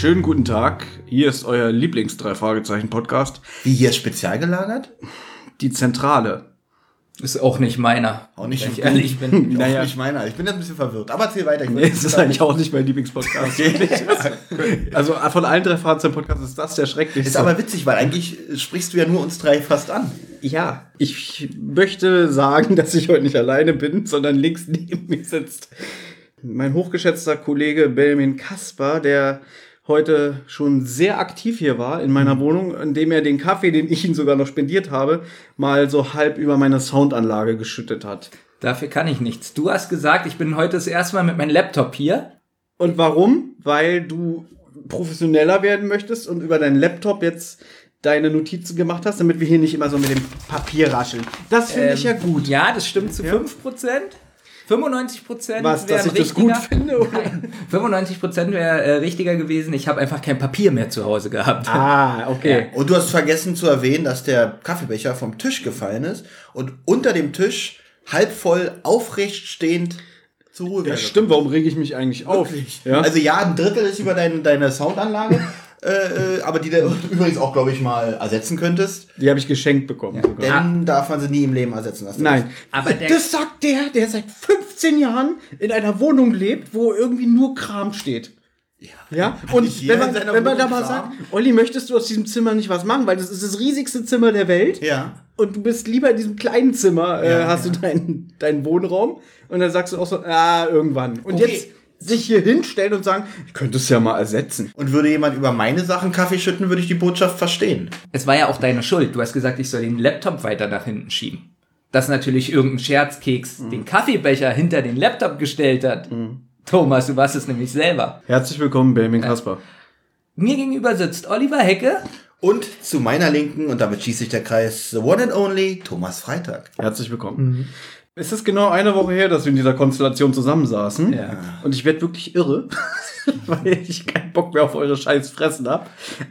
Schönen guten Tag. Hier ist euer Lieblings-Drei-Fragezeichen-Podcast. Wie hier spezial gelagert? Die Zentrale. Ist auch nicht meiner. Auch nicht wenn ich ehrlich bin. Naja. Naja. Auch nicht meiner. Ich bin jetzt ein bisschen verwirrt. Aber erzähl weiter. Nee, es ist eigentlich auch nicht mein Lieblingspodcast. also von allen drei Fragezeichen-Podcasts ist das der schrecklichste. Ist aber witzig, weil eigentlich sprichst du ja nur uns drei fast an. ja, ich möchte sagen, dass ich heute nicht alleine bin, sondern links neben mir sitzt mein hochgeschätzter Kollege Benjamin Kasper, der heute schon sehr aktiv hier war in meiner Wohnung, indem er den Kaffee, den ich ihm sogar noch spendiert habe, mal so halb über meine Soundanlage geschüttet hat. Dafür kann ich nichts. Du hast gesagt, ich bin heute das erste Mal mit meinem Laptop hier. Und warum? Weil du professioneller werden möchtest und über deinen Laptop jetzt deine Notizen gemacht hast, damit wir hier nicht immer so mit dem Papier rascheln. Das finde ich ja gut. Ähm, Ja, das stimmt zu Ja. 5%. 95% Was, dass ich das gut richtiger. finde? Oder? Nein, 95% wäre äh, richtiger gewesen. Ich habe einfach kein Papier mehr zu Hause gehabt. Ah, okay. Und du hast vergessen zu erwähnen, dass der Kaffeebecher vom Tisch gefallen ist und unter dem Tisch halb voll aufrecht stehend zur Ruhe Ja, stimmt, warum rege ich mich eigentlich auf? Ja? Also ja, ein Drittel ist über dein, deine Soundanlage, äh, äh, aber die du übrigens auch, glaube ich, mal ersetzen könntest. die habe ich geschenkt bekommen. sogar. Denn darf man sie nie im Leben ersetzen lassen. Nein. Aber das sagt der, der seit 15 Jahren in einer Wohnung lebt, wo irgendwie nur Kram steht. Ja, und nicht jeder wenn man, wenn man da mal sagt, Olli, möchtest du aus diesem Zimmer nicht was machen, weil das ist das riesigste Zimmer der Welt Ja. und du bist lieber in diesem kleinen Zimmer, äh, Ja, hast ja. du deinen, deinen Wohnraum und dann sagst du auch so, ah, irgendwann. Und Okay. jetzt sich hier hinstellen und sagen, ich könnte es ja mal ersetzen. Und würde jemand über meine Sachen Kaffee schütten, würde ich die Botschaft verstehen. Es war ja auch deine Schuld. Du hast gesagt, ich soll den Laptop weiter nach hinten schieben. Dass natürlich irgendein Scherzkeks Mhm. den Kaffeebecher hinter den Laptop gestellt hat. Thomas, du warst es nämlich selber. Herzlich willkommen, Benjamin Kasper. Mir gegenüber sitzt Oliver Hecke. Und zu meiner Linken, und damit schließt sich der Kreis, the one and only Thomas Freitag. Herzlich willkommen. Es ist genau eine Woche her, dass wir in dieser Konstellation zusammensaßen. Ja. Und ich werde wirklich irre, weil ich keinen Bock mehr auf eure scheiß Fressen hab.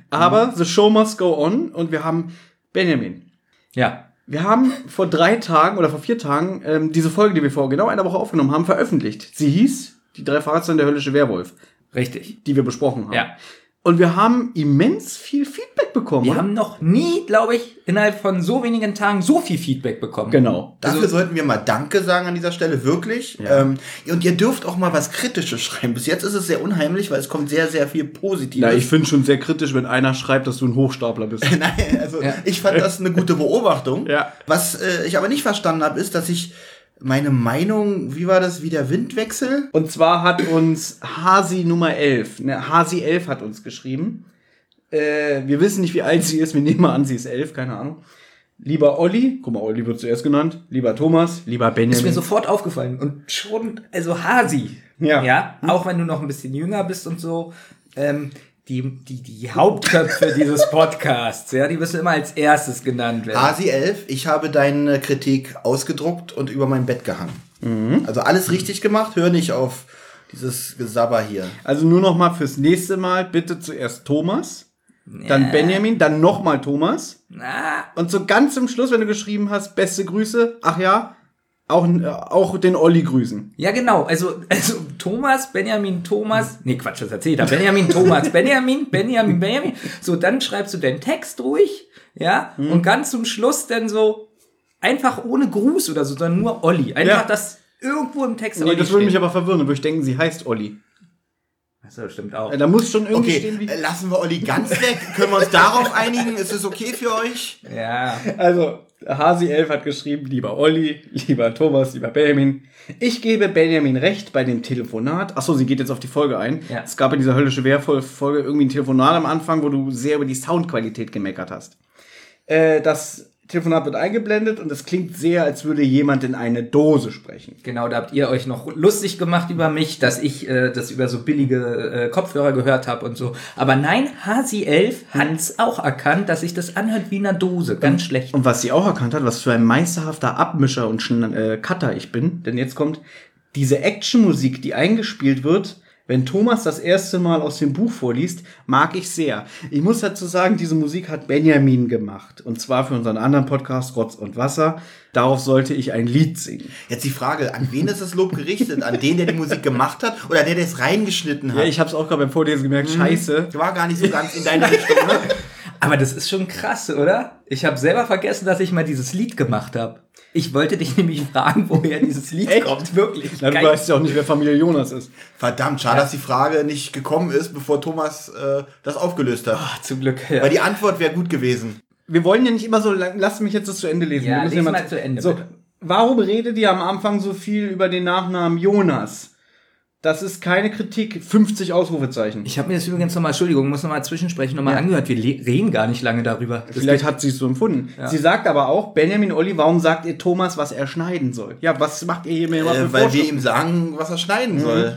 Aber the show must go on und wir haben Benjamin. Ja. Wir haben vor drei Tagen oder vor vier Tagen ähm, diese Folge, die wir vor genau einer Woche aufgenommen haben, veröffentlicht. Sie hieß Die drei Fahrzeuge der höllische Werwolf, Richtig. die wir besprochen haben. Ja. Und wir haben immens viel Feedback bekommen. Wir oder? haben noch nie, glaube ich, innerhalb von so wenigen Tagen so viel Feedback bekommen. genau. Dafür sollten wir mal Danke sagen an dieser Stelle, wirklich. Ähm, und ihr dürft auch mal was Kritisches schreiben. Bis jetzt ist es sehr unheimlich, weil es kommt sehr, sehr viel Positives. Na, ich finde schon sehr kritisch, wenn einer schreibt, dass du ein Hochstapler bist. Nein, also Ja. ich fand das eine gute Beobachtung. Ja. Was äh, ich aber nicht verstanden habe, ist, dass ich meine Meinung, wie war das, wie der Windwechsel? Und zwar hat uns Hasi Nummer 11, ne, Hasi 11 hat uns geschrieben. Äh, wir wissen nicht, wie alt sie ist, wir nehmen mal an, sie ist 11, keine Ahnung. Lieber Olli, guck mal, Olli wird zuerst genannt, lieber Thomas, lieber Ist mir Benjamin. sofort aufgefallen. Und schon, also Hasi. Ja. Ja. Auch wenn du noch ein bisschen jünger bist und so. Ähm, die, die, die Hauptköpfe dieses Podcasts, ja, die müssen immer als erstes genannt werden. Hasi 11, ich habe deine Kritik ausgedruckt und über mein Bett gehangen. Mhm. Also alles richtig gemacht, hör nicht auf dieses Gesabber hier. also nur noch mal fürs nächste Mal bitte zuerst Thomas, dann Benjamin, dann noch mal Thomas. Na, Und so ganz zum Schluss, wenn du geschrieben hast, beste Grüße, ach ja, auch, auch den Olli grüßen. ja, genau. Also, also Thomas, Benjamin, Thomas. Nee, Quatsch, das erzählt er. Benjamin, Thomas, Benjamin, Benjamin, Benjamin. So, dann schreibst du deinen Text ruhig, ja, Mhm. und ganz zum Schluss dann so einfach ohne Gruß oder so, sondern nur Olli. Einfach Ja. das irgendwo im Text Nee, das würde mich aber verwirren, würde ich denken, sie heißt Olli. Achso, stimmt auch. Da muss schon irgendwie Okay, stehen, wie. äh, lassen wir Olli ganz weg. Können wir uns darauf einigen? Ist es okay für euch? Ja. Also, Hasi 11 hat geschrieben, lieber Olli, lieber Thomas, lieber Benjamin. Ich gebe Benjamin recht bei dem Telefonat. Achso, sie geht jetzt auf die Folge ein. Ja. Es gab in dieser höllische Wehrfolge irgendwie ein Telefonat am Anfang, wo du sehr über die Soundqualität gemeckert hast. Äh, das Telefonat wird eingeblendet und es klingt sehr, als würde jemand in eine Dose sprechen. Genau, da habt ihr euch noch lustig gemacht über mich, dass ich äh, das über so billige äh, Kopfhörer gehört habe und so. Aber nein, Hasi 11 hat's auch erkannt, dass sich das anhört wie eine Dose. Ganz schlecht. Und was sie auch erkannt hat, was für ein meisterhafter Abmischer und Schn- äh, Cutter ich bin, denn jetzt kommt diese Actionmusik, die eingespielt wird, Wenn Thomas das erste Mal aus dem Buch vorliest, mag ich sehr. Ich muss dazu sagen, diese Musik hat Benjamin gemacht. Und zwar für unseren anderen Podcast Rotz und Wasser. Darauf sollte ich ein Lied singen. Jetzt die Frage, an wen ist das Lob gerichtet? An den, der die Musik gemacht hat oder der, der es reingeschnitten hat? Ja, ich habe es auch gerade beim Vorlesen gemerkt. Scheiße. War gar nicht so ganz in deine Richtung, ne? Aber das ist schon krass, oder? Ich habe selber vergessen, dass ich mal dieses Lied gemacht habe. Ich wollte dich nämlich fragen, woher dieses Lied Echt? kommt. Wirklich. Na, du weißt ja auch nicht, wer Familie Jonas ist. Verdammt, schade, dass die Frage nicht gekommen ist, bevor Thomas äh, das aufgelöst hat. Ach, zum Glück. Ja. Weil die Antwort wäre gut gewesen. Wir wollen ja nicht immer so lang. Lass mich jetzt das zu Ende lesen. Ja, lies mal- zu Ende, So, bitte. warum redet ihr am Anfang so viel über den Nachnamen Jonas? Das ist keine Kritik. 50 Ausrufezeichen. Ich habe mir das übrigens nochmal, Entschuldigung, muss nochmal zwischensprechen, nochmal Ja. angehört. Wir reden gar nicht lange darüber. Das Vielleicht hat sie es so empfunden. Sie sagt aber auch, Benjamin Olli, warum sagt ihr Thomas, was er schneiden soll? Ja, was macht ihr hier mir immer für Äh, weil wir ihm sagen, was er schneiden soll.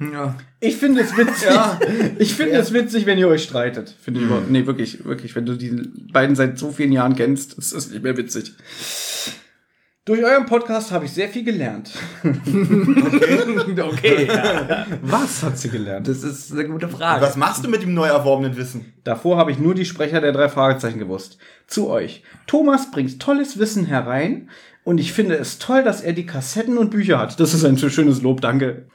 ja. Ich finde es witzig. Ja. Ich finde es witzig, wenn ihr euch streitet. Finde ich Mhm. überhaupt. Nee, wirklich, wirklich. Wenn du die beiden seit so vielen Jahren kennst, ist es nicht mehr witzig. Durch euren Podcast habe ich sehr viel gelernt. okay, ja. Was hat sie gelernt? das ist eine gute Frage. Was machst du mit dem neu erworbenen Wissen? Davor habe ich nur die Sprecher der drei Fragezeichen gewusst. Zu euch. Thomas bringt tolles Wissen herein und ich finde es toll, dass er die Kassetten und Bücher hat. Das ist ein schönes Lob, danke.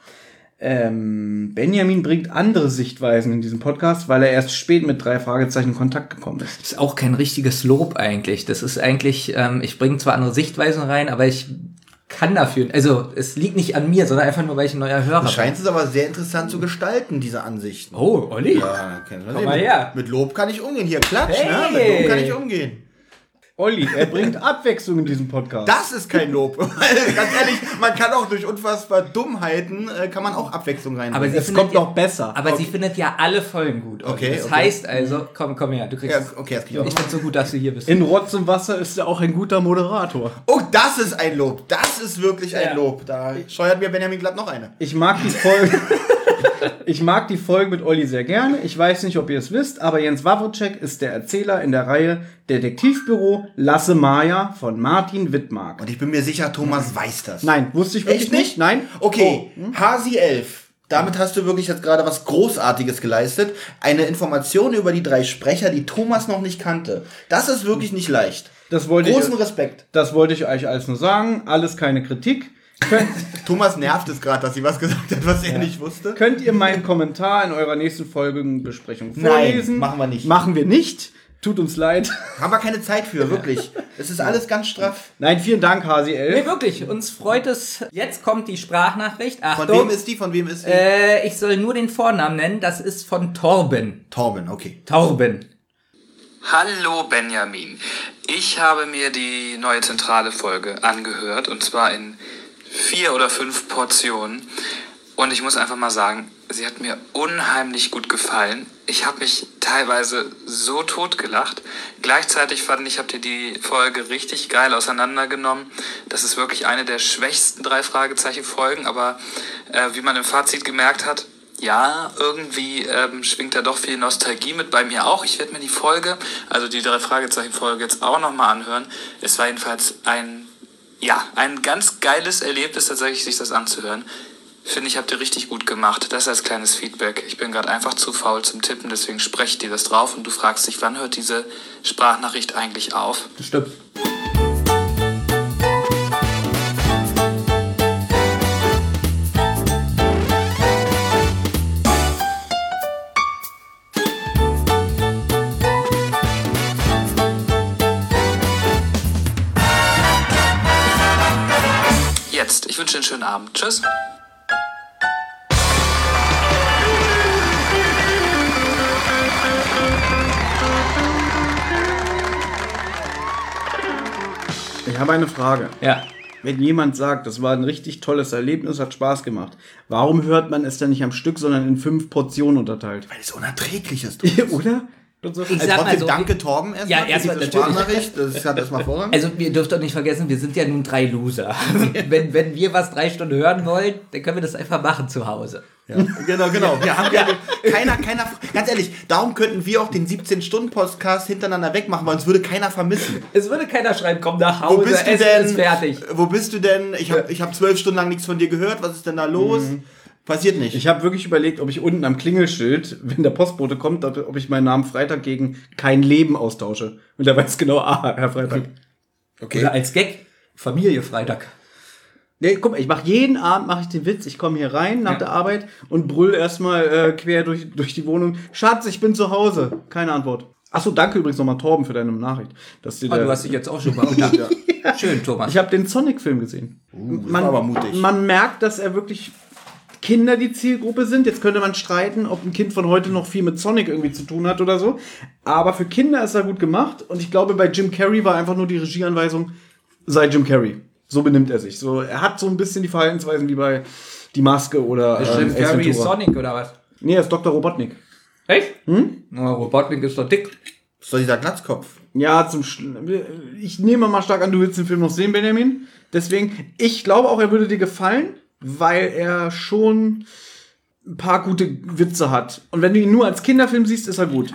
Ähm, Benjamin bringt andere Sichtweisen in diesem Podcast, weil er erst spät mit drei Fragezeichen in Kontakt gekommen ist. ist auch kein richtiges Lob eigentlich. Das ist eigentlich, ähm, ich bringe zwar andere Sichtweisen rein, aber ich kann dafür, also es liegt nicht an mir, sondern einfach nur, weil ich ein neuer Hörer Du bin. scheinst es aber sehr interessant zu gestalten, diese Ansichten. Oh, Olli? Ja, kennen wir Komm mal her. Mit Lob kann ich umgehen. Hier, klatsch, Hey. ne? Mit Lob kann ich umgehen. Olli, er bringt Abwechslung in diesem Podcast. Das ist kein Lob. Ganz ehrlich, man kann auch durch unfassbar Dummheiten, äh, kann man auch Abwechslung reinbringen. Aber sie es findet kommt ja- noch besser. Aber sie findet ja alle Folgen gut. Olli. Okay, Das okay. heißt also, komm, komm her, du kriegst. ja, okay, das krieg ich auch. Ich find's so gut, dass du hier bist. In Rotz und Wasser ist er auch ein guter Moderator. Oh, das ist ein Lob. Das ist wirklich ein Ja. Lob. Da scheuert mir Benjamin glatt noch eine. Ich mag die Folge. ich mag die Folge mit Olli sehr gerne. Ich weiß nicht, ob ihr es wisst, aber Jens Wawrczyk ist der Erzähler in der Reihe Detektivbüro Lasse Maya von Martin Wittmark. Und ich bin mir sicher, Thomas weiß das. Nein, wusste ich wirklich Echt nicht? Nein? Okay, Oh. Hasi 11. Damit hast du wirklich jetzt gerade was Großartiges geleistet. Eine Information über die drei Sprecher, die Thomas noch nicht kannte. Das ist wirklich nicht leicht. Das wollte Großen ich, Respekt. das wollte ich euch alles nur sagen. Alles keine Kritik. Thomas nervt es gerade, dass sie was gesagt hat, was er nicht wusste. könnt ihr meinen Kommentar in eurer nächsten Folgenbesprechung Nein, vorlesen? machen wir nicht. Machen wir nicht. Tut uns leid. Haben wir keine Zeit für, wirklich. Es ist alles ganz straff. Nein, vielen Dank, Hasi Nee, 11. wirklich, uns freut es. Jetzt kommt die Sprachnachricht. Von Achtung. wem ist die? Von wem ist die? äh, ich soll nur den Vornamen nennen. Das ist von Torben. Torben, okay. Torben. Hallo Benjamin. Ich habe mir die neue zentrale Folge angehört und zwar in vier oder fünf Portionen. Und ich muss einfach mal sagen, sie hat mir unheimlich gut gefallen. Ich habe mich teilweise so totgelacht. Gleichzeitig fand ich, habt ihr die Folge richtig geil auseinandergenommen. Das ist wirklich eine der schwächsten drei Fragezeichen Folgen, aber äh, wie man im Fazit gemerkt hat, ja, irgendwie ähm, schwingt da doch viel Nostalgie mit bei mir auch. Ich werde mir die Folge, also die drei Fragezeichen Folge jetzt auch nochmal anhören. Es war jedenfalls ein, ja, ein ganz geiles Erlebnis tatsächlich, sich das anzuhören. Finde ich, habt ihr richtig gut gemacht. Das als kleines Feedback. Ich bin gerade einfach zu faul zum Tippen, deswegen spreche ich dir das drauf und du fragst dich, wann hört diese Sprachnachricht eigentlich auf? Das stimmt. Wünsche einen schönen Abend. Tschüss. Ich habe eine Frage. Ja. Wenn jemand sagt, das war ein richtig tolles Erlebnis, hat Spaß gemacht, warum hört man es dann nicht am Stück, sondern in fünf Portionen unterteilt? Weil es unerträglich ist. Oder? Ich Also sag mal trotzdem so, danke Torben erstmal Ja, erstmal für diese. Sprachnachricht. Das hat erstmal Vorrang. Also, ihr dürft doch nicht vergessen, wir sind ja nun drei Loser. wenn, wenn wir was drei Stunden hören wollen, dann können wir das einfach machen zu Hause. Ja, genau, genau. Wir haben ja keiner, keiner, ganz ehrlich, darum könnten wir auch den 17-Stunden-Podcast hintereinander wegmachen, weil uns würde keiner vermissen. Es würde keiner schreiben, komm nach Hause, Wo bist du denn? ist fertig. Wo bist du denn? Ich habe ich hab zwölf Stunden lang nichts von dir gehört. Was ist denn da los? Passiert nicht. Ich habe wirklich überlegt, ob ich unten am Klingelschild, wenn der Postbote kommt, ob ich meinen Namen Freitag gegen kein Leben austausche. Und der weiß genau, ah, Herr Freitag. okay. Oder als Gag, Familie Freitag. Nee, guck mal, ich mache jeden Abend mache ich den Witz, ich komme hier rein nach der Arbeit und brüll erstmal äh, quer durch, durch die Wohnung. Schatz, ich bin zu Hause. Keine Antwort. Achso, danke übrigens nochmal Torben für deine Nachricht. Dass dir Ah, der, du hast dich jetzt auch schon bedankt. Schön, Thomas. ich habe den Sonic-Film gesehen. das war aber mutig. man merkt, dass er wirklich Kinder die Zielgruppe sind. Jetzt könnte man streiten, ob ein Kind von heute noch viel mit Sonic irgendwie zu tun hat oder so. Aber für Kinder ist er gut gemacht. Und ich glaube, bei Jim Carrey war einfach nur die Regieanweisung, sei Jim Carrey. So benimmt er sich. So, er hat so ein bisschen die Verhaltensweisen wie bei Die Maske oder Jim Ace Carrey ist. Sonic oder was? Nee, er ist Dr. Robotnik. Echt? Hm? Na, Robotnik ist doch dick. Ist doch dieser Glatzkopf. Ja, zum Sch ich nehme mal stark an, du willst den Film noch sehen, Benjamin. Deswegen, ich glaube auch, er würde dir gefallen, weil er schon ein paar gute Witze hat. Und wenn du ihn nur als Kinderfilm siehst, ist er gut.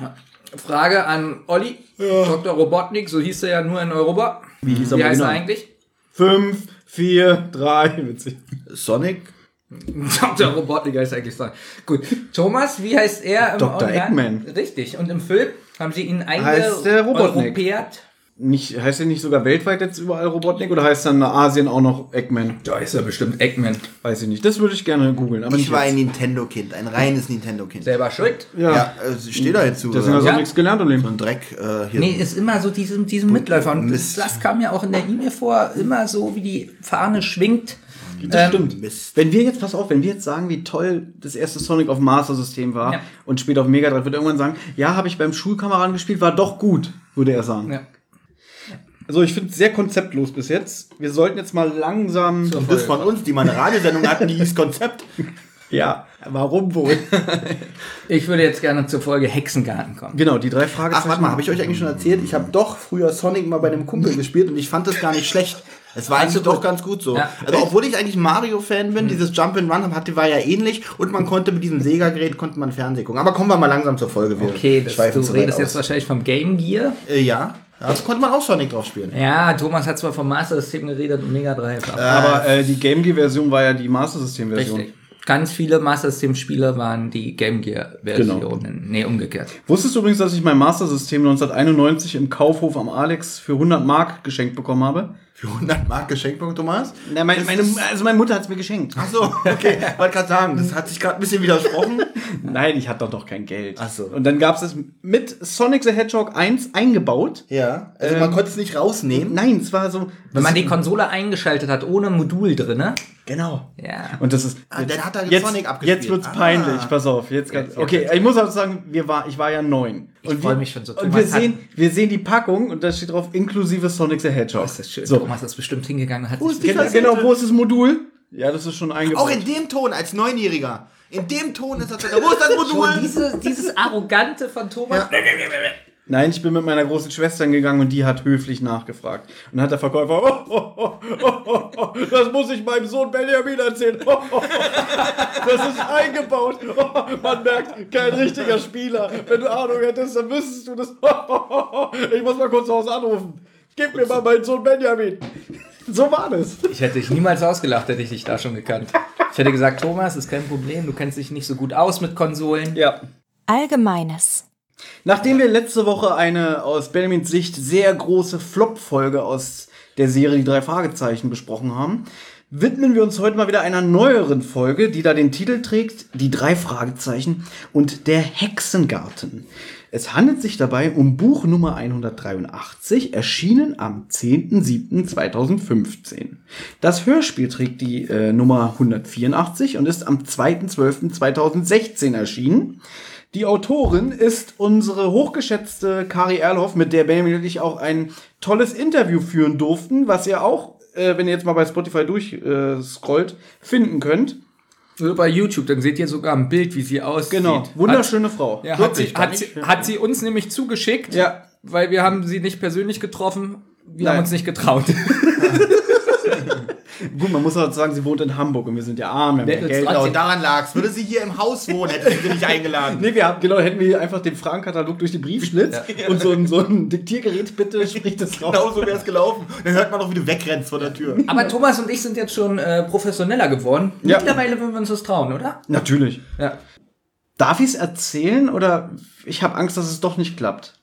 Frage an Olli. Dr. Robotnik, so hieß er ja nur in Europa. Wie, hieß er Wie heißt er Original? eigentlich? Fünf, vier, drei, witzig. Sonic? Dr. Robotnik heißt eigentlich Sonic. Gut. Thomas, wie heißt er im Dr. Eggman. Richtig. Und im Film haben sie ihn Heißt der Robotnik. eingeeuropäert. Nicht, heißt er nicht sogar weltweit jetzt überall Robotnik oder heißt dann in Asien auch noch Eggman? Da ist er bestimmt Eggman. Weiß ich nicht. Das würde ich gerne googeln. Aber Ich nicht war ein jetzt. Nintendo-Kind, ein reines Nintendo-Kind. Selber schuld. Ja, Ja, äh, steht da jetzt zu. deswegen hast du Ja. auch nichts gelernt im Leben. So ein Dreck äh, hier. Nee, ist immer so diese, diese Mitläufer. Und Mist. das kam ja auch in der E-Mail vor, immer so, wie die Fahne schwingt. Das Ähm, stimmt. Mist. Wenn wir jetzt, pass auf, wenn wir jetzt sagen, wie toll das erste Sonic auf dem Master System war Ja. und später auf Mega Drive, wird irgendwann sagen, ja, habe ich beim Schulkameraden gespielt, war doch gut, würde er sagen. Ja. Also ich finde es sehr konzeptlos bis jetzt. Wir sollten jetzt mal langsam. Und das von uns, die mal eine Radiosendung hatten, die hieß Konzept. Ja, warum wohl? Ich würde jetzt gerne zur Folge Hexengarten kommen. genau, die drei Fragen. Ach, warte mal, habe ich euch eigentlich schon erzählt? Ich habe doch früher Sonic mal bei einem Kumpel gespielt und ich fand das gar nicht schlecht. Es war eigentlich doch ganz gut so. Ja. Also obwohl ich eigentlich Mario-Fan bin, dieses Jump and Run hatte, war ja ähnlich und man konnte mit diesem Sega-Gerät konnte man Fernsehen gucken. Aber kommen wir mal langsam zur Folge. Wir Okay, das, du redest jetzt wahrscheinlich vom Game Gear. Äh, ja, da konnte man auch Sonic drauf spielen. Ja, Thomas hat zwar vom Master System geredet und Mega Drive. Aber Aber äh, die Game Gear-Version war ja die Master System-Version. richtig. Ganz viele Master System Spiele waren die Game Gear Versionen. Nee, umgekehrt. Wusstest du übrigens, dass ich mein Master System 1991 im Kaufhof am Alex für 100 Mark geschenkt bekommen habe? Für 100 Mark Geschenkpunkt, Thomas? Na, meine, meine, also meine Mutter hat es mir geschenkt. Ach so, okay. Wollte gerade sagen, das hat sich gerade ein bisschen widersprochen. Nein, ich hatte doch doch kein Geld. Ach so. Und dann gab es es mit Sonic the Hedgehog 1 eingebaut. Ja, also man konnte es nicht rausnehmen. Nein, es war so. Wenn man die Konsole eingeschaltet hat, ohne Modul drinne. Genau. Ja. Und das ist. Ah, dann hat er den jetzt, Sonic abgespielt. Jetzt wird's Ah. peinlich. Pass auf. Jetzt Jetzt, okay, jetzt. ich muss auch sagen, wir war, ich war ja neun. Ich freu mich schon so. Und wir hat- sehen, wir sehen die Packung und da steht drauf inklusive Sonic the Hedgehog. Das ist schön. So. Thomas ist bestimmt hingegangen und hat Wo sich ist die Genau, genau, wo ist das Modul? Ja, das ist schon eingebaut. Auch in dem Ton als Neunjähriger. In dem Ton ist das. Wo ist das Modul? schon diese, dieses Arrogante von Thomas. Ja. Nein, ich bin mit meiner großen Schwester gegangen und die hat höflich nachgefragt. Und dann hat der Verkäufer, oh, oh, oh, oh, oh, das muss ich meinem Sohn Benjamin erzählen. Oh, oh, oh, das ist eingebaut. Oh, man merkt, kein richtiger Spieler. Wenn du Ahnung hättest, dann wüsstest du das. Oh, oh, oh, oh. Ich muss mal kurz zu Hause anrufen. Gib mir mal meinen Sohn Benjamin. So war das. Ich hätte dich niemals ausgelacht, hätte ich dich da schon gekannt. Ich hätte gesagt, Thomas, ist kein Problem, du kennst dich nicht so gut aus mit Konsolen. Ja. Allgemeines. Nachdem wir letzte Woche eine aus Benjamins Sicht sehr große Flop-Folge aus der Serie Die drei Fragezeichen besprochen haben, widmen wir uns heute mal wieder einer neueren Folge, die da den Titel trägt Die drei Fragezeichen und der Hexengarten. Es handelt sich dabei um Buch Nummer 183, erschienen am 10.07.2015. Das Hörspiel trägt die äh, Nummer 184 und ist am 2.12.2016 erschienen. Die Autorin ist unsere hochgeschätzte Kari Erlhoff, mit der Benjamin und ich auch ein tolles Interview führen durften, was ihr auch, äh, wenn ihr jetzt mal bei Spotify durchscrollt, äh, finden könnt. So bei YouTube, dann seht ihr sogar ein Bild, wie sie aussieht. Genau, wunderschöne Frau. Hat, ja, hat, sie, hat, sie, hat sie uns nämlich zugeschickt, Ja. weil wir haben sie nicht persönlich getroffen. Wir Nein. haben uns nicht getraut. Gut, man muss auch sagen, sie wohnt in Hamburg und wir sind ja arm, wir haben ja Geld. Genau, daran lag's. Würde sie hier im Haus wohnen, hätte sie sie nicht eingeladen. Nee, wir haben, genau, hätten wir einfach den Fragenkatalog durch den Briefschlitz und so ein, so ein Diktiergerät, bitte sprich das raus. Genau so wäre es gelaufen. Dann hört man doch, wie du wegrennst vor der Tür. Aber Thomas und ich sind jetzt schon äh, professioneller geworden. Ja. Mittlerweile würden wir uns das trauen, oder? Natürlich. Ja. Darf ich es erzählen oder ich habe Angst, dass es doch nicht klappt?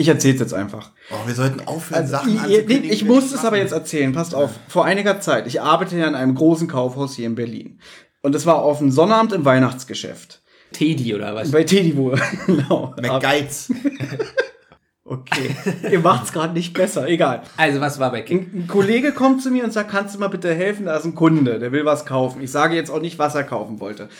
Ich erzähle es jetzt einfach. Oh, wir sollten aufhören, Also, Sachen ich, anzukündigen, ich muss es aber jetzt erzählen, passt auf. Vor einiger Zeit, ich arbeite ja in einem großen Kaufhaus hier in Berlin. Und es war auf dem Sonnabend im Weihnachtsgeschäft. Teddy oder was? Bei Teddy wohl. genau. McGeiz. Okay. Ihr macht's gerade nicht besser, egal. Also, was war bei King? Ein, ein Kollege kommt zu mir und sagt, kannst du mal bitte helfen? Da ist ein Kunde, der will was kaufen. Ich sage jetzt auch nicht, was er kaufen wollte.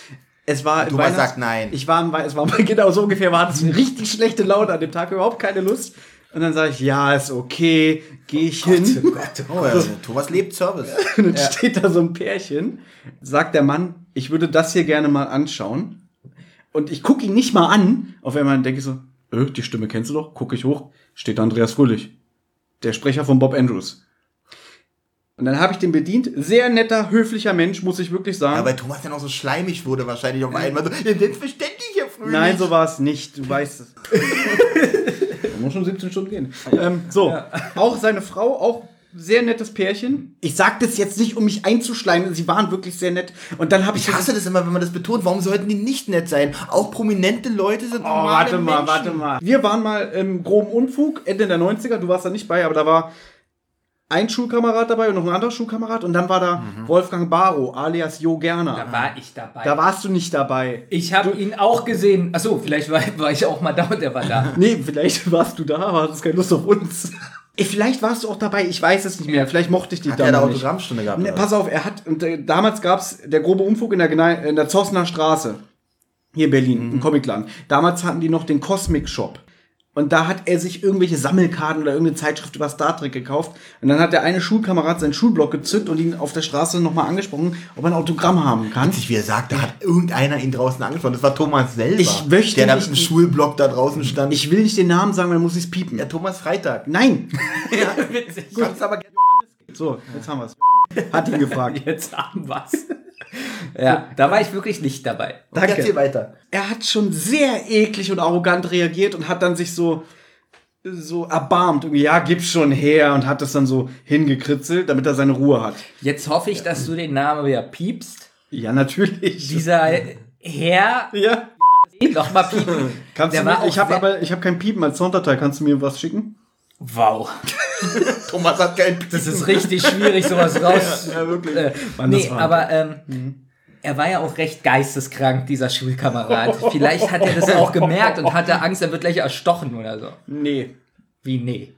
Es war Thomas Weihnachts- sagt nein. Ich war, es war genau so ungefähr, war das eine richtig schlechte Laune an dem Tag, überhaupt keine Lust. Und dann sage ich, ja, ist okay, gehe ich hin. Oh, ja, Thomas lebt Service. Und dann steht da so ein Pärchen, sagt der Mann, ich würde das hier gerne mal anschauen. Und ich gucke ihn nicht mal an. Auf einmal denke ich so, äh, die Stimme kennst du doch. Gucke ich hoch, steht Andreas Fröhlich. Der Sprecher von Bob Andrews. Und dann habe ich den bedient. Sehr netter, höflicher Mensch, muss ich wirklich sagen. Ja, weil Thomas dann auch so schleimig wurde, wahrscheinlich auf einmal so, ja, selbstverständlich, Herr Fröhlich. Nein, so war es nicht. Du weißt es. Da muss schon 17 Stunden gehen. Ähm, so, auch seine Frau, auch sehr nettes Pärchen. Ich sage das jetzt nicht, um mich einzuschleimen. Sie waren wirklich sehr nett. Und dann habe ich Ich hasse das immer, wenn man das betont. Warum sollten die nicht nett sein? Auch prominente Leute sind Oh, normale warte mal, Menschen. warte mal. Wir waren mal im groben Unfug, Ende der 90er, du warst da nicht bei, aber da war ein Schulkamerad dabei und noch ein anderer Schulkamerad und dann war da Wolfgang Barrow, alias Jo Gerner. Da war ich dabei. Da warst du nicht dabei. ich habe ihn auch gesehen. Achso, vielleicht war, war ich auch mal da und der war da. Nee, vielleicht warst du da, aber hattest keine Lust auf uns. Ey, vielleicht warst du auch dabei, ich weiß es nicht mehr. Vielleicht mochte ich dich Hat er eine damals nicht. Autogrammstunde gehabt? Ne, oder? pass auf, er hat, und äh, damals gab's der grobe Unfug in der, in der Zossener Straße. Hier in Berlin, im Comicladen. Damals hatten die noch den Cosmic Shop. Und da hat er sich irgendwelche Sammelkarten oder irgendeine Zeitschrift über Star Trek gekauft. Und dann hat der eine Schulkamerad seinen Schulblock gezückt und ihn auf der Straße nochmal angesprochen, ob er ein Autogramm haben kann. Witzig, wie er sagt, da hat irgendeiner ihn draußen angesprochen. Das war Thomas selber. Ich möchte der da mit dem Schulblock da draußen stand. Ich will nicht den Namen sagen, dann muss ich's piepen. ja, Thomas Freitag. Nein! Witzig. Kannst aber gerne So, jetzt haben wir's. Hat ihn gefragt. Jetzt haben wir's. Ja, da war ich wirklich nicht dabei. Danke. Erzähl weiter. er hat schon sehr eklig und arrogant reagiert und hat dann sich so so erbarmt, irgendwie, ja, gib's schon her und hat das dann so hingekritzelt, damit er seine Ruhe hat. Jetzt hoffe ich, dass du den Namen wieder piepst. Ja, natürlich. Dieser Herr, ja. nochmal piepen. Kannst Der du mir, ich habe aber ich habe kein Piepen als Sounddatei, kannst du mir was schicken? Wow. Thomas hat keinen Das ist richtig schwierig, sowas raus. Ja, wirklich. Äh, Mann, das nee, war- aber ähm, er war ja auch recht geisteskrank, dieser Schulkamerad. Vielleicht hat er das auch gemerkt und hatte Angst, er wird gleich erstochen oder so. Nee. Wie nee?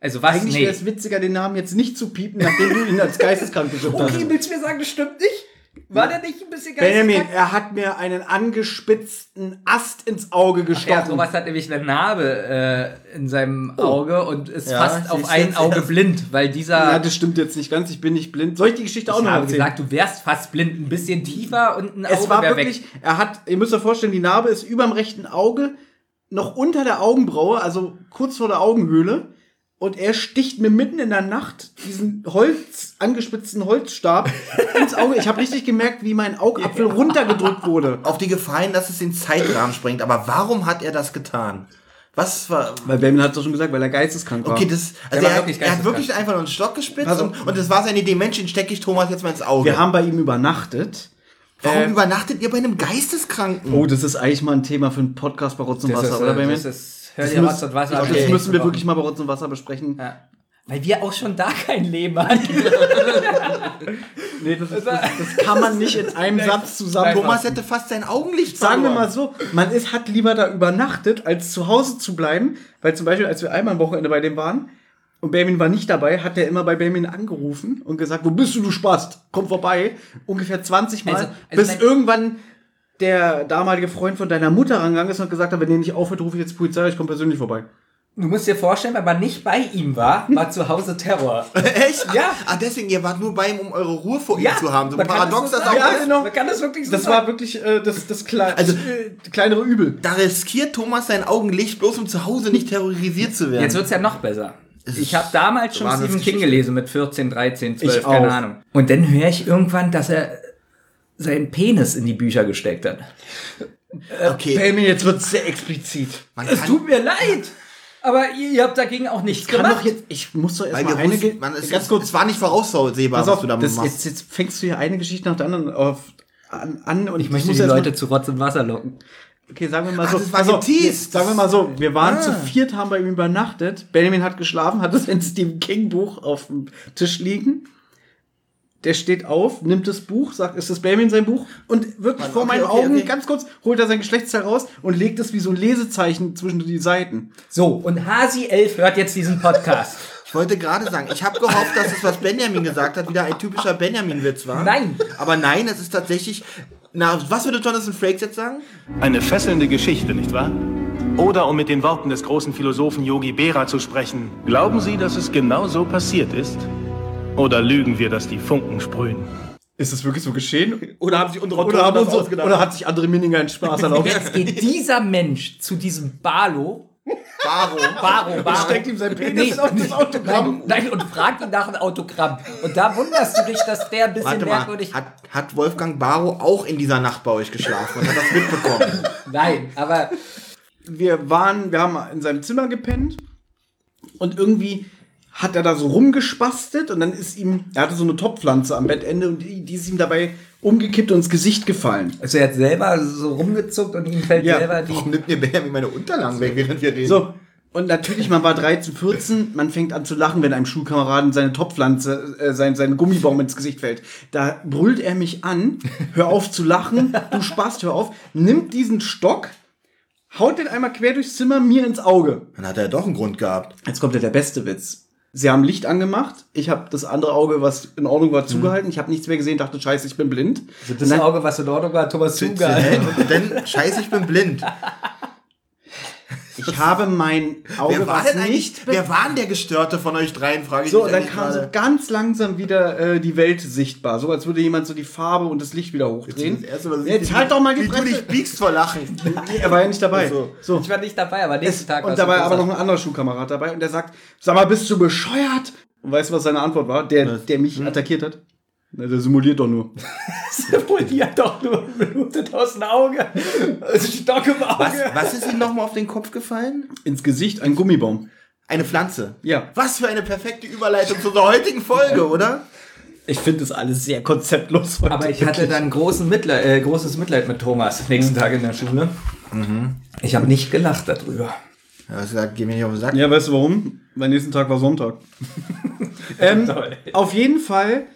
Also was? Eigentlich nee. wäre es witziger, den Namen jetzt nicht zu piepen, nachdem du ihn als geisteskrank beschimpft hast. Okay, willst du mir sagen, das stimmt nicht? War der nicht ein bisschen Benjamin, geisteskrank? er hat mir einen angespitzten Ast ins Auge Ja, gestochen. Thomas hat nämlich eine Narbe äh, in seinem Auge und ist Ja, fast ich auf ein Auge erst. blind, weil dieser. ja, das stimmt jetzt nicht ganz. Ich bin nicht blind. Soll ich die Geschichte auch ich noch habe erzählen? gesagt, du wärst fast blind, ein bisschen tiefer und ein Auge es war wirklich, weg. er hat, ihr müsst euch vorstellen, die Narbe ist überm rechten Auge, noch unter der Augenbraue, also kurz vor der Augenhöhle. Und er sticht mir mitten in der Nacht diesen Holz, angespitzten Holzstab ins Auge. Ich habe richtig gemerkt, wie mein Augapfel runtergedrückt wurde. Auf die Gefahr hin, dass es den Zeitrahmen sprengt. Aber warum hat er das getan? Was war. Weil Benjamin hat es doch schon gesagt, weil er geisteskrank war. Okay, das, also war er, wirklich er hat wirklich einfach nur einen Stock gespitzt Also- und, und das war seine Idee. Mensch, den stecke ich Thomas jetzt mal ins Auge. Wir haben bei ihm übernachtet. Warum äh, übernachtet ihr bei einem Geisteskranken? Oh, das ist eigentlich mal ein Thema für einen Podcast bei Rotz und Wasser, ist, oder äh, Benjamin? das ist, hör Das dir müssen- Rotz und Wasser das an. Okay. müssen wir wirklich mal bei Rotz und Wasser besprechen. Ja. Weil wir auch schon da kein Leben hatten. Nee, das, ist, das, das kann man nicht in einem Satz zusammenfassen. Thomas hätte fast sein Augenlicht Sagen wir verloren. mal so, man ist, hat lieber da übernachtet, als zu Hause zu bleiben. Weil zum Beispiel, als wir einmal am Wochenende bei dem waren und Benjamin war nicht dabei, hat der immer bei Benjamin angerufen und gesagt, wo bist du, du Spast? Komm vorbei. Ungefähr 20 Mal. Also- also bis irgendwann der damalige Freund von deiner Mutter rangegangen ist und gesagt hat, wenn ihr nicht aufhört, rufe ich jetzt die Polizei, ich komme persönlich vorbei. Du musst dir vorstellen, wenn man nicht bei ihm war, war zu Hause Terror. Echt? Ja. Ah, deswegen, ihr wart nur bei ihm, um eure Ruhe vor ihm Ja, zu haben. So kann paradox das das so auch sagen. ist. genau. Man kann das wirklich so Das sagen. war wirklich äh, das, das Kle Also- äh, kleinere Übel. Da riskiert Thomas sein Augenlicht, bloß um zu Hause nicht terrorisiert zu werden. Jetzt wird's ja noch besser. Ich habe damals schon Stephen King gelesen mit 14, 13, 12, Ich keine auch. Ahnung. Und dann höre ich irgendwann, dass er seinen Penis in die Bücher gesteckt hat. Okay, Benjamin, jetzt wird es sehr explizit. man Es tut mir leid, aber ihr, ihr habt dagegen auch nichts Kann gemacht. doch jetzt, ich muss doch weil erstmal wir eine. Ge- man, es, ganz kurz. es war nicht voraussehbar, was auf, du da das, machst. jetzt, jetzt fängst du hier eine Geschichte nach der anderen auf, an, an und ich möchte muss die erst mal- Leute zu Rotz und Wasser locken. Okay, sagen wir mal Ach, so. das war auf, geteased. Sagen wir mal so, wir waren Ah. zu viert, haben bei ihm übernachtet. Benjamin hat geschlafen, hat das Stephen King Buch auf dem Tisch liegen. Der steht auf, nimmt das Buch, sagt, ist das Benjamin sein Buch? Und wirklich Mann, vor okay, meinen okay, Augen, okay. ganz kurz, holt er sein Geschlechtsteil raus und legt es wie so ein Lesezeichen zwischen die Seiten. So, und Hasi 11 hört jetzt diesen Podcast. Ich wollte gerade sagen, ich habe gehofft, dass es, was Benjamin gesagt hat, wieder ein typischer Benjamin-Witz war. Nein. Aber nein, es ist tatsächlich. Na, was würde Jonathan Frakes jetzt sagen? Eine fesselnde Geschichte, nicht wahr? Oder um mit den Worten des großen Philosophen Yogi Berra zu sprechen, glauben Sie, dass es genau so passiert ist? Oder lügen wir, dass die Funken sprühen? Ist das wirklich so geschehen? Oder haben sich unsere Oder, haben das unsere, ausgedacht? oder hat sich André Minninger einen Spaß erlaubt? Jetzt geht dieser Mensch zu diesem Barlo. Baro. Baro, Baro. steckt ihm sein Penis auf das Autogramm. Nein, nein, und fragt ihn nach einem Autogramm. Und da wunderst du dich, dass der ein bisschen Warte mal, merkwürdig... hat, hat Wolfgang Baro auch in dieser Nacht bei euch geschlafen und hat das mitbekommen? Nein, aber wir waren, wir haben in seinem Zimmer gepennt und irgendwie hat er da so rumgespastet und dann ist ihm, er hatte so eine Topfpflanze am Bettende und die, die ist ihm dabei umgekippt und ins Gesicht gefallen. also er hat selber so rumgezuckt und ihm fällt Ja. selber die... Warum nimmt mir Benjamin meine Unterlagen weg, während wir reden? So. Und natürlich, man war 13, 14, man fängt an zu lachen, wenn einem Schulkameraden seine Topfpflanze, äh, sein, sein Gummibaum ins Gesicht fällt. Da brüllt er mich an, hör auf zu lachen, du Spast, hör auf, nimmt diesen Stock, haut den einmal quer durchs Zimmer mir ins Auge. Dann hat er doch einen Grund gehabt. Jetzt kommt ja der beste Witz. Sie haben Licht angemacht. Ich habe das andere Auge, was in Ordnung war, zugehalten. Ich habe nichts mehr gesehen, dachte, scheiße, ich bin blind. Das Und dann- Auge, was in Ordnung war, Thomas zugehalten. Und dann, scheiße, ich bin blind. Ich habe mein Auge, Wer war was denn nicht wer war denn der Gestörte von euch dreien, frage ich So, mich dann kam so ganz langsam wieder äh, die Welt sichtbar. So als würde jemand so die Farbe und das Licht wieder hochdrehen. Das erste, was ich- Jetzt halt doch mal die Wie du dich biegst vor Lachen. Er war ja nicht dabei. Ach so. Ich war nicht dabei, aber nächsten Es, Tag und war so aber noch ein anderer Schulkamerad dabei und der sagt, sag mal, bist du bescheuert? Und weißt du, was seine Antwort war? Der, der mich Hm. attackiert hat? Na, der simuliert doch nur. simuliert doch nur blutet aus dem Auge. Stock im Auge. Was, was ist ihm nochmal auf den Kopf gefallen? Ins Gesicht ein Gummibaum. Eine Pflanze. Ja. Was für eine perfekte Überleitung zu unserer heutigen Folge, oder? Ich finde das alles sehr konzeptlos. heute. Aber ich hatte dann großen Mitleid, äh, großes Mitleid mit Thomas nächsten Tag in der Schule. Ich habe nicht gelacht darüber. Ja, das sagt, geh mir nicht auf den Sack. Ja, weißt du warum? Mein nächsten Tag war Sonntag. ähm, auf jeden Fall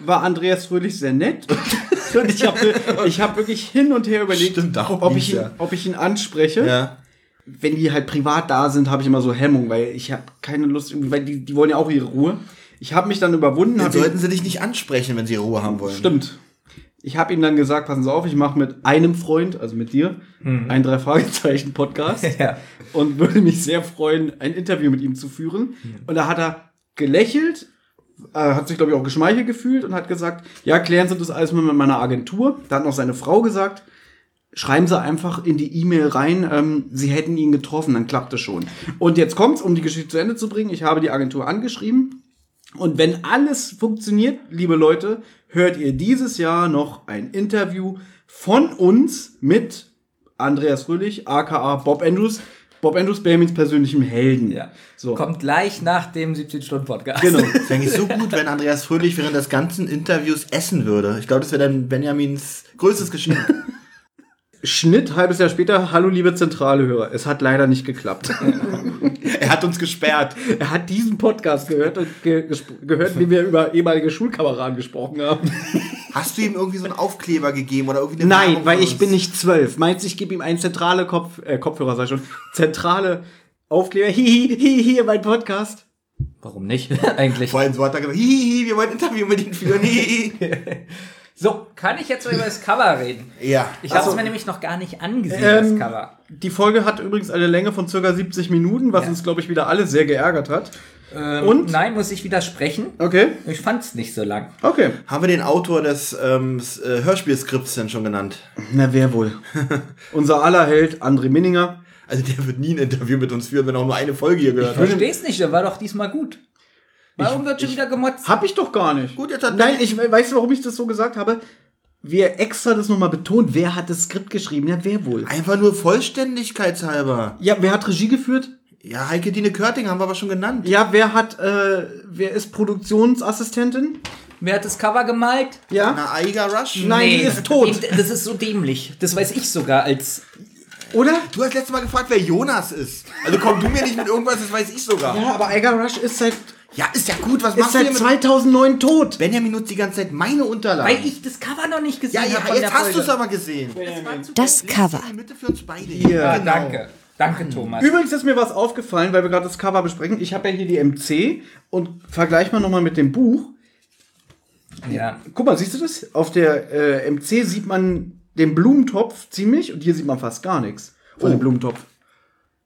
war Andreas Fröhlich sehr nett. und ich habe ich hab wirklich hin und her überlegt, Stimmt, ob, ich ihn, ja. ob ich ihn anspreche. Ja. Wenn die halt privat da sind, habe ich immer so Hemmung, weil ich habe keine Lust, irgendwie, weil die, die wollen ja auch ihre Ruhe. Ich habe mich dann überwunden. Dann sollten sie dich nicht ansprechen, wenn sie Ruhe haben wollen. Stimmt. Ich habe ihm dann gesagt, passen Sie auf, ich mache mit einem Freund, also mit dir, ein drei Fragezeichen Podcast Ja. und würde mich sehr freuen, ein Interview mit ihm zu führen. Und da hat er gelächelt, äh, hat sich glaube ich auch geschmeichelt gefühlt und hat gesagt, ja, klären Sie das alles mal mit meiner Agentur. Da hat noch seine Frau gesagt, schreiben Sie einfach in die E-Mail rein, ähm, Sie hätten ihn getroffen, dann klappt es schon. Und jetzt kommt's, um die Geschichte zu Ende zu bringen. Ich habe die Agentur angeschrieben und wenn alles funktioniert, liebe Leute, hört ihr dieses Jahr noch ein Interview von uns mit Andreas Fröhlich, aka Bob Andrews. Bob Andrews, Benjamins persönlichem Helden. Ja. So. Kommt gleich nach dem 17-Stunden-Podcast. Genau. Es wäre eigentlich so gut, wenn Andreas Fröhlich während des ganzen Interviews essen würde. Ich glaube, das wäre dann Benjamins größtes Geschenk. Schnitt, halbes Jahr später, hallo liebe zentrale Hörer. Es hat leider nicht geklappt. er hat uns gesperrt. er hat diesen Podcast gehört und ge gehört, wie wir über ehemalige Schulkameraden gesprochen haben. Hast du ihm irgendwie so einen Aufkleber gegeben oder irgendwie eine Nein, Werbung weil ich bin nicht zwölf. Meinst du, ich gebe ihm einen zentrale Kopf, äh, Kopfhörer, sag ich schon, zentrale Aufkleber. Hihi, hihi, hier mein Podcast. Warum nicht? Eigentlich. Vorhin so hat er gesagt, hihi, wir wollen ein Interview mit ihm führen. Hihi. So, kann ich jetzt mal über das Cover reden? ja. Ich habe es mir nämlich noch gar nicht angesehen, Ähm, das Cover. Die Folge hat übrigens eine Länge von circa 70 Minuten, was Ja. uns, glaube ich, wieder alle sehr geärgert hat. Ähm, und? Nein, muss ich widersprechen. Okay, Ich fand's nicht so lang. okay. Haben wir den Autor des ähm, äh, Hörspielskripts denn schon genannt? Na, wer wohl? Unser aller Held, André Minninger. Also der wird nie ein Interview mit uns führen, wenn er auch nur eine Folge hier gehört Ich hat. versteh's nicht, der war doch diesmal gut. Warum wird schon wieder gemotzt? Hab ich doch gar nicht. Gut, jetzt hat Nein, ich weißt du, warum ich das so gesagt habe? Wir extra das nochmal betont. Wer hat das Skript geschrieben? Ja, wer wohl? Einfach nur vollständigkeitshalber. Ja, wer hat Regie geführt? Ja, Heike Dine Körting haben wir aber schon genannt. Ja, wer hat, äh, wer ist Produktionsassistentin? Wer hat das Cover gemalt? Ja? Na, Aiga Rush? Nein, die ist tot. Das ist so dämlich. Das weiß ich sogar als. Oder? Du hast letztes Mal gefragt, wer Jonas ist. Also komm du mir nicht mit irgendwas, das weiß ich sogar. Ja, aber Iger Rush ist seit, ist ja gut, was ist machst du seit denn mit... 2009 tot. Benjamin nutzt die ganze Zeit meine Unterlagen. Weil ich das Cover noch nicht gesehen ja, ja, habe. von jetzt hast du es aber gesehen. Das Cover. In die Mitte für uns beide. Hier. Ah, Genau. danke. Danke, Thomas. Übrigens ist mir was aufgefallen, weil wir gerade das Cover besprechen. Ich habe ja hier die MC und vergleich mal nochmal mit dem Buch. Ja. Guck mal, siehst du das? Auf der äh, MC sieht man den Blumentopf ziemlich und hier sieht man fast gar nichts von dem Blumentopf.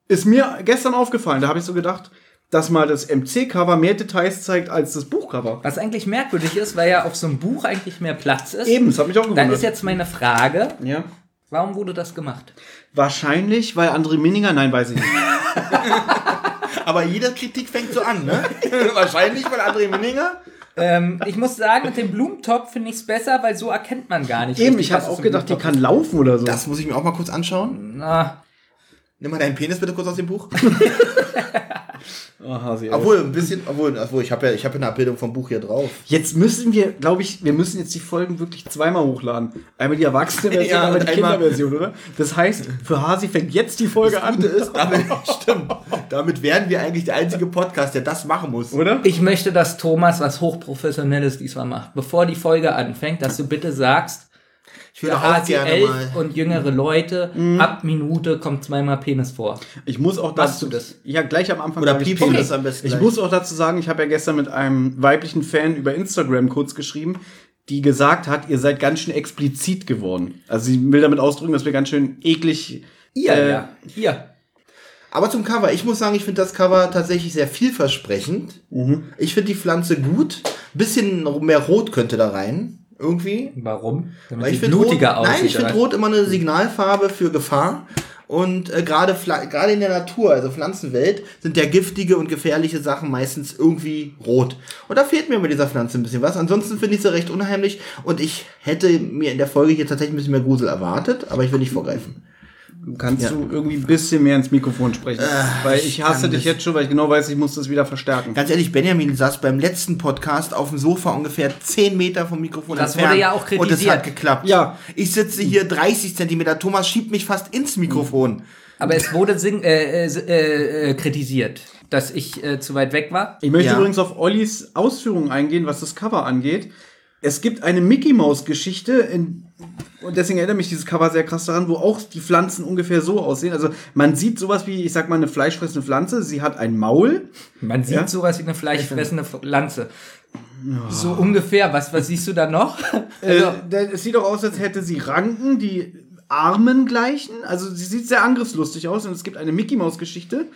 Ist mir gestern aufgefallen. Da habe ich so gedacht, dass mal das MC-Cover mehr Details zeigt als das Buchcover. Was eigentlich merkwürdig ist, weil ja auf so einem Buch eigentlich mehr Platz ist. Eben, das hat mich auch Dann gewundert. ist jetzt meine Frage, ja. warum wurde das gemacht? Wahrscheinlich, weil André Minninger, nein, weiß ich nicht. Aber jede Kritik fängt so an, ne? Wahrscheinlich von André Minninger. Ähm, ich muss sagen, mit dem Blumentopf finde ich es besser, weil so erkennt man gar nicht. Eben, richtig, ich habe auch gedacht, die kann laufen oder so. Das muss ich mir auch mal kurz anschauen. Na, Nimm mal deinen Penis bitte kurz aus dem Buch. Aha, sie Obwohl, ein bisschen, obwohl, obwohl ich habe ja, ich habe ja eine Abbildung vom Buch hier drauf. Jetzt müssen wir, glaube ich, wir müssen jetzt die Folgen wirklich zweimal hochladen. Einmal die Erwachsene-Version, Ja, einmal die Kinderversion, oder? Das heißt, für Hasi fängt jetzt die Folge an. ist, damit, stimmt. Damit wären wir eigentlich der einzige Podcast, der das machen muss. Oder? ich möchte, dass Thomas was Hochprofessionelles diesmal macht. Bevor die Folge anfängt, dass du bitte sagst, für auch HC gerne 11 mal. und jüngere Leute, ab Minute kommt zweimal Penis vor. Ich muss auch Machst dazu, du das? Ja, gleich am Anfang. Oder piepst das am besten Ich gleich? muss auch dazu sagen, ich habe ja gestern mit einem weiblichen Fan über Instagram kurz geschrieben, die gesagt hat, ihr seid ganz schön explizit geworden. Also sie will damit ausdrücken, dass wir ganz schön eklig. Ihr, Äh, ja. Ihr. Aber zum Cover. Ich muss sagen, ich finde das Cover tatsächlich sehr vielversprechend. Ich finde die Pflanze gut. Bisschen mehr Rot könnte da rein. Irgendwie. Warum? Damit Weil ich finde Rot, nein, ich finde? Rot immer eine Signalfarbe für Gefahr. Und äh, gerade gerade in der Natur, also Pflanzenwelt, sind ja giftige und gefährliche Sachen meistens irgendwie rot. Und da fehlt mir bei dieser Pflanze ein bisschen was. Ansonsten finde ich sie recht unheimlich. Und ich hätte mir in der Folge hier tatsächlich ein bisschen mehr Grusel erwartet, aber ich will nicht vorgreifen. Kannst Ja. du irgendwie ein bisschen mehr ins Mikrofon sprechen? weil ich hasse dich jetzt schon, weil ich genau weiß, ich muss das wieder verstärken. Ganz ehrlich, Benjamin saß beim letzten Podcast auf dem Sofa ungefähr 10 Meter vom Mikrofon Das entfernt. wurde ja auch Und es kritisiert. hat geklappt. Ja. Ich sitze hier 30 Zentimeter. Thomas schiebt mich fast ins Mikrofon. Aber es wurde sing äh, äh, äh, äh, kritisiert, dass ich äh, zu weit weg war. Ich möchte Ja. übrigens auf Ollis Ausführungen eingehen, was das Cover angeht. Es gibt eine Mickey Maus Geschichte in, und deswegen erinnert mich dieses Cover sehr krass daran, wo auch die Pflanzen ungefähr so aussehen. Also man sieht sowas wie, ich sag mal, eine fleischfressende Pflanze. Sie hat ein Maul. Man sieht Ja? sowas wie eine fleischfressende Pflanze. So ungefähr. Was, was siehst du da noch? Äh, der- es sieht auch aus, als hätte sie Ranken, die Armen gleichen. Also sie sieht sehr angriffslustig aus und es gibt eine Mickey Maus Geschichte,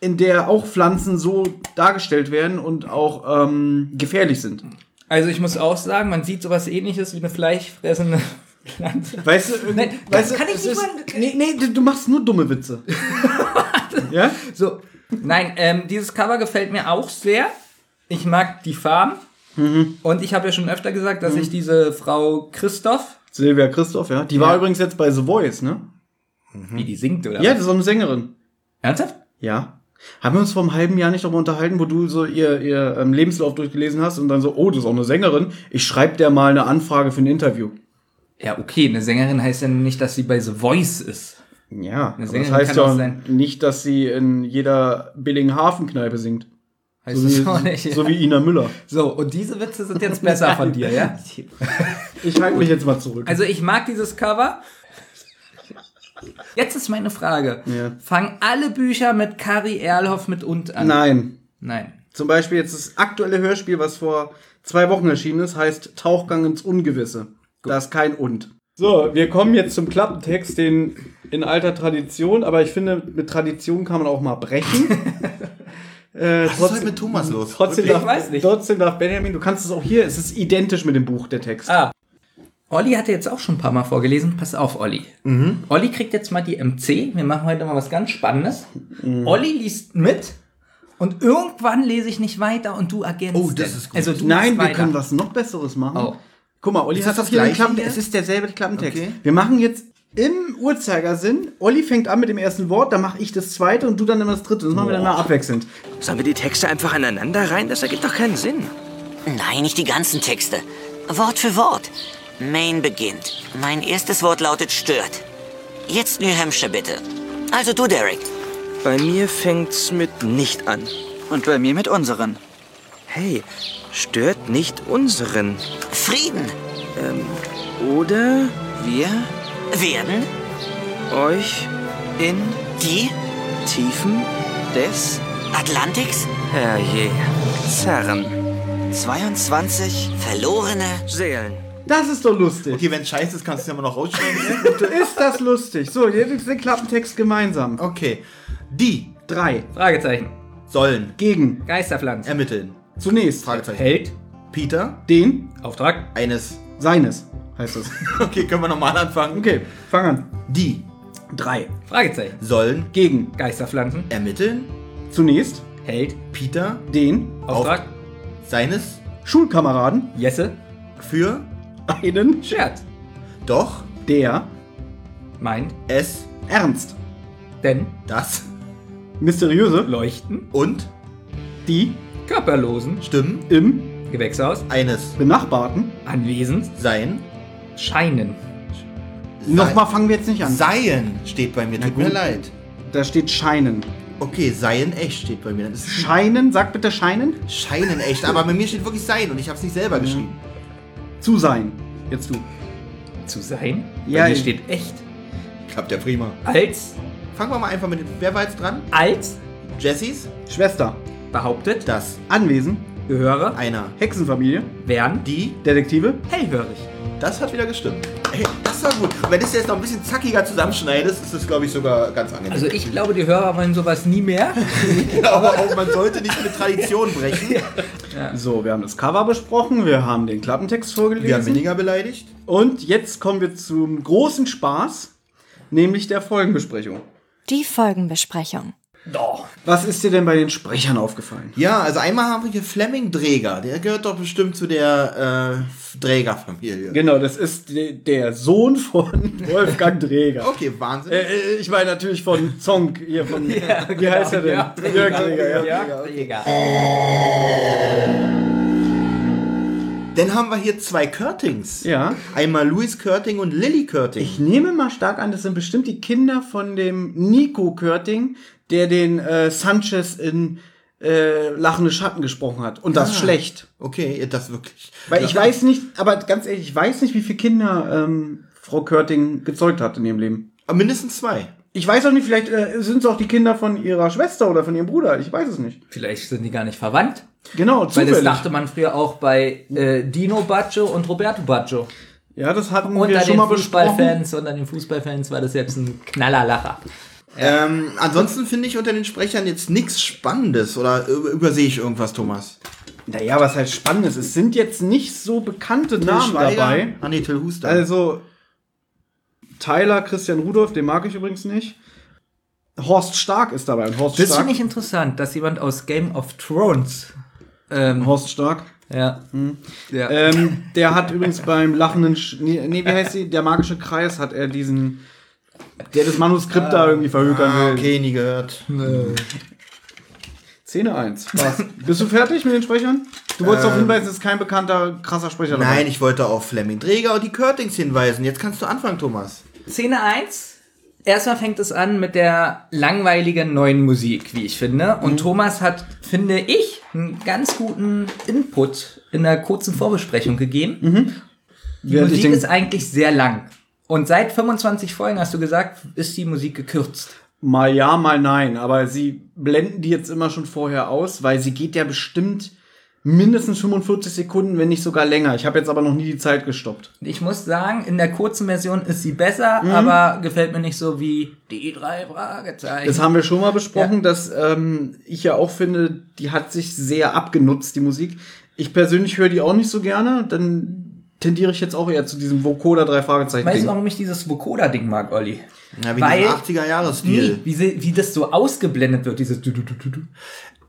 in der auch Pflanzen so dargestellt werden und auch ähm, gefährlich sind. Also ich muss auch sagen, man sieht sowas ähnliches wie eine fleischfressende Pflanze. Weißt du, Nein, weißt das du, kann ich es nicht ist, mal- nee, nee, du- du machst nur dumme Witze. ja? So, nein, ähm, dieses Cover gefällt mir auch sehr. Ich mag die Farben. Mhm. Und ich habe ja schon öfter gesagt, dass ich diese Frau Christoph, Silvia Christoph, ja. Die war Ja. übrigens jetzt bei The Voice, ne? wie die singt, oder? Ja, das ist auch eine Sängerin. Ernsthaft? Ja. Haben wir uns vor einem halben Jahr nicht darüber unterhalten, wo du so ihr, ihr ähm, Lebenslauf durchgelesen hast und dann so, oh, das ist auch eine Sängerin. Ich schreibe der mal eine Anfrage für ein Interview. Ja, okay, eine Sängerin heißt ja nicht, dass sie bei The Voice ist. Ja, das Sängerin heißt kann ja sein. nicht, dass sie in jeder billigen Hafenkneipe singt. Heißt So das wie, auch nicht? so wie Ina Müller. So, und diese Witze sind jetzt besser von dir, ja? Ich halte mich jetzt mal zurück. Also ich mag dieses Cover. Jetzt ist meine Frage. Ja. Fangen alle Bücher mit Kari Erlhoff mit und an? Nein. Nein. Zum Beispiel jetzt das aktuelle Hörspiel, was vor zwei Wochen erschienen ist, heißt Tauchgang ins Ungewisse. Da ist kein Und. So, wir kommen jetzt zum Klappentext, den in alter Tradition, aber ich finde, mit Tradition kann man auch mal brechen. äh, Was ist heute mit Thomas los? Trotzdem Ich darf, weiß nicht. trotzdem darf Benjamin, du kannst es auch hier, es ist identisch mit dem Buch, der Text. Ah. Olli hatte jetzt auch schon ein paar Mal vorgelesen. Pass auf, Olli. Olli kriegt jetzt mal die MC. Wir machen heute mal was ganz Spannendes. Olli liest mit und irgendwann lese ich nicht weiter und du ergänzt. Oh, das ist gut. Also du Nein, wir weiter. können was noch Besseres machen. Oh. Guck mal, Olli Ist hat das das hier Klappen, hier? es ist derselbe Klappentext. Okay. Wir machen jetzt im Uhrzeigersinn, Olli fängt an mit dem ersten Wort, dann mache ich das zweite und du dann immer das dritte. Das machen wir dann mal abwechselnd. Sollen wir die Texte einfach aneinander rein? Das ergibt doch keinen Sinn. Nein, nicht die ganzen Texte. Wort für Wort. Maine beginnt. Mein erstes Wort lautet stört. Jetzt New Hampshire bitte. Also du, Derek. Bei mir fängt's mit nicht an. Und bei mir mit unseren. Hey, stört nicht unseren. Frieden. Oder Wir Werden. euch in Die Tiefen des Atlantiks. herrje zerren. 22 Verlorene. Seelen. Das ist doch lustig. Okay, wenn scheiße ist, kannst du es ja mal noch rausschneiden. Ist das lustig? So, jetzt ist der Klappentext gemeinsam. okay. Die Drei. Fragezeichen. sollen Gegen. Geisterpflanze. ermitteln. Zunächst. Fragezeichen. Held. Peter, Den Auftrag. eines. seines, heißt es. Okay, können wir nochmal anfangen. Okay, fang an. Die Drei. Fragezeichen. sollen Gegen. Geisterpflanzen. ermitteln. Zunächst. Held. Peter, Den. Auftrag. seines Schulkameraden. Jesse. für Einen. Scherz. doch Der. Meint. es Ernst. Denn. das Mysteriöse. Leuchten. und Die. Körperlosen. Stimmen Im. Gewächshaus. eines Benachbarten. Anwesend. sein. Scheinen. Nochmal fangen wir jetzt nicht an. Seien steht bei mir, tut gut. mir leid. Da steht Scheinen. Okay, seien echt steht bei mir. Scheinen, sag bitte Scheinen. scheinen echt, aber bei mir steht wirklich sein und ich habe es nicht selber geschrieben. Zu sein. Jetzt du. Zu sein. Ja, Bei ich- steht echt. Klappt ja prima. Als. Fangen wir mal einfach mit dem. Wer war jetzt dran? Als. Jessys? Schwester. Behauptet. Das. Anwesen. Gehöre. Einer. Hexenfamilie. Werden. Die. Detektive. Hellhörig. Das hat wieder gestimmt. Ey, das war gut. Und wenn du es jetzt noch ein bisschen zackiger zusammenschneidest, ist das, glaube ich, sogar ganz angenehm. Also ich glaube, die Hörer wollen sowas nie mehr. aber auch, man sollte nicht mit Tradition brechen. So, wir haben das Cover besprochen, wir haben den Klappentext vorgelesen. Wir haben weniger beleidigt. Und jetzt kommen wir zum großen Spaß, nämlich der Folgenbesprechung. Die Folgenbesprechung. Was ist dir denn bei den Sprechern aufgefallen? Ja, also einmal haben wir hier Flemming Dräger. Der gehört doch bestimmt zu der äh, Dräger-Familie. Genau, das ist de- der Sohn von Wolfgang Dräger. Okay, Wahnsinn. Äh, äh, ich meine natürlich von Zonk, hier von, wie heißt er denn? Ja, Jörg Dräger, ja. Ja, Träger. Dann haben wir hier zwei Körtings. Ja. Einmal Louis Körting und Lilly Körting. Ich nehme mal stark an, das sind bestimmt die Kinder von dem Nico Körting, der den äh, Sanchez in äh, Lachende Schatten gesprochen hat. Und das Ah. schlecht. Okay, das wirklich. Weil ich weiß nicht, aber ganz ehrlich, ich weiß nicht, wie viele Kinder ähm, Frau Körting gezeugt hat in ihrem Leben. Aber mindestens zwei. Ich weiß auch nicht, vielleicht äh, sind es auch die Kinder von ihrer Schwester oder von ihrem Bruder. Ich weiß es nicht. Vielleicht sind die gar nicht verwandt. Genau, Weil zufällig. das dachte man früher auch bei äh, Dino Baggio und Roberto Baggio. ja, das hatten wir Unter schon den mal besprochen. Fußballfans, unter den Fußballfans war das jetzt ein Knallerlacher. Ähm, ansonsten finde ich unter den Sprechern jetzt nichts Spannendes. Oder über- übersehe ich irgendwas, Thomas? Naja, was halt spannend ist, es sind jetzt nicht so bekannte Namen Schweiger? dabei. Ah, nee, Till Huster. Also, Tyler Christian Rudolph, den mag ich übrigens nicht. Horst Stark ist dabei. Und Horst Das finde ich interessant, dass jemand aus Game of Thrones. Ähm, Horst Stark. ja. ja. Ähm, der hat übrigens beim lachenden, Sch nee, nee, wie heißt sie? Der magische Kreis hat er diesen, der das Manuskript da irgendwie verhökern ah, will. okay, nie gehört. Szene 1. Was? Bist du fertig mit den Sprechern? Du wolltest darauf hinweisen, es ist kein bekannter, krasser Sprecher dabei. Nein, ich wollte auf Flemming Dräger und die Körtings hinweisen. Jetzt kannst du anfangen, Thomas. Szene 1. Erstmal fängt es an mit der langweiligen neuen Musik, wie ich finde. Und Thomas hat, finde ich, einen ganz guten Input in der kurzen Vorbesprechung gegeben. Die Während Musik ist eigentlich sehr lang. Und seit 25 Folgen, hast du gesagt, ist die Musik gekürzt. Mal ja, mal nein. Aber sie blenden die jetzt immer schon vorher aus, weil sie geht ja bestimmt mindestens 45 Sekunden, wenn nicht sogar länger. Ich habe jetzt aber noch nie die Zeit gestoppt. Ich muss sagen, in der kurzen Version ist sie besser, aber gefällt mir nicht so wie die drei Fragezeichen. Das haben wir schon mal besprochen, dass ähm, ich ja auch finde, die hat sich sehr abgenutzt, die Musik. Ich persönlich höre die auch nicht so gerne. Dann tendiere ich jetzt auch eher zu diesem Vokoda drei Fragezeichen. Weißt du, Ding. warum ich dieses Vokoda-Ding mag, Olli? Ja, wie Weil- dieser 80er-Jahres-Stil. Nee, wie, sie, wie das so ausgeblendet wird, dieses du, du, du, du, du.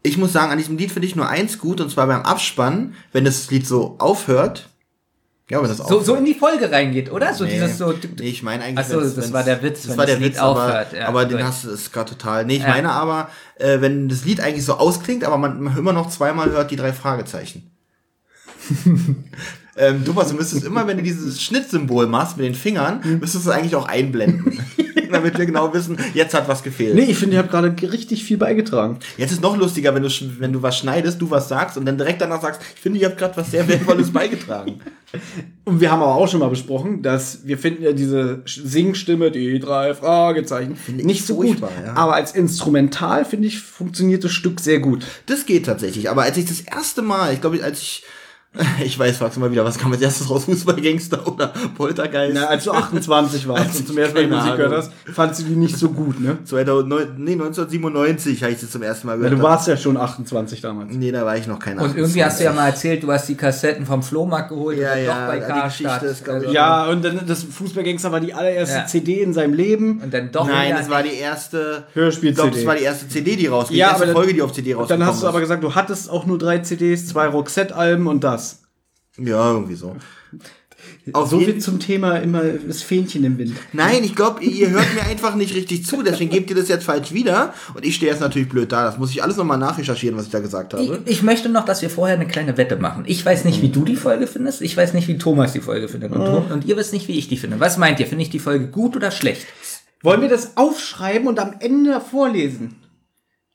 Ich muss sagen, an diesem Lied finde ich nur eins gut, und zwar beim Abspann, wenn das Lied so aufhört. Ja, wenn das So, aufhört. so in die Folge reingeht, oder? So Nee, dieses so. nee, ich meine eigentlich. Ach so, wenn's- das war der Witz, Das wenn war das der Lied Witz, aber, aufhört, ja, aber den hast du, ist gerade total. Nee, ich Ja. meine aber, äh, wenn das Lied eigentlich so ausklingt, aber man immer noch zweimal hört die drei Fragezeichen. ähm, Thomas, du müsstest immer, wenn du dieses Schnittsymbol machst mit den Fingern, Hm. müsstest du es eigentlich auch einblenden. damit wir genau wissen, jetzt hat was gefehlt. Nee, ich finde, ihr habt gerade richtig viel beigetragen. Jetzt ist noch lustiger, wenn du, wenn du was schneidest, du was sagst und dann direkt danach sagst, ich finde, ihr habt gerade was sehr Wertvolles beigetragen. Und wir haben aber auch schon mal besprochen, dass wir finden ja diese Singstimme, die drei Fragezeichen, ich nicht so gut. ja. Aber als Instrumental, finde ich, funktioniert das Stück sehr gut. Das geht tatsächlich. Aber als ich das erste Mal, ich glaube, als ich, ich weiß, fragst du mal wieder, was kam als erstes raus? Fußballgangster oder Poltergeist? Na, als du 28 warst und zum ersten Mal die Musik gehört Ahnung. hast, fandst du die nicht so gut, ne? 2009, nee, 1997 habe ich das zum ersten Mal Ja, gehört. du warst ja schon 28 damals. nee, da war ich noch kein Und irgendwie hast du ja mal erzählt, du hast die Kassetten vom Flohmarkt geholt Ja, und ja, doch bei die Karstadt. Geschichte ist, Also- Ja, und dann das Fußballgangster war die allererste Ja. CD in seinem Leben. Und dann doch Nein, das war die erste Hörspiel-CD. Ich glaube, das war die erste CD, die rausging. Ja, die erste aber dann- Folge, die auf CD rausgekommen Dann hast du aber gesagt, du hattest auch nur drei CDs, zwei Roxette-Alben und das. Ja, irgendwie so. Auf so viel zum Thema immer das Fähnchen im Wind. Nein, ich glaube, ihr hört mir einfach nicht richtig zu, deswegen gebt ihr das jetzt falsch wieder. Und ich stehe jetzt natürlich blöd da. Das muss ich alles nochmal nachrecherchieren, was ich da gesagt Ich, habe. ich möchte noch, dass wir vorher eine kleine Wette machen. Ich weiß nicht, wie du die Folge findest. Ich weiß nicht, wie Thomas die Folge findet. Und, Tom- und ihr wisst nicht, wie ich die finde. Was meint ihr? Finde ich die Folge gut oder schlecht? Wollen wir das aufschreiben und am Ende vorlesen?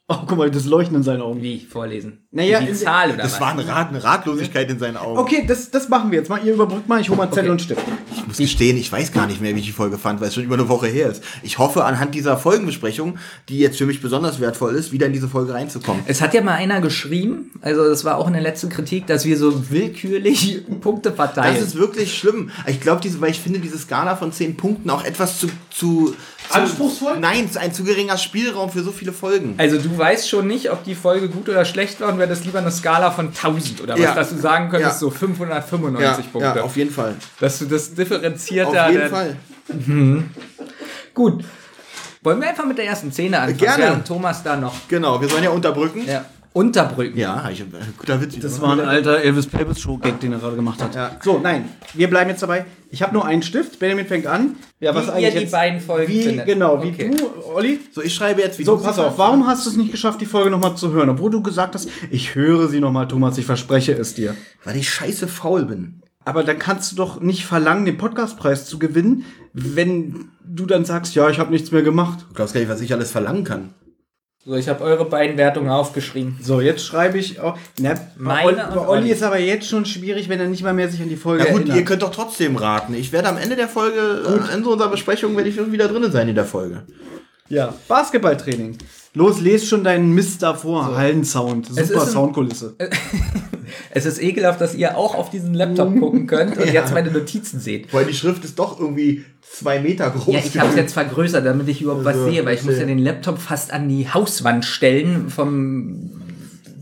Oh, guck mal, das Leuchten in seinen Augen. Wie vorlesen? Naja, die Zahl oder Das was? war eine, Rat, eine Ratlosigkeit in seinen Augen. Okay, das, das machen wir jetzt mal. Ihr überbrückt mal, ich hole mal Zettel Okay. und Stift. Ich muss gestehen, ich weiß gar nicht mehr, wie ich die Folge fand, weil es schon über eine Woche her ist. Ich hoffe, anhand dieser Folgenbesprechung, die jetzt für mich besonders wertvoll ist, wieder in diese Folge reinzukommen. Es hat ja mal einer geschrieben, also das war auch in der letzten Kritik, dass wir so willkürlich Punkte verteilen. Das ist wirklich schlimm. Ich glaube, diese, weil ich finde diese Skala von 10 Punkten auch etwas zu, zu, zu Anspruchsvoll? Nein, es ist ein zu geringer Spielraum für so viele Folgen. also du weißt schon nicht, ob die Folge gut oder schlecht war und wäre das lieber eine Skala von 1000 oder was, Ja. dass du sagen könntest, Ja. so 595 Punkte. ja, auf jeden Fall. dass du das differenzierter... Auf jeden dann- Fall. Gut. Wollen wir einfach mit der ersten Szene anfangen? Gerne. Thomas da noch Genau, wir sollen ja unterbrücken. ja, unterbrücken. Ja, ich, äh, guter Witz. Das war ein alter Elvis Pelvis Show Gag, den er gerade gemacht hat. Ja. So, nein, wir bleiben jetzt dabei. Ich habe nur einen Stift. Benjamin fängt an. Ja, Wie ihr die beiden Folgen wie, findet. Genau, wie Okay. du, Olli. So, ich schreibe jetzt, wie So, du pass auf. Warum hast du es nicht geschafft, die Folge nochmal zu hören? Obwohl du gesagt hast, ich höre sie nochmal, Thomas, ich verspreche es dir. Weil ich scheiße faul bin. Aber dann kannst du doch nicht verlangen, den Podcastpreis zu gewinnen, wenn du dann sagst, ja, ich habe nichts mehr gemacht. Du glaubst gar nicht, was ich alles verlangen kann. So, ich habe eure beiden Wertungen aufgeschrieben. So, jetzt schreibe ich auch. Na, bei Meine Olli, bei Olli Olli. ist aber jetzt schon schwierig, wenn er nicht mal mehr sich an die Folge Ja gut, erinnert. ihr könnt doch trotzdem raten. Ich werde am Ende der Folge, äh, in so unserer Besprechung, werde ich schon wieder drin sein in der Folge. Ja, Basketballtraining. Los, les schon deinen Mist davor. Hallensound. Es Super ein- Soundkulisse. Es ist ekelhaft, dass ihr auch auf diesen Laptop gucken könnt und Ja. jetzt meine Notizen seht. Weil die Schrift ist doch irgendwie zwei Meter groß. Ja, ich habe es jetzt vergrößert, damit ich überhaupt was Also, sehe, weil ich muss ja den Laptop fast an die Hauswand stellen vom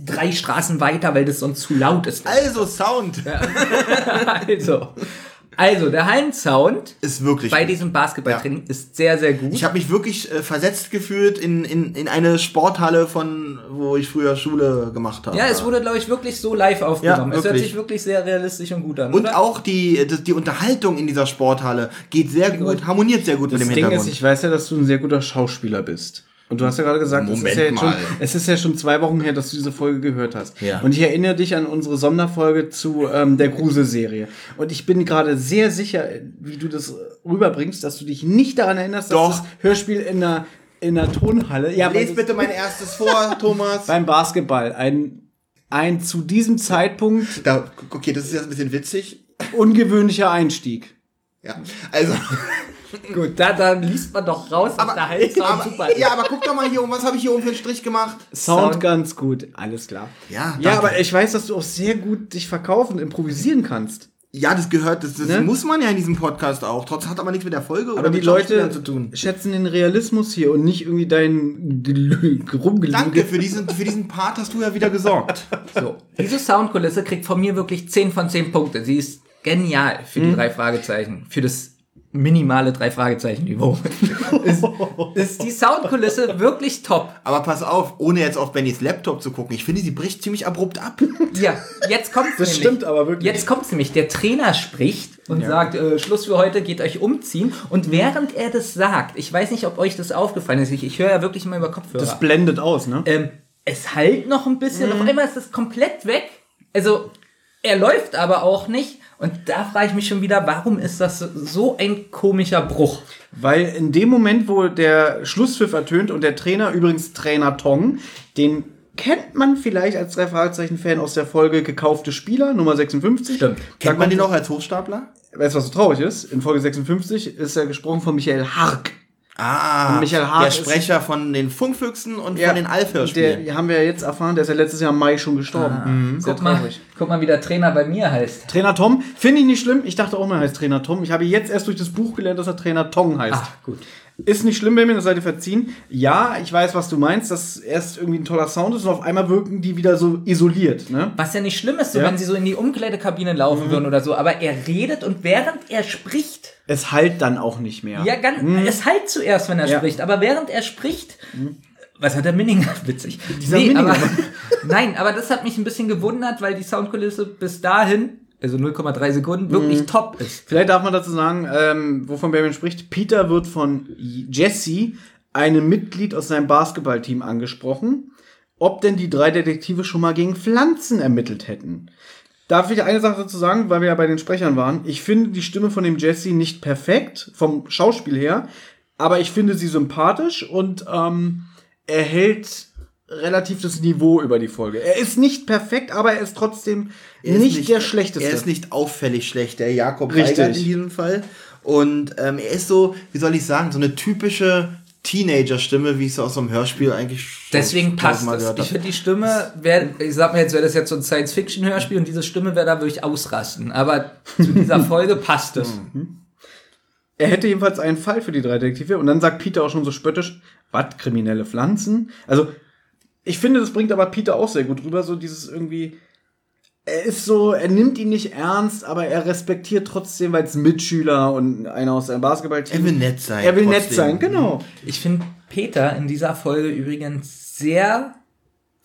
drei Straßen weiter, weil das sonst zu laut ist. Also, Sound Also, also der Hallensound ist wirklich. bei gut. diesem Basketballtraining ist sehr, sehr gut. Ich habe mich wirklich äh, versetzt gefühlt in, in, in eine Sporthalle von, wo ich früher Schule gemacht habe. ja, es wurde, glaube ich, wirklich so live aufgenommen. Ja, es hört sich wirklich sehr realistisch und gut an. Und oder? auch die, das, die Unterhaltung in dieser Sporthalle geht sehr gut, harmoniert sehr gut Das mit dem Ding Hintergrund. ist, ich weiß ja, dass du ein sehr guter Schauspieler bist. Und du hast ja gerade gesagt, es ist, ja schon, es ist ja schon zwei Wochen her, dass du diese Folge gehört hast. Ja. Und ich erinnere dich an unsere Sonderfolge zu ähm, der Grusel-Serie. Und ich bin gerade sehr sicher, wie du das rüberbringst, dass du dich nicht daran erinnerst, dass Doch. das Hörspiel in der, in der Tonhalle, ja, das- bitte mein erstes vor, Thomas. beim Basketball, ein, ein zu diesem Zeitpunkt Da, okay, das ist jetzt ein bisschen witzig. ungewöhnlicher Einstieg. Ja, also, gut, da, da liest man doch raus, dass aber, der Hallensound aber, super ist. ja, aber guck doch mal hier, um was habe ich hier oben für einen Strich gemacht? Sound, Sound. ganz gut, alles klar. Ja, Ja, danke. aber ich weiß, dass du auch sehr gut dich verkaufen, improvisieren kannst. Ja, das gehört, das, das Ne? muss man ja in diesem Podcast auch. Trotz hat aber nichts mit der Folge Aber oder die mit Leute zu tun. schätzen den Realismus hier und nicht irgendwie dein Rumgelüge. Danke, für diesen, für diesen Part hast du ja wieder gesorgt. So, diese Soundkulisse kriegt von mir wirklich 10 von 10 Punkte. Sie ist genial für die drei Fragezeichen, für das minimale drei Fragezeichen Niveau. ist, ist die Soundkulisse wirklich top. Aber pass auf, ohne jetzt auf Bennys Laptop zu gucken, ich finde, sie bricht ziemlich abrupt ab. Ja, jetzt kommt's Das nämlich. stimmt aber wirklich. Jetzt kommt's nämlich. Der Trainer spricht und sagt, äh, Schluss für heute, geht euch umziehen. Und während er das sagt, ich weiß nicht, ob euch das aufgefallen ist, ich, ich höre ja wirklich immer über Kopfhörer. Das blendet aus, ne? ähm, es halt noch ein bisschen, auf einmal ist es komplett weg. Also, er läuft aber auch nicht. Und da frage ich mich schon wieder, warum ist das so ein komischer Bruch? Weil in dem Moment, wo der Schlusspfiff ertönt und der Trainer, übrigens Trainer Tong, den kennt man vielleicht als drei Fragezeichen-Fan aus der Folge Gekaufte Spieler, Nummer 56. Stimmt. Kennt man die noch als Hochstapler? Weißt du, was so traurig ist? In Folge 56 ist er gesprochen von Michael Hark. Ah, Und Michael Hart der ist- Sprecher von den Funkfüchsen und von den Alf-Hörspielen. Der haben wir ja jetzt erfahren, der ist ja letztes Jahr im Mai schon gestorben. Sehr Guck mal, traurig. guck mal, wie der Trainer bei mir heißt. Trainer Tom, finde ich nicht schlimm. Ich dachte auch mal, er heißt Trainer Tom. Ich habe jetzt erst durch das Buch gelernt, dass er Trainer Tong heißt. Ach, gut. Ist nicht schlimm, Benjamin, das seid ihr verziehen. Ja, ich weiß, was du meinst, dass erst irgendwie ein toller Sound ist und auf einmal wirken die wieder so isoliert. Ne? Was ja nicht schlimm ist, so Ja. wenn sie so in die Umkleidekabine laufen würden oder so, aber er redet und während er spricht, Es halt dann auch nicht mehr. ja, ganz, es halt zuerst, wenn er Ja. spricht, aber während er spricht, was hat der Minninger? Witzig. Dieser Minninger. aber, nein, aber das hat mich ein bisschen gewundert, weil die Soundkulisse bis dahin, also 0,3 Sekunden, wirklich Mhm. top ist. Vielleicht darf man dazu sagen, ähm, wovon Benjamin spricht. Peter wird von Jesse, einem Mitglied aus seinem Basketballteam, angesprochen, ob denn die drei Detektive schon mal gegen Pflanzen ermittelt hätten. Darf ich eine Sache dazu sagen, weil wir ja bei den Sprechern waren? Ich finde die Stimme von dem Jesse nicht perfekt, vom Schauspiel her, aber ich finde sie sympathisch und ähm, er hält relativ das Niveau über die Folge. Er ist nicht perfekt, aber er ist trotzdem Er ist nicht, der schlechteste. Er ist nicht auffällig schlecht, der Jakob Richtig. Weigert in diesem Fall. Und ähm, er ist so, wie soll ich sagen, so eine typische Teenager-Stimme, wie ich es aus so einem Hörspiel eigentlich schon Deswegen passt gehört Ich finde die Stimme, wär, ich sag mir jetzt, wäre das jetzt so ein Science-Fiction-Hörspiel und diese Stimme wäre da wirklich ausrasten. Aber zu dieser Folge passt es. Er hätte jedenfalls einen Fall für die drei Detektive und dann sagt Peter auch schon so spöttisch, was, kriminelle Pflanzen? Also, ich finde, das bringt aber Peter auch sehr gut rüber, so dieses irgendwie, er ist so, er nimmt ihn nicht ernst, aber er respektiert trotzdem, weil es Mitschüler und einer aus seinem Basketballteam. Er will nett sein. Er will nett trotzdem. sein, genau. Ich finde Peter in dieser Folge übrigens sehr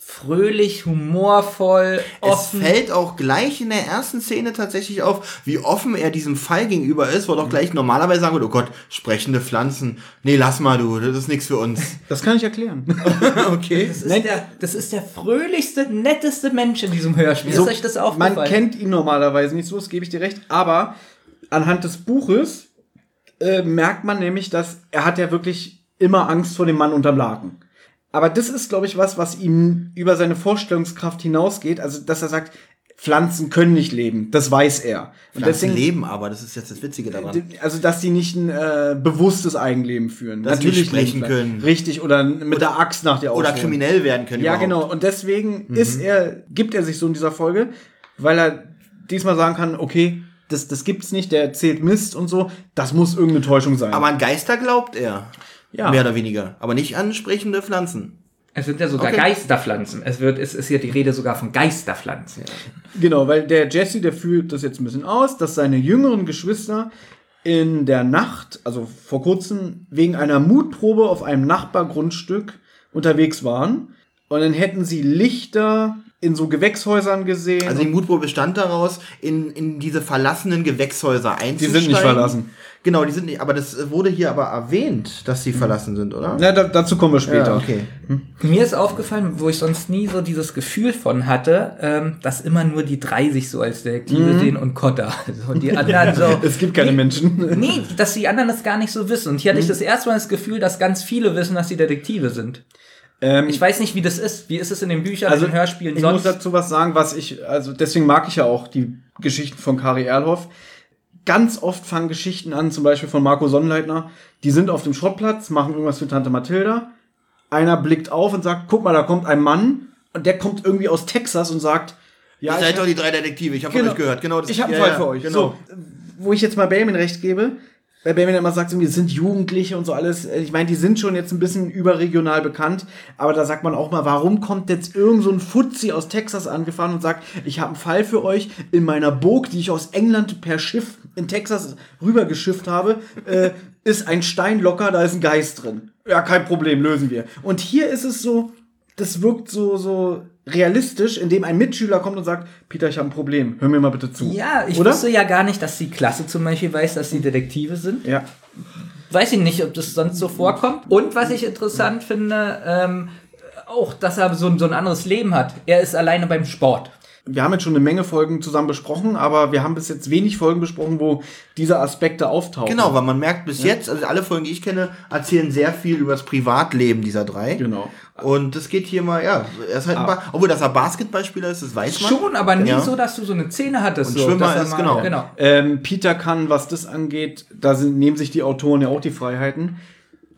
fröhlich, humorvoll, Es offen. fällt auch gleich in der ersten Szene tatsächlich auf, wie offen er diesem Fall gegenüber ist, wo doch gleich normalerweise sagen würde, oh Gott, sprechende Pflanzen. Nee, lass mal du, das ist nichts für uns. Das kann ich erklären. okay. Das ist, der, das ist der fröhlichste, netteste Mensch in diesem Hörspiel. ist euch das aufgefallen? Man kennt ihn normalerweise nicht so, das gebe ich dir recht, aber anhand des Buches äh, merkt man nämlich, dass er hat ja wirklich immer Angst vor dem Mann unterm Laken. Aber das ist, glaube ich, was, was ihm über seine Vorstellungskraft hinausgeht. Also, dass er sagt, Pflanzen können nicht leben. Das weiß er. Und Pflanzen leben aber, das ist jetzt das Witzige daran. also, dass die nicht ein äh, bewusstes Eigenleben führen. Dass sie nicht sprechen können. Richtig, oder mit der Axt nach der Oder kriminell werden können. Ja, überhaupt. genau. Und deswegen Mhm. ist er, gibt er sich so in dieser Folge, weil er diesmal sagen kann, okay, das, das gibt's nicht, der erzählt Mist und so. Das muss irgendeine Täuschung sein. Aber an Geister glaubt er. Ja. Mehr oder weniger. Aber nicht an sprechende Pflanzen. es sind ja sogar Okay. Geisterpflanzen. Es wird, es ist hier die Rede sogar von Geisterpflanzen. Genau, weil der Jesse, der fühlt das jetzt ein bisschen aus, dass seine jüngeren Geschwister in der Nacht, also vor kurzem, wegen einer Mutprobe auf einem Nachbargrundstück unterwegs waren. Und dann hätten sie Lichter in so Gewächshäusern gesehen. Also die Mutprobe bestand daraus, in, in diese verlassenen Gewächshäuser einzusteigen. sind nicht verlassen. Genau, die sind nicht, aber das wurde hier aber erwähnt, dass sie verlassen sind, oder? Na, da, dazu kommen wir später. Ja, okay. Mir ist aufgefallen, wo ich sonst nie so dieses Gefühl von hatte, ähm, dass immer nur die drei sich so als Detektive Mhm. sehen und Kotta. Also, und die anderen so. Es gibt keine Menschen. Nee, dass die anderen das gar nicht so wissen. Und hier hatte ich das erste Mal das Gefühl, dass ganz viele wissen, dass sie Detektive sind. Ähm, Ich weiß nicht, wie das ist. Wie ist es in den Büchern, also in den Hörspielen ich muss sonst? dazu was sagen, was ich, also deswegen mag ich ja auch die Geschichten von Kari Erlhoff. Ganz oft fangen Geschichten an, zum Beispiel von Marco Sonnleitner, die sind auf dem Schrottplatz, machen irgendwas für Tante Mathilda. Einer blickt auf und sagt, guck mal, da kommt ein Mann und der kommt irgendwie aus Texas und sagt, ja, Ihr ich seid doch die drei Detektive, ich habe Genau. von euch gehört. Genau, das- ich habe einen ja, Fall für euch. Genau. So, wo ich jetzt mal Benjamin recht gebe, weil Benjamin immer sagt, wir sind Jugendliche und so alles. Ich meine, die sind schon jetzt ein bisschen überregional bekannt, aber da sagt man auch mal, warum kommt jetzt irgend so ein Fuzzi aus Texas angefahren und sagt, ich habe einen Fall für euch in meiner Burg, die ich aus England per Schiff in Texas rübergeschifft habe, äh, ist ein Stein locker, da ist ein Geist drin. Ja, kein Problem, lösen wir. Und hier ist es so, das wirkt so, so realistisch, indem ein Mitschüler kommt und sagt, Peter, ich habe ein Problem, hör mir mal bitte zu. Ja, ich Oder? wusste ja gar nicht, dass die Klasse zum Beispiel weiß, dass sie Detektive sind. Ja. Weiß ich nicht, ob das sonst so vorkommt. Und was ich interessant finde, ähm, auch, dass er so, ein- so ein anderes Leben hat. Er ist alleine beim Sport. Wir haben jetzt schon eine Menge Folgen zusammen besprochen, aber wir haben bis jetzt wenig Folgen besprochen, wo diese Aspekte auftauchen. Genau, weil man merkt bis jetzt, also alle Folgen, die ich kenne, erzählen sehr viel über das Privatleben dieser drei. Genau. Und das geht hier mal, ja, er ist halt ein ba obwohl dass er Basketballspieler ist, das weiß man. Schon, aber nie Ja. so, dass du so eine Szene hattest. Und so, Schwimmer er ist, mal- genau. genau. Ähm, Peter kann, was das angeht, da sind, nehmen sich die Autoren ja auch die Freiheiten.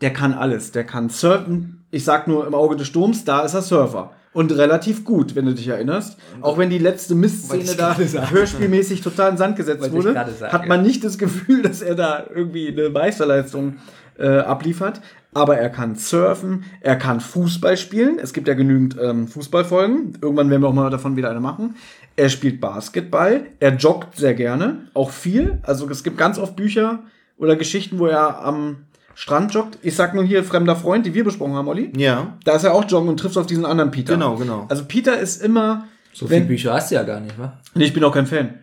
Der kann alles. Der kann surfen. Ich sag nur im Auge des Sturms, da ist er Surfer. Und relativ gut, wenn du dich erinnerst. Auch wenn die letzte Mistszene da sagen. hörspielmäßig total in Sand gesetzt Wollte wurde, sagen, hat man nicht das Gefühl, dass er da irgendwie eine Meisterleistung äh, abliefert. Aber er kann surfen, er kann Fußball spielen. Es gibt ja genügend ähm, Fußballfolgen. Irgendwann werden wir auch mal davon wieder eine machen. Er spielt Basketball, er joggt sehr gerne, auch viel. Also es gibt ganz oft Bücher oder Geschichten, wo er am Strand joggt. Ich sag nur hier Fremder Freund, die wir besprochen haben, Olli. Ja. Da ist er auch joggen und trifft auf diesen anderen Peter. Genau, genau. Also Peter ist immer. So wenn- viele Bücher hast du ja gar nicht, wa? Nee, ich bin auch kein Fan.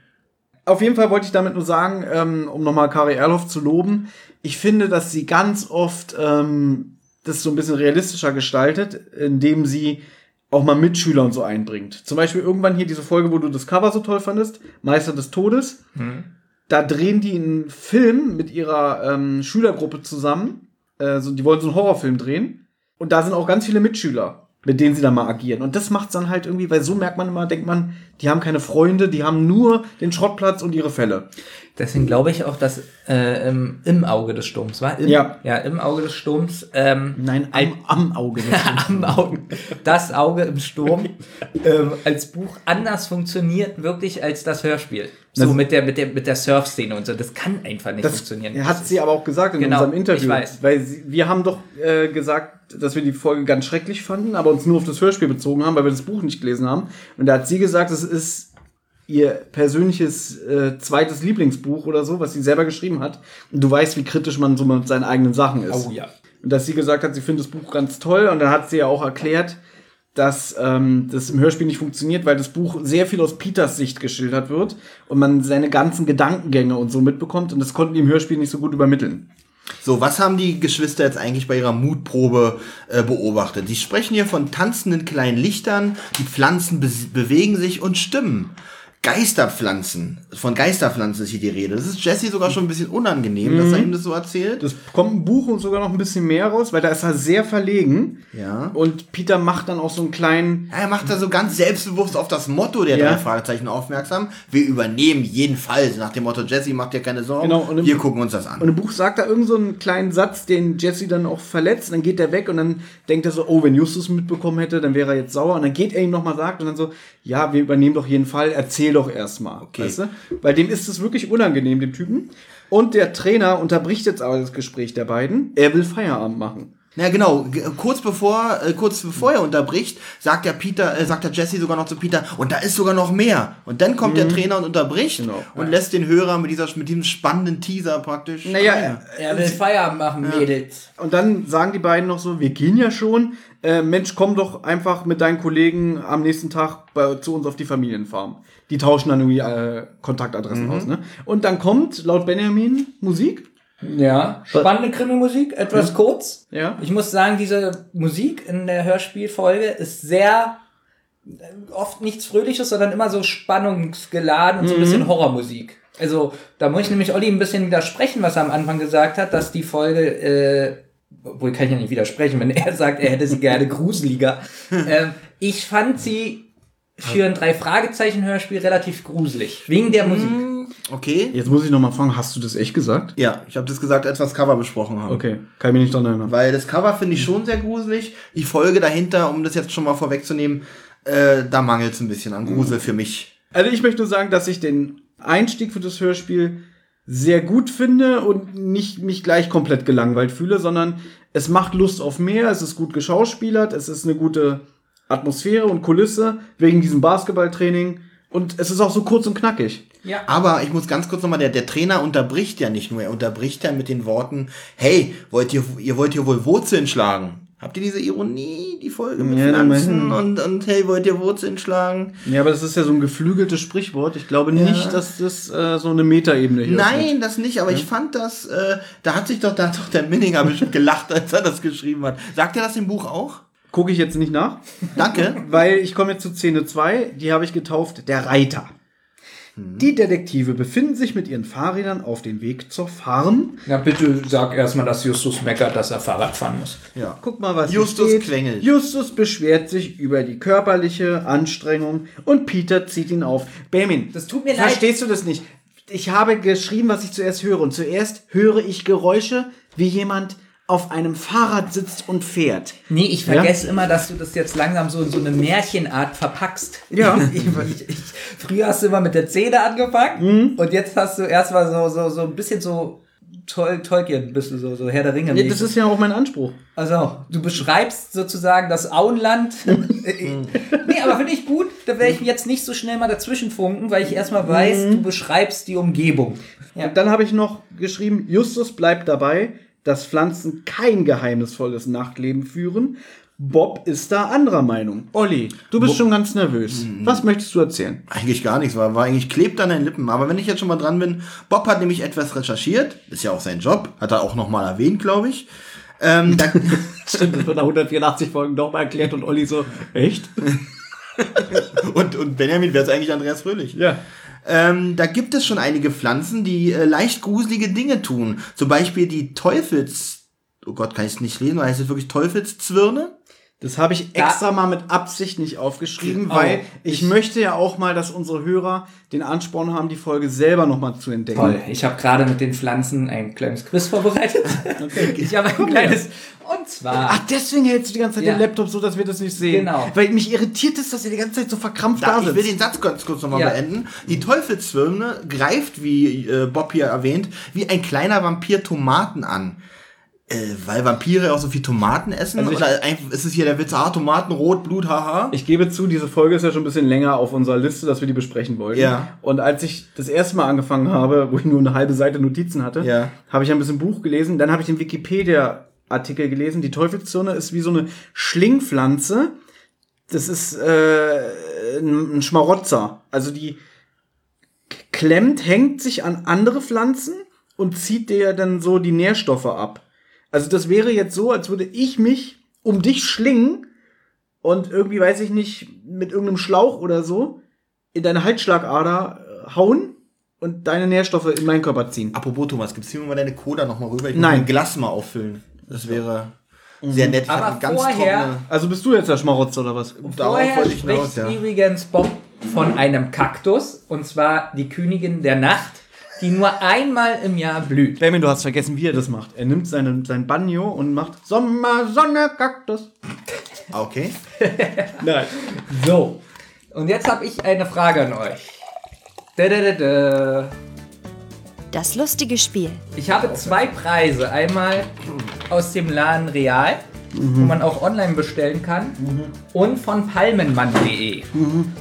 Auf jeden Fall wollte ich damit nur sagen, ähm, um nochmal Kari Erloff zu loben, ich finde, dass sie ganz oft ähm, das so ein bisschen realistischer gestaltet, indem sie auch mal Mitschüler und so einbringt. Zum Beispiel irgendwann hier diese Folge, wo du das Cover so toll fandest, Meister des Todes. Da drehen die einen Film mit ihrer ähm, Schülergruppe zusammen. Äh, so, die wollen so einen Horrorfilm drehen. Und da sind auch ganz viele Mitschüler, mit denen sie dann mal agieren. Und das macht's dann halt irgendwie, weil so merkt man immer, denkt man, die haben keine Freunde, die haben nur den Schrottplatz und ihre Fälle. Deswegen glaube ich auch, dass äh, im, im Auge des Sturms war. Im, Ja. Ja, im Auge des Sturms. Ähm, Nein, am, am Auge. am Auge. Das Auge im Sturm ähm, als Buch anders funktioniert wirklich als das Hörspiel. So Das- mit der mit der mit der Surf-Szene und so. Das kann einfach nicht Das funktionieren. hat sie aber auch gesagt in Genau, unserem Interview. ich weiß. Weil sie, wir haben doch äh, gesagt, dass wir die Folge ganz schrecklich fanden, aber uns nur auf das Hörspiel bezogen haben, weil wir das Buch nicht gelesen haben. Und da hat sie gesagt, es ist ihr persönliches äh, zweites Lieblingsbuch oder so, was sie selber geschrieben hat. Und du weißt, wie kritisch man so mit seinen eigenen Sachen ist. Oh ja. Und dass sie gesagt hat, sie findet das Buch ganz toll. Und dann hat sie ja auch erklärt, dass ähm, das im Hörspiel nicht funktioniert, weil das Buch sehr viel aus Peters Sicht geschildert wird und man seine ganzen Gedankengänge und so mitbekommt. Und das konnten die im Hörspiel nicht so gut übermitteln. So, was haben die Geschwister jetzt eigentlich bei ihrer Mutprobe äh, beobachtet? Sie sprechen hier von tanzenden kleinen Lichtern, die Pflanzen be bewegen sich und stimmen. Geisterpflanzen, von Geisterpflanzen ist hier die Rede. Das ist Jesse sogar schon ein bisschen unangenehm, dass er ihm das so erzählt. Das kommt im Buch und sogar noch ein bisschen mehr raus, weil da ist er sehr verlegen. Ja. Und Peter macht dann auch so einen kleinen. Er macht da so ganz selbstbewusst auf das Motto der Ja. drei Fragezeichen aufmerksam. Wir übernehmen jeden Fall. Nach dem Motto, Jesse, mach dir keine Sorgen. Genau, und wir gucken uns das an. Und im Buch sagt er irgend so einen kleinen Satz, den Jesse dann auch verletzt. Und dann geht er weg und dann denkt er so, oh, wenn Justus mitbekommen hätte, dann wäre er jetzt sauer. Und dann geht er ihm nochmal sagt und dann so, ja, wir übernehmen doch jeden Fall, erzähl doch erstmal. Okay. Weißt du? Weil dem ist es wirklich unangenehm, dem Typen. Und der Trainer unterbricht jetzt aber das Gespräch der beiden. Er will Feierabend machen. Ja, genau. G- Kurz bevor, äh, kurz bevor er unterbricht, sagt der Peter, äh, sagt der Jesse sogar noch zu Peter, und da ist sogar noch mehr. Und dann kommt der Trainer und unterbricht Mhm. Genau. und lässt den Hörer mit dieser, mit diesem spannenden Teaser praktisch. Naja. Er will Feierabend machen, Mädels. Und dann sagen die beiden noch so, wir gehen ja schon. Äh, Mensch, komm doch einfach mit deinen Kollegen am nächsten Tag bei, zu uns auf die Familienfarm. Die tauschen dann irgendwie äh, Kontaktadressen aus. Ne? Und dann kommt laut Benjamin Musik. Ja. Spannende Krimi-Musik, etwas kurz. Ja. Ich muss sagen, diese Musik in der Hörspielfolge ist sehr oft nichts Fröhliches, sondern immer so spannungsgeladen und so ein bisschen Horrormusik. Also, da muss ich nämlich Olli ein bisschen widersprechen, was er am Anfang gesagt hat, dass die Folge, äh, obwohl kann ich ja nicht widersprechen, wenn er sagt, er hätte sie gerne gruseliger. ähm, ich fand sie für ein Drei-Fragezeichen-Hörspiel relativ gruselig. Wegen der Musik. Okay. Jetzt muss ich noch mal fragen, hast du das echt gesagt? Ja, ich habe das gesagt, als wir das Cover besprochen haben. Okay, kann ich mich nicht dran erinnern. Weil das Cover finde ich schon sehr gruselig. Die Folge dahinter, um das jetzt schon mal vorwegzunehmen, äh, da mangelt es ein bisschen an Grusel für mich. Also ich möchte nur sagen, dass ich den Einstieg für das Hörspiel sehr gut finde und nicht mich gleich komplett gelangweilt fühle, sondern es macht Lust auf mehr, es ist gut geschauspielert, es ist eine gute Atmosphäre und Kulisse wegen diesem Basketballtraining und es ist auch so kurz und knackig. Ja. Aber ich muss ganz kurz nochmal, der, der Trainer unterbricht ja nicht nur, er unterbricht ja mit den Worten, hey, wollt ihr, ihr wollt hier wohl Wurzeln schlagen? Habt ihr diese Ironie, die Folge mit Ja, Pflanzen immerhin. und, und hey, wollt ihr Wurzeln schlagen? Ja, aber das ist ja so ein geflügeltes Sprichwort. Ich glaube nicht, dass das äh, so eine Metaebene hier Nein, das nicht, aber ich fand das, äh, da hat sich doch, da hat doch der Minninger bestimmt gelacht, als er das geschrieben hat. Sagt er das im Buch auch? Gucke ich jetzt nicht nach, Danke. weil ich komme jetzt zu Szene 2, die habe ich getauft, der Reiter. Die Detektive befinden sich mit ihren Fahrrädern auf dem Weg zur Farm. Na bitte sag erstmal, dass Justus meckert, dass er Fahrrad fahren muss. Ja. Guck mal, was hier Justus steht. quengelt. Justus beschwert sich über die körperliche Anstrengung und Peter zieht ihn auf. Benjamin, Das tut mir leid. verstehst du das nicht? Ich habe geschrieben, was ich zuerst höre. Und zuerst höre ich Geräusche, wie jemand auf einem Fahrrad sitzt und fährt. Nee, ich vergesse immer, dass du das jetzt langsam so in so eine Märchenart verpackst. Ja. Ich, ich, ich, früher hast du immer mit der Szene angefangen und jetzt hast du erstmal so, so, so ein bisschen so Tol Tolkien, bist du so, so Herr der Ringe. Ja, das ist ja auch mein Anspruch. Also, du beschreibst sozusagen das Auenland. nee, aber finde ich gut. Da werde ich jetzt nicht so schnell mal dazwischen funken, weil ich erstmal weiß, du beschreibst die Umgebung. Ja. Und dann habe ich noch geschrieben, Justus bleibt dabei, dass Pflanzen kein geheimnisvolles Nachtleben führen. Bob ist da anderer Meinung. Olli, du bist schon ganz nervös. Was möchtest du erzählen? Eigentlich gar nichts, war, war eigentlich klebt an den Lippen. Aber wenn ich jetzt schon mal dran bin, Bob hat nämlich etwas recherchiert, ist ja auch sein Job, hat er auch nochmal erwähnt, glaube ich. Ähm, da, Stimmt, das wird nach 184 Folgen nochmal erklärt und Olli so, echt? und, und Benjamin wäre es eigentlich Andreas Fröhlich. Ja. Ähm, da gibt es schon einige Pflanzen, die äh, leicht gruselige Dinge tun. Zum Beispiel die Teufels... Oh Gott, kann ich es nicht lesen? Oder heißt es wirklich Teufelszwirne? Das habe ich extra mal mit Absicht nicht aufgeschrieben, Oh, weil ich, möchte ja auch mal, dass unsere Hörer den Ansporn haben, die Folge selber nochmal zu entdecken. Toll. Ich habe gerade mit den Pflanzen ein kleines Quiz vorbereitet. Ich habe ein kleines. Und zwar. Ach, deswegen hältst du die ganze Zeit Ja. den Laptop so, dass wir das nicht sehen. Genau. Weil mich irritiert ist, dass ihr die ganze Zeit so verkrampft da, Da, ich will sitzt. den Satz ganz kurz nochmal Ja. beenden. Die Teufelszwirne greift, wie äh, Bob hier erwähnt, wie ein kleiner Vampir Tomaten an. Äh, weil Vampire auch so viel Tomaten essen? Also ich- Oder ist es hier der Witz, ah, Tomaten, Rot, Blut, haha? Ich gebe zu, diese Folge ist ja schon ein bisschen länger auf unserer Liste, dass wir die besprechen wollten. Ja. Und als ich das erste Mal angefangen habe, wo ich nur eine halbe Seite Notizen hatte, Ja. habe ich ein bisschen Buch gelesen. Dann habe ich den Wikipedia-Artikel gelesen. Die Teufelszone ist wie so eine Schlingpflanze. Das ist äh, ein ein Schmarotzer. Also die klemmt, hängt sich an andere Pflanzen und zieht dir dann so die Nährstoffe ab. Also das wäre jetzt so, als würde ich mich um dich schlingen und irgendwie, weiß ich nicht, mit irgendeinem Schlauch oder so in deine Halsschlagader äh, hauen und deine Nährstoffe in meinen Körper ziehen. Apropos Thomas, gibst du mir mal deine Cola nochmal rüber? Ich Nein. mein Glas mal auffüllen. Das wäre sehr nett. Ich Aber eine ganz vorher- trockene... Also bist du jetzt der Schmarotzer oder was? Darauf Vorher wollte ich spricht hinaus, ja. übrigens Bob von einem Kaktus. Und zwar die Königin der Nacht, die nur einmal im Jahr blüht. Benjamin, du hast vergessen, wie er das macht. Er nimmt seinen, sein Banjo und macht Sommer, Sonne, Kaktus. Ah, Okay. Nein. So. Und jetzt habe ich eine Frage an euch. Da, da, da, da. Das lustige Spiel. Ich habe zwei Preise. Einmal aus dem Laden Real, wo man auch online bestellen kann, und von palmenmann.de.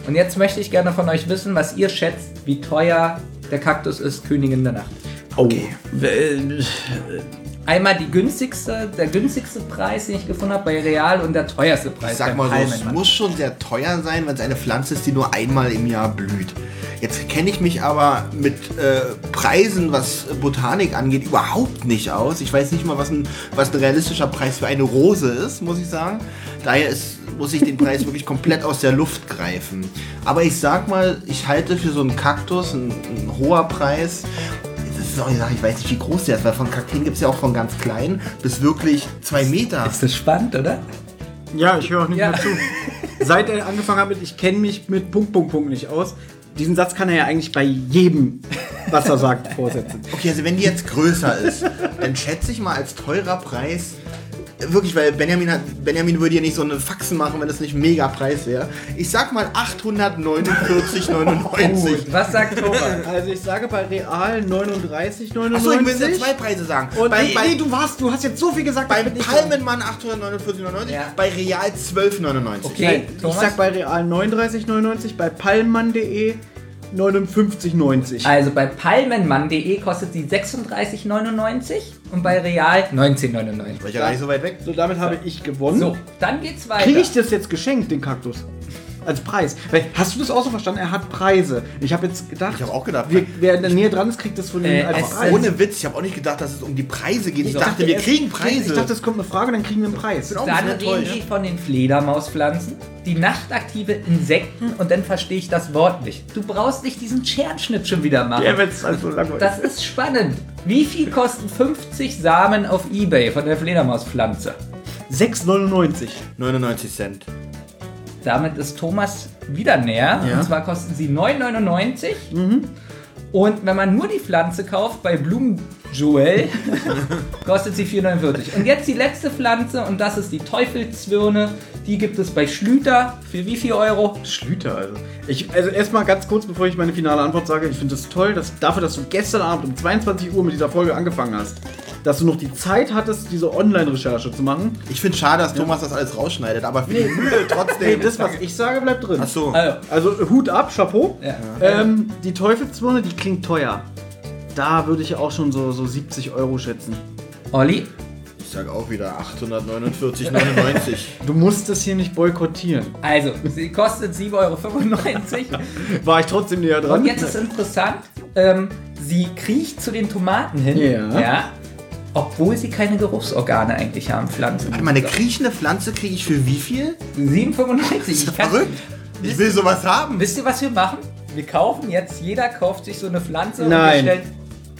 Und jetzt möchte ich gerne von euch wissen, was ihr schätzt, wie teuer der Kaktus ist, Königin der Nacht. Okay. Einmal die günstigste, der günstigste Preis, den ich gefunden habe bei Real und der teuerste Preis Ich sag mal so, es muss schon sehr teuer sein, wenn es eine Pflanze ist, die nur einmal im Jahr blüht. Jetzt kenne ich mich aber mit äh, Preisen, was Botanik angeht, überhaupt nicht aus. Ich weiß nicht mal, was ein, was ein realistischer Preis für eine Rose ist, muss ich sagen. Daher ist, muss ich den Preis wirklich komplett aus der Luft greifen. Aber ich sag mal, ich halte für so einen Kaktus ein, ein hoher Preis. Ist auch Sache, ich weiß nicht, wie groß der ist, weil von Kakteen gibt es ja auch von ganz klein bis wirklich zwei Meter. Ist das spannend, oder? Ja, ich höre auch nicht Ja. mehr zu. Seit er angefangen hat mit, ich kenne mich mit Punkt, Punkt, Punkt nicht aus. Diesen Satz kann er ja eigentlich bei jedem, was er sagt, vorsetzen. Okay, also wenn die jetzt größer ist, dann schätze ich mal als teurer Preis wirklich, weil Benjamin hat, Benjamin würde ja nicht so eine Faxen machen, wenn das nicht mega Preis wäre. Ich sag mal 849,99. Was sagt Thomas? Also ich sage bei Real 39,99. Achso, ich will jetzt zwei Preise sagen. Und bei, nee, bei, nee, du warst, du hast jetzt so viel gesagt. bei Palmenmann 849,99, Ja. bei Real 12,99. Okay, Nein, ich sag bei Real 39,99, bei palmmann.de 59,90. Also bei palmenmann.de kostet sie 36,99 und bei Real 19,99. War ich ja gar nicht so weit weg. So, damit habe ich gewonnen. So, dann geht's weiter. Kriege ich das jetzt geschenkt, den Kaktus? Als Preis. Weil, hast du das auch so verstanden? Er hat Preise. Ich habe jetzt gedacht, Ich habe auch gedacht, wir, wer in der Nähe dran ist, kriegt das von ihm Äh, als Preis. ohne Witz, ich habe auch nicht gedacht, dass es um die Preise geht. Ich Ich dachte, wir erst- kriegen Ich Preise. dachte, es kommt eine Frage, dann kriegen wir einen Preis. Dann reden enttäuscht. wir von den Fledermauspflanzen, die nachtaktive Insekten und dann verstehe ich das Wort nicht. Du brauchst nicht diesen Scherenschnitt schon wieder machen. Wenn es also langweilig Das ist spannend. Wie viel kosten 50 Samen auf Ebay von der Fledermauspflanze? 6,99. 99 Cent. Damit ist Thomas wieder näher. Ja. Und zwar kosten sie 9,99. Und wenn man nur die Pflanze kauft, bei Blumenjoel, kostet sie 4,49. Und jetzt die letzte Pflanze und das ist die Teufelszwirne. Die gibt es bei Schlüter für wie viel Euro? Schlüter, also. Ich, also erstmal ganz kurz, bevor ich meine finale Antwort sage, ich finde es toll, dass dafür, dass du gestern Abend um 22 Uhr mit dieser Folge angefangen hast, dass du noch die Zeit hattest, diese Online-Recherche zu machen. Ich finde schade, dass Thomas das alles rausschneidet, aber für die Mühe Nee, trotzdem. das, was ich sage, bleibt drin. Ach so. Also, Also Hut ab, Chapeau. ja. Ähm, die Teufelszwirne, die klingt teuer. Da würde ich auch schon so, so 70 Euro schätzen. Olli, Ich sage auch wieder 849,99. Du musst es hier nicht boykottieren. also, sie kostet 7,95 Euro. War ich trotzdem näher dran? Und jetzt ist interessant, ähm, sie kriecht zu den Tomaten hin. Ja. Obwohl sie keine Geruchsorgane eigentlich haben, Pflanzen. Warte mal, eine kriechende Pflanze kriege ich für wie viel? 7,95. Ich Verrückt. Ich will sowas haben. Wisst ihr, was wir machen? Wir kaufen jetzt, jeder kauft sich so eine Pflanze und Nein. wir stellen.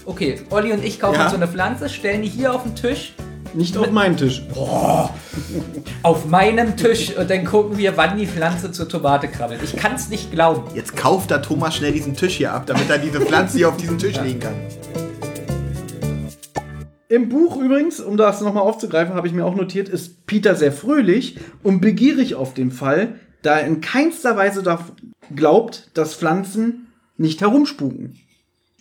Okay, Olli und ich kaufen Ja. uns so eine Pflanze, stellen die hier auf den Tisch, Nicht auf meinen Tisch. auf meinem Tisch und dann gucken wir, wann die Pflanze zur Tomate krabbelt. Ich kann es nicht glauben. Jetzt kauft da Thomas schnell diesen Tisch hier ab, damit er diese Pflanze hier auf diesen Tisch legen kann. Im Buch übrigens, um das nochmal aufzugreifen, habe ich mir auch notiert, ist Peter sehr fröhlich und begierig auf den Fall, da er in keinster Weise glaubt, dass Pflanzen nicht herumspuken.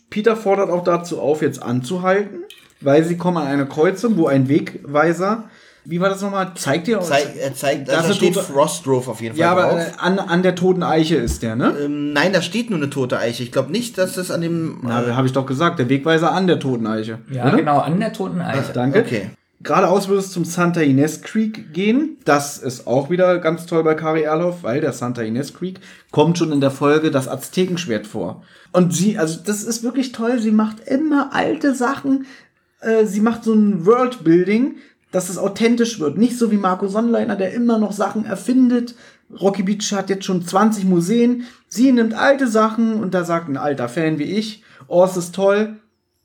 Peter fordert auch dazu auf, jetzt anzuhalten, weil sie kommen an eine Kreuzung, wo ein Wegweiser, wie war das nochmal, zeigt ihr? Zeig, er zeigt, Das also da ist steht total- Frostgrove auf jeden Fall ja, aber drauf. äh, an, an der toten Eiche ist der, ne? Ähm, nein, da steht nur eine tote Eiche. Ich glaube nicht, dass das an dem. Ja, habe ich doch gesagt, der Wegweiser an der toten Eiche. Ja, oder? genau, an der toten Eiche. Danke. Okay. Geradeaus würde es zum Santa Ines Creek gehen. Das ist auch wieder ganz toll bei Kari Erloff, weil der Santa Ines Creek kommt schon in der Folge das Aztekenschwert vor. Und sie, also das ist wirklich toll. Sie macht immer alte Sachen. Äh, sie macht so ein Worldbuilding, dass es authentisch wird. Nicht so wie Marco Sonnleiner, der immer noch Sachen erfindet. Rocky Beach hat jetzt schon 20 Museen. Sie nimmt alte Sachen und da sagt ein alter Fan wie ich, oh, es ist toll.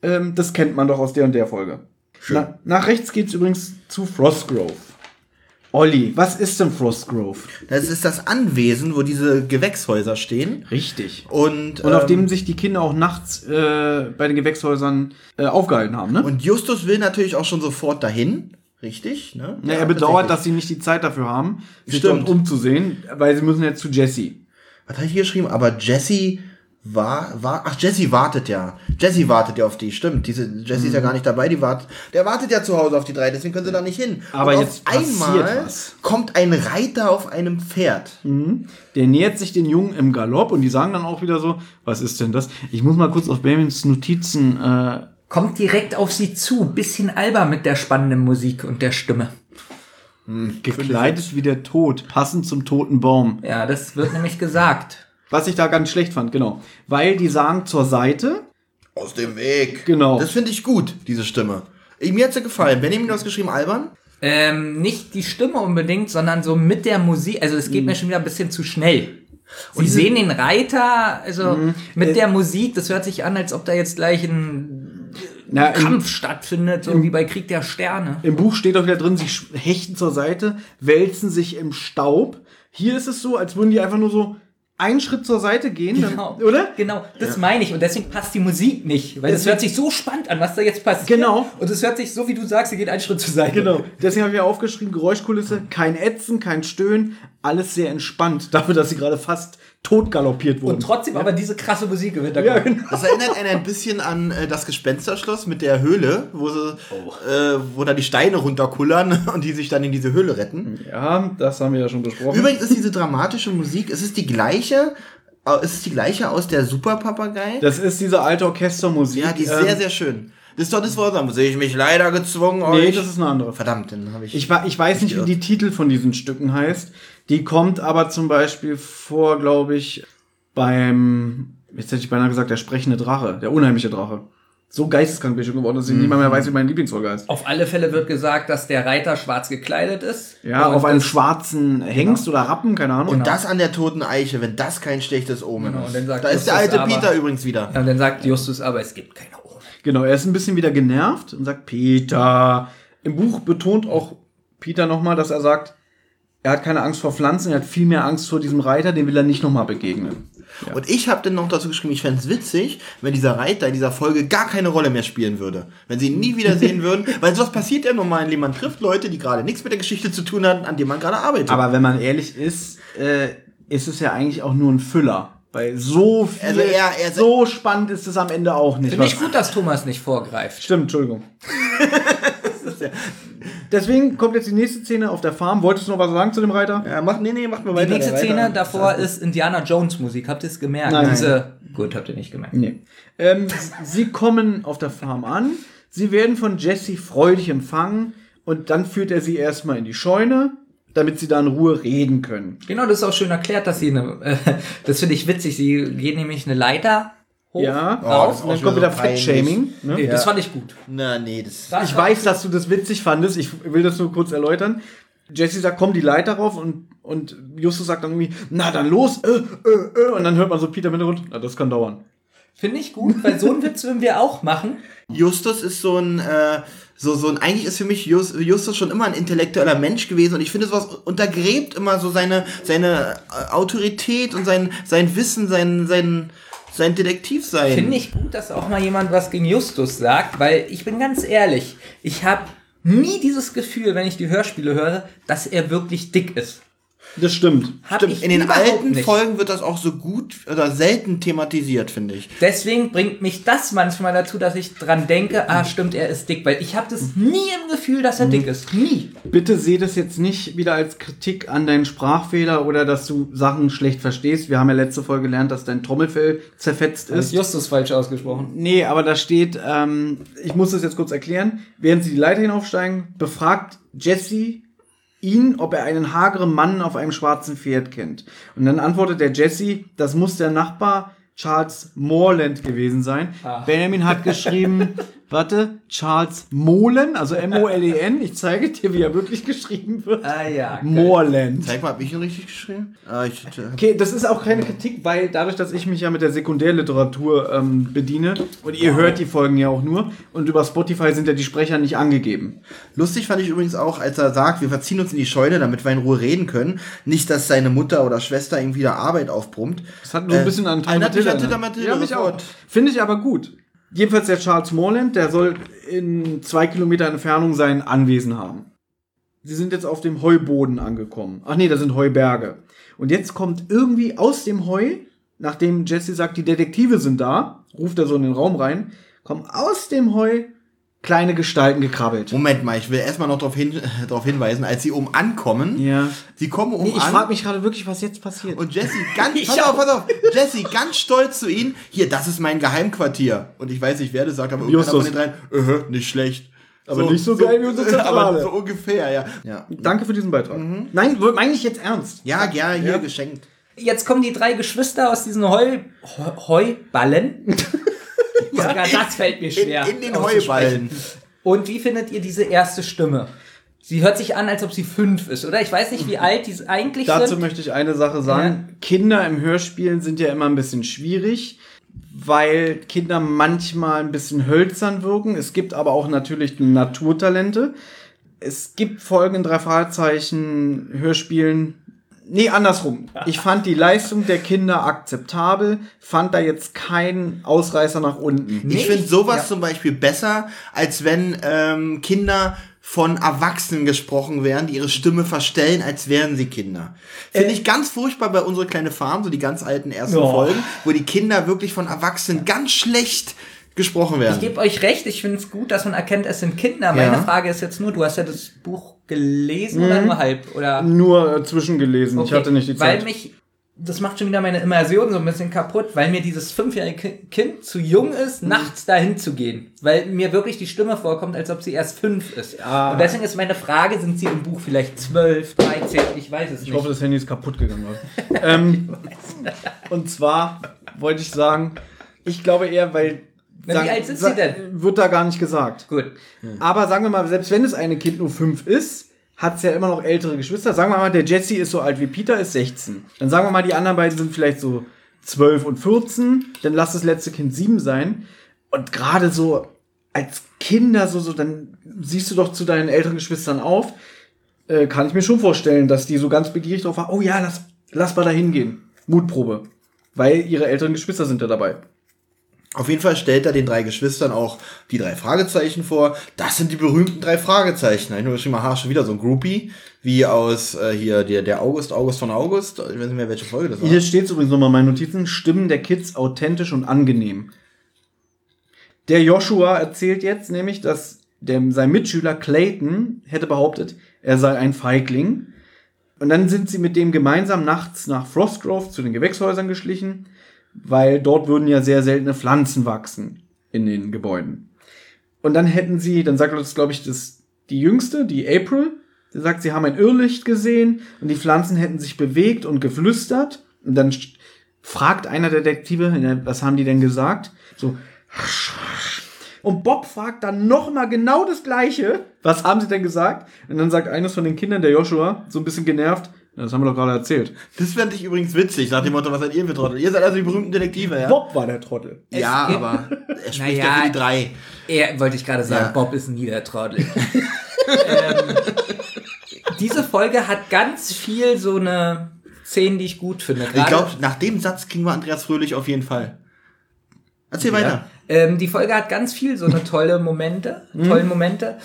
Ähm, das kennt man doch aus der und der Folge. Na, nach rechts geht's übrigens zu Frostgrove. Olli, was ist denn Frostgrove? Das ist das Anwesen, wo diese Gewächshäuser stehen. Richtig. Und, Und auf ähm, dem sich die Kinder auch nachts äh, bei den Gewächshäusern äh, aufgehalten haben, ne? Und Justus will natürlich auch schon sofort dahin. Richtig, ne? ja, er bedauert, dass sie nicht die Zeit dafür haben, sich Stimmt. dort umzusehen, weil sie müssen jetzt zu Jesse. Was habe ich hier geschrieben? Aber Jesse war, war, ach, Jesse wartet ja. Jesse wartet ja auf die, stimmt. Diese, Jesse ist ja gar nicht dabei, die wartet, der wartet ja zu Hause auf die drei, deswegen können sie da nicht hin. Aber Und jetzt einmal was. kommt ein Reiter auf einem Pferd. Der nähert sich den Jungen im Galopp und die sagen dann auch wieder so, was ist denn das? Ich muss mal kurz auf Benjamins Notizen, äh, Kommt direkt auf sie zu. Bisschen alber mit der spannenden Musik und der Stimme. gekleidet wie der Tod, passend zum toten Baum. Ja, das wird nämlich gesagt. Was ich da ganz schlecht fand, genau. Weil die sagen zur Seite, Aus dem Weg. Genau. Das finde ich gut, diese Stimme. Mir hat's ja gefallen. Benjamin, du hast geschrieben, albern? Ähm, nicht die Stimme unbedingt, sondern so mit der Musik. Also es geht mir schon wieder ein bisschen zu schnell. Sie sehen den Reiter, also mit der Musik, das hört sich an, als ob da jetzt gleich ein na, Kampf stattfindet, so wie bei Krieg der Sterne. im Buch steht auch wieder drin, sie hechten zur Seite, wälzen sich im Staub. Hier ist es so, als würden die einfach nur so einen Schritt zur Seite gehen, Genau. dann, oder? Genau, das meine ich. Und deswegen passt die Musik nicht. Weil es hört sich so spannend an, was da jetzt passiert. Genau. Und es hört sich so, wie du sagst, sie geht einen Schritt zur Seite. Genau. Deswegen habe ich mir aufgeschrieben, Geräuschkulisse, kein Ätzen, kein Stöhnen, alles sehr entspannt, dafür, dass sie gerade fast tot galoppiert wurden. Und trotzdem aber diese krasse Musik im Hintergrund. ja, genau. Das erinnert einen ein bisschen an äh, das Gespensterschloss mit der Höhle, wo sie, äh, wo da die Steine runterkullern und die sich dann in diese Höhle retten. ja, das haben wir ja schon besprochen. Übrigens ist diese dramatische Musik, es ist die gleiche, äh, es ist die gleiche aus der Super Papagei. das ist diese alte Orchestermusik. Ja, die ist ähm, sehr, sehr schön. Das ist doch das Wort, da sehe ich mich leider gezwungen, Nee, euch. das ist eine andere. Verdammt, dann habe ich. Ich, ich weiß nicht, wie die Titel von diesen Stücken heißt. Die kommt aber zum Beispiel vor, glaube ich, beim, jetzt hätte ich beinahe gesagt, der sprechende Drache, der unheimliche Drache. So geisteskrank bin ich schon geworden, dass ich nicht mal mehr weiß, wie meine Lieblingsfolge heißt. Auf alle Fälle wird gesagt, dass der Reiter schwarz gekleidet ist. Ja, auf einem schwarzen Hengst oder Rappen, keine Ahnung. und das an der toten Eiche, wenn das kein schlechtes Omen Genau, ist. und dann sagt da ist der Justus alte aber- Peter übrigens wieder. Ja, und dann sagt Justus, aber es gibt keine Ohren. Genau, er ist ein bisschen wieder genervt und sagt, Peter. Im Buch betont auch Peter nochmal, dass er sagt, er hat keine Angst vor Pflanzen, er hat viel mehr Angst vor diesem Reiter, dem will er nicht nochmal begegnen. Und ich habe dann noch dazu geschrieben, ich fände es witzig, wenn dieser Reiter in dieser Folge gar keine Rolle mehr spielen würde. Wenn sie ihn nie wieder sehen würden. Weil sowas passiert ja normal, indem man trifft Leute, die gerade nichts mit der Geschichte zu tun haben, an denen man gerade arbeitet. Aber wenn man ehrlich ist, äh, ist es ja eigentlich auch nur ein Füller. Weil so viel, Also er- er- so spannend ist es am Ende auch nicht. Finde ich gut, dass Thomas nicht vorgreift. Stimmt, Entschuldigung. Deswegen kommt jetzt die nächste Szene auf der Farm. Wolltest du noch was sagen zu dem Reiter? ja, mach, nee, nee, mach mal Die weiter. nächste der Reiter. Szene davor ist Indiana Jones Musik. Habt ihr es gemerkt? Nein. Diese, gut, habt ihr nicht gemerkt. Nee. Ähm, sie kommen auf der Farm an. Sie werden von Jesse freudig empfangen. Und dann führt er sie erstmal in die Scheune, damit sie da in Ruhe reden können. Genau, das ist auch schön erklärt, dass sie eine, äh, das finde ich witzig, sie gehen nämlich eine Leiter hoch, Ja, raus. und dann kommt wieder Fettshaming. Ne? Nee, Das fand ich gut. Na, nee, das. Das Ich weiß, dass du das witzig fandest. Ich will das nur kurz erläutern. Jesse sagt, komm die Leiter rauf und, und Justus sagt dann irgendwie, na dann los, äh, äh, äh. Und dann hört man so Peter im Hintergrund, na das kann dauern. Finde ich gut, weil so einen Witz würden wir auch machen. Justus ist so ein, äh, so, so ein, eigentlich ist für mich Jus- Justus schon immer ein intellektueller Mensch gewesen und ich finde, sowas untergräbt immer so seine, seine äh, Autorität und sein, sein Wissen, sein, sein, sein Detektivsein. Finde ich gut, dass auch mal jemand was gegen Justus sagt, weil ich bin ganz ehrlich, ich habe nie dieses Gefühl, wenn ich die Hörspiele höre, dass er wirklich dick ist. Das stimmt. Hab Stimmt, in den alten nicht. Folgen wird das auch so gut oder selten thematisiert, finde ich. Deswegen bringt mich das manchmal dazu, dass ich dran denke, ah stimmt, er ist dick, weil ich habe das nie im Gefühl, dass er dick ist. Nie. Bitte seh das jetzt nicht wieder als Kritik an deinen Sprachfehler oder dass du Sachen schlecht verstehst. Wir haben ja letzte Folge gelernt, dass dein Trommelfell zerfetzt ist. Justus falsch ausgesprochen. Nee, aber da steht, ähm, ich muss das jetzt kurz erklären. Während sie die Leiter hinaufsteigen, befragt Jesse ihn, ob er einen hageren Mann auf einem schwarzen Pferd kennt. Und dann antwortet der Jesse, das muss der Nachbar Charles Morland gewesen sein. Benjamin hat geschrieben, warte, Charles Molen, also M-O-L-E-N. Ich zeige dir, wie er wirklich geschrieben wird. Ah ja. Morland. Zeig mal, hab ich ihn richtig geschrieben? Ah, ich, Okay, das ist auch keine Kritik, weil dadurch, dass ich mich ja mit der Sekundärliteratur ähm, bediene und ihr hört die Folgen ja auch nur und über Spotify sind ja die Sprecher nicht angegeben. Lustig fand ich übrigens auch, als er sagt, wir verziehen uns in die Scheune, damit wir in Ruhe reden können. Nicht, dass seine Mutter oder Schwester ihm wieder Arbeit aufbrummt. Das hat nur ein Äh, bisschen an erinnert mich an? Tita Matilda Ja, mich auch. Finde ich aber gut. Jedenfalls der Charles Morland, der soll in zwei Kilometer Entfernung sein Anwesen haben. Sie sind jetzt auf dem Heuboden angekommen. Ach nee, da sind Heuberge. Und jetzt kommt irgendwie aus dem Heu, nachdem Jesse sagt, die Detektive sind da, ruft er so in den Raum rein, kommen aus dem Heu kleine Gestalten gekrabbelt. Moment mal, ich will erstmal noch darauf hin, darauf hinweisen, als sie oben ankommen. Ja. Sie kommen oben Nee, ich an. frage mich gerade wirklich, was jetzt passiert. Und Jesse ganz, pass auf, pass auf, Jesse ganz stolz zu ihnen, hier, das ist mein Geheimquartier. Und ich weiß nicht, wer das sagt, aber irgendeiner von Justus. den dreien, äh, nicht schlecht. Aber nicht so geil wie unsere Zentrale. Aber so ungefähr, ja. Ja, Danke für diesen Beitrag. Nein, meine ich jetzt ernst. ja, ja hier geschenkt. Jetzt kommen die drei Geschwister aus diesen Heu, Heu, Heuballen. Sogar das fällt mir In, schwer. in den auszusprechen. Heuballen. Und wie findet ihr diese erste Stimme? Sie hört sich an, als ob sie fünf ist, oder? Ich weiß nicht, wie alt die eigentlich Dazu sind. möchte ich eine Sache sagen. Kinder im Hörspielen sind ja immer ein bisschen schwierig, weil Kinder manchmal ein bisschen hölzern wirken. Es gibt aber auch natürlich Naturtalente. Es gibt Folgen in drei Fragezeichen Hörspielen, Nee, andersrum. Ich fand die Leistung der Kinder akzeptabel, fand da jetzt keinen Ausreißer nach unten. Ich finde sowas zum Beispiel besser, als wenn ähm, Kinder von Erwachsenen gesprochen werden, die ihre Stimme verstellen, als wären sie Kinder. Finde ich ganz furchtbar bei unsere kleine Farm, so die ganz alten ersten Ja. Folgen, wo die Kinder wirklich von Erwachsenen ganz schlecht gesprochen werden. Ich gebe euch recht, ich finde es gut, dass man erkennt, es sind Kinder. Meine Ja. Frage ist jetzt nur, du hast ja das Buch gelesen oder Mhm. nur halb? Oder? Nur äh, zwischengelesen. Ich Okay, hatte nicht die Zeit. Weil mich, das macht schon wieder meine Immersion so ein bisschen kaputt, weil mir dieses fünfjährige Ki- Kind zu jung Mhm. ist, nachts dahin zu gehen. Weil mir wirklich die Stimme vorkommt, als ob sie erst fünf ist. Und deswegen ist meine Frage, sind sie im Buch vielleicht zwölf, dreizehn, ich weiß es Ich nicht. hoffe, das Handy ist kaputt gegangen. Oder? ähm, und zwar wollte ich sagen, ich glaube eher, weil. Na, wie alt sind sie denn? Wird da gar nicht gesagt. Gut. Aber sagen wir mal, selbst wenn das eine Kind nur fünf ist, hat es ja immer noch ältere Geschwister. Sagen wir mal, der Jesse ist so alt wie Peter, ist 16. Dann sagen wir mal, die anderen beiden sind vielleicht so 12 und 14. Dann lass das letzte Kind sieben sein. Und gerade so als Kinder, so, so, dann siehst du doch zu deinen älteren Geschwistern auf. Äh, kann ich mir schon vorstellen, dass die so ganz begierig drauf waren. Oh ja, lass, lass mal da hingehen. Mutprobe. Weil ihre älteren Geschwister sind da dabei. Auf jeden Fall stellt er den drei Geschwistern auch die drei Fragezeichen vor. Das sind die berühmten drei Fragezeichen. Ich nur mal schon wieder so ein Groupie, wie aus äh, hier der, der August, August von August. Ich weiß nicht mehr, welche Folge das war. Hier steht übrigens nochmal in meinen Notizen, Stimmen der Kids authentisch und angenehm. Der Joshua erzählt jetzt nämlich, dass der, sein Mitschüler Clayton hätte behauptet, er sei ein Feigling. Und dann sind sie mit dem gemeinsam nachts nach Frostgrove zu den Gewächshäusern geschlichen, weil dort würden ja sehr seltene Pflanzen wachsen in den Gebäuden. Und dann hätten sie, dann sagt das, glaube ich, das, die jüngste, die April, sie sagt, sie haben ein Irrlicht gesehen und die Pflanzen hätten sich bewegt und geflüstert. Und dann fragt einer der Detektive, was haben die denn gesagt? So. Und Bob fragt dann nochmal genau das Gleiche. Was haben sie denn gesagt? Und dann sagt eines von den Kindern, der Joshua, so ein bisschen genervt, "Ja, das haben wir doch gerade erzählt. Das fände ich übrigens witzig, nach dem Motto, was seid ihr für Trottel? Ihr seid also die berühmten Detektive, ja? Bob war der Trottel. Ja, Es- aber er spricht ja, Naja, für die drei. Er, wollte ich gerade sagen, Ja. Bob ist nie der Trottel. ähm, diese Folge hat ganz viel so eine Szene, die ich gut finde. Ich Gerade- glaube, nach dem Satz kriegen wir Andreas Fröhlich auf jeden Fall. Erzähl weiter. Ja. Ähm, die Folge hat ganz viel so eine tolle Momente, Mhm. tollen Momente,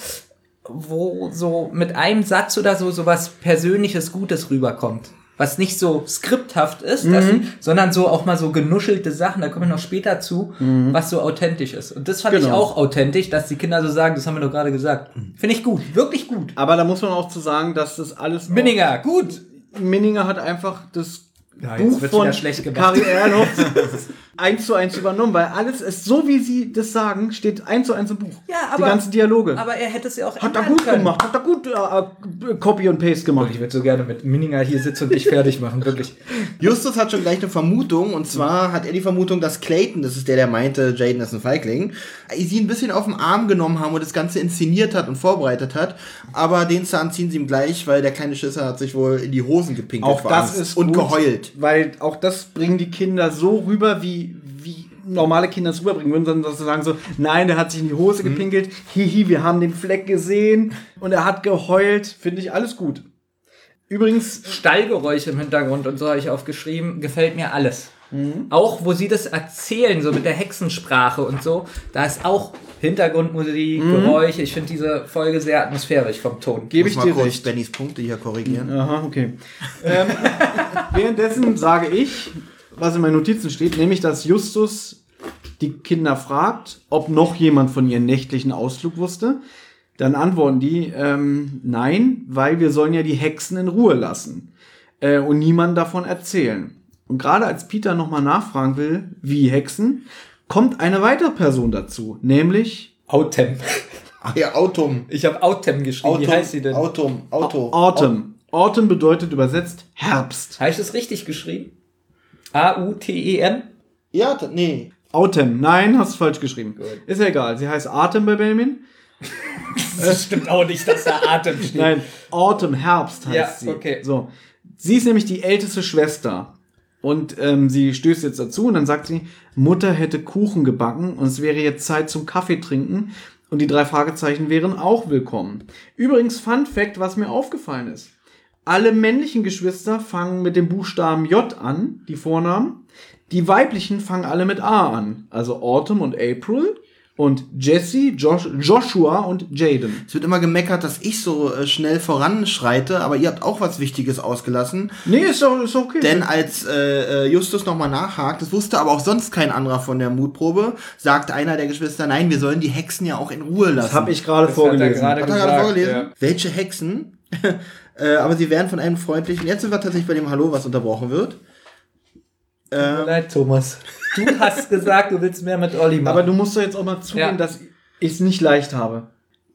wo so mit einem Satz oder so sowas Persönliches Gutes rüberkommt. Was nicht so skripthaft ist, dass, Mhm. sondern so auch mal so genuschelte Sachen, da kommen wir noch später zu, Mhm. was so authentisch ist. Und das fand ich Genau. auch authentisch, dass die Kinder so sagen, das haben wir doch gerade gesagt. Finde ich gut, wirklich gut. Aber da muss man auch zu sagen, dass das alles. Minninger, gut. Minninger hat einfach das Ja, jetzt Buch wird's von wieder schlecht gemacht. Kari Erlhoff eins zu eins übernommen, weil alles ist so, wie sie das sagen, steht eins zu eins im Buch. Ja, Die aber- ganzen Dialoge. Aber er hätte es ja auch hat er gut können. gemacht, hat er gut äh, äh, Copy und Paste gemacht. Ich würde so gerne mit Minninger hier sitzen und dich fertig machen, wirklich. Justus hat schon gleich eine Vermutung, und zwar hat er die Vermutung, dass Clayton, das ist der, der meinte, Jaden ist ein Feigling, sie ein bisschen auf den Arm genommen haben und das Ganze inszeniert hat und vorbereitet hat, aber den Zahn ziehen sie ihm gleich, weil der kleine Schisser hat sich wohl in die Hosen gepinkelt Auch das Angst ist und gut, geheult. Weil auch das bringen die Kinder so rüber, wie, wie normale Kinder es rüberbringen würden, sondern dass sie sagen so, nein, der hat sich in die Hose Mhm. gepinkelt, hihi, wir haben den Fleck gesehen und er hat geheult, finde ich alles gut. Übrigens, Stallgeräusche im Hintergrund und so habe ich aufgeschrieben, gefällt mir alles. Auch wo sie das erzählen, so mit der Hexensprache und so, da ist auch Hintergrundmusik, Mhm. Geräusche. Ich finde diese Folge sehr atmosphärisch vom Ton. gebe Muss ich mal dir kurz recht. Bennys Punkte hier korrigieren. Aha, okay. ähm, währenddessen sage ich, was in meinen Notizen steht, nämlich, dass Justus die Kinder fragt, ob noch jemand von ihren nächtlichen Ausflug wusste. Dann antworten die, ähm, nein, weil wir sollen ja die Hexen in Ruhe lassen äh, und niemand davon erzählen. Und gerade als Peter nochmal nachfragen will, wie Hexen, kommt eine weitere Person dazu, nämlich Autem. Ach ja, Autumn. Ich habe Autem geschrieben. Autumn, Wie heißt sie denn? Autumn, Auto. Autumn. Autumn bedeutet übersetzt Herbst. Habe ich das richtig geschrieben? A-U-T-E-M? Ja, t- nee. Autumn. Nein, hast du falsch geschrieben. Ist ja egal. Sie heißt Atem bei Benjamin. Das stimmt auch nicht, dass da Atem steht. Nein, Autumn, Herbst heißt Ja, sie. okay. So. Sie ist nämlich die älteste Schwester. Und ähm, sie stößt jetzt dazu und dann sagt sie, Mutter hätte Kuchen gebacken und es wäre jetzt Zeit zum Kaffee trinken und die drei Fragezeichen wären auch willkommen. Übrigens, Fun Fact, was mir aufgefallen ist. Alle männlichen Geschwister fangen mit dem Buchstaben J an, die Vornamen. Die weiblichen fangen alle mit A an. Also Autumn und April und Jesse, Josh, Joshua und Jaden. Es wird immer gemeckert, dass ich so äh, schnell voranschreite, aber ihr habt auch was Wichtiges ausgelassen. Nee, ist doch ist okay. Denn als äh, äh, Justus nochmal nachhakt, das wusste aber auch sonst kein anderer von der Mutprobe, sagt einer der Geschwister, nein, wir sollen die Hexen ja auch in Ruhe lassen. das habe ich gerade er vorgelesen. gerade Hat er gesagt, gerade vorgelesen? ja. Welche Hexen? äh, aber sie werden von einem freundlichen. Jetzt sind wir tatsächlich bei dem Hallo, was unterbrochen wird. Tut mir leid, Thomas. Du hast gesagt, du willst mehr mit Olli machen. Aber du musst doch jetzt auch mal zugeben, Ja. dass ich es nicht leicht habe.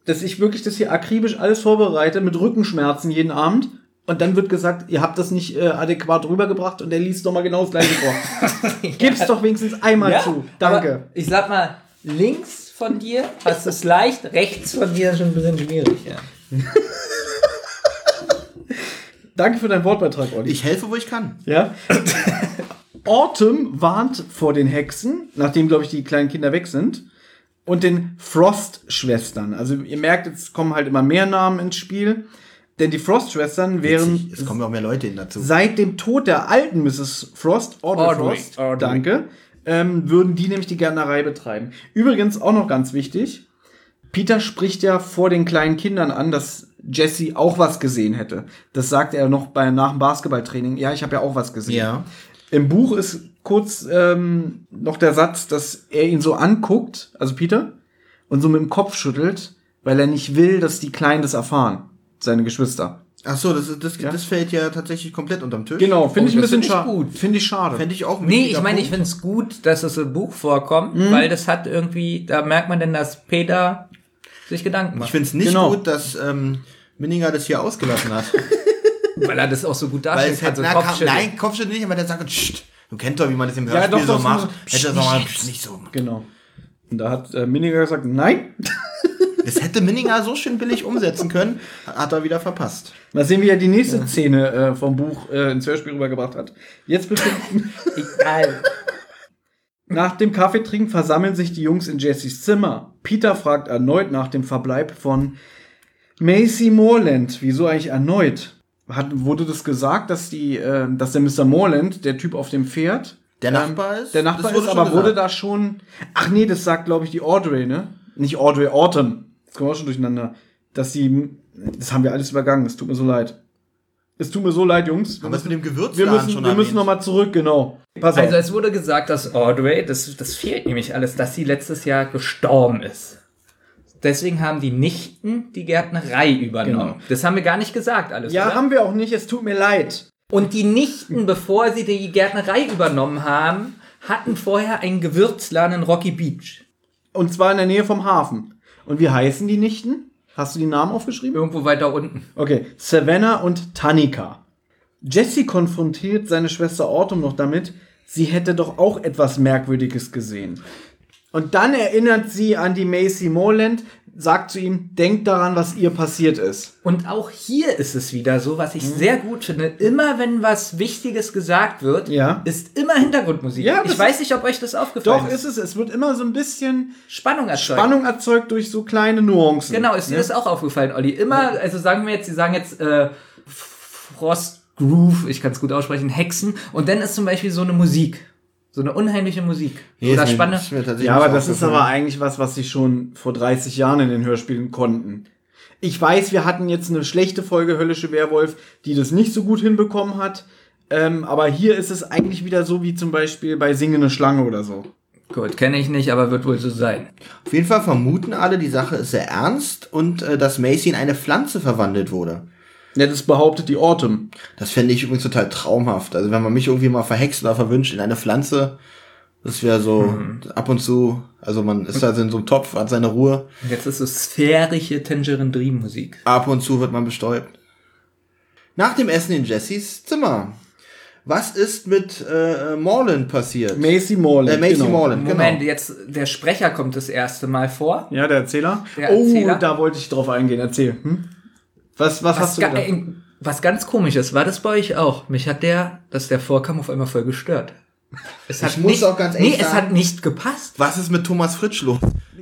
Dass ich wirklich das hier akribisch alles vorbereite mit Rückenschmerzen jeden Abend. Und dann wird gesagt, ihr habt das nicht äh, adäquat rübergebracht und der liest doch mal genau das gleiche vor. Gib's doch wenigstens einmal ja, zu. Danke. Ich sag mal, links von dir hast du es leicht, rechts von dir schon ein bisschen schwierig. Ja. Danke für deinen Wortbeitrag, Olli. Ich helfe, wo ich kann. Ja. Autumn warnt vor den Hexen, nachdem, glaube ich, die kleinen Kinder weg sind. Und den Frost-Schwestern. Also ihr merkt, jetzt kommen halt immer mehr Namen ins Spiel. Denn die Frost-Schwestern wären Es kommen ja auch mehr Leute hin dazu. seit dem Tod der alten Mrs. Frost, Audrey, Audrey, Frost, Audrey. danke, ähm, würden die nämlich die Gärtnerei betreiben. Übrigens auch noch ganz wichtig, Peter spricht ja vor den kleinen Kindern an, dass Jesse auch was gesehen hätte. Das sagt er noch bei, nach dem Basketballtraining. Ja, ich habe ja auch was gesehen. Ja. Im Buch ist kurz ähm, noch der Satz, dass er ihn so anguckt, also Peter, und so mit dem Kopf schüttelt, weil er nicht will, dass die Kleinen das erfahren, seine Geschwister. Ach so, das, ist- das, das fällt ja tatsächlich komplett unterm Tisch. Genau, finde ich ein das bisschen find ich schade. gut. Finde ich schade. Fände ich auch ein Nee, ich meine, ich finde es gut, dass es im Buch vorkommt, weil das hat irgendwie, da merkt man denn, dass Peter sich Gedanken Ich macht. finde es nicht Genau. gut, dass ähm, Minninger das hier ausgelassen hat. Weil er das auch so gut Weil es kann. hätte, So Kopfschütteln. nein, Kopfschütteln nicht, aber der sagt, Psst, du kennst doch, wie man das im Ja, Hörspiel doch, so doch, macht. so- Hätte er doch mal pst, nicht so. Genau. Und da hat äh, Miniger gesagt, nein. Das hätte Minninger so schön billig umsetzen können, hat er wieder verpasst. Mal sehen, wie er die nächste Szene äh, vom Buch äh, ins Hörspiel rübergebracht hat. Jetzt bestimmt. Egal. nach dem Kaffeetrinken versammeln sich die Jungs in Jessys Zimmer. Peter fragt erneut nach dem Verbleib von Macy Morland. Wieso eigentlich erneut? Hat, wurde das gesagt, dass die, äh, dass der Mr. Morland, der Typ auf dem Pferd, Der ähm, Nachbar ist? Der Nachbar Das wurde ist, schon aber wurde da schon. Ach nee, das sagt, glaube ich, die Audrey, ne? Nicht Audrey, Autumn. Jetzt kommen wir auch schon durcheinander. Dass sie. Das haben wir alles übergangen. Es tut mir so leid. Es tut mir so leid, Jungs. Wir Haben wir es müssen, mit dem Gewürzladen wir müssen, schon wir müssen nochmal zurück, genau. Pass Also auf. es wurde gesagt, dass Audrey, das, das fehlt nämlich alles, dass sie letztes Jahr gestorben ist. Deswegen haben die Nichten die Gärtnerei übernommen. Genau. Das haben wir gar nicht gesagt alles. Ja, oder? haben wir auch nicht. Es tut mir leid. Und die Nichten, bevor sie die Gärtnerei übernommen haben, hatten vorher einen Gewürzladen in Rocky Beach. Und zwar in der Nähe vom Hafen. Und wie heißen die Nichten? Hast du die Namen aufgeschrieben? Irgendwo weiter unten. Okay, Savannah und Tanika. Jesse konfrontiert seine Schwester Autumn noch damit, sie hätte doch auch etwas Merkwürdiges gesehen. Und dann erinnert sie an die Macy Morland, sagt zu ihm, denkt daran, was ihr passiert ist. Und auch hier ist es wieder so, was ich sehr gut finde. Immer wenn was Wichtiges gesagt wird, Ja. ist immer Hintergrundmusik. Ja, ich weiß nicht, ob euch das aufgefallen Doch, ist es. Es wird immer so ein bisschen Spannung erzeugt. Spannung erzeugt durch so kleine Nuancen. Genau, ist dir das auch aufgefallen, Olli? Immer, also sagen wir jetzt, sie sagen jetzt äh, Frost Groove, ich kann es gut aussprechen, Hexen, und dann ist zum Beispiel so eine Musik. So eine unheimliche Musik. Nee, Oder spannende. Ja, aber das ist aber eigentlich was, was sie schon vor 30 Jahren in den Hörspielen konnten. Ich weiß, wir hatten jetzt eine schlechte Folge Höllische Werwolf, die das nicht so gut hinbekommen hat. Ähm, aber hier ist es eigentlich wieder so wie zum Beispiel bei Singende Schlange oder so. Gut, kenne ich nicht, aber wird wohl so sein. Auf jeden Fall vermuten alle, die Sache ist sehr ernst und äh, dass Macy in eine Pflanze verwandelt wurde. Ja, das behauptet die Autumn. Das fände ich übrigens total traumhaft. Also wenn man mich irgendwie mal verhext oder verwünscht in eine Pflanze, das wäre so Mhm. ab und zu, also man ist also in so einem Topf, hat seine Ruhe, jetzt ist es sphärische Tangerine Dream Musik. ab und zu wird man bestäubt. Nach dem Essen in Jessys Zimmer. Was ist mit äh, Morland passiert? Macy Morland. Äh, Macy genau. Morland, Moment, genau. jetzt der Sprecher kommt das erste Mal vor. Ja, der Erzähler. Der Erzähler. Oh, da wollte ich drauf eingehen. Erzähl. Hm? Was, was, Was, hast du gedacht? was ganz komisches, war das bei euch auch? Mich hat der, dass der vorkam, auf einmal voll gestört. Es Ich muss auch ganz ehrlich Nee, es sagen- hat nicht gepasst. Was ist mit Thomas Fritsch los?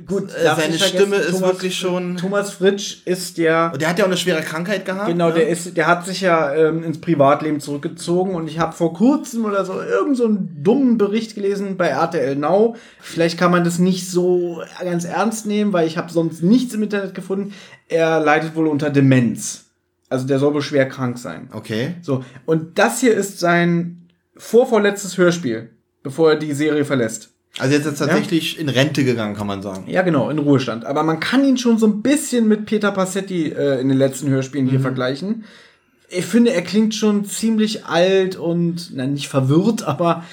Gut, Äh, seine nicht Stimme ist Thomas wirklich schon- Thomas Fritsch ist ja. Der hat ja auch eine schwere Krankheit gehabt. Genau, ne? der ist, der hat sich ja ähm, ins Privatleben zurückgezogen und ich habe vor kurzem oder so irgend so einen dummen Bericht gelesen bei RTL Now. Vielleicht kann man das nicht so ganz ernst nehmen, weil ich habe sonst nichts im Internet gefunden. Er leidet wohl unter Demenz. Also der soll wohl schwer krank sein. Okay. So, und das hier ist sein vorvorletztes Hörspiel, bevor er die Serie verlässt. Also jetzt ist er tatsächlich in Rente gegangen, kann man sagen. Ja, genau, in Ruhestand. Aber man kann ihn schon so ein bisschen mit Peter Passetti äh, in den letzten Hörspielen hier vergleichen. Ich finde, er klingt schon ziemlich alt und, na, nicht verwirrt, aber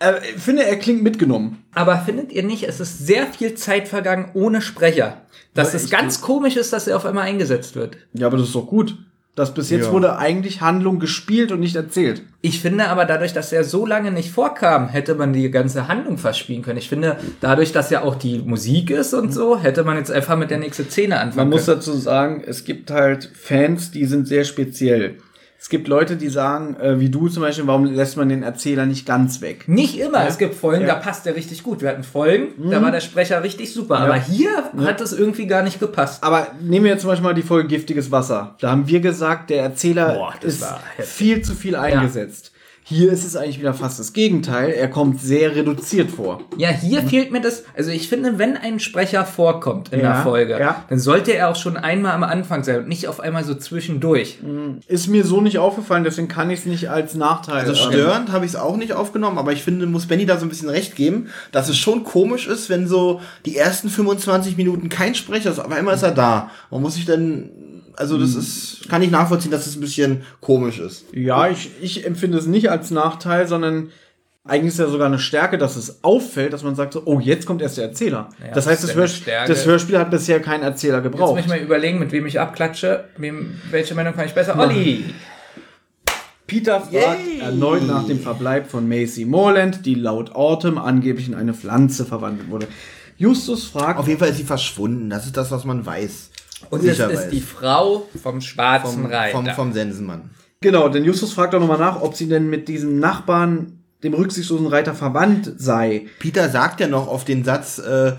äh, ich finde, er klingt mitgenommen. Aber findet ihr nicht, es ist sehr viel Zeit vergangen ohne Sprecher? Dass Ja, es ganz komisch ist, dass er auf einmal eingesetzt wird. Ja, aber das ist doch gut. Das bis jetzt Ja. wurde eigentlich Handlung gespielt und nicht erzählt. Ich finde aber dadurch, dass er so lange nicht vorkam, hätte man die ganze Handlung fast spielen können. Ich finde, dadurch, dass ja auch die Musik ist und so, hätte man jetzt einfach mit der nächsten Szene Man anfangen muss können. dazu sagen, es gibt halt Fans, die sind sehr speziell. Es gibt Leute, die sagen, äh, wie du zum Beispiel, warum lässt man den Erzähler nicht ganz weg? Nicht immer. Es gibt Folgen, Ja. da passt der richtig gut. Wir hatten Folgen, da war der Sprecher richtig super. Aber hier hat es irgendwie gar nicht gepasst. Aber nehmen wir jetzt zum Beispiel mal die Folge Giftiges Wasser. Da haben wir gesagt, der Erzähler Boah, ist viel zu viel eingesetzt. Hier ist es eigentlich wieder fast das Gegenteil. Er kommt sehr reduziert vor. Ja, hier fehlt mir das. Also ich finde, wenn ein Sprecher vorkommt in Ja, der Folge, ja. dann sollte er auch schon einmal am Anfang sein und nicht auf einmal so zwischendurch. Ist mir so nicht aufgefallen, deswegen kann ich es nicht als Nachteil. Also ähm, störend habe ich es auch nicht aufgenommen, aber ich finde, muss Benny da so ein bisschen recht geben, dass es schon komisch ist, wenn so die ersten 25 Minuten kein Sprecher ist, aber immer ist er da. Man muss sich dann, also das ist, kann ich nachvollziehen, dass es ein bisschen komisch ist. Ja, ich, ich empfinde es nicht als Nachteil, sondern eigentlich ist ja sogar eine Stärke, dass es auffällt, dass man sagt so, oh, jetzt kommt erst der Erzähler. Ja, das heißt, das das, Stärke. das Hörspiel hat bisher keinen Erzähler Jetzt muss gebraucht. ich mal überlegen, mit wem ich abklatsche. Wem, welche Meinung kann ich besser? Olli! Peter fragt erneut nach dem Verbleib von Macy Morland, die laut Autumn angeblich in eine Pflanze verwandelt wurde. Justus fragt, Auf jeden Fall ist sie verschwunden, das ist das, was man weiß. Und Sicher ist weiß. die Frau vom schwarzen vom, Reiter. vom, vom Sensenmann. genau, denn Justus fragt auch nochmal nach, ob sie denn mit diesem Nachbarn, dem rücksichtslosen Reiter, verwandt sei. Peter sagt ja noch auf den Satz, äh,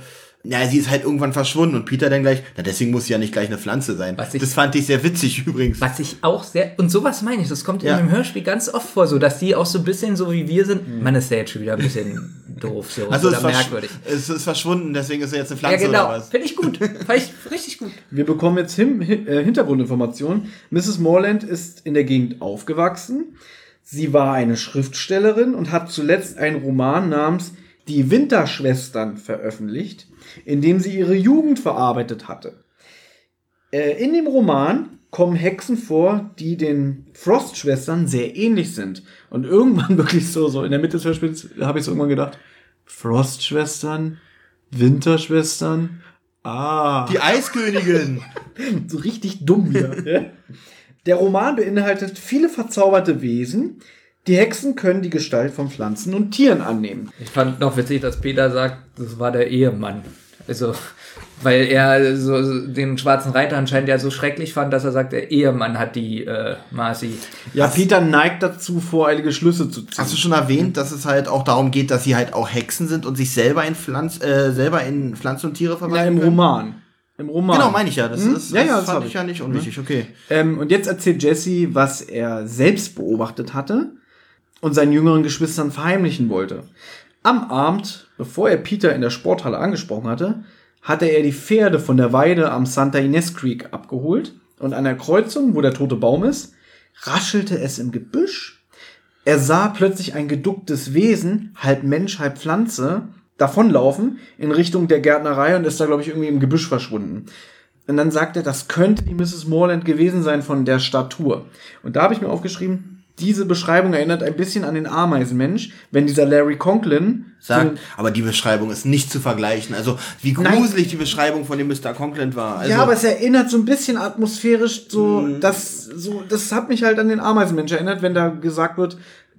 ja, sie ist halt irgendwann verschwunden und Peter dann gleich, na deswegen muss sie ja nicht gleich eine Pflanze sein. Was ich- das fand ich sehr witzig übrigens. Was ich auch sehr, und sowas meine ich, das kommt Ja. in dem Hörspiel ganz oft vor, so dass die auch so ein bisschen so wie wir sind. Man ist ja jetzt schon wieder ein bisschen doof so, Also oder es, ist versch- merkwürdig. es ist verschwunden, deswegen ist er jetzt eine Ja, Pflanze oder genau. was? Finde ich gut. Fand ich richtig gut. Wir bekommen jetzt Him Hi- äh, Hintergrundinformationen. Mrs. Morland ist in der Gegend aufgewachsen. Sie war eine Schriftstellerin und hat zuletzt einen Roman namens Die Winterschwestern veröffentlicht, in dem sie ihre Jugend verarbeitet hatte. Äh, in dem Roman kommen Hexen vor, die den Frost-Schwestern sehr ähnlich sind. Und irgendwann wirklich so, so in der Mitte des Hörspiels habe ich so irgendwann gedacht, Frost-Schwestern, Winterschwestern, ah. Die Eiskönigin! so richtig dumm ja. Der Roman beinhaltet viele verzauberte Wesen. Die Hexen können die Gestalt von Pflanzen und Tieren annehmen. Ich fand noch witzig, dass Peter sagt, das war der Ehemann. Also, weil er so den schwarzen Reiter anscheinend ja so schrecklich fand, dass er sagt, der Ehemann hat die äh, Marcy. Ja, Peter neigt dazu, voreilige Schlüsse zu ziehen. Hast du schon erwähnt, dass es halt auch darum geht, dass sie halt auch Hexen sind und sich selber in Pflanz, äh, selber in Pflanzen und Tiere Ja, verwandeln im können? Roman. Im Roman. Genau, meine ich ja. Das, Hm? ist, Ja, das ja, das fand ich. ja nicht unwichtig. Okay. Ähm, und jetzt erzählt Jesse, was er selbst beobachtet hatte und seinen jüngeren Geschwistern verheimlichen wollte. Am Abend, bevor er Peter in der Sporthalle angesprochen hatte, hatte er die Pferde von der Weide am Santa Ines Creek abgeholt und an der Kreuzung, wo der tote Baum ist, raschelte es im Gebüsch. Er sah plötzlich ein geducktes Wesen, halb Mensch, halb Pflanze, davonlaufen in Richtung der Gärtnerei und ist da, glaube ich, irgendwie im Gebüsch verschwunden. Und dann sagt er, das könnte die Mrs. Morland gewesen sein von der Statur. Und da habe ich mir aufgeschrieben, diese Beschreibung erinnert ein bisschen an den Ameisenmensch, wenn dieser Larry Conklin Sagt, so, aber die Beschreibung ist nicht zu vergleichen. Also, wie Nein. gruselig die Beschreibung von dem Mr. Conklin war. Also, ja, aber es erinnert so ein bisschen atmosphärisch, so, das, so, das hat mich halt an den Ameisenmensch erinnert, wenn da gesagt wird,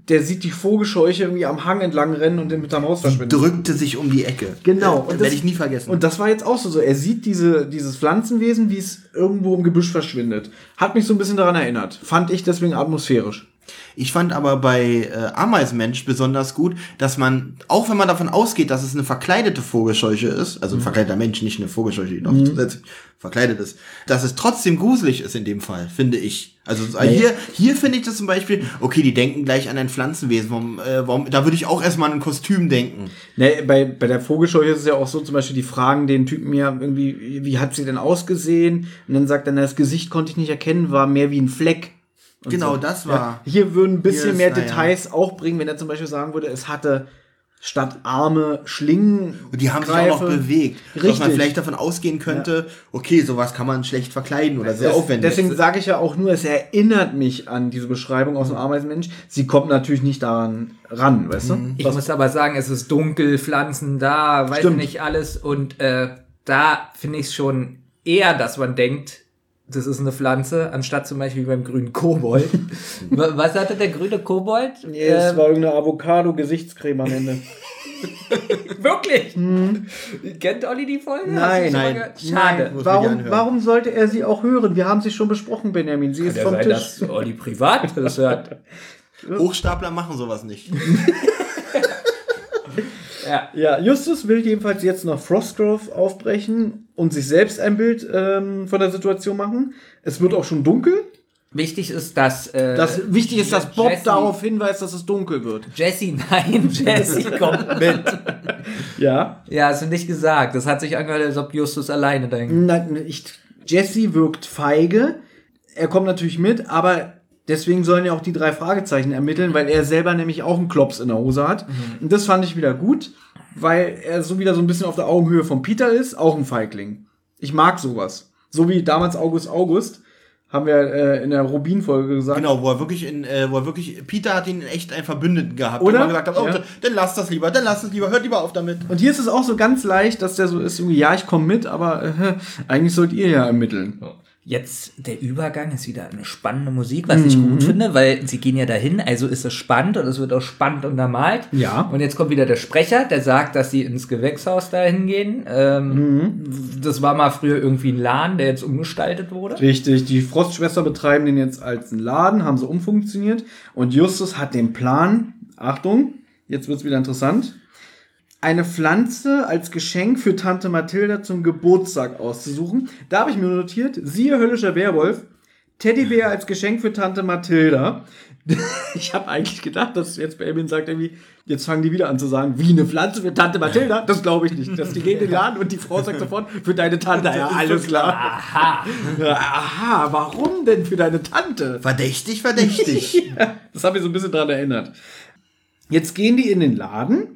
der sieht die Vogelscheuche irgendwie am Hang entlang rennen und den mit am Haus verschwinden. drückte sich um die Ecke. Genau. Und werde ich nie vergessen. Und das war jetzt auch so, so. Er sieht diese, dieses Pflanzenwesen, wie es irgendwo im Gebüsch verschwindet. Hat mich so ein bisschen daran erinnert. Fand ich deswegen atmosphärisch. Ich fand aber bei äh, Ameisenmensch besonders gut, dass man, auch wenn man davon ausgeht, dass es eine verkleidete Vogelscheuche ist, also ein verkleideter Mensch, nicht eine Vogelscheuche, die noch zusätzlich verkleidet ist, dass es trotzdem gruselig ist in dem Fall, finde ich. Also äh, hier, hier finde ich das zum Beispiel, okay, die denken gleich an ein Pflanzenwesen, warum, äh, warum, da würde ich auch erstmal an ein Kostüm denken. Ne, bei, bei der Vogelscheuche ist es ja auch so, zum Beispiel, die fragen den Typen ja irgendwie, wie hat sie denn ausgesehen? Und dann sagt er, na, das Gesicht konnte ich nicht erkennen, war mehr wie ein Fleck. Genau, so. das war. Hier würden ein bisschen ist- mehr. Details auch bringen, wenn er zum Beispiel sagen würde, es hatte statt Arme Schlingen. Und die haben sich auch noch Greife. bewegt. Dass Richtig. man vielleicht davon ausgehen könnte, okay, sowas kann man schlecht verkleiden oder sehr Das, aufwendig. deswegen sage ich ja auch nur, es erinnert mich an diese Beschreibung aus dem Ameisenmensch. Sie kommt natürlich nicht daran ran, weißt du? Ich muss aber sagen, es ist dunkel, Pflanzen da, weiß Stimmt. nicht alles. Und äh, da finde ich es schon eher, dass man denkt, das ist eine Pflanze, anstatt zum Beispiel beim grünen Kobold. Wa- Was hatte der grüne Kobold? es Ähm, war irgendeine Avocado-Gesichtscreme am Ende. wirklich? Kennt Olli die Folge? Nein, nein. Schade. Mich Warum, warum sollte er sie auch hören? Wir haben sie schon besprochen, Benjamin. Sie ist Kann ja vom sein, Tisch. dass Olli privat das hört. Hochstapler machen sowas nicht. Ja. Ja, Justus will jedenfalls jetzt nach Frostgrove aufbrechen und sich selbst ein Bild ähm, von der Situation machen. Es wird auch schon dunkel. Wichtig ist, dass. Äh, Das, wichtig ist, dass Bob Jesse- darauf hinweist, dass es dunkel wird. Jesse, nein, Jesse kommt mit. Ja. Ja, hast du nicht gesagt. Das hat sich angehört, als ob Justus alleine dahin. Nein, ich, Jesse wirkt feige. Er kommt natürlich mit, aber deswegen sollen ja auch die drei Fragezeichen ermitteln, weil er selber nämlich auch einen Klops in der Hose hat. Und das fand ich wieder gut, weil er so wieder so ein bisschen auf der Augenhöhe von Peter ist, auch ein Feigling. Ich mag sowas. So wie damals August August, haben wir äh, in der Rubin-Folge gesagt. Genau, wo er wirklich in, äh, wo er wirklich, Peter hat ihn echt einen Verbündeten gehabt. Oder? Und man gesagt hat, oh, Ja. dann lass das lieber, dann lass es lieber, hört lieber auf damit. Und hier ist es auch so ganz leicht, dass der so ist, irgendwie, ja, ich komme mit, aber äh, eigentlich sollt ihr ja ermitteln. Jetzt der Übergang ist wieder eine spannende Musik, was ich gut finde, weil sie gehen ja dahin, also ist es spannend und es wird auch spannend untermalt. Ja. Und jetzt kommt wieder der Sprecher, der sagt, dass sie ins Gewächshaus dahin gehen. Ähm, Das war mal früher irgendwie ein Laden, der jetzt umgestaltet wurde. Richtig, die Frostschwester betreiben den jetzt als einen Laden, haben sie umfunktioniert. Und Justus hat den Plan, Achtung, jetzt wird's wieder interessant, eine Pflanze als Geschenk für Tante Mathilda zum Geburtstag auszusuchen. Da habe ich mir notiert, siehe höllischer Werwolf, Teddybär als Geschenk für Tante Mathilda. Ich habe eigentlich gedacht, dass jetzt Belmin sagt irgendwie, jetzt fangen die wieder an zu sagen, wie eine Pflanze für Tante Mathilda. Das glaube ich nicht. Dass die gehen in den Laden und die Frau sagt sofort, für deine Tante. Ja, alles klar. Aha. Aha, warum denn für deine Tante? Verdächtig, verdächtig. Das hat mich so ein bisschen dran erinnert. Jetzt gehen die in den Laden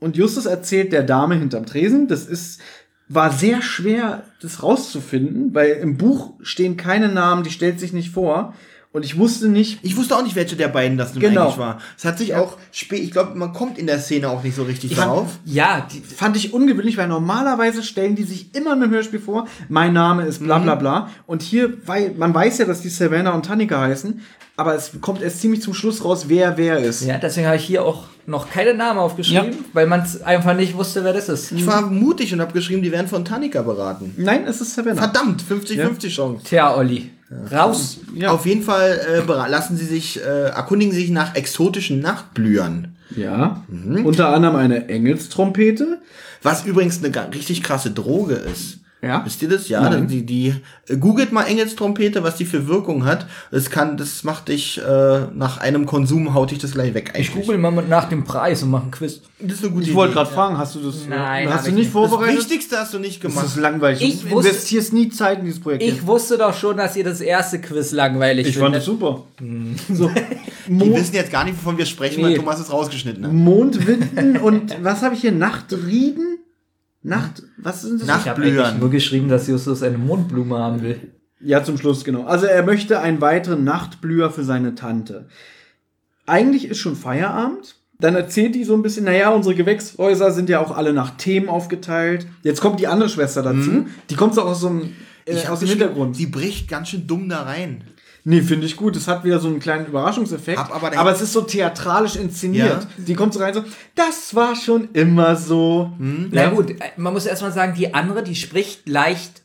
und Justus erzählt der Dame hinterm Tresen, das ist, war sehr schwer, das rauszufinden, weil im Buch stehen keine Namen, die stellt sich nicht vor. Und ich wusste nicht, Ich wusste auch nicht, welche der beiden das nun Genau. eigentlich war. Es hat sich auch spät, ich glaube, man kommt in der Szene auch nicht so richtig drauf. Ja, die, fand ich ungewöhnlich, weil normalerweise stellen die sich immer in einem Hörspiel vor, mein Name ist bla bla bla. Und hier, weil man weiß ja, dass die Savannah und Tannika heißen, aber es kommt erst ziemlich zum Schluss raus, wer wer ist. ja, deswegen habe ich hier auch noch keine Namen aufgeschrieben, Ja. weil man es einfach nicht wusste, wer das ist. Ich war mutig und habe geschrieben, die werden von Tanika beraten. Nein, es ist Savannah. Verdammt, 50-50 Chance. Tja, Olli, raus. Ja. Auf jeden Fall äh, lassen sie sich, äh, erkundigen sie sich nach exotischen Nachtblühern. Ja. Unter anderem eine Engelstrompete. Was übrigens eine richtig krasse Droge ist. Ja. Wisst ihr das? Ja, Nein. die, die äh, googelt mal Engelstrompete, was die für Wirkung hat. Das kann, das macht dich äh, nach einem Konsum haut dich das gleich weg. Ich google mal nach dem Preis und mache einen Quiz. Das ist eine gute Ich wollte gerade fragen, hast du das Nein, hast du ich nicht nicht. Das vorbereitet? Wichtigste hast du nicht Das gemacht. ist langweilig. Ich du wusste- investierst nie Zeit in dieses Projekt. Ich wusste doch schon, dass ihr das erste Quiz langweilig ich fand findet. es super. So. die wissen jetzt gar nicht, wovon wir sprechen, Nee. weil Thomas es rausgeschnitten hat. Mondwinden und was habe ich hier? Nachtrieden? Nacht, was sind das? Nacht- Ich habe nur geschrieben, dass Justus eine Mondblume haben will. Ja, zum Schluss, genau. Also er möchte einen weiteren Nachtblüher für seine Tante. Eigentlich ist schon Feierabend. Dann erzählt die so ein bisschen, naja, unsere Gewächshäuser sind ja auch alle nach Themen aufgeteilt. Jetzt kommt die andere Schwester dazu. Die kommt so aus so einem, äh, aus dem Hintergrund. Die bricht ganz schön dumm da rein. Nee, finde ich gut. Es hat wieder so einen kleinen Überraschungseffekt. Hab aber aber, es ist so theatralisch inszeniert. Ja. Die kommt so rein so, das war schon immer so. Na gut, äh, man muss erstmal sagen, die andere, die spricht leicht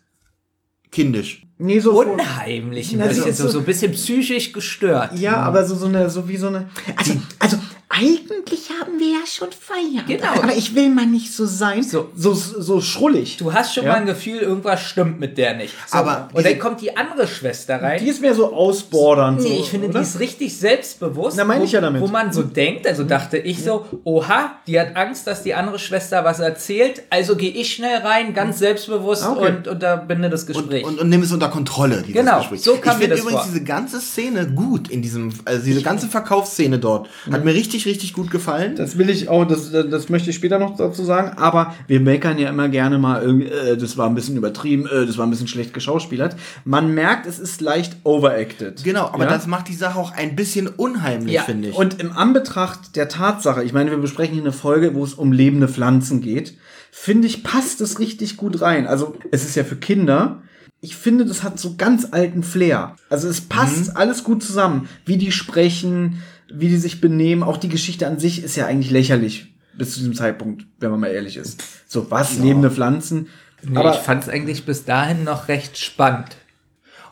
Kindisch. Nee, so unheimlich. ein Na, bisschen, so- so, so ein bisschen psychisch gestört. Ja, aber so, so eine, so wie so eine. Also, also eigentlich haben wir ja schon Feierabend. Genau. Aber ich will mal nicht so sein. So. so, so schrullig. Du hast schon Ja. mal ein Gefühl, irgendwas stimmt mit der nicht. So, Aber und diese- dann kommt die andere Schwester rein. Die ist mehr so ausbordernd. Nee, so, ich finde, oder? die ist richtig selbstbewusst. Na, meine ich wo, ja damit. Wo man so denkt, also dachte ich so, oha, die hat Angst, dass die andere Schwester was erzählt, also gehe ich schnell rein, ganz selbstbewusst Ah, okay. und unterbinde das Gespräch. Und, und nimm es unter Kontrolle, dieses Genau, Gespräch. so kam ich mir finde übrigens vor. diese ganze Szene gut in diesem, also diese ganze Verkaufsszene dort. Hat mir richtig, richtig gut gefallen. Das will ich auch, das, das möchte ich später noch dazu sagen, aber wir meckern ja immer gerne mal, äh, das war ein bisschen übertrieben, äh, das war ein bisschen schlecht geschauspielert. Man merkt, es ist leicht overacted. Genau, aber ja? das macht die Sache auch ein bisschen unheimlich, ja, finde ich. Und im Anbetracht der Tatsache, ich meine, wir besprechen hier eine Folge, wo es um lebende Pflanzen geht, finde ich, passt es richtig gut rein. Also, es ist ja für Kinder. Ich finde, das hat so ganz alten Flair. Also, es passt Mhm. alles gut zusammen. Wie die sprechen, wie die sich benehmen. Auch die Geschichte an sich ist ja eigentlich lächerlich. Bis zu diesem Zeitpunkt, wenn man mal ehrlich ist. So, was? Lebende Pflanzen? nee, aber ich fand es eigentlich bis dahin noch recht spannend.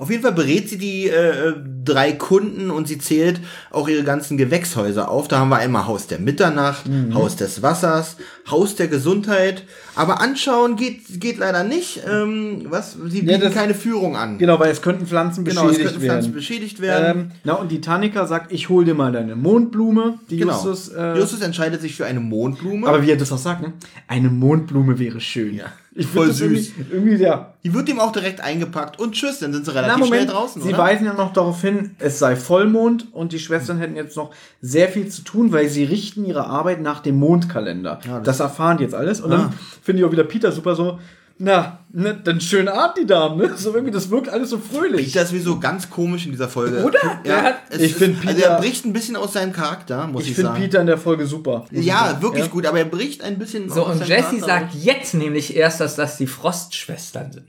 Auf jeden Fall berät sie die äh, drei Kunden und sie zählt auch ihre ganzen Gewächshäuser auf. Da haben wir einmal Haus der Mitternacht, Mhm. Haus des Wassers, Haus der Gesundheit. Aber anschauen geht, geht leider nicht. Ähm, was? Sie bieten das- keine Führung an. Genau, weil es könnten Pflanzen Genau, beschädigt es könnten Pflanzen werden. beschädigt werden. Ähm, na, und die Tanika sagt, ich hol dir mal deine Mondblume. Die genau. Justus, äh, Justus entscheidet sich für eine Mondblume. Aber wie er das auch sagt, ne? Eine Mondblume wäre schön. Ja. Ich Voll das süß. Irgendwie, irgendwie ja. die wird ihm auch direkt eingepackt und tschüss, dann sind sie Na, relativ Moment, schnell draußen, sie oder? weisen ja noch darauf hin, es sei Vollmond und die Schwestern hätten jetzt noch sehr viel zu tun, weil sie richten ihre Arbeit nach dem Mondkalender. das, erfahren die jetzt alles. Und dann finde ich auch wieder Peter super so, na, ne, dann schönen Abend, die Damen, ne? So irgendwie, das wirkt alles so fröhlich. Peter ist sowieso ganz komisch in dieser Folge. Oder? Der Ja, hat- es Ich ist- find Also Peter- er bricht ein bisschen aus seinem Charakter, muss ich, ich finde sagen. Peter in der Folge super. ich ja, sagen. wirklich Ja. gut, aber er bricht ein bisschen So, aus und seinem Jesse Charakter sagt jetzt nämlich erst, dass das die Frostschwestern sind.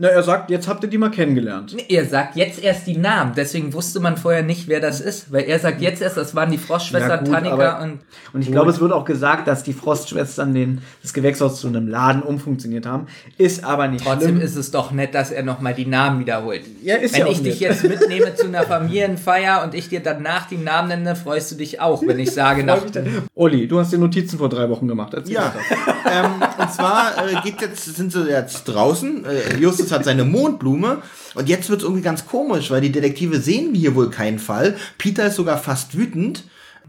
Na, er sagt, jetzt habt ihr die mal kennengelernt. Er sagt jetzt erst die Namen, deswegen wusste man vorher nicht, wer das ist, weil er sagt jetzt erst, das waren die Frostschwestern gut, Tanika und Und ich glaube, es wird auch gesagt, dass die Frostschwestern den, das Gewächshaus zu einem Laden umfunktioniert haben. Ist aber nicht Trotzdem schlimm. ist es doch nett, dass er nochmal die Namen wiederholt. Ja, ist wenn ja ich dich jetzt mitnehme zu einer Familienfeier und ich dir danach die Namen nenne, freust du dich auch, wenn ich sage nach. Olli, du hast dir Notizen vor drei Wochen gemacht. Erzähl Ja, ähm, und zwar äh, geht jetzt, sind sie jetzt draußen. Äh, Justus hat seine Mondblume und jetzt wird es irgendwie ganz komisch, weil die Detektive sehen hier wohl keinen Fall. Peter ist sogar fast wütend.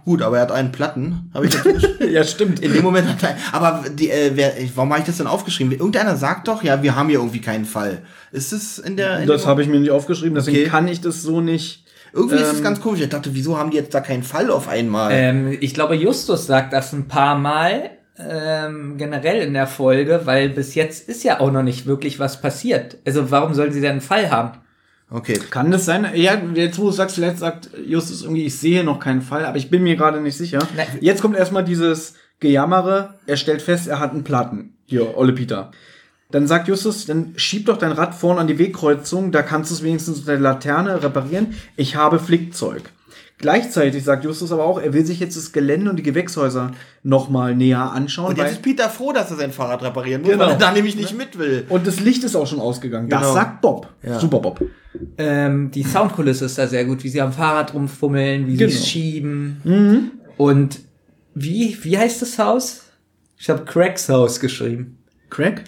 Gut, aber er hat einen Platten. Habe ich natürlich. Ja, stimmt. In dem Moment hat er. Aber die, äh, wer, warum habe ich das denn aufgeschrieben? Irgendeiner sagt doch, ja, wir haben hier irgendwie keinen Fall. Ist es in der. In Das habe ich mir nicht aufgeschrieben, deswegen Okay. kann ich das so nicht. Irgendwie ist es ähm, ganz komisch. Ich dachte, wieso haben die jetzt da keinen Fall auf einmal? Ähm, ich glaube, Justus sagt das ein paar Mal ähm, generell in der Folge, weil bis jetzt ist ja auch noch nicht wirklich was passiert. Also warum soll sie denn einen Fall haben? Okay. Kann das sein? Ja, jetzt wo du sagst, vielleicht sagt Justus irgendwie, ich sehe noch keinen Fall, aber ich bin mir gerade nicht sicher. Nein. Jetzt kommt erstmal dieses Gejammere, er stellt fest, er hat einen Platten. Hier, Olle Peter. Dann sagt Justus, dann schieb doch dein Rad vorne an die Wegkreuzung, da kannst du es wenigstens mit der Laterne reparieren. Ich habe Flickzeug. Gleichzeitig sagt Justus aber auch, er will sich jetzt das Gelände und die Gewächshäuser nochmal näher anschauen. Und jetzt ist Peter froh, dass er sein Fahrrad reparieren muss, Genau. weil er da nämlich nicht mit will. und das Licht ist auch schon ausgegangen. Das Genau. sagt Bob. Ja. Super Bob. Ähm, die Soundkulisse ist da sehr gut, wie sie am Fahrrad rumfummeln, wie Genau. sie schieben. Und wie, wie heißt das Haus? Ich habe Craigs Haus geschrieben. Craig?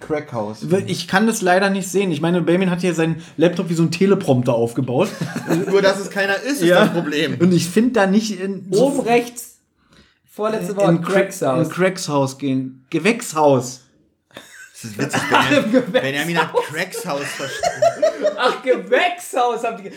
Crackhaus. Ich kann das leider nicht sehen. Ich meine, Benjamin hat hier seinen Laptop wie so ein Teleprompter aufgebaut. Nur, dass es keiner ist, ist das Problem. Und ich finde da nicht in, Oben rechts, vorletzte Wort, in Craigs In Haus. Craigs Haus gehen. Gewächshaus. Das ist witzig. Benjamin, Benjamin hat Cracks Haus verstanden. Ach, Gewächshaus. Hab ich,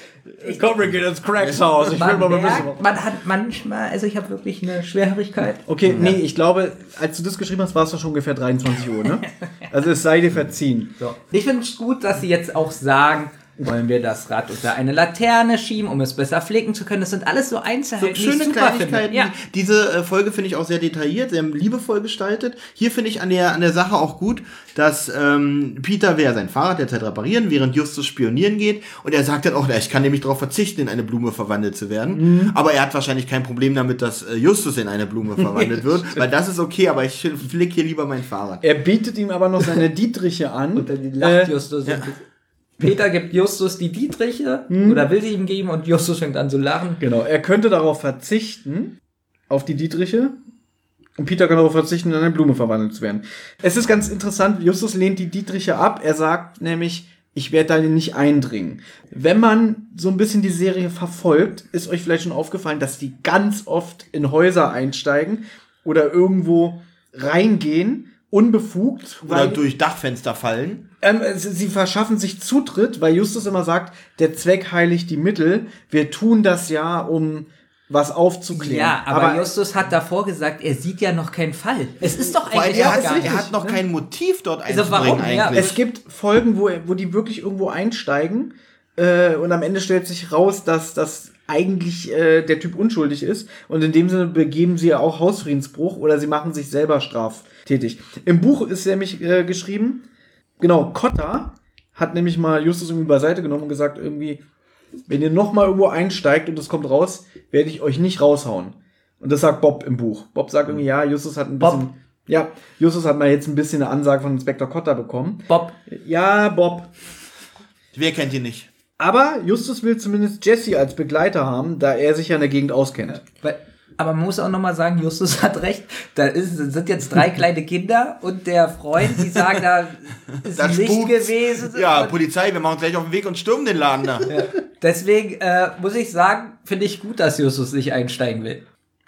ich, Komm, wir gehen ins Craigs Haus. Ich will man, mal wissen. merkt, man hat manchmal, also ich habe wirklich eine Schwerhörigkeit. Okay, nee, ich glaube, als du das geschrieben hast, war es doch schon ungefähr 23 Uhr, ne? Also es sei dir verziehen. So. Ich finde es gut, dass sie jetzt auch sagen, wollen wir das Rad unter eine Laterne schieben, um es besser pflegen zu können. Das sind alles so So Einzelheiten, die ich schöne super Kleinigkeiten. Ja. Diese äh, Folge finde ich auch sehr detailliert, sehr liebevoll gestaltet. Hier finde ich an der, an der Sache auch gut, dass ähm, Peter will ja sein Fahrrad derzeit reparieren, während Justus spionieren geht. Und er sagt dann auch, na, ich kann nämlich darauf verzichten, in eine Blume verwandelt zu werden. Aber er hat wahrscheinlich kein Problem damit, dass äh, Justus in eine Blume verwandelt wird. Weil das ist okay, aber ich flick hier lieber mein Fahrrad. Er bietet ihm aber noch seine Dietriche an. Und dann lacht Äh, Justus. ja. Peter gibt Justus die Dietriche oder will sie ihm geben und Justus fängt an zu lachen. Genau, er könnte darauf verzichten, auf die Dietriche. Und Peter kann darauf verzichten, in eine Blume verwandelt zu werden. Es ist ganz interessant, Justus lehnt die Dietriche ab. Er sagt nämlich, ich werde da nicht eindringen. Wenn man so ein bisschen die Serie verfolgt, ist euch vielleicht schon aufgefallen, dass die ganz oft in Häuser einsteigen oder irgendwo reingehen, unbefugt. Oder weil- durch Dachfenster fallen. ähm, sie sie verschaffen sich Zutritt, weil Justus immer sagt, der Zweck heiligt die Mittel. Wir tun das ja, um was aufzuklären. Ja, aber, Justus hat davor gesagt, er sieht ja noch keinen Fall. Es ist doch eigentlich er hat, gar er nicht. hat noch kein Motiv dort Also? Ja, eigentlich. es gibt Folgen, wo, wo die wirklich irgendwo einsteigen äh, und am Ende stellt sich raus, dass das eigentlich äh, der Typ unschuldig ist und in dem Sinne begeben sie ja auch Hausfriedensbruch oder sie machen sich selber straftätig. Im Buch ist nämlich äh, geschrieben, genau, Cotta hat nämlich mal Justus irgendwie beiseite genommen und gesagt irgendwie, wenn ihr noch mal irgendwo einsteigt und es kommt raus, werde ich euch nicht raushauen. Und das sagt Bob im Buch. Bob sagt irgendwie, ja, Justus hat ein bisschen, Bob. ja, Justus hat mal jetzt ein bisschen eine Ansage von Inspektor Cotta bekommen. Bob, Ja, Bob. Wer kennt ihn nicht? Aber Justus will zumindest Jesse als Begleiter haben, da er sich ja in der Gegend auskennt. weil, aber man muss auch nochmal sagen, Justus hat recht. Da ist, sind jetzt drei kleine Kinder und der Freund, die sagen, da ist Da ein Licht gewesen. Ja, Polizei, wir machen uns gleich auf den Weg und stürmen den Laden da. deswegen äh, muss ich sagen, finde ich gut, dass Justus nicht einsteigen will.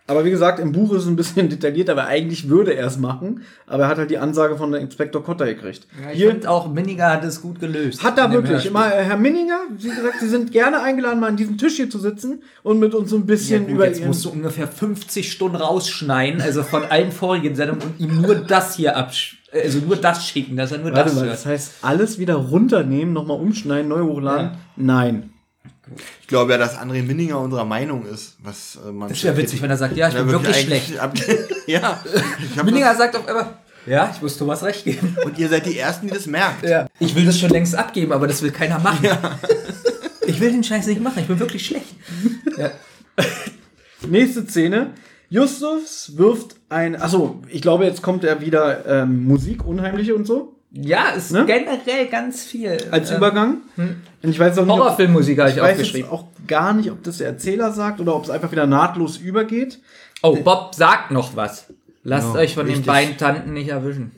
Aber wie gesagt, im Buch ist es ein bisschen detaillierter, aber eigentlich würde er es machen. Aber er hat halt die Ansage von der Inspektor Cotta gekriegt. Ich Hier auch, Minninger hat es gut gelöst. hat er wirklich. Immer, äh, Herr Minninger, wie gesagt, Sie sind gerne eingeladen, mal an diesem Tisch hier zu sitzen und mit uns so ein Ja, bisschen gut, über jetzt musst du ungefähr 50 Stunden rausschneiden, also von allen vorigen Sendungen und ihm nur das hier absch also nur das schicken, dass er nur Warte das mal, hört. das heißt, alles wieder runternehmen, nochmal umschneiden, neu hochladen? Nein. Ich glaube ja, dass André Minninger unserer Meinung ist. Was äh, man Das wäre witzig, wenn er sagt, ja, ich bin wirklich schlecht. Ab, ja. Minninger sagt auf einmal, ja, ich muss Thomas recht geben. und ihr seid die Ersten, die das merkt. Ja. Ich will das schon längst abgeben, aber das will keiner machen. Ich will den Scheiß nicht machen, ich bin wirklich schlecht. Ja. Nächste Szene. Justus wirft ein. Achso, ich glaube, jetzt kommt er wieder ähm, Musik, Unheimliche und so. Ja, ist Ne? generell ganz viel. Als Ähm, Übergang. Und ich weiß auch nicht. ob- Horrorfilmmusik habe ich, Ich weiß jetzt aufgeschrieben. auch gar nicht, ob das der Erzähler sagt oder ob es einfach wieder nahtlos übergeht. Oh, Bob sagt noch was. Lasst Ja, euch von wichtig. den beiden Tanten nicht erwischen.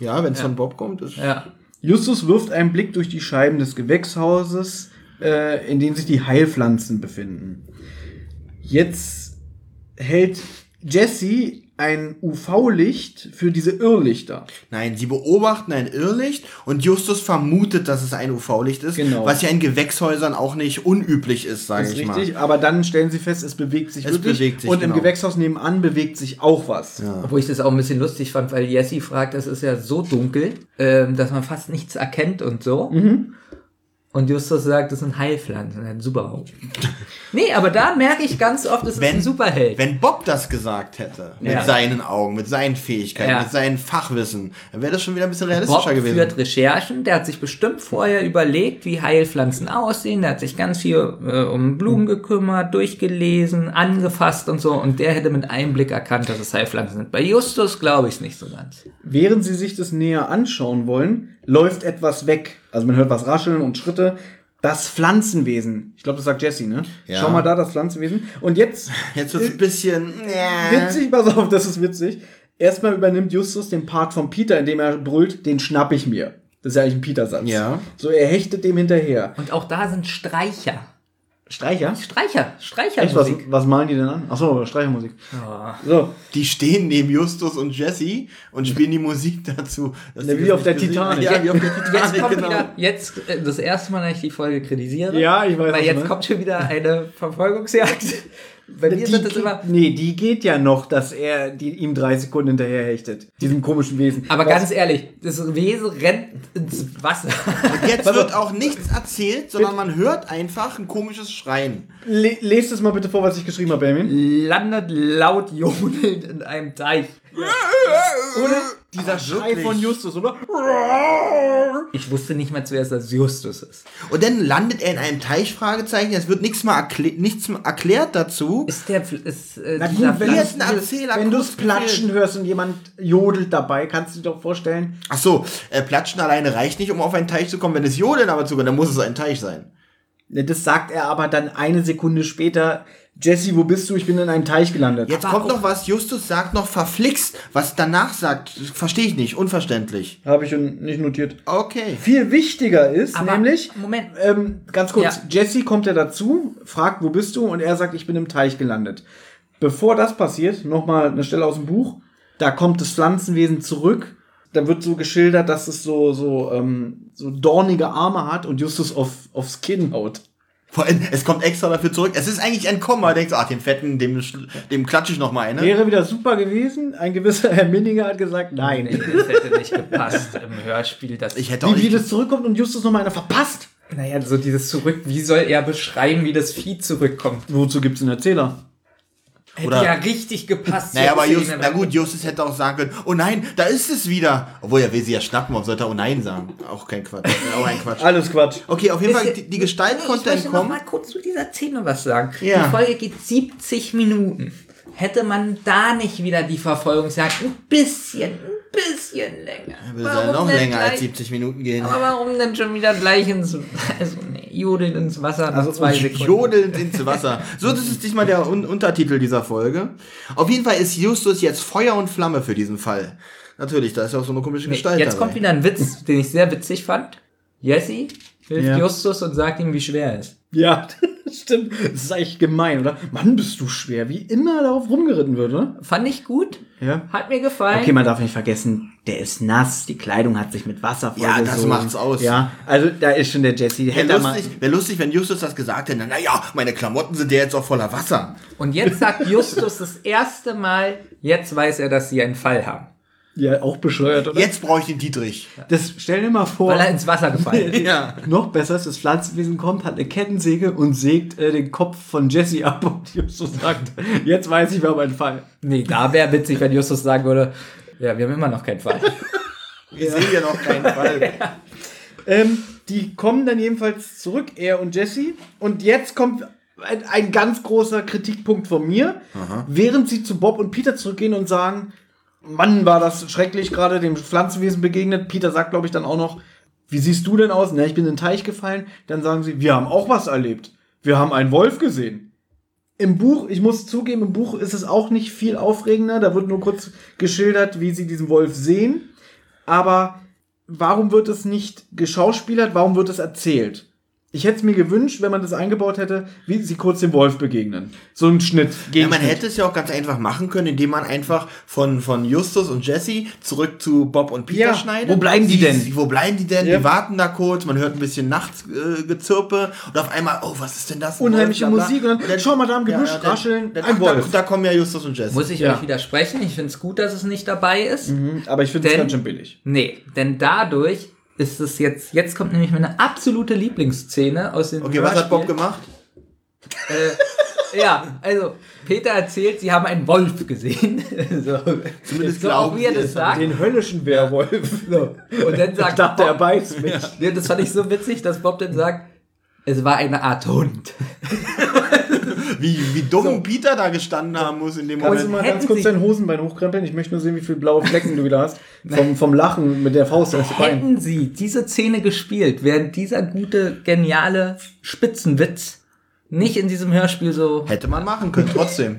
Ja, wenn es von Bob kommt, ist. Ja. Justus wirft einen Blick durch die Scheiben des Gewächshauses, äh, in denen sich die Heilpflanzen befinden. Jetzt hält Jesse ein UV-Licht für diese Irrlichter. Nein, sie beobachten ein Irrlicht und Justus vermutet, dass es ein UV-Licht ist, Genau. was ja in Gewächshäusern auch nicht unüblich ist, sage Das ist ich richtig, aber dann stellen sie fest, es bewegt sich Es wirklich. bewegt sich, und im genau. Gewächshaus nebenan bewegt sich auch was. Obwohl ich das auch ein bisschen lustig fand, weil Jesse fragt, es ist ja so dunkel, ähm, dass man fast nichts erkennt und so. Mhm. Und Justus sagt, das sind Heilpflanzen, ein Superhaupt. nee, aber da merke ich ganz oft, es ist Wenn- ein Superheld. Wenn Bob das gesagt hätte, mit Ja. seinen Augen, mit seinen Fähigkeiten, Ja. mit seinem Fachwissen, dann wäre das schon wieder ein bisschen Bob realistischer gewesen. führt Recherchen, der hat sich bestimmt vorher überlegt, wie Heilpflanzen aussehen, der hat sich ganz viel äh, um Blumen gekümmert, durchgelesen, angefasst und so und der hätte mit einem Blick erkannt, dass es Heilpflanzen sind. Bei Justus glaube ich es nicht so ganz. Während sie sich das näher anschauen wollen, läuft etwas weg. Also man hört was rascheln und Schritte. Das Pflanzenwesen. Ich glaube, das sagt Jesse, ne? Ja. Schau mal da, das Pflanzenwesen. Und jetzt, Jetzt wird es ein bisschen. witzig, pass auf, das ist witzig. Erstmal übernimmt Justus den Part von Peter, indem er brüllt, den schnapp ich mir. Das ist ja eigentlich ein Peter-Satz. Ja. So, er hechtet dem hinterher. Und auch da sind Streicher. Streicher? Streicher, Echt, was, Streichermusik. was malen die denn an? Achso, Streichermusik. So, Die stehen neben Justus und Jesse und spielen die Musik dazu. Ja, die wie auf der Titanic. Ja, wie auf der Jetzt Titanic, kommt genau. wieder, jetzt äh, das erste Mal, dass ich die Folge kritisiere. Ja, ich weiß, Weil jetzt meinst. kommt schon wieder eine Verfolgungsjagd. Bei mir die, das geht- immer. nee, die geht ja noch, dass er die, ihm drei Sekunden hinterher hechtet. Diesem komischen Wesen. Aber Was- ganz ehrlich, das Wesen rennt ins Wasser. Jetzt wird auch nichts erzählt, sondern man hört einfach ein komisches Schreien. Le lest es mal bitte vor, was ich geschrieben habe, Benjamin. Landet laut johnelnd in einem Teich. Ohne, dieser Schrei wirklich? von Justus, oder? Ich wusste nicht mal zuerst, dass es Justus ist. Und dann landet er in einem Teich, Fragezeichen. Es wird nichts mal erklä nichts mal erklärt dazu. Ist der, ist, äh, Na gut, wenn, ist ein Erzähler, wenn du es platschen hörst und jemand jodelt dabei, kannst du dir doch vorstellen. Ach so, äh, Platschen alleine reicht nicht, um auf einen Teich zu kommen. Wenn es Jodeln aber zukommt, dann muss es ein Teich sein. Ne, Das sagt er aber dann eine Sekunde später. Jesse, wo bist du? Ich bin in einem Teich gelandet. Jetzt kommt noch was, Justus sagt noch verflixt. Was danach sagt, verstehe ich nicht, unverständlich. Habe ich nicht notiert. Okay. Viel wichtiger ist Aber, nämlich, Moment. ähm, ganz kurz, Ja. Jesse kommt ja dazu, fragt, wo bist du? Und er sagt, ich bin im Teich gelandet. Bevor das passiert, nochmal eine Stelle aus dem Buch, da kommt das Pflanzenwesen zurück. Da wird so geschildert, dass es so, so, ähm, so dornige Arme hat und Justus auf, aufs Kinn haut. Vor allem, Es kommt extra dafür zurück. Es ist eigentlich entkommen. Man denkt so, ach, den Fetten, dem, dem klatsche ich noch mal eine. Wäre wieder super gewesen. Ein gewisser Herr Minninger hat gesagt, nein. Nee, das hätte nicht gepasst im Hörspiel. Das Ich hätte auch Wie, das zurückkommt und Justus nochmal einer verpasst. naja, so dieses Zurück. Wie soll er beschreiben, wie das Vieh zurückkommt? Wozu gibt's einen Erzähler? Hätte Oder- ja richtig gepasst. Naja, aber Just, Szene. na gut, Justus hätte auch sagen können, oh nein, da ist es wieder. Obwohl, er will sie ja schnappen, warum sollte er oh nein sagen? Auch kein Quatsch. Auch ein Quatsch. Alles Quatsch. Okay, auf jeden Fall, die, die Gestalt Ich konnte möchte noch entkommen. mal kurz zu dieser Szene was sagen. Ja. Die Folge geht 70 Minuten. Hätte man da nicht wieder die Verfolgungsjagd ein bisschen, ein bisschen länger. Wir sollen noch länger als gleich- 70 Minuten gehen. Aber warum denn schon wieder gleich ins, also nee, Jodeln ins Wasser nach Also zwei Sekunden? jodelnd ins Wasser. So, das ist diesmal der Un Untertitel dieser Folge. Auf jeden Fall ist Justus jetzt Feuer und Flamme für diesen Fall. Natürlich, da ist ja auch so eine komische Nee, Gestalt jetzt dabei. kommt wieder ein Witz, den ich sehr witzig fand. Jesse hilft Ja. Justus und sagt ihm, wie schwer er ist. Ja, stimmt. Das ist eigentlich gemein, oder? Mann, bist du schwer, wie immer darauf rumgeritten wird, oder? Fand ich gut. Ja. Hat mir gefallen. Okay, man darf nicht vergessen, der ist nass, die Kleidung hat sich mit Wasser Ja, das vollgesogen. macht's aus. Ja, also da ist schon der Jesse. Wäre lustig, wär lustig, wenn Justus das gesagt hätte. Naja, meine Klamotten sind ja jetzt auch voller Wasser. Und jetzt sagt Justus das erste Mal, jetzt weiß er, dass sie einen Fall haben. Ja, auch bescheuert, oder? Jetzt brauche ich den Dietrich. Das, stell dir mal vor. Weil er ins Wasser gefallen ist. Ja. noch besser ist, das Pflanzenwesen kommt, hat eine Kettensäge und sägt äh, den Kopf von Jesse ab und Justus sagt, jetzt weiß ich, wir haben einen Fall. Nee, da wäre witzig, wenn Justus sagen würde, ja, wir haben immer noch keinen Fall. Wir sehen ja noch keinen Fall. Ähm, die kommen dann jedenfalls zurück, er und Jesse. Und jetzt kommt ein, ein ganz großer Kritikpunkt von mir. Während sie zu Bob und Peter zurückgehen und sagen, Mann, war das schrecklich, gerade dem Pflanzenwesen begegnet. Peter sagt, glaube ich, dann auch noch, wie siehst du denn aus? Na, ich bin in den Teich gefallen. Dann sagen sie, wir haben auch was erlebt. Wir haben einen Wolf gesehen. Im Buch, ich muss zugeben, im Buch ist es auch nicht viel aufregender. Da wird nur kurz geschildert, wie sie diesen Wolf sehen. Aber warum wird es nicht geschauspielert? Warum wird es erzählt? Ich hätte es mir gewünscht, wenn man das eingebaut hätte, wie sie kurz dem Wolf begegnen. So ein Schnitt. Ja, man hätte es ja auch ganz einfach machen können, indem man einfach von, von Justus und Jesse zurück zu Bob und Peter Ja, schneidet. wo bleiben die Sie- denn? sie- Wo bleiben die denn? Ja. Die warten da kurz, man hört ein bisschen Nachtsgezirpe äh, und auf einmal, oh, was ist denn das? Unheimliche Wolf. Musik und dann, schau mal da im Gebüsch, ja, dann- rascheln, dann- ein ach, Wolf. Da, da kommen ja Justus und Jesse. Muss ich Ja. euch widersprechen? Ich finde es gut, dass es nicht dabei ist. Mhm, Aber ich finde es ganz schön billig. Nee, denn dadurch ist es jetzt, jetzt kommt nämlich meine absolute Lieblingsszene aus dem okay, was hat Bob gemacht? Äh, ja, also Peter erzählt, sie haben einen Wolf gesehen. so, Zumindest so glauben wie er das sagt. Den höllischen Werwolf. So. Und dann Ich sagt dachte, er Bob, beißt mich. ja, das fand ich so witzig, dass Bob dann sagt, es war eine Art Hund. Wie, wie dumm Peter da gestanden haben muss in dem Kannst du Moment. mal ganz kurz dein Hosenbein hochkrempeln? Ich möchte nur sehen, wie viele blaue Flecken du wieder hast. Vom, vom Lachen mit der Faust aufs Bein. Hätten sie diese Szene gespielt, wäre dieser gute, geniale Spitzenwitz nicht in diesem Hörspiel so. Hätte man machen können, trotzdem.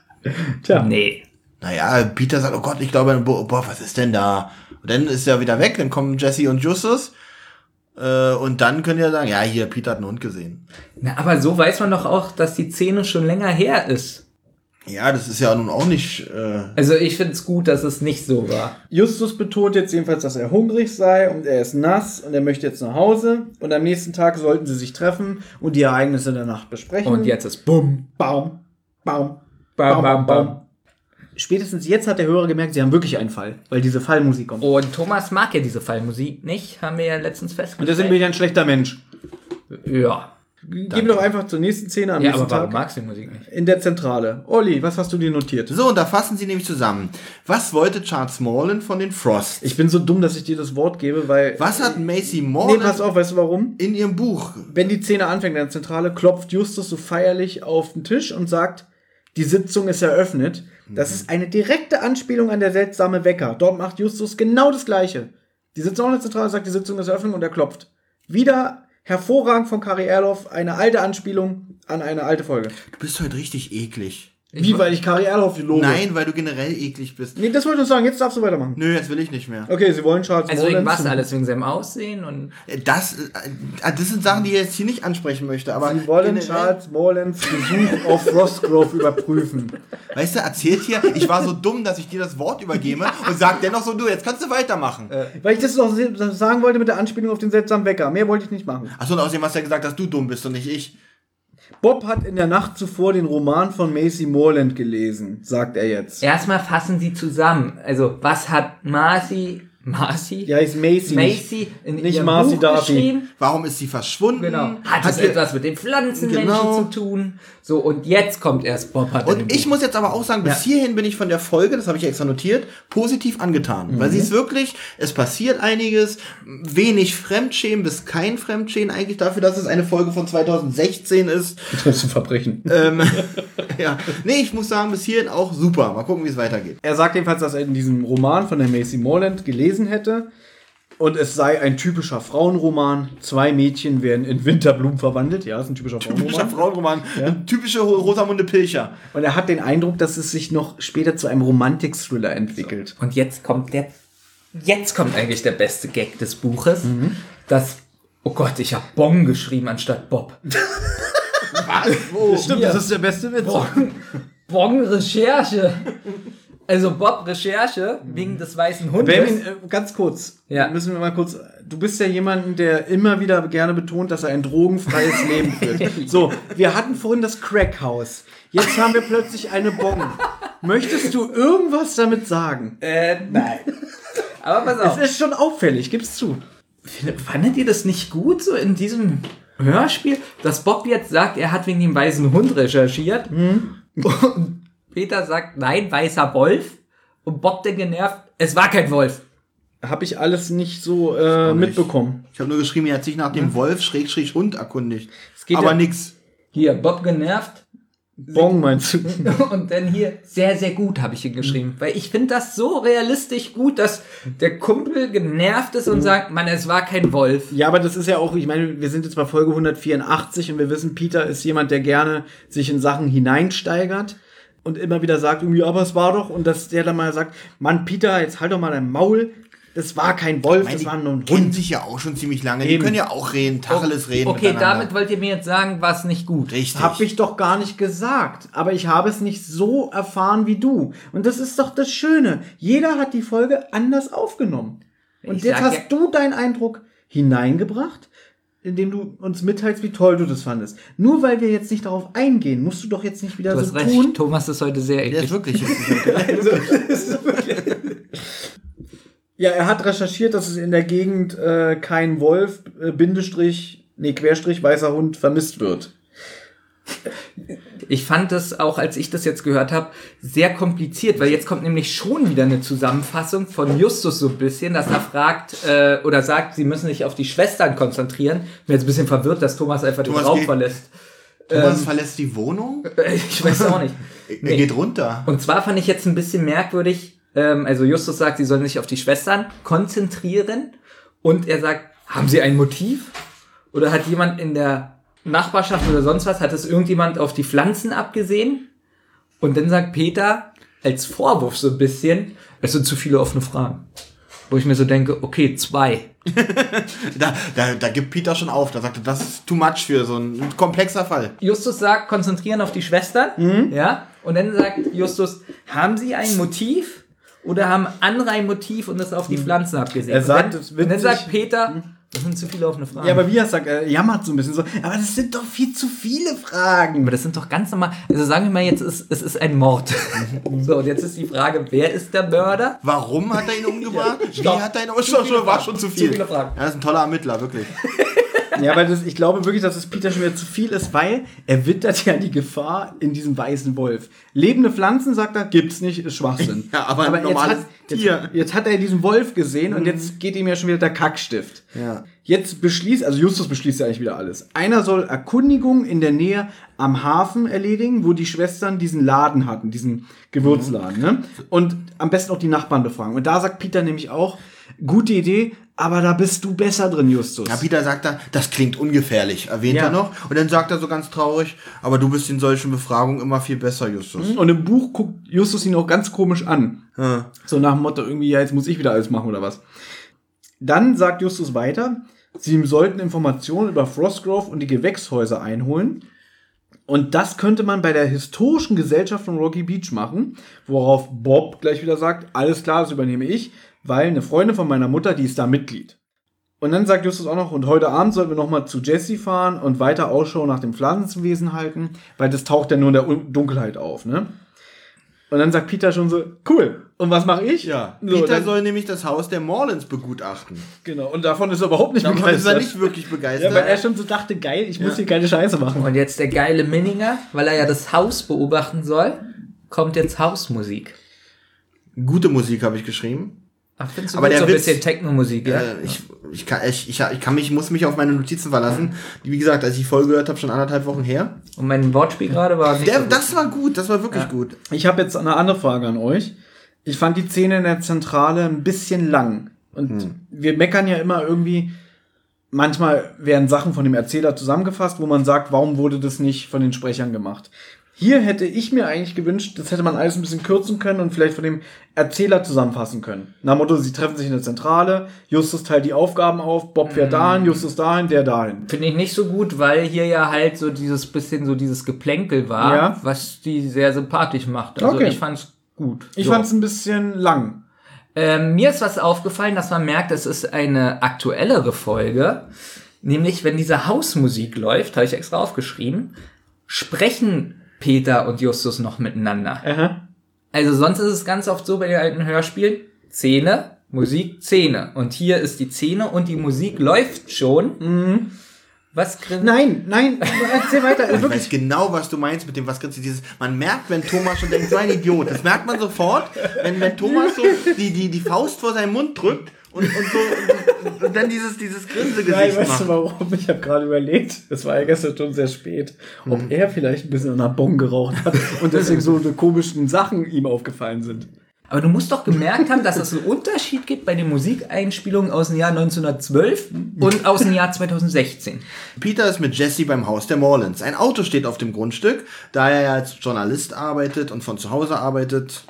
Tja. Nee. Naja, Peter sagt, oh Gott, ich glaube, boah, was ist denn da? Und dann ist er wieder weg, dann kommen Jesse und Justus. Äh, und dann können die ja sagen, ja, hier, Peter hat einen Hund gesehen. Na, aber so weiß man doch auch, dass die Szene schon länger her ist. Ja, das ist ja nun auch nicht. Äh, Also ich finde es gut, dass es nicht so war. Justus betont jetzt jedenfalls, dass er hungrig sei und er ist nass und er möchte jetzt nach Hause. Und am nächsten Tag sollten sie sich treffen und die Ereignisse der Nacht besprechen. Und jetzt ist Bumm. Baum, Baum, Bam, bam, bam. Spätestens jetzt hat der Hörer gemerkt, sie haben wirklich einen Fall, weil diese Fallmusik kommt. Und Thomas mag ja diese Fallmusik nicht, haben wir ja letztens Und festgestellt. deswegen bin ich ein schlechter Mensch. ja. gehen wir doch einfach zur nächsten Szene am Ja, nächsten aber warum Tag. magst du die Musik nicht? In der Zentrale. Olli, was hast du dir notiert? So, und da fassen sie nämlich zusammen. Was wollte Charles Morland von den Frosts? Ich bin so dumm, dass ich dir das Wort gebe, weil. Was hat Macy Nee, Morland pass auf, weißt du warum? in ihrem Buch? Wenn die Szene anfängt in der Zentrale, klopft Justus so feierlich auf den Tisch und sagt, die Sitzung ist eröffnet. Das ist eine direkte Anspielung an der seltsame Wecker. Dort macht Justus genau das Gleiche. Die sitzt auch in der Zentrale, sagt, die Sitzung ist eröffnet und er klopft. Wieder hervorragend von Kari Erloff, eine alte Anspielung an eine alte Folge. Du bist heute richtig eklig. Wie, weil ich Kari Erloff lobe? Nein, weil du generell eklig bist. Nee, das wollte ich nur sagen, jetzt darfst du weitermachen. Nö, jetzt will ich nicht mehr. Okay, sie wollen Charles Also wegen was alles? Wegen seinem Aussehen und. Das, äh, das sind Sachen, die ich jetzt hier nicht ansprechen möchte. Aber Sie wollen Charles Morlands Besuch auf Frostgrove überprüfen. Weißt du, erzählt hier, ich war so dumm, dass ich dir das Wort übergebe und sag dennoch so, du, jetzt kannst du weitermachen. Weil ich das noch sagen wollte mit der Anspielung auf den seltsamen Wecker. Mehr wollte ich nicht machen. Achso, und außerdem hast du ja gesagt, dass du dumm bist und nicht ich. Bob hat in der Nacht zuvor den Roman von Macy Morland gelesen, sagt er jetzt. Erstmal fassen sie zusammen. Also, was hat Marcy. Marcy? Ja, ist Macy. Macy in nicht ihrem Marcy Buch geschrieben. Warum ist sie verschwunden? Genau. Hat es etwas mit den Pflanzenmenschen Genau. zu tun? So, und jetzt kommt erst Bob hat Und ich Buch. muss jetzt aber auch sagen, bis hierhin bin ich von der Folge, das habe ich extra notiert, positiv angetan. Weil sie ist wirklich, es passiert einiges, wenig Fremdschämen bis kein Fremdschämen eigentlich dafür, dass es eine Folge von 2016 ist. Das ist ein Verbrechen. ähm, ja, nee, ich muss sagen, bis hierhin auch super. Mal gucken, wie es weitergeht. Er sagt jedenfalls, dass er in diesem Roman von der Macy Morland gelesen hätte. Und es sei ein typischer Frauenroman. Zwei Mädchen werden in Winterblumen verwandelt. Ja, ist ein typischer Typischer Frauenroman. Frauenroman, typische Ro- Rosamunde Pilcher. Und er hat den Eindruck, dass es sich noch später zu einem Romantik-Thriller entwickelt. Und jetzt kommt der. Jetzt kommt eigentlich der beste Gag des Buches. Mhm. Das. Oh Gott, ich habe Bong geschrieben anstatt Bob. Stimmt, das ist der beste Witz. Bong Recherche. Also Bob Recherche wegen des weißen Hundes. Benjamin, äh, ganz kurz. Ja. Müssen wir mal kurz. Du bist ja jemand, der immer wieder gerne betont, dass er ein drogenfreies Leben führt. So, wir hatten vorhin das Crackhaus. Jetzt haben wir plötzlich eine Bon. Möchtest du irgendwas damit sagen? Äh, nein. Aber pass auf. Es ist schon auffällig, gib's zu. Findet- Fandet ihr das nicht gut, so in diesem Hörspiel, dass Bob jetzt sagt, er hat wegen dem weißen Hund recherchiert? Mhm. Und Peter sagt, nein, weißer Wolf. Und Bob der genervt, es war kein Wolf. Habe ich alles nicht so äh, mitbekommen. Ich habe nur geschrieben, er hat sich nach dem Wolf Schrägstrich Hund erkundigt. geht Aber ja- nix. Hier, Bob genervt. Bon meinst du? Und dann hier, sehr, sehr gut, habe ich hier geschrieben. Weil ich finde das so realistisch gut, dass der Kumpel genervt ist und sagt, Mann, es war kein Wolf. Ja, aber das ist ja auch, ich meine, wir sind jetzt bei Folge 184 und wir wissen, Peter ist jemand, der gerne sich in Sachen hineinsteigert und immer wieder sagt, irgendwie, aber es war doch, und dass der dann mal sagt, Mann, Peter, jetzt halt doch mal dein Maul, das war kein Wolf, Meine, das war nur ein die kennen Hund. sich ja auch schon ziemlich lange. Eben. Die können ja auch reden, Tacheles reden. Okay, damit wollt ihr mir jetzt sagen, war es nicht gut. Richtig. Hab ich doch gar nicht gesagt, aber ich habe es nicht so erfahren wie du. Und das ist doch das Schöne. Jeder hat die Folge anders aufgenommen. Und Ich jetzt hast ja- du deinen Eindruck hineingebracht, indem du uns mitteilst, wie toll du das fandest. Nur weil wir jetzt nicht darauf eingehen, musst du doch jetzt nicht wieder Du so hast recht, tun. Thomas ist heute sehr Der eklig. ist wirklich. Ja, er hat recherchiert, dass es in der Gegend äh, kein Wolf, äh, Bindestrich, nee, Querstrich, weißer Hund vermisst wird. Ich fand das auch, als ich das jetzt gehört habe, sehr kompliziert, weil jetzt kommt nämlich schon wieder eine Zusammenfassung von Justus so ein bisschen, dass er fragt äh, oder sagt, sie müssen sich auf die Schwestern konzentrieren. Ich bin jetzt ein bisschen verwirrt, dass Thomas einfach Thomas den Raum verlässt. Thomas verlässt die Wohnung? Ich weiß auch nicht. Er geht runter. Und zwar fand ich jetzt ein bisschen merkwürdig, ähm, also Justus sagt, sie sollen sich auf die Schwestern konzentrieren und er sagt, haben sie ein Motiv? Oder hat jemand in der Nachbarschaft oder sonst was, hat es irgendjemand auf die Pflanzen abgesehen? Und dann sagt Peter als Vorwurf so ein bisschen, es sind zu viele offene Fragen. Wo ich mir so denke, okay, zwei. Da, da, da gibt Peter schon auf. Da sagt er, das ist too much für so ein komplexer Fall. Justus sagt, konzentrieren auf die Schwestern. Ja. Und dann sagt Justus, haben sie ein Motiv? Oder haben andere ein Motiv und das auf die Pflanzen abgesehen? Er sagt, und dann, und dann sagt Peter, das sind zu viele offene Fragen. Ja, aber wie er sagt, er jammert so ein bisschen so, aber das sind doch viel zu viele Fragen. Aber das sind doch ganz normal. Also sagen wir mal, jetzt ist es ist ein Mord. so, und jetzt ist die Frage, wer ist der Mörder? Warum hat er ihn umgebracht? Wie Stopp. hat er ihn umgebracht? War schon zu viel. viele Fragen. Ja, das ist ein toller Ermittler, wirklich. Ja, weil das, ich glaube wirklich, dass es Peter schon wieder zu viel ist, weil er wittert ja die Gefahr in diesem weißen Wolf. Lebende Pflanzen, sagt er, gibt's nicht, ist Schwachsinn. Ja, aber ein jetzt hat, jetzt. Mhm. jetzt hat er diesen Wolf gesehen und jetzt geht ihm ja schon wieder der Kackstift. Ja. Jetzt beschließt, also Justus beschließt ja eigentlich wieder alles. Einer soll Erkundigung in der Nähe am Hafen erledigen, wo die Schwestern diesen Laden hatten, diesen Gewürzladen, ne? Und am besten auch die Nachbarn befragen. Und da sagt Peter nämlich auch, gute Idee, aber da bist du besser drin, Justus. Ja, Peter sagt dann, das klingt ungefährlich, erwähnt Ja. er noch. Und dann sagt er so ganz traurig, aber du bist in solchen Befragungen immer viel besser, Justus. Und im Buch guckt Justus ihn auch ganz komisch an. Ja. So nach dem Motto, irgendwie, ja, jetzt muss ich wieder alles machen oder was. Dann sagt Justus weiter, sie sollten Informationen über Frostgrove und die Gewächshäuser einholen. Und das könnte man bei der historischen Gesellschaft von Rocky Beach machen, worauf Bob gleich wieder sagt, alles klar, das übernehme ich, weil eine Freundin von meiner Mutter, die ist da Mitglied. Und dann sagt Justus auch noch, und heute Abend sollten wir nochmal zu Jesse fahren und weiter Ausschau nach dem Pflanzenwesen halten, weil das taucht ja nur in der Un- Dunkelheit auf, ne? Und dann sagt Peter schon so, cool. Und was mache ich? Ja, So, Peter soll nämlich das Haus der Morlands begutachten. genau. Und davon ist er überhaupt nicht Davon ist begeistert. er nicht wirklich ja, begeistert. weil er schon so dachte, geil, ich muss Ja. hier keine Scheiße machen. Und jetzt der geile Minninger, weil er ja das Haus beobachten soll, kommt jetzt Hausmusik. Gute Musik habe ich geschrieben. Ach, findest du Aber gut, der so ein Witz- bisschen Techno-Musik, ja? Äh, ich, ich, kann, ich, ich, ich kann mich, muss mich auf meine Notizen verlassen. Die, Wie gesagt, als ich die Folge gehört habe, schon anderthalb Wochen her. Und mein Wortspiel gerade war Der, so gut. das war gut, das war wirklich gut. Ich habe jetzt eine andere Frage an euch. Ich fand die Szene in der Zentrale ein bisschen lang. Und wir meckern ja immer irgendwie, manchmal werden Sachen von dem Erzähler zusammengefasst, wo man sagt, warum wurde das nicht von den Sprechern gemacht? Hier hätte ich mir eigentlich gewünscht, das hätte man alles ein bisschen kürzen können und vielleicht von dem Erzähler zusammenfassen können. Dem Motto, sie treffen sich in der Zentrale, Justus teilt die Aufgaben auf, Bob fährt dahin, Justus dahin, der dahin. Finde ich nicht so gut, weil hier ja halt so dieses bisschen so dieses Geplänkel war, Ja. was die sehr sympathisch macht. Also Okay. ich fand's gut. Ich So. fand es ein bisschen lang. Ähm, mir ist was aufgefallen, dass man merkt, es ist eine aktuellere Folge. Nämlich, wenn diese Hausmusik läuft, habe ich extra aufgeschrieben, sprechen Peter und Justus noch miteinander. Aha. Also sonst ist es ganz oft so bei den alten Hörspielen, Szene, Musik, Szene. Und hier ist die Szene und die Musik läuft schon. Was grinst? Nein, nein, erzähl weiter. Ich Wirklich. weiß genau, was du meinst mit dem, was grinst du dieses. Man merkt, wenn Thomas schon denkt, so ein Idiot. Das merkt man sofort, wenn, wenn Thomas so die, die, die Faust vor seinen Mund drückt und, und so und, und dann dieses, dieses Nein, Grinsegesicht weißt du macht. warum? Ich habe gerade überlegt, es war ja gestern schon sehr spät, ob er vielleicht ein bisschen an einer Bon geraucht hat und deswegen so komischen Sachen ihm aufgefallen sind. Aber du musst doch gemerkt haben, dass es einen Unterschied gibt bei den Musikeinspielungen aus dem Jahr 1912 und aus dem Jahr 2016. Peter ist mit Jesse beim Haus der Morlands. Ein Auto steht auf dem Grundstück. Da er ja als Journalist arbeitet und von zu Hause arbeitet,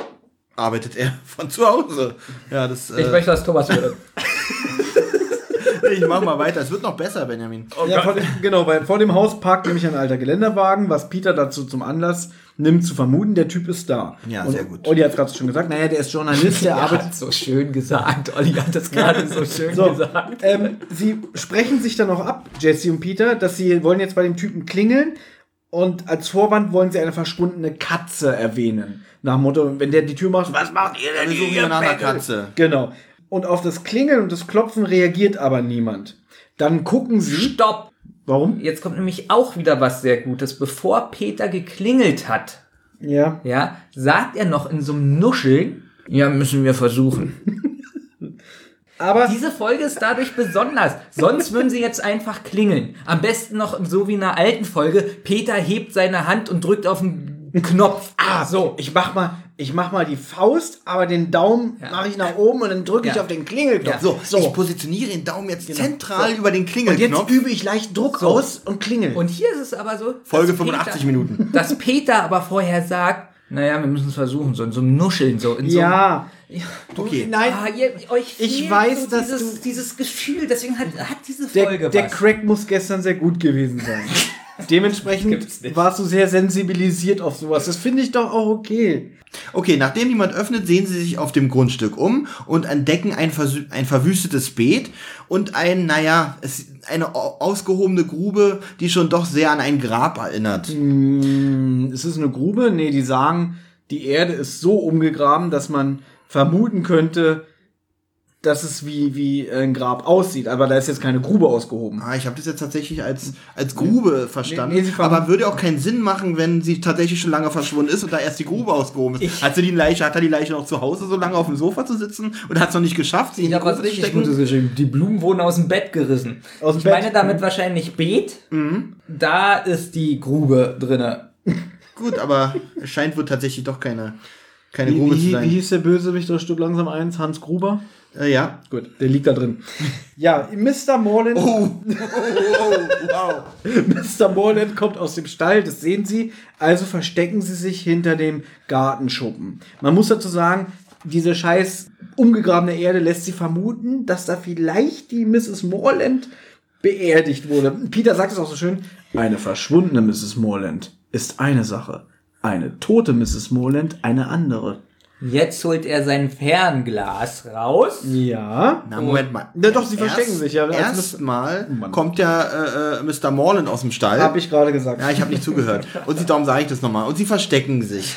arbeitet er von zu Hause. Ja, das. Ich Äh, möchte, dass Thomas würde. ich mach mal weiter. Es wird noch besser, Benjamin. ja, vor dem, genau, weil vor dem Haus parkt nämlich ein alter Geländerwagen, was Peter dazu zum Anlass nimmt, zu vermuten, der Typ ist da. Ja, und sehr gut. Olli hat gerade schon gesagt, naja, der ist Journalist, der Er arbeitet hat so schön gesagt. Olli hat das gerade so schön So, gesagt. ähm, sie sprechen sich dann noch ab, Jesse und Peter, dass sie wollen jetzt bei dem Typen klingeln und als Vorwand wollen sie eine verschwundene Katze erwähnen. Nach dem Motto, wenn der die Tür macht, was macht ihr denn Wir hier? nach einer? Katze. Genau. Und auf das Klingeln und das Klopfen reagiert aber niemand. Dann gucken sie. Stopp! Warum? Jetzt kommt nämlich auch wieder was sehr Gutes. Bevor Peter geklingelt hat, Ja. ja, sagt er noch in so einem Nuscheln, ja, müssen wir versuchen. Aber Diese Folge ist dadurch besonders. Sonst würden sie jetzt einfach klingeln. Am besten noch so wie in einer alten Folge. Peter hebt seine Hand und drückt auf den Knopf. Ah, so. ich mach mal, ich mach mal die Faust, aber den Daumen Ja. mache ich nach oben und dann drücke ich Ja. auf den Klingelknopf. So, so. ich positioniere den Daumen jetzt zentral So. über den und jetzt Klingelknopf. übe ich leicht Druck So. aus und klingel. Und hier ist es aber so. Folge dass 85 Peter, Minuten. Dass Peter aber vorher sagt, naja, wir müssen es versuchen, so in so einem Nuscheln, so in so ja. Okay. Nein, Ah, ihr, euch Ich weiß, so dass dieses, du- dieses Gefühl, deswegen hat, hat diese Folge der, der was. Crack muss gestern sehr gut gewesen sein. Dementsprechend warst du sehr sensibilisiert auf sowas. Das finde ich doch auch okay. Okay, nachdem jemand öffnet, sehen sie sich auf dem Grundstück um und entdecken ein, ein verwüstetes Beet und ein, naja, es, eine au- ausgehobene Grube, die schon doch sehr an ein Grab erinnert. Hm, Ist es eine Grube? Nee, die sagen, die Erde ist so umgegraben, dass man vermuten könnte, dass es wie, wie ein Grab aussieht, aber da ist jetzt keine Grube ausgehoben. Ah, ich habe das jetzt tatsächlich als, als Grube verstanden. Nee, nee, aber würde auch keinen Sinn machen, wenn sie tatsächlich schon lange verschwunden ist und da erst die Grube ausgehoben ist. Hat sie die Leiche, hat er die Leiche noch zu Hause so lange auf dem Sofa zu sitzen und hat es noch nicht geschafft, sie in Ich die Grube zu richtig stecken? Gutes geschrieben. Die Blumen wurden aus dem Bett gerissen. Aus dem ich Bett? meine damit wahrscheinlich Beet. Da ist die Grube drinne. Gut, aber es scheint wohl tatsächlich doch keine, keine Wie, Grube zu wie, sein. wie hieß der Bösewicht aus Stück langsam eins? Hans Gruber? Äh, ja. Gut, der liegt da drin. Ja, Mr. Morland. Oh, oh, wow. Mr. Morland kommt aus dem Stall, das sehen Sie. Also verstecken Sie sich hinter dem Gartenschuppen. Man muss dazu sagen, diese scheiß umgegrabene Erde lässt Sie vermuten, dass da vielleicht die Mrs. Morland beerdigt wurde. Peter sagt es auch so schön. Eine verschwundene Mrs. Morland ist eine Sache. Eine tote Mrs. Morland eine andere. Jetzt holt er sein Fernglas raus. Ja. Na, Moment mal. Ja, doch, sie verstecken sich ja. Als Erstmal Mann. kommt ja äh, äh, Mr. Morland aus dem Stall. Habe ich gerade gesagt. Ja, ich habe nicht zugehört. Und sie, darum sage ich das nochmal. Und sie verstecken sich.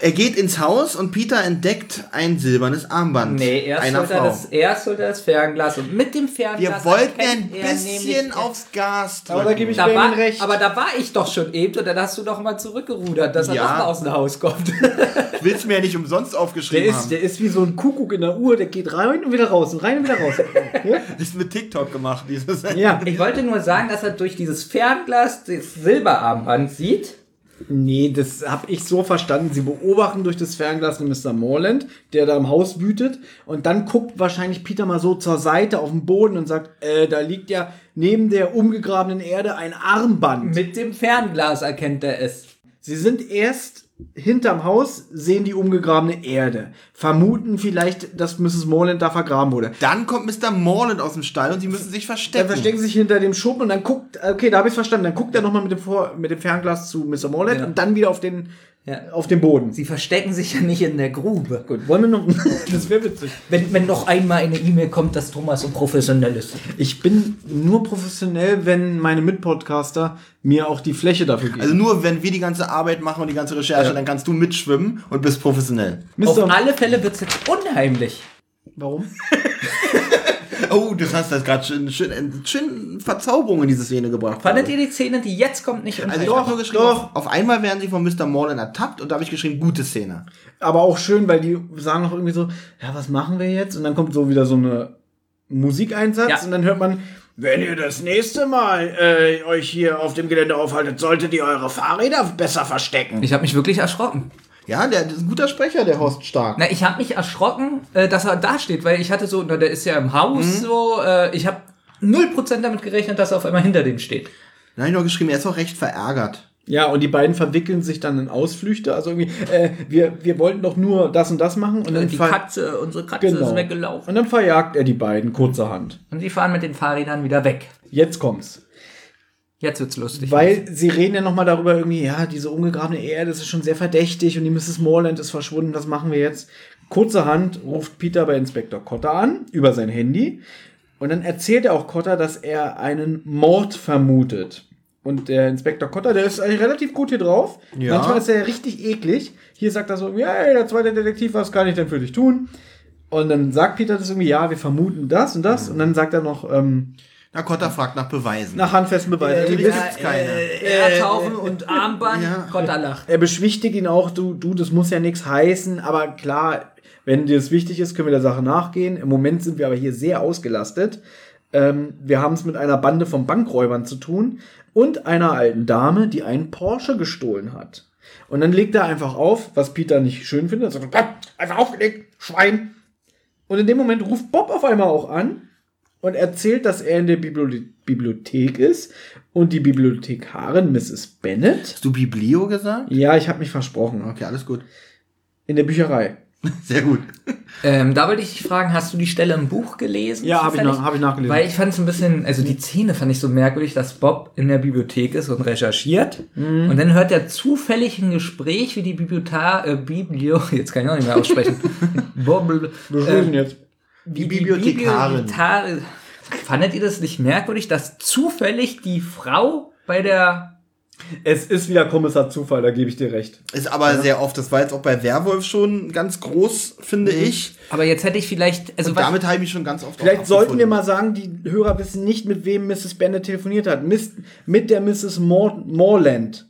Er geht ins Haus und Peter entdeckt ein silbernes Armband Nee, erst einer holt, er Frau. das, erst holt er das Fernglas und mit dem Fernglas. Wir wollten ein er bisschen aufs Gas drücken. Aber da gebe ich Da war, recht. aber da war ich doch schon eben und dann hast du doch mal zurückgerudert, dass er Ja. doch mal aus dem Haus kommt. Willst du mir ja nicht umsonst Der aufgeschrieben ist, haben. der ist wie so ein Kuckuck in der Uhr, der geht rein und wieder raus und rein und wieder raus. ja? Das ist mit TikTok gemacht, dieses. ja. Ich wollte nur sagen, dass er durch dieses Fernglas das Silberarmband sieht. Nee, das habe ich so verstanden. Sie beobachten durch das Fernglas den Mr. Morland, der da im Haus wütet. Und dann guckt wahrscheinlich Peter mal so zur Seite auf den Boden und sagt, äh, da liegt ja neben der umgegrabenen Erde ein Armband. Mit dem Fernglas erkennt er es. Sie sind erst hinterm Haus, sehen die umgegrabene Erde. Vermuten vielleicht, dass Mrs. Morland da vergraben wurde. Dann kommt Mr. Morland aus dem Stall und sie müssen sich verstecken. Dann verstecken sie sich hinter dem Schuppen und dann guckt, okay, da habe ich verstanden, dann guckt er nochmal mit, dem Vor- mit dem Fernglas zu Mr. Morland Ja. und dann wieder auf den, Ja. auf den Boden. Sie verstecken sich ja nicht in der Grube. Gut, wollen wir noch, das wäre witzig. Wenn, wenn noch einmal eine E-Mail kommt, dass Thomas so professionell ist. Ich bin nur professionell, wenn meine Mitpodcaster mir auch die Fläche dafür geben. Also nur wenn wir die ganze Arbeit machen und die ganze Recherche, Ja. dann kannst du mitschwimmen und bist professionell. Auf Mr. alle Fälle wird es jetzt unheimlich. Warum? Oh, das hast du gerade schön, schön, schön Verzauberung in diese Szene gebracht. Fandet ihr die Szene, die jetzt kommt, nicht Also ich habe nur geschrieben, doch. auf, auf einmal werden sie von Mr. Morland ertappt und da habe ich geschrieben, gute Szene. Aber auch schön, weil die sagen noch irgendwie so, ja, was machen wir jetzt? Und dann kommt so wieder so eine Musikeinsatz Ja. und dann hört man, wenn ihr das nächste Mal äh, euch hier auf dem Gelände aufhaltet, solltet ihr eure Fahrräder besser verstecken. Ich habe mich wirklich erschrocken. Ja, der, das ist ein guter Sprecher, der Horst Stark. Na, ich habe mich erschrocken, äh, dass er da steht, weil ich hatte so, na, der ist ja im Haus so, äh, ich habe 0% damit gerechnet, dass er auf einmal hinter dem steht. Dann habe ich noch geschrieben, er ist auch recht verärgert. Ja, und die beiden verwickeln sich dann in Ausflüchte. Also irgendwie, äh, wir, wir wollten doch nur das und das machen. Und dann Äh, Die ver- Katze, unsere Katze genau. ist weggelaufen. Und dann verjagt er die beiden kurzerhand. Und sie fahren mit den Fahrrädern wieder weg. Jetzt kommt's. Jetzt wird's lustig. Weil sie reden ja nochmal darüber irgendwie, ja, diese umgegrabene Erde, das ist schon sehr verdächtig und die Mrs. Morland ist verschwunden, was machen wir jetzt? Kurzerhand ruft Peter bei Inspektor Cotter an, über sein Handy. Und dann erzählt er auch Cotter, dass er einen Mord vermutet. Und der Inspektor Cotter, der ist eigentlich relativ gut hier drauf. Ja. Manchmal ist er ja richtig eklig. Hier sagt er so, ja, hey, der zweite Detektiv, was kann ich denn für dich tun? Und dann sagt Peter das irgendwie, ja, wir vermuten das und das. Und dann sagt er noch, ähm, Na, Kotter fragt nach Beweisen. nach handfesten Beweisen. Äh, wissen- gibt's keine. Erdhaufen und Armband, ja. Kotter lacht. er beschwichtigt ihn auch, du, du, das muss ja nichts heißen, aber klar, wenn dir das wichtig ist, können wir der Sache nachgehen. Im Moment sind wir aber hier sehr ausgelastet. Ähm, wir haben es mit einer Bande von Bankräubern zu tun und einer alten Dame, die einen Porsche gestohlen hat. Und dann legt er einfach auf, was Peter nicht schön findet. Er sagt, "Bob, einfach aufgelegt, Schwein. Und in dem Moment ruft Bob auf einmal auch an und erzählt, dass er in der Bibli Bibliothek ist und die Bibliothekarin Mrs. Bennett. Hast du Biblio gesagt? Ja, ich habe mich versprochen. Okay, alles gut. In der Bücherei. Sehr gut. Ähm, da wollte ich dich fragen, hast du die Stelle im Buch gelesen? Ja, hab ich nach- hab ich nachgelesen. Weil ich fand es ein bisschen, also die Szene fand ich so merkwürdig, dass Bob in der Bibliothek ist und recherchiert. Mhm. Und dann hört er zufällig ein Gespräch, wie die Bibliothek, äh, Biblio, jetzt kann ich auch nicht mehr aussprechen. Bob, äh, jetzt. Die Bibliothekarin. Bibliothekar- Fandet ihr das nicht merkwürdig, dass zufällig die Frau bei der Es ist wieder Kommissar Zufall, da gebe ich dir recht. Ist aber sehr oft, das war jetzt auch bei Werwolf schon ganz groß, finde ich. Aber jetzt hätte ich vielleicht, also Und damit habe ich mich schon ganz oft Vielleicht sollten wir mal sagen, die Hörer wissen nicht, mit wem Mrs. Bennet telefoniert hat. Miss, mit der Mrs. Mor Morland.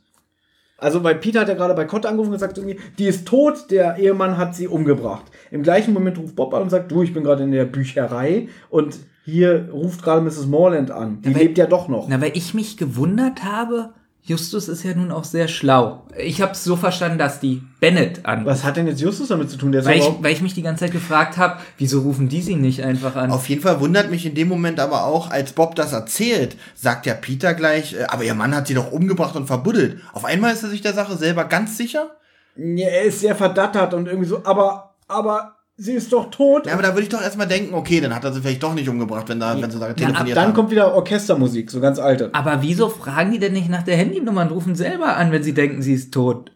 Also, weil Peter hat ja gerade bei Cotta angerufen und gesagt, irgendwie, die ist tot, der Ehemann hat sie umgebracht. Im gleichen Moment ruft Bob an und sagt, du, ich bin gerade in der Bücherei und hier ruft gerade Mrs. Morland an. Die Aber- lebt ja doch noch. na, weil ich mich gewundert habe, Justus ist ja nun auch sehr schlau. Ich habe es so verstanden, dass die Bennett an. Was hat denn jetzt Justus damit zu tun? Der Weil ich, weil ich mich die ganze Zeit gefragt habe, wieso rufen die sie nicht einfach an? Auf jeden Fall wundert mich in dem Moment aber auch, als Bob das erzählt, sagt ja Peter gleich, äh, aber ihr Mann hat sie doch umgebracht und verbuddelt. Auf einmal ist er sich der Sache selber ganz sicher. Ja, er ist sehr verdattert und irgendwie so, aber, aber sie ist doch tot. Ja, aber da würde ich doch erstmal denken, okay, dann hat er sie vielleicht doch nicht umgebracht, wenn, da, wenn sie da telefoniert Dann haben. kommt wieder Orchestermusik, so ganz alte. Aber wieso fragen die denn nicht nach der Handynummer und rufen selber an, wenn sie denken, sie ist tot?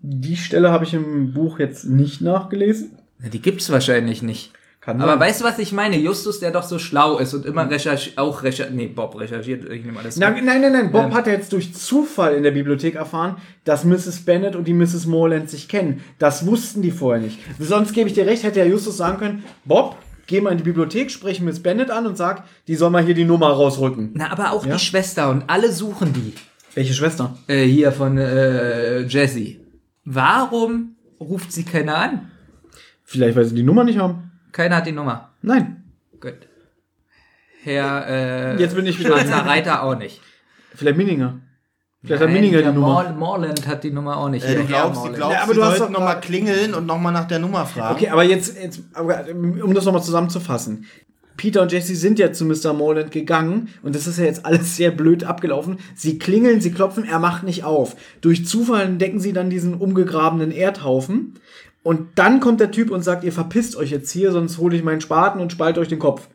Die Stelle habe ich im Buch jetzt nicht nachgelesen. Na, die gibt's wahrscheinlich nicht. Kann Aber sein. weißt du, was ich meine? Justus, der doch so schlau ist und immer recherchiert, auch recherchiert, nee, Bob recherchiert, ich nehme alles Na, nein, nein, nein. Bob Ähm. hat ja jetzt durch Zufall in der Bibliothek erfahren, dass Mrs. Bennet und die Mrs. Morland sich kennen. Das wussten die vorher nicht. Sonst gebe ich dir recht, hätte ja Justus sagen können, Bob, geh mal in die Bibliothek, sprich Miss Bennet an und sag, die soll mal hier die Nummer rausrücken. Na, aber auch Ja? die Schwester und alle suchen die. Welche Schwester? Äh, hier von äh, Jessie. Warum ruft sie keiner an? Vielleicht, weil sie die Nummer nicht haben. Keiner hat die Nummer. Nein. Gut. Herr äh, Jetzt bin ich wieder- Schwarzer Reiter auch nicht. Vielleicht Minninger. Vielleicht hat Nein, Minninger die Nummer. Mor Morland hat die Nummer auch nicht. äh, du glaubst, du glaubst, Ja, aber du hast doch- noch mal klingeln und noch mal nach der Nummer fragen. Okay, aber jetzt, jetzt aber, um das nochmal zusammenzufassen. Peter und Jesse sind ja zu Mr. Morland gegangen und das ist ja jetzt alles sehr blöd abgelaufen. Sie klingeln, sie klopfen, er macht nicht auf. Durch Zufall entdecken sie dann diesen umgegrabenen Erdhaufen und dann kommt der Typ und sagt, ihr verpisst euch jetzt hier, sonst hole ich meinen Spaten und spalte euch den Kopf.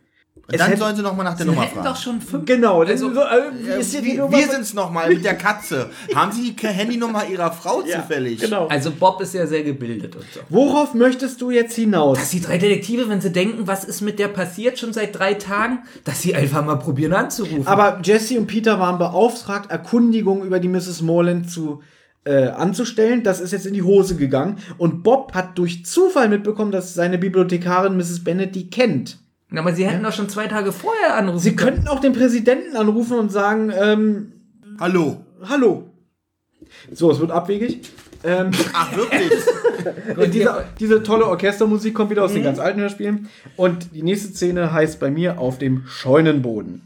Und Es dann hätte- sollen sie noch mal nach der Sie Nummer fragen. doch schon fünf. Genau, Also, also, so, äh, wie ist hier die wir Nummer? wir sind's noch mal mit der Katze. Haben Sie die Handynummer Ihrer Frau Ja, zufällig? Genau. Also Bob ist ja sehr gebildet und so. Worauf möchtest du jetzt hinaus? Dass die drei Detektive, wenn sie denken, was ist mit der passiert schon seit drei Tagen, dass sie einfach mal probieren anzurufen. Aber Jesse und Peter waren beauftragt, Erkundigungen über die Mrs. Morland zu äh, anzustellen. Das ist jetzt in die Hose gegangen. Und Bob hat durch Zufall mitbekommen, dass seine Bibliothekarin Mrs. Bennet die kennt. Aber sie hätten doch schon zwei Tage vorher anrufen Sie könnten auch den Präsidenten anrufen und sagen, ähm, Hallo. hallo. So, es wird abwegig. Ähm, Ach, wirklich? und diese, diese tolle Orchestermusik kommt wieder aus den ganz alten Hörspielen. Und die nächste Szene heißt bei mir auf dem Scheunenboden.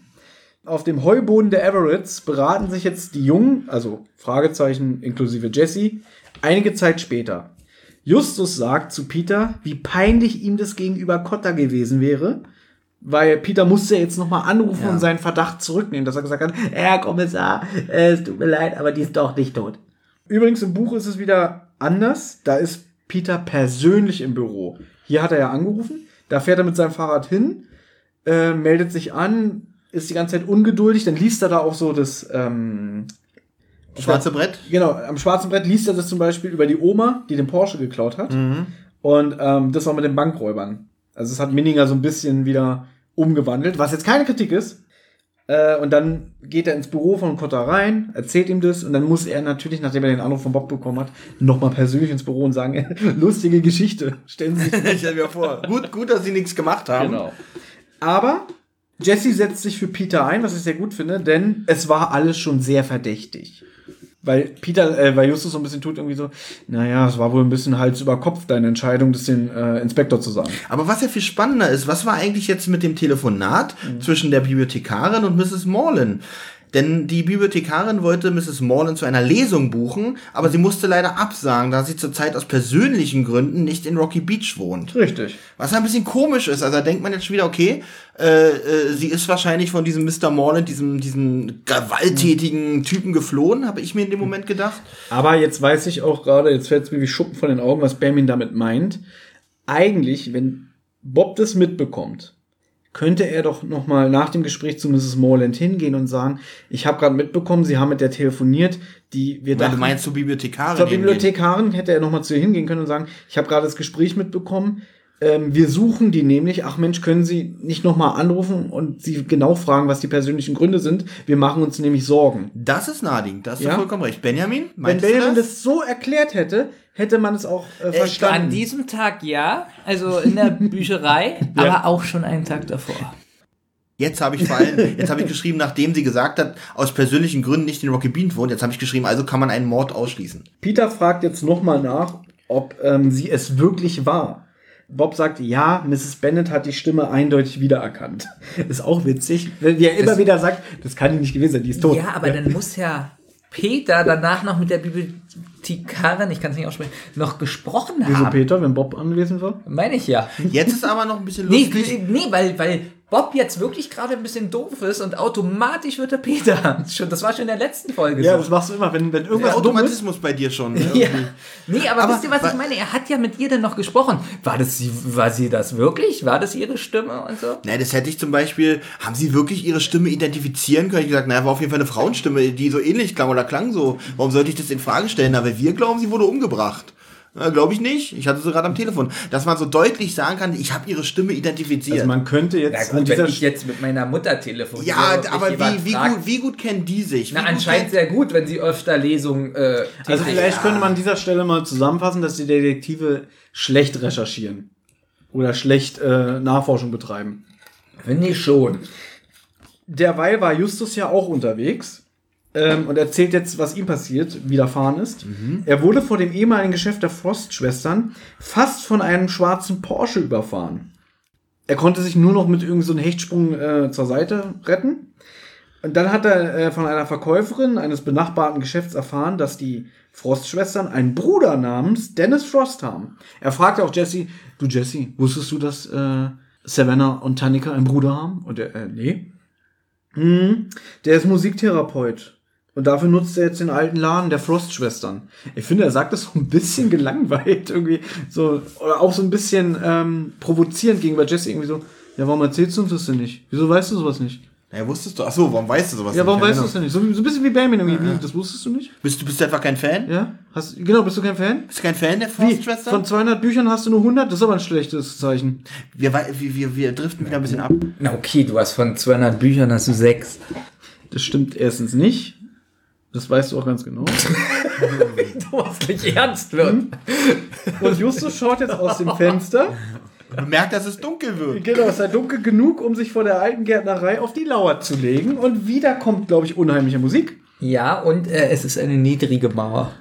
Auf dem Heuboden der Everetts beraten sich jetzt die Jungen, also Fragezeichen inklusive Jesse, einige Zeit später. Justus sagt zu Peter, wie peinlich ihm das gegenüber Cotta gewesen wäre, weil Peter musste jetzt nochmal anrufen Ja. und seinen Verdacht zurücknehmen, dass er gesagt hat, Herr Kommissar, es tut mir leid, aber die ist doch nicht tot. Übrigens im Buch ist es wieder anders. Da ist Peter persönlich im Büro. Hier hat er ja angerufen. Da fährt er mit seinem Fahrrad hin, äh, meldet sich an, ist die ganze Zeit ungeduldig. Dann liest er da auch so das, ähm, Schwarze Brett? genau, am schwarzen Brett liest er das zum Beispiel über die Oma, die den Porsche geklaut hat. Und ähm, das auch mit den Bankräubern. Also es hat Minninger so ein bisschen wieder umgewandelt, was jetzt keine Kritik ist. Äh, und dann geht er ins Büro von Cotta rein, erzählt ihm das und dann muss er natürlich, nachdem er den Anruf von Bob bekommen hat, nochmal persönlich ins Büro und sagen, lustige Geschichte, stellen Sie sich Ich stell mir vor. Gut, gut, dass sie nichts gemacht haben. Genau. Aber Jesse setzt sich für Peter ein, was ich sehr gut finde, denn es war alles schon sehr verdächtig. Weil Peter, äh, weil Justus so ein bisschen tut, irgendwie so, naja, es war wohl ein bisschen Hals über Kopf deine Entscheidung, das den äh, Inspektor zu sagen. Aber was ja viel spannender ist, was war eigentlich jetzt mit dem Telefonat zwischen der Bibliothekarin und Mrs. Morlan? Denn die Bibliothekarin wollte Mrs. Morlan zu einer Lesung buchen, aber sie musste leider absagen, da sie zurzeit aus persönlichen Gründen nicht in Rocky Beach wohnt. Richtig. Was ein bisschen komisch ist. Also da denkt man jetzt schon wieder, okay, äh, äh, sie ist wahrscheinlich von diesem Mr. Morland, diesem, diesem gewalttätigen Typen geflohen, habe ich mir in dem Moment gedacht. Aber jetzt weiß ich auch gerade, jetzt fällt es mir wie Schuppen von den Augen, was Benjamin damit meint. Eigentlich, wenn Bob das mitbekommt, könnte er doch noch mal nach dem Gespräch zu Mrs. Morland hingehen und sagen, ich habe gerade mitbekommen, Sie haben mit der telefoniert, die wir Weil du meinst zur Bibliothekarin. zur hingehen. Bibliothekarin hätte er noch mal zu ihr hingehen können und sagen, ich habe gerade das Gespräch mitbekommen, Ähm, wir suchen die nämlich. Ach Mensch, können Sie nicht nochmal anrufen und Sie genau fragen, was die persönlichen Gründe sind? Wir machen uns nämlich Sorgen. Das ist naheliegend, da hast Ja? du vollkommen recht. Benjamin, Wenn Benjamin das? das so erklärt hätte, hätte man es auch äh, An verstanden. diesem Tag ja, also in der Bücherei, aber auch schon einen Tag davor. Jetzt habe ich vor allem, jetzt habe ich geschrieben, nachdem sie gesagt hat, aus persönlichen Gründen nicht in Rocky Bean wohnt, jetzt habe ich geschrieben, also kann man einen Mord ausschließen. Peter fragt jetzt nochmal nach, ob ähm, sie es wirklich war. Bob sagt, ja, Mrs. Bennett hat die Stimme eindeutig wiedererkannt. Ist auch witzig, weil er immer wieder sagt, das kann die nicht gewesen sein, die ist tot. Ja, aber dann muss ja Peter danach noch mit der Bibliothekarin, ich kann es nicht aussprechen, noch gesprochen Wieso haben. Peter, wenn Bob anwesend war? Meine ich ja. Jetzt ist aber noch ein bisschen Nee, lustig. nee, weil, weil Bob jetzt wirklich gerade ein bisschen doof ist und automatisch wird er Peter. Schon, das war schon in der letzten Folge Ja, so. das machst du immer, wenn, wenn Der irgendwas ist. Automatismus bei dir schon. ne? Ja. Nee, aber, Aber wisst ihr, was wa- ich meine? Er hat ja mit ihr dann noch gesprochen. War das sie, war sie das wirklich? War das ihre Stimme und so? Ne, das hätte ich zum Beispiel, haben sie wirklich ihre Stimme identifizieren können? Ich gesagt, naja, war auf jeden Fall eine Frauenstimme, die so ähnlich klang oder klang so. Warum sollte ich das in Frage stellen? Aber wir glauben, sie wurde umgebracht. Glaube ich nicht. Ich hatte sie gerade am Telefon. Dass man so deutlich sagen kann, ich habe ihre Stimme identifiziert. Also man könnte Ja jetzt an gut, wenn ich jetzt mit meiner Mutter telefoniere. ja, aber wie, wie, fragt- gut, wie gut kennen die sich? Wie Na, anscheinend sehr gut, wenn sie öfter Lesungen äh, Also vielleicht könnte man an dieser Stelle mal zusammenfassen, dass die Detektive schlecht recherchieren. Oder schlecht äh, Nachforschung betreiben. Finde ich schon. Derweil war Justus ja auch unterwegs ähm, und erzählt jetzt, was ihm passiert, widerfahren ist. Er wurde vor dem ehemaligen Geschäft der Frostschwestern fast von einem schwarzen Porsche überfahren. Er konnte sich nur noch mit irgendeinem so Hechtsprung äh, zur Seite retten. Und dann hat er äh, von einer Verkäuferin eines benachbarten Geschäfts erfahren, dass die Frostschwestern einen Bruder namens Dennis Frost haben. Er fragte auch Jesse, du Jesse, wusstest du, dass äh, Savannah und Tanika einen Bruder haben? Und er, äh, nee. Hm, der ist Musiktherapeut. Und dafür nutzt er jetzt den alten Laden der Frostschwestern. Ich finde, er sagt das so ein bisschen gelangweilt irgendwie. So, oder auch so ein bisschen ähm, provozierend gegenüber Jesse. Irgendwie so, ja, warum erzählst du uns das denn nicht? Wieso weißt du sowas nicht? Ja, wusstest du. Achso, warum weißt du sowas Ja, warum nicht? weißt du genau. das denn nicht? So, so ein bisschen wie Benjamin irgendwie. Wie, das wusstest du nicht? Bist du bist du etwa kein Fan? Ja? Hast, genau, bist du kein Fan? Bist du kein Fan der? Frostschwestern? Von 200 Büchern hast du nur 100? Das ist aber ein schlechtes Zeichen. Wir, wir, wir, wir driften wieder ein bisschen ab. Na okay, du hast von 200 Büchern hast du sechs. Das stimmt erstens nicht. Das weißt du auch ganz genau. Du was nicht ernst wird. Und Justus schaut jetzt aus dem Fenster. Bemerkt, dass es dunkel wird. Genau, es sei dunkel genug, um sich vor der alten Gärtnerei auf die Lauer zu legen. Und wieder kommt, glaube ich, unheimliche Musik. Ja, und äh, es ist eine niedrige Mauer.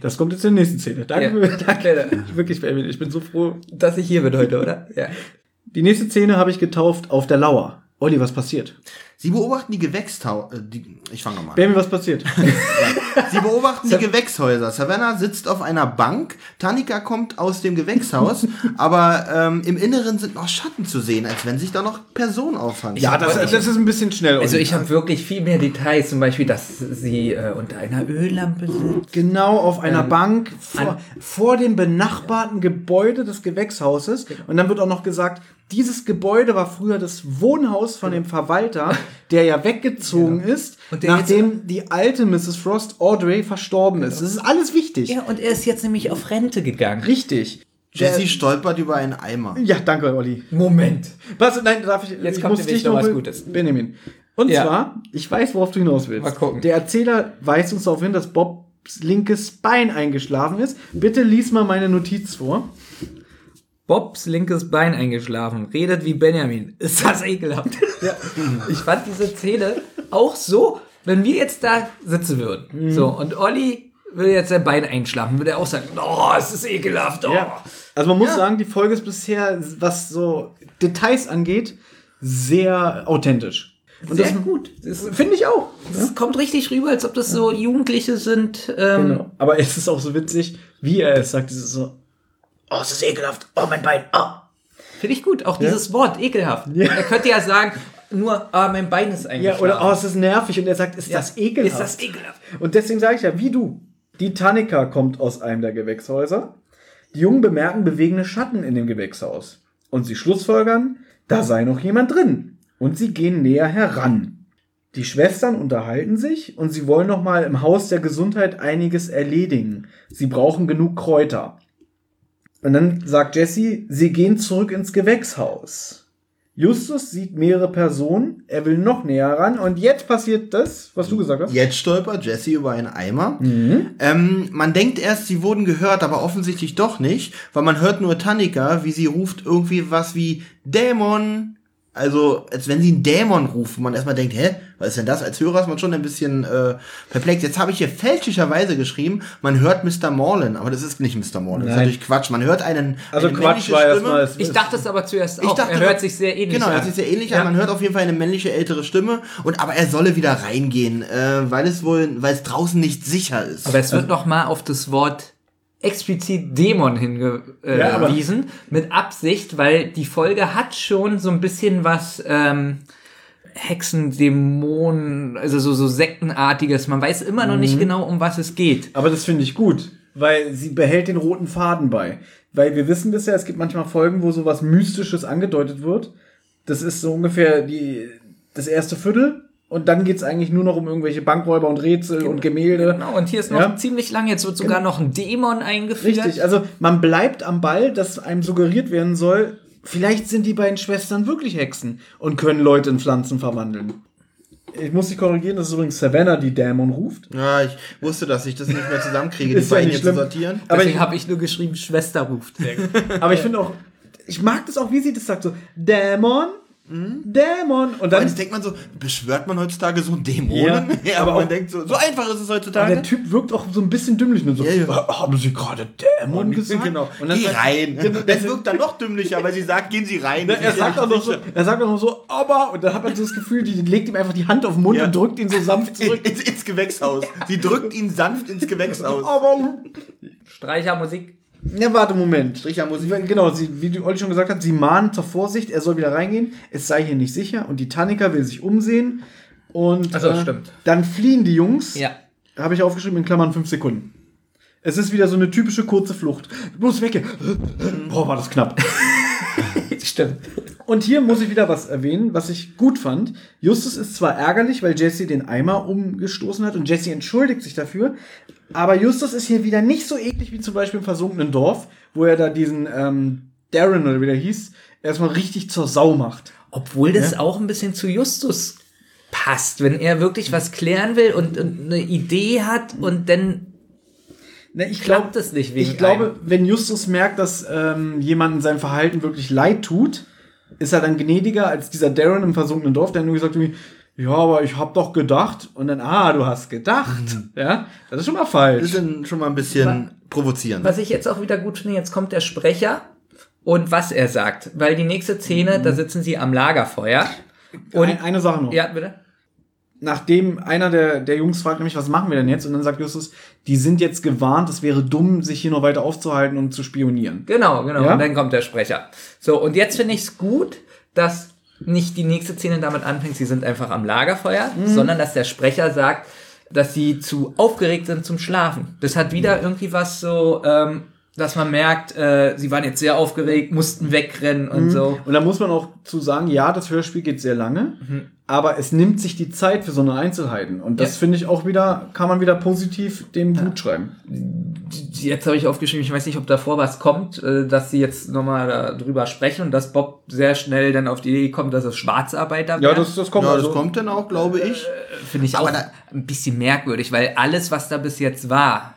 Das kommt jetzt in der nächsten Szene. Danke, Ja. danke. Wirklich, Benjamin, ich bin so froh. Dass ich hier bin heute, oder? Ja. Die nächste Szene habe ich getauft auf der Lauer. Olli, was passiert? Sie beobachten die Gewächshäuser. Äh, die, ich fange mal an. Benjamin, was passiert? Sie beobachten die Gewächshäuser. Savannah sitzt auf einer Bank. Tanika kommt aus dem Gewächshaus. aber ähm, im Inneren sind noch Schatten zu sehen, als wenn sich da noch Personen aufhalten. ja, das, das ist ein bisschen schnell. Also ich habe wirklich viel mehr Details, zum Beispiel, dass sie äh, unter einer Öllampe sitzt. Genau auf einer Ähm, Bank vor, an- vor dem benachbarten Gebäude des Gewächshauses. Und dann wird auch noch gesagt, dieses Gebäude war früher das Wohnhaus von dem Verwalter, der ja weggezogen ist, Und der nachdem die alte Mrs. Frost Audrey verstorben ist. Das ist alles wichtig. Ja, und er ist jetzt nämlich auf Rente gegangen. Richtig. Jesse stolpert über einen Eimer. Ja, danke, Olli. Moment. Was? Nein, darf ich? Jetzt ich kommt muss nämlich dich noch was Gutes. Benjamin. Und Ja. zwar, ich weiß, worauf du hinaus willst. Mal gucken. Der Erzähler weist uns darauf hin, dass Bobs linkes Bein eingeschlafen ist. Bitte lies mal meine Notiz vor. Bobs linkes Bein eingeschlafen, redet wie Benjamin. Ist das ekelhaft? Ich fand diese Szene auch so, wenn wir jetzt da sitzen würden. Mhm. So, und Olli will jetzt sein Bein einschlafen, würde er auch sagen, oh, es ist ekelhaft. Oh. Ja. Also man muss sagen, die Folge ist bisher, was so Details angeht, sehr authentisch. Und Sehr das gut. Das, finde ich auch. das kommt richtig rüber, als ob das so Jugendliche sind. Ähm, Genau. Aber es ist auch so witzig, wie er es sagt. Es ist so, oh, es ist ekelhaft. Oh, mein Bein. Oh. Finde ich gut. Auch dieses Wort, ekelhaft. Er könnte ja sagen, nur, ah, mein Bein ist Ja, eingeschlafen. oder oh, es ist nervig. Und er sagt, ist Ja, das ekelhaft? Ist das ekelhaft? Und deswegen sage ich ja, wie du. Die Tanika kommt aus einem der Gewächshäuser. Die Jungen bemerken bewegende Schatten in dem Gewächshaus. Und sie schlussfolgern, da sei noch jemand drin. Und sie gehen näher heran. Die Schwestern unterhalten sich und sie wollen noch mal im Haus der Gesundheit einiges erledigen. Sie brauchen genug Kräuter. Und dann sagt Jesse, sie gehen zurück ins Gewächshaus. Justus sieht mehrere Personen, er will noch näher ran und jetzt passiert das, was du gesagt hast. Jetzt stolpert Jesse über einen Eimer. Mhm. Ähm, man denkt erst, sie wurden gehört, aber offensichtlich doch nicht, weil man hört nur Tannika, wie sie ruft irgendwie was wie Dämon. Also, als wenn sie einen Dämon ruft, wo man erstmal denkt, hä, was ist denn das? Als Hörer ist man schon ein bisschen äh, perplex. Jetzt habe ich hier fälschlicherweise geschrieben, man hört Mr. Morlin, aber das ist nicht Mr. Morlin, das ist natürlich Quatsch. Man hört einen. Also eine Quatsch männliche war Stimme. erstmal. Ich dachte es aber zuerst Ich auch. dachte, er hört sich sehr ähnlich Genau, an. er hört sich sehr ähnlich Ja. an. Man hört auf jeden Fall eine männliche ältere Stimme. Und aber er solle wieder reingehen, äh, weil es wohl, weil es draußen nicht sicher ist. Aber es wird noch mal auf das Wort explizit Dämon hingewiesen, äh, Ja, mit Absicht, weil die Folge hat schon so ein bisschen was ähm, Hexen, Dämonen, also so, so Sektenartiges. Man weiß immer noch Mhm. nicht genau, um was es geht. Aber das finde ich gut, weil sie behält den roten Faden bei. Weil wir wissen bisher, es gibt manchmal Folgen, wo sowas Mystisches angedeutet wird. Das ist so ungefähr die, das erste Viertel. Und dann geht's eigentlich nur noch um irgendwelche Bankräuber und Rätsel und Gemälde. Genau, und hier ist noch Ja. ziemlich lang, jetzt wird sogar noch ein Dämon eingeführt. Richtig, also man bleibt am Ball, dass einem suggeriert werden soll, vielleicht sind die beiden Schwestern wirklich Hexen und können Leute in Pflanzen verwandeln. Ich muss dich korrigieren, das ist übrigens Savannah, die Dämon ruft. ja, ich wusste, dass ich das nicht mehr zusammenkriege, die ja beiden nicht hier zu sortieren. Aber Deswegen ich, habe ich nur geschrieben, Schwester ruft. aber ich finde auch, ich mag das auch, wie sie das sagt, so Dämon, Dämon. Und Und dann jetzt denkt man so, beschwört man heutzutage so einen Dämonen? Ja, Ja, aber aber man denkt so, so einfach ist es Aber heutzutage. der Typ wirkt auch so ein bisschen dümmlich. Ne? So, Ja, ja. "Ah, Haben Sie gerade Dämon gesagt? Genau. Und dann Geh rein. Genau, Das wirkt dann noch dümmlicher, weil sie sagt, gehen Sie rein. Er sagt, auch noch so, er sagt auch noch so, aber, und dann hat man so das Gefühl, die legt ihm einfach die Hand auf den Mund Ja. und drückt ihn so sanft zurück. ins, ins Gewächshaus. Sie drückt ihn sanft ins Gewächshaus. aber, Streichermusik. Ja, warte, Moment. Strichermusik. Genau, sie, wie die Olli schon gesagt hat, sie mahnt zur Vorsicht, er soll wieder reingehen, es sei hier nicht sicher und die Tannika will sich umsehen und Ach so, stimmt. dann fliehen die Jungs, Ja. habe ich aufgeschrieben in Klammern fünf Sekunden. Es ist wieder so eine typische kurze Flucht. Bloß weg. Boah, war das knapp. Stimmt. Und hier muss ich wieder was erwähnen, was ich gut fand. Justus ist zwar ärgerlich, weil Jesse den Eimer umgestoßen hat und Jesse entschuldigt sich dafür, aber Justus ist hier wieder nicht so eklig wie zum Beispiel im versunkenen Dorf, wo er da diesen ähm, Darren oder wie der hieß, erstmal richtig zur Sau macht. Obwohl das auch ein bisschen zu Justus passt, wenn er wirklich was klären will und, und eine Idee hat und dann Ne, ich klappt es nicht wegen Ich glaube, einem. wenn Justus merkt, dass ähm, jemandem sein Verhalten wirklich leid tut, ist er dann gnädiger als dieser Darren im versunkenen Dorf, der nur gesagt hat, ja, aber ich hab doch gedacht. Und dann, ah, du hast gedacht. Ja, das ist schon mal Das falsch. ist dann schon mal ein bisschen provozierend. Was ich jetzt auch wieder gut finde, jetzt kommt der Sprecher und was er sagt. Weil die nächste Szene, da sitzen sie am Lagerfeuer. Und Ein, eine Sache noch. ja, bitte. Nachdem einer der, der Jungs fragt nämlich, was machen wir denn jetzt? Und dann sagt Justus, die sind jetzt gewarnt, es wäre dumm, sich hier noch weiter aufzuhalten und zu spionieren. Genau, genau. Ja? Und dann kommt der Sprecher. So, und jetzt finde ich es gut, dass nicht die nächste Szene damit anfängt, sie sind einfach am Lagerfeuer, sondern dass der Sprecher sagt, dass sie zu aufgeregt sind zum Schlafen. Das hat wieder irgendwie was so, ähm, dass man merkt, äh, sie waren jetzt sehr aufgeregt, mussten wegrennen und so. Und da muss man auch zu sagen, ja, das Hörspiel geht sehr lange, aber es nimmt sich die Zeit für so eine Einzelheiten. Und das Ja. finde ich auch wieder, kann man wieder positiv dem gut schreiben. Jetzt habe ich aufgeschrieben, ich weiß nicht, ob davor was kommt, äh, dass sie jetzt nochmal darüber sprechen und dass Bob sehr schnell dann auf die Idee kommt, dass es Schwarzarbeiter Ja, wären. das, das kommt ja, also. das kommt dann auch, glaube ich. Finde ich Aber auch da- ein bisschen merkwürdig, weil alles, was da bis jetzt war,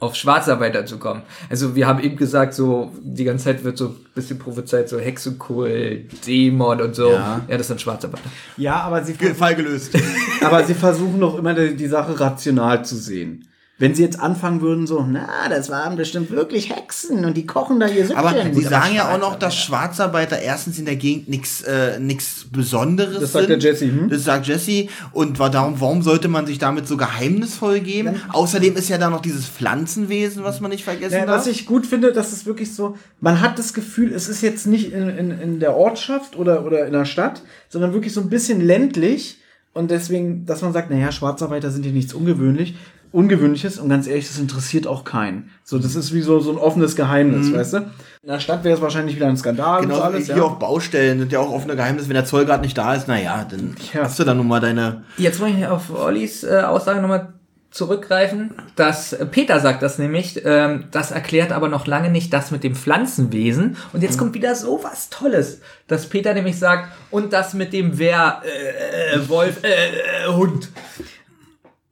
auf Schwarzarbeiter zu kommen. Also wir haben eben gesagt, so die ganze Zeit wird so ein bisschen prophezeit, so Hexenkult, Dämon und so. Ja. Ja, das sind Schwarzarbeiter. Ja, aber sie, Fall gelöst. aber sie versuchen doch immer die, die Sache rational zu sehen. Wenn sie jetzt anfangen würden, so, na, das waren bestimmt wirklich Hexen und die kochen da ihr Süppchen. Aber Gut, sie sagen ja auch noch, dass Schwarzarbeiter erstens in der Gegend nichts äh, nix Besonderes Das sagt sind. der Jesse, hm? Das sagt Jesse. Und wa- darum, warum sollte man sich damit so geheimnisvoll geben? Außerdem ist ja da noch dieses Pflanzenwesen, was man nicht vergessen Ja, darf. was ich gut finde, das ist wirklich so, man hat das Gefühl, es ist jetzt nicht in, in, in der Ortschaft oder, oder in der Stadt, sondern wirklich so ein bisschen ländlich. Und deswegen, dass man sagt, naja, Schwarzarbeiter sind hier nichts ungewöhnlich, Ungewöhnliches und ganz ehrlich, das interessiert auch keinen. So, das ist wie so, so ein offenes Geheimnis, weißt du? In der Stadt wäre es wahrscheinlich wieder ein Skandal und Genau, so alles. hier ja. auf Baustellen sind ja auch offene Geheimnisse. Wenn der Zoll gerade nicht da ist, naja, dann Ja. hast du da nun mal deine. Jetzt wollte ich auf Ollis äh, Aussage nochmal zurückgreifen, dass Peter sagt das nämlich, ähm, das erklärt aber noch lange nicht das mit dem Pflanzenwesen. Und jetzt kommt wieder so was Tolles, dass Peter nämlich sagt, und das mit dem Wer, äh, äh, Wolf, äh, äh, Hund.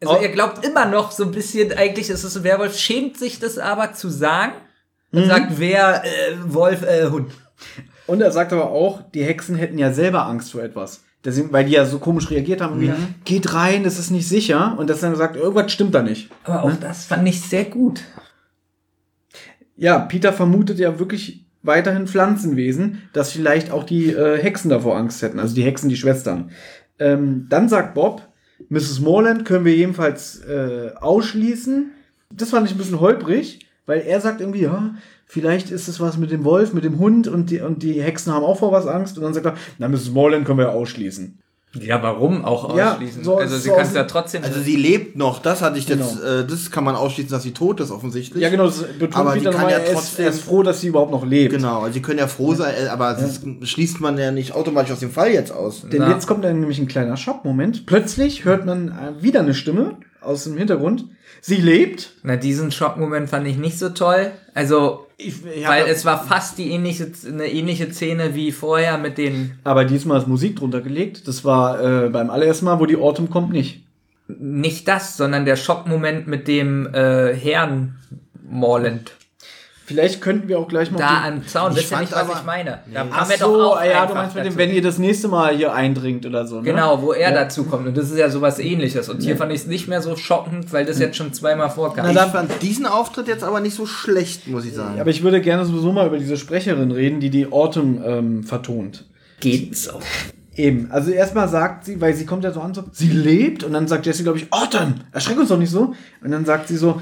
Also Oh. er glaubt immer noch so ein bisschen, eigentlich ist es ein Werwolf, schämt sich das aber zu sagen und sagt Wer, äh, Wolf, äh, Hund. Und er sagt aber auch, die Hexen hätten ja selber Angst vor etwas. Deswegen, weil die ja so komisch reagiert haben, wie, geht rein, das ist nicht sicher. Und dass er dann sagt, irgendwas stimmt da nicht. Aber auch das fand ich sehr gut. Ja, Peter vermutet ja wirklich weiterhin Pflanzenwesen, dass vielleicht auch die äh, Hexen davor Angst hätten, also die Hexen, die Schwestern. Ähm, dann sagt Bob, Mrs. Morland können wir jedenfalls äh, ausschließen. Das fand ich ein bisschen holprig, weil er sagt irgendwie, ja, vielleicht ist es was mit dem Wolf, mit dem Hund und die, und die Hexen haben auch vor was Angst. Und dann sagt er, na, Mrs. Morland können wir ausschließen. Ja, warum auch Ja, ausschließen? so- also sie so kann aus- es ja trotzdem. Also sie lebt noch, das hatte ich jetzt, Genau. äh, das kann man ausschließen, dass sie tot ist, offensichtlich. Ja, genau, das betont Aber Peter kann ja er, ist, trotzdem- er ist froh, dass sie überhaupt noch lebt. Genau, also sie können ja froh sein, äh, aber das schließt man ja nicht automatisch aus dem Fall jetzt aus. Denn Na. jetzt kommt dann nämlich ein kleiner Schockmoment. Plötzlich hört man äh, wieder eine Stimme aus dem Hintergrund. Sie lebt. Na, diesen Schockmoment fand ich nicht so toll. Also, Ich, weil es war fast die ähnliche, eine ähnliche Szene wie vorher mit den, aber diesmal ist Musik drunter gelegt. Das war äh, beim allerersten Mal, wo die Autumn kommt, nicht. nicht das, sondern der Schockmoment mit dem äh, Herrn Morland. Vielleicht könnten wir auch gleich mal. Da am Zaun, Ich wisst ihr nicht, was aber- ich meine? Da Ach haben wir so, doch auch ja, du meinst mit dem, wenn ihr das nächste Mal hier eindringt oder so. Ne? Genau, wo er Ja. dazu kommt. Und das ist ja sowas ähnliches. Und hier fand ich es nicht mehr so schockend, weil das jetzt schon zweimal vorkam. ich fand diesen Auftritt jetzt aber nicht so schlecht, muss ich sagen. Aber ich würde gerne sowieso mal über diese Sprecherin reden, die die Autumn ähm, vertont. geht so. Eben, also erstmal sagt sie, weil sie kommt ja so an, so, sie lebt und dann sagt Jessie, glaube ich, Autumn, erschreck uns doch nicht so. Und dann sagt sie so,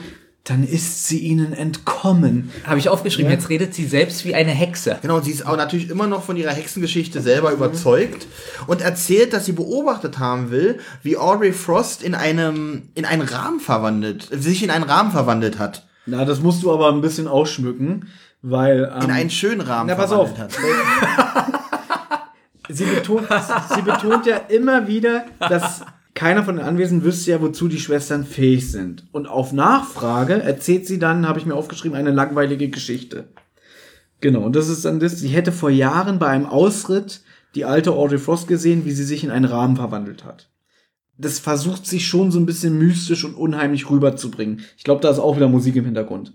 dann ist sie ihnen entkommen. Habe ich aufgeschrieben, Ja. jetzt redet sie selbst wie eine Hexe. Genau, sie ist auch natürlich immer noch von ihrer Hexengeschichte selber überzeugt und erzählt, dass sie beobachtet haben will, wie Audrey Frost in einem in einen Rahmen verwandelt, sich in einen Rahmen verwandelt hat. Na, das musst du aber ein bisschen ausschmücken, weil. Ähm, In einen schönen Rahmen na, pass verwandelt auf. hat. sie, betont, sie betont ja immer wieder, dass keiner von den Anwesenden wüsste ja, wozu die Schwestern fähig sind. Und auf Nachfrage erzählt sie dann, habe ich mir aufgeschrieben, eine langweilige Geschichte. Genau, und das ist dann das, sie hätte vor Jahren bei einem Ausritt die alte Audrey Frost gesehen, wie sie sich in einen Rahmen verwandelt hat. Das versucht sich schon so ein bisschen mystisch und unheimlich rüberzubringen. Ich glaube, da ist auch wieder Musik im Hintergrund.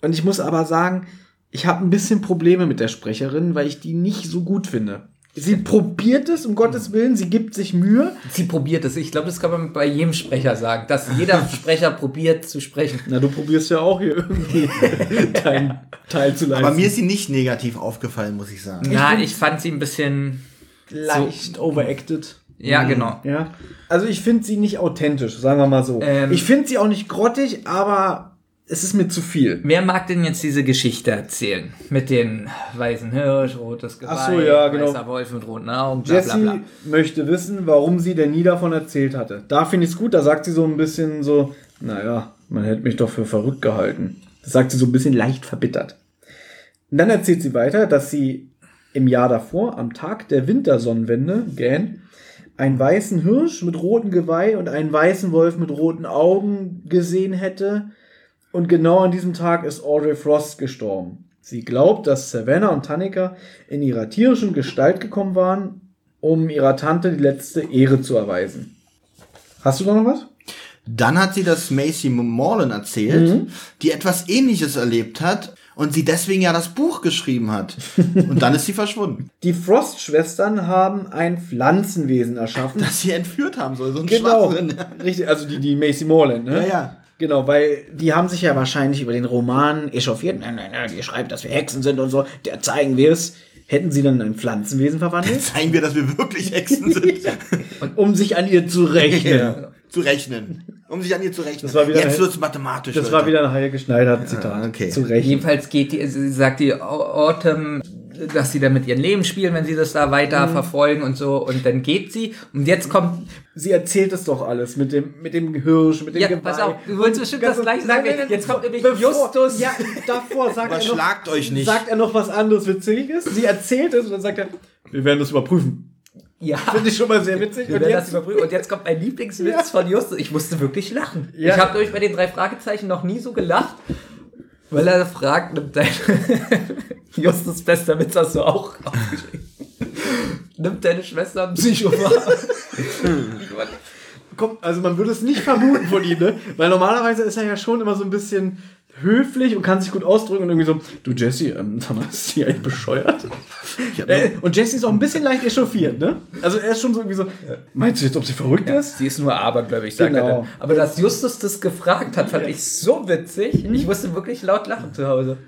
Und ich muss aber sagen, ich habe ein bisschen Probleme mit der Sprecherin, weil ich die nicht so gut finde. Sie probiert es, um Gottes Willen, sie gibt sich Mühe. Sie probiert es. Ich glaube, das kann man bei jedem Sprecher sagen, dass jeder Sprecher probiert zu sprechen. Na, du probierst ja auch hier irgendwie deinen Teil zu leisten. Aber mir ist sie nicht negativ aufgefallen, muss ich sagen. Ja, ich fand sie ein bisschen. leicht overacted. Ja, genau. Ja. Also ich finde sie nicht authentisch, sagen wir mal so. Ähm. ich finde sie auch nicht grottig, aber es ist mir zu viel. Wer mag denn jetzt diese Geschichte erzählen? Mit den weißen Hirsch, rotes Geweih, Ach so, ja, genau. weißer Wolf mit roten Augen, bla Jessie bla bla. möchte wissen, warum sie denn nie davon erzählt hatte. Da finde ich es gut, da sagt sie so ein bisschen so, naja, man hätte mich doch für verrückt gehalten. Das sagt sie so ein bisschen leicht verbittert. Und dann erzählt sie weiter, dass sie im Jahr davor, am Tag der Wintersonnenwende, gähn, einen weißen Hirsch mit rotem Geweih und einen weißen Wolf mit roten Augen gesehen hätte. Und genau an diesem Tag ist Audrey Frost gestorben. Sie glaubt, dass Savannah und Tannika in ihrer tierischen Gestalt gekommen waren, um ihrer Tante die letzte Ehre zu erweisen. Hast du da noch was? Dann hat sie das Macy Morlan erzählt, Mhm. die etwas ähnliches erlebt hat und sie deswegen ja das Buch geschrieben hat. Und dann ist sie verschwunden. Die Frost-Schwestern haben ein Pflanzenwesen erschaffen. Dass sie entführt haben soll, so ein genau. Schwachsinn. Richtig, also die, die Macy Morland, ne? Ja, ja. Genau, weil die haben sich ja wahrscheinlich über den Roman echauffiert. Nein, nein, nein, ihr schreibt, dass wir Hexen sind und so. Der zeigen wir es. Hätten sie dann in ein Pflanzenwesen verwandelt? Zeigen wir, dass wir wirklich Hexen sind. Und um sich an ihr zu rechnen. Ja. Zu rechnen. Um sich an ihr zu rechnen. Das war wieder Jetzt ein- wird's mathematisch. Das Leute. war wieder ein Heil geschneidert Zitat. okay. Zu Recht. Jedenfalls geht die, sie sagt die Au- Autumn, dass sie da mit ihrem Leben spielen, wenn sie das da weiter Mhm. verfolgen und so. Und dann geht sie. Und jetzt kommt, Sie erzählt es doch alles mit dem, mit dem Hirsch, mit dem ja, Geweih. pass auf, du wolltest bestimmt das gleiche sagen. Nein, nein, Jetzt kommt nämlich bevor- Justus. Ja, davor sagt er, noch, euch nicht. sagt er noch was anderes Witziges. Sie erzählt es und dann sagt er, wir werden das überprüfen. Ja. Finde ich schon mal sehr witzig. Wir Und werden das jetzt, überprüfen. Und jetzt kommt mein Lieblingswitz von Justus. Ich musste wirklich lachen. Ja. Ich habe euch bei den drei Fragezeichen noch nie so gelacht, weil er fragt, nimmt dein Justus bester Witz hast du auch aufgeschrieben. Nimmt deine Schwester einen Psychopath? Komm, also man würde es nicht vermuten von ihm, ne? Weil normalerweise ist er ja schon immer so ein bisschen höflich und kann sich gut ausdrücken und irgendwie so, du Jesse, ähm, sag mal, ist die eigentlich bescheuert? Äh, und Jesse ist auch ein bisschen leicht echauffiert, ne? Also er ist schon so irgendwie so, meinst du jetzt, ob sie verrückt ist? Sie ist nur abergläubig, sagt Genau. er dann. Aber dass Justus das gefragt hat, fand ich so witzig. Ich musste wirklich laut lachen zu Hause.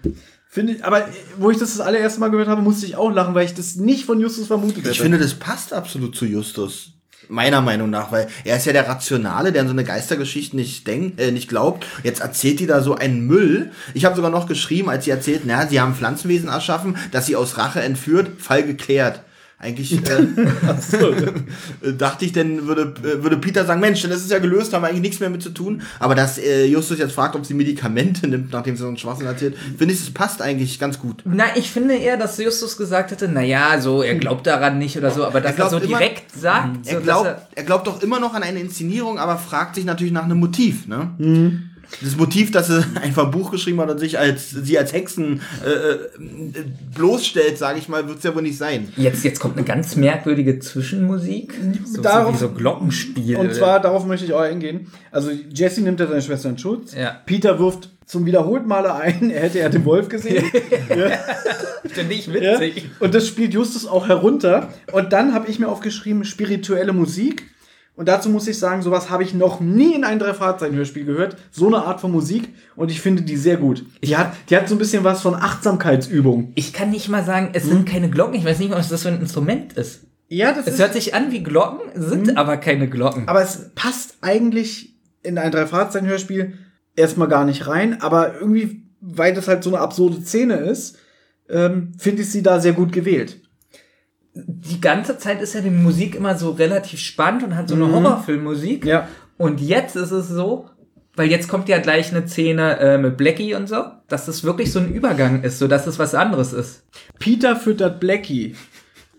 Finde ich, aber wo ich das das allererste Mal gehört habe, musste ich auch lachen, weil ich das nicht von Justus vermutet hätte. Ich finde, das passt absolut zu Justus. Meiner Meinung nach, weil er ist ja der Rationale, der an so eine Geistergeschichte nicht denkt, äh, nicht glaubt. Jetzt erzählt die da so einen Müll. Ich habe sogar noch geschrieben, als sie erzählt, na, sie haben Pflanzenwesen erschaffen, dass sie aus Rache entführt, Fall geklärt. Eigentlich äh, dachte ich, dann würde, äh, würde Peter sagen, Mensch, das ist ja gelöst, haben wir eigentlich nichts mehr mit zu tun. Aber dass äh, Justus jetzt fragt, ob sie Medikamente nimmt, nachdem sie so einen Schwachsinn erzählt, finde ich, das passt eigentlich ganz gut. Na, ich finde eher, dass Justus gesagt hätte, naja, so, er glaubt daran nicht oder so, aber dass er, glaubt so immer- direkt sagt, so, Er dass glaubt, er, er glaubt doch immer noch an eine Inszenierung, aber fragt sich natürlich nach einem Motiv, ne? Das Motiv, dass er einfach ein Buch geschrieben hat und sich als sie als Hexen äh, äh, bloßstellt, sage ich mal, wird es ja wohl nicht sein. Jetzt, jetzt kommt eine ganz merkwürdige Zwischenmusik. So, Darauf- so wie so Glockenspiel. Und zwar, darauf möchte ich auch eingehen. Also Jesse nimmt ja seine Schwester in Schutz. Ja. Peter wirft zum wiederholten Male ein, er hätte ja den Wolf gesehen. finde ich Ja? witzig. Und das spielt Justus auch herunter. Und dann habe ich mir aufgeschrieben, spirituelle Musik. Und dazu muss ich sagen, sowas habe ich noch nie in einem Drei-Fahrzeichen-Hörspiel gehört. So eine Art von Musik. Und ich finde die sehr gut. Die hat, die hat so ein bisschen was von Achtsamkeitsübung. Ich kann nicht mal sagen, es sind keine Glocken. Ich weiß nicht mal, was das für ein Instrument ist. Ja, das Es hört sich an wie Glocken, sind aber keine Glocken. Aber es passt eigentlich in ein Drei-Fahrzeichen-Hörspiel erstmal gar nicht rein. Aber irgendwie, weil das halt so eine absurde Szene ist, ähm, finde ich sie da sehr gut gewählt. Die ganze Zeit ist ja die Musik immer so relativ spannend und hat so eine Horrorfilmmusik. Ja. Und jetzt ist es so, weil jetzt kommt ja gleich eine Szene äh, mit Blackie und so, dass es wirklich so ein Übergang ist, so dass es was anderes ist. Peter füttert Blackie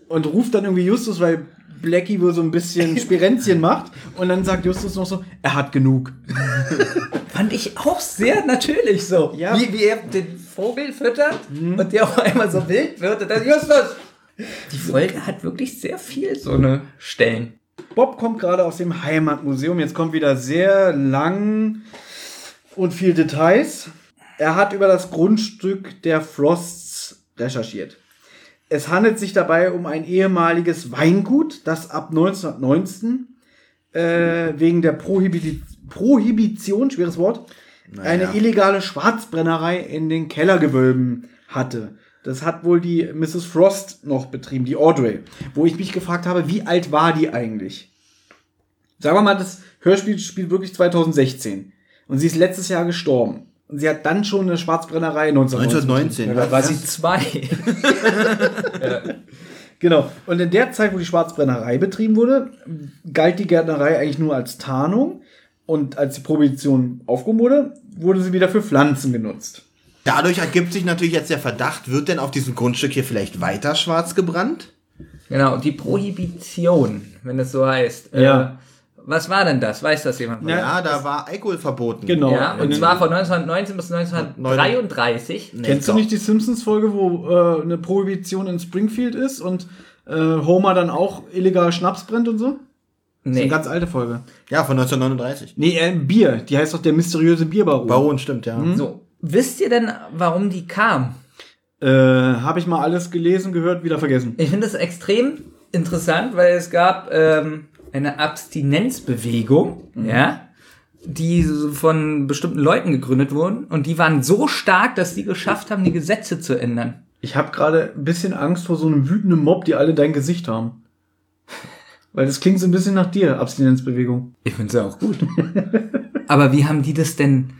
und ruft dann irgendwie Justus, weil Blackie wohl so ein bisschen Spirenzchen macht. Und dann sagt Justus noch so, er hat genug. Fand ich auch sehr natürlich so. Ja. Mhm. Wie, wie er den Vogel füttert und der auf einmal so wild wird und dann Justus. Die Folge hat wirklich sehr viel so eine Stellen. Bob kommt gerade aus dem Heimatmuseum. Jetzt kommt wieder sehr lang und viel Details. Er hat über das Grundstück der Frosts recherchiert. Es handelt sich dabei um ein ehemaliges Weingut, das ab 1919 äh, wegen der Prohibi Prohibition, schweres Wort, eine illegale Schwarzbrennerei in den Kellergewölben hatte. Das hat wohl die Mrs. Frost noch betrieben, die Audrey. Wo ich mich gefragt habe, wie alt war die eigentlich? Sagen wir mal, das Hörspiel spielt wirklich 2016. Und sie ist letztes Jahr gestorben. Und sie hat dann schon eine Schwarzbrennerei 1919. 1919. Da war sie zwei. Genau. Und in der Zeit, wo die Schwarzbrennerei betrieben wurde, galt die Gärtnerei eigentlich nur als Tarnung. Und als die Prohibition aufgehoben wurde, wurde sie wieder für Pflanzen genutzt. Dadurch ergibt sich natürlich jetzt der Verdacht, wird denn auf diesem Grundstück hier vielleicht weiter schwarz gebrannt? Genau, die Prohibition, wenn es so heißt. Ja. Äh, was war denn das? Weiß das jemand? Ja, da war Alkohol verboten. Genau. Ja, und zwar von 1919 bis 1933. Nee, Kennst du doch. nicht die Simpsons-Folge, wo äh, eine Prohibition in Springfield ist und äh, Homer dann auch illegal Schnaps brennt und so? Das ist Nee. eine ganz alte Folge. Ja, von 1939. Nee, äh, Bier. Die heißt doch der mysteriöse Bierbaron. Baron, stimmt, ja. So, wisst ihr denn, warum die kam? Äh, Habe ich mal alles gelesen, gehört, wieder vergessen. Ich finde es extrem interessant, weil es gab ähm, eine Abstinenzbewegung, ja, die von bestimmten Leuten gegründet wurden und die waren so stark, dass die geschafft haben, die Gesetze zu ändern. Ich habe gerade ein bisschen Angst vor so einem wütenden Mob, die alle dein Gesicht haben. Weil das klingt so ein bisschen nach dir, Abstinenzbewegung. Ich finde es ja auch gut. Aber wie haben die das denn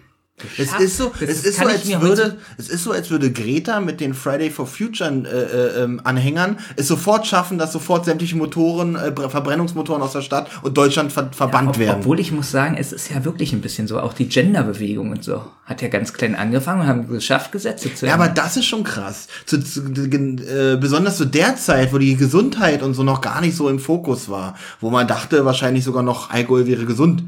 Es ist so, Das es ist so, als würde, es ist so, als würde Greta mit den Friday for Future äh, äh, ähm, Anhängern es sofort schaffen, dass sofort sämtliche Motoren, äh, Bre- Verbrennungsmotoren aus der Stadt und Deutschland ver verbannt Ob, werden. obwohl ich muss sagen, es ist ja wirklich ein bisschen so, auch die Genderbewegung und so hat ja ganz klein angefangen und haben geschafft, Gesetze zu Ja, aber das ist schon krass. Zu, zu, äh, besonders zu der Zeit, wo die Gesundheit und so noch gar nicht so im Fokus war, wo man dachte, wahrscheinlich sogar noch Alkohol wäre gesund.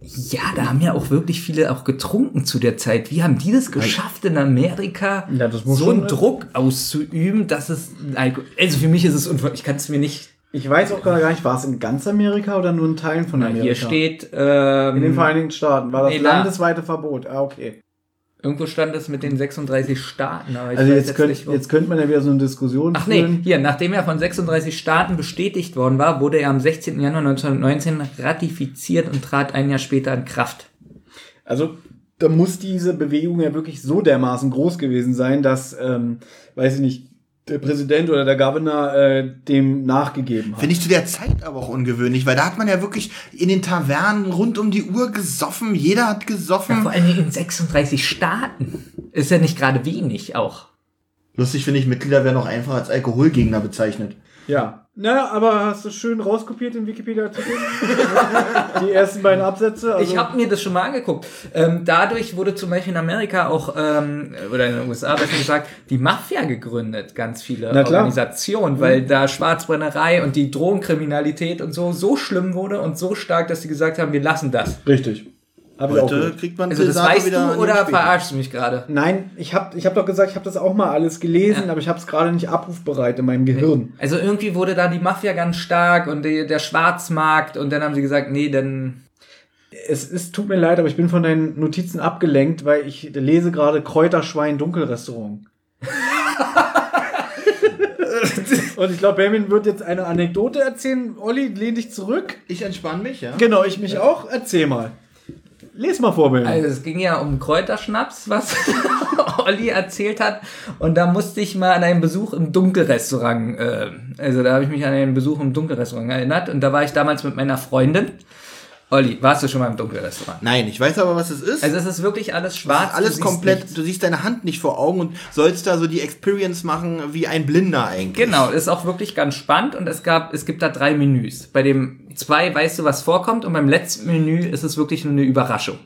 Ja, da haben ja auch wirklich viele auch getrunken zu der Zeit. Wie haben die das geschafft in Amerika, Ja, so einen Druck auszuüben, dass es also für mich ist es unver ich kann es mir nicht. Ich weiß auch gar nicht, war es in ganz Amerika oder nur in Teilen von Na, Amerika? hier steht ähm, In den Vereinigten Staaten war das Nee, landesweite Verbot. Ah, okay. Irgendwo stand es mit den 36 Staaten, aber ich Also weiß jetzt, könnt, nicht, jetzt könnte man ja wieder so eine Diskussion Ach nee, führen. hier, nachdem er von 36 Staaten bestätigt worden war, wurde er am 16. Januar 1919 ratifiziert und trat ein Jahr später in Kraft. Also da muss diese Bewegung ja wirklich so dermaßen groß gewesen sein, dass, ähm, weiß ich nicht, der Präsident oder der Governor äh, dem nachgegeben hat. Finde ich zu der Zeit aber auch ungewöhnlich, weil da hat man ja wirklich in den Tavernen rund um die Uhr gesoffen, jeder hat gesoffen. Vor allem in 36 Staaten. Ist ja nicht gerade wenig auch. Lustig finde ich, Mitglieder werden auch einfach als Alkoholgegner bezeichnet. Ja. Na, aber hast du schön rauskopiert den Wikipedia-Artikel? Die ersten beiden Absätze. Also, ich habe mir das schon mal angeguckt. Ähm, dadurch wurde zum Beispiel in Amerika auch, ähm, oder in den USA besser gesagt, die Mafia gegründet, ganz viele. Organisationen, weil da Schwarzbrennerei und die Drogenkriminalität und so so schlimm wurde und so stark, dass sie gesagt haben, wir lassen das. Richtig. Hab Heute kriegt man Also das Pilsato weißt wieder du oder verarschst du mich gerade? Nein, ich habe ich hab doch gesagt, ich habe das auch mal alles gelesen, Ja. aber ich habe es gerade nicht abrufbereit in meinem Gehirn. Also irgendwie wurde da die Mafia ganz stark und die, der Schwarzmarkt und dann haben sie gesagt, nee, dann Es ist, tut mir leid, aber ich bin von deinen Notizen abgelenkt, weil ich lese gerade Kräuterschwein Dunkelrestaurant. Und ich glaube, Benjamin wird jetzt eine Anekdote erzählen. Olli, lehn dich zurück. Ich entspanne mich, ja. Genau, ich mich auch. Erzähl mal. Les mal vor, Benjamin. Also es ging ja um Kräuterschnaps, was Olli erzählt hat. Und da musste ich mal an einen Besuch im Dunkelrestaurant, äh, also da habe ich mich an einen Besuch im Dunkelrestaurant erinnert. Und da war ich damals mit meiner Freundin. Olli, warst du schon mal im Dunkelrestaurant? Nein, ich weiß aber, was es ist. Also es ist wirklich alles schwarz. alles du komplett, nichts. du siehst deine Hand nicht vor Augen und sollst da so die Experience machen wie ein Blinder eigentlich. Genau, ist auch wirklich ganz spannend und es gab, es gibt da drei Menüs. Bei dem zwei weißt du, was vorkommt und beim letzten Menü ist es wirklich nur eine Überraschung.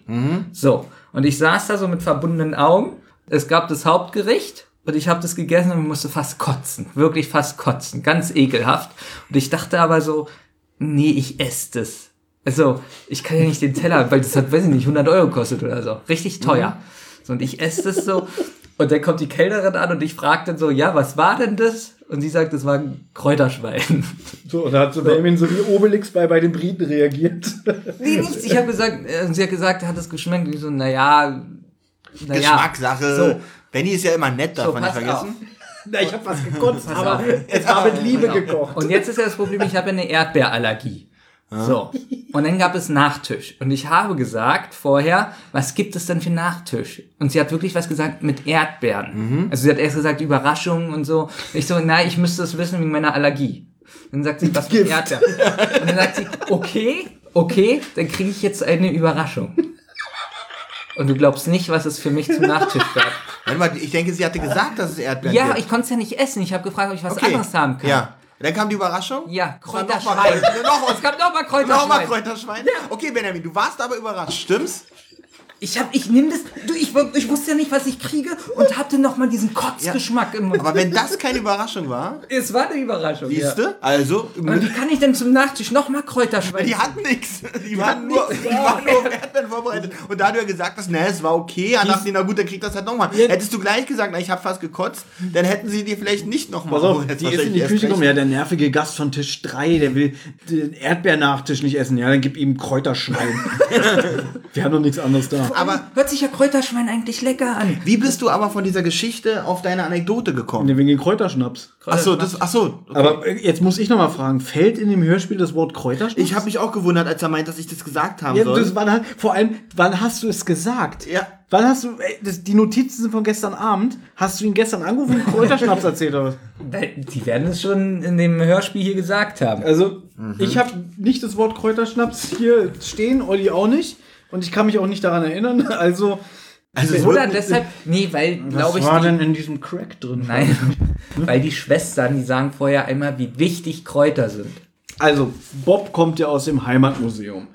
So, und ich saß da so mit verbundenen Augen. Es gab das Hauptgericht und ich habe das gegessen und musste fast kotzen, wirklich fast kotzen, ganz ekelhaft. Und ich dachte aber so, nee, ich esse das. Also, ich kann ja nicht den Teller, weil das hat, weiß ich nicht, 100 Euro gekostet oder so. Richtig teuer. So, und ich esse das so. Und dann kommt die Kellnerin an und ich frage dann so, ja, was war denn das? Und sie sagt, das war ein Kräuterschwein. So, und da hat so Benjamin so wie Obelix bei, bei den Briten reagiert. Nee, nichts. Ich habe gesagt, äh, sie hat gesagt, hat es geschmeckt. Und ich so, naja, naja. Geschmackssache. So. Benny ist ja immer nett, darf So, man nicht vergessen. Na, ich habe was gekotzt, aber auf. es war mit Liebe gekocht. Und jetzt ist ja das Problem, ich habe ja eine Erdbeerallergie. So. Und dann gab es Nachtisch. Und ich habe gesagt vorher, was gibt es denn für Nachtisch? Und sie hat wirklich was gesagt mit Erdbeeren. Also sie hat erst gesagt Überraschungen und so. Ich so, nein, ich müsste das wissen wegen meiner Allergie. Dann sagt sie, was mit Erdbeeren? Und dann sagt sie, okay, okay, dann kriege ich jetzt eine Überraschung. Und du glaubst nicht, was es für mich zum Nachtisch gab. Ich denke, sie hatte gesagt, dass es Erdbeeren Ja, gibt. ich konnte es ja nicht essen. Ich habe gefragt, ob ich was anderes haben kann. Ja. Dann kam die Überraschung. Ja, Kräuterschwein. Noch mal, noch, Es gab nochmal noch mal Kräuterschwein. Kräuterschwein. Okay, Benjamin, du warst aber überrascht, stimmt's? Ich hab, ich nimm das, du, ich, ich wusste ja nicht, was ich kriege und hatte noch mal diesen Kotzgeschmack im Mund. Aber wenn das keine Überraschung war, es war eine Überraschung. siehst ja. du? Also, Und wie kann ich denn zum Nachtisch noch mal Kräuterschwein? die hatten nichts. Die, waren nur, die waren nur auf Erdbeeren vorbereitet. Und da du ja gesagt hast, na, es war okay, dann dachten die, na gut, dann kriegt das halt nochmal. Hättest du gleich gesagt, na, ich habe fast gekotzt, dann hätten sie dir vielleicht nicht nochmal. Pass auf, die ist in die Küche gekommen. Ja, der nervige Gast von Tisch 3, der will den Erdbeernachtisch nicht essen. Ja, dann gib ihm Kräuterschwein. Wir haben doch nichts anderes da. Aber Hört sich ja Kräuterschwein eigentlich lecker an. wie bist du aber von dieser Geschichte auf deine Anekdote gekommen? Ne, wegen den Kräuterschnaps. Achso, das, achso. Okay. Aber äh, jetzt muss ich noch mal fragen, fällt in dem Hörspiel das Wort Kräuterschnaps? ich habe mich auch gewundert, als er meint, dass ich das gesagt haben ja, soll. das, wann, vor allem, wann hast du es gesagt? Ja. Wann hast du, ey, das, die Notizen sind von gestern Abend. Hast du ihn gestern angerufen und Kräuterschnaps erzählt oder was? Die werden es schon in dem Hörspiel hier gesagt haben. Also, ich habe nicht das Wort Kräuterschnaps hier stehen, Olli auch nicht. Und ich kann mich auch nicht daran erinnern. Also, Also Oder deshalb, nee, weil, Was glaube ich, war die, denn in diesem Crack drin? nein, weil die Schwestern, die sagen vorher einmal, wie wichtig Kräuter sind. Also, Bob kommt ja aus dem Heimatmuseum.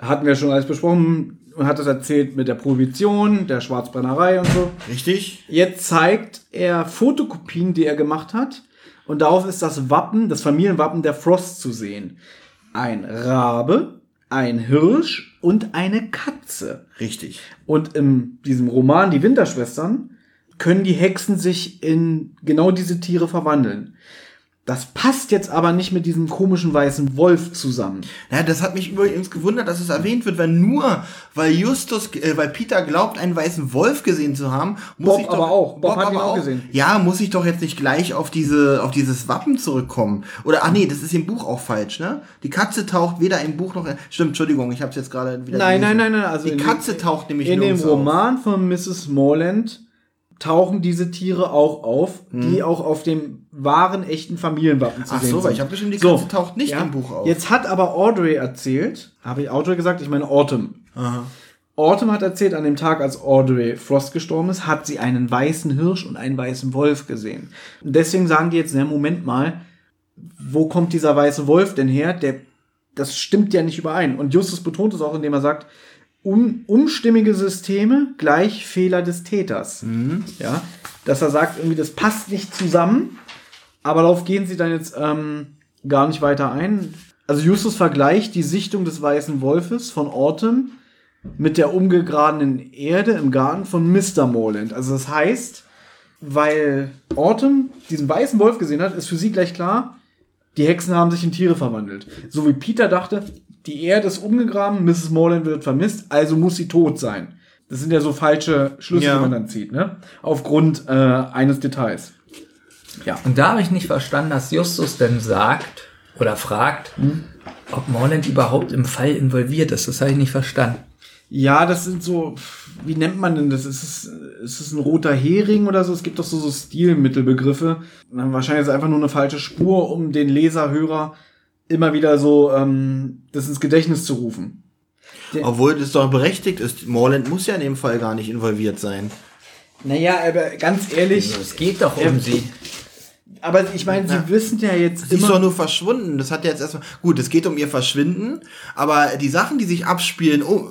Hatten wir schon alles besprochen und hat das erzählt mit der Prohibition, der Schwarzbrennerei und so. Richtig? Jetzt zeigt er Fotokopien, die er gemacht hat. Und darauf ist das Wappen, das Familienwappen der Frost zu sehen. Ein Rabe, ein Hirsch und eine Katze. Richtig. Und in diesem Roman Die Winterschwestern können die Hexen sich in genau diese Tiere verwandeln. Das passt jetzt aber nicht mit diesem komischen weißen Wolf zusammen. Ja, das hat mich übrigens gewundert, dass es erwähnt wird, weil nur, weil Justus, äh, weil Peter glaubt, einen weißen Wolf gesehen zu haben, muss Bob ich doch, aber auch. Bob hat ihn auch gesehen. Ja, muss ich doch jetzt nicht gleich auf diese, auf dieses Wappen zurückkommen. Oder, ach nee, das ist im Buch auch falsch, ne? Die Katze taucht weder im Buch noch, stimmt, Entschuldigung, ich hab's jetzt gerade wieder Nein, gelesen. nein, nein, nein. Also Die Katze taucht nämlich In dem nirgends auf. Roman von Mrs. Morland tauchen diese Tiere auch auf, die auch auf dem wahren, echten Familienwappen zu Hm. Ach sehen so, sind. weil ich habe bestimmt, die Katze taucht nicht im Buch auf. Jetzt hat aber Audrey erzählt, habe ich Audrey gesagt, ich meine Autumn. Autumn hat erzählt, an dem Tag, als Audrey Frost gestorben ist, hat sie einen weißen Hirsch und einen weißen Wolf gesehen. Und deswegen sagen die jetzt, na Moment mal, wo kommt dieser weiße Wolf denn her? Der, das stimmt ja nicht überein. Und Justus betont es auch, indem er sagt, un, unstimmige Systeme gleich Fehler des Täters. Ja, dass er sagt, irgendwie, das passt nicht zusammen. Aber darauf gehen sie dann jetzt ähm, gar nicht weiter ein. Also Justus vergleicht die Sichtung des weißen Wolfes von Autumn mit der umgegrabenen Erde im Garten von Mr. Morland. Also das heißt, weil Autumn diesen weißen Wolf gesehen hat, ist für sie gleich klar, die Hexen haben sich in Tiere verwandelt. So wie Peter dachte, die Erde ist umgegraben, Mrs. Morland wird vermisst, also muss sie tot sein. Das sind ja so falsche Schlüsse, Ja. die man dann zieht, ne? Aufgrund äh, eines Details. Ja. Und da habe ich nicht verstanden, dass Justus denn sagt oder fragt, ob Morland überhaupt im Fall involviert ist. Das habe ich nicht verstanden. Ja, das sind so, wie nennt man denn das? Ist es, ist es ein roter Hering oder so? Es gibt doch so, so Stilmittelbegriffe. Na, Wahrscheinlich ist es einfach nur eine falsche Spur, um den Leser, Hörer immer wieder so ähm, das ins Gedächtnis zu rufen. Obwohl das doch berechtigt ist. Morland muss ja in dem Fall gar nicht involviert sein. Naja, aber ganz ehrlich. Es geht doch um Ja. sie. Aber ich meine, sie wissen ja jetzt Sie ist doch nur verschwunden. Das hat ja jetzt erstmal. Gut, es geht um ihr Verschwinden, aber die Sachen, die sich abspielen, oh,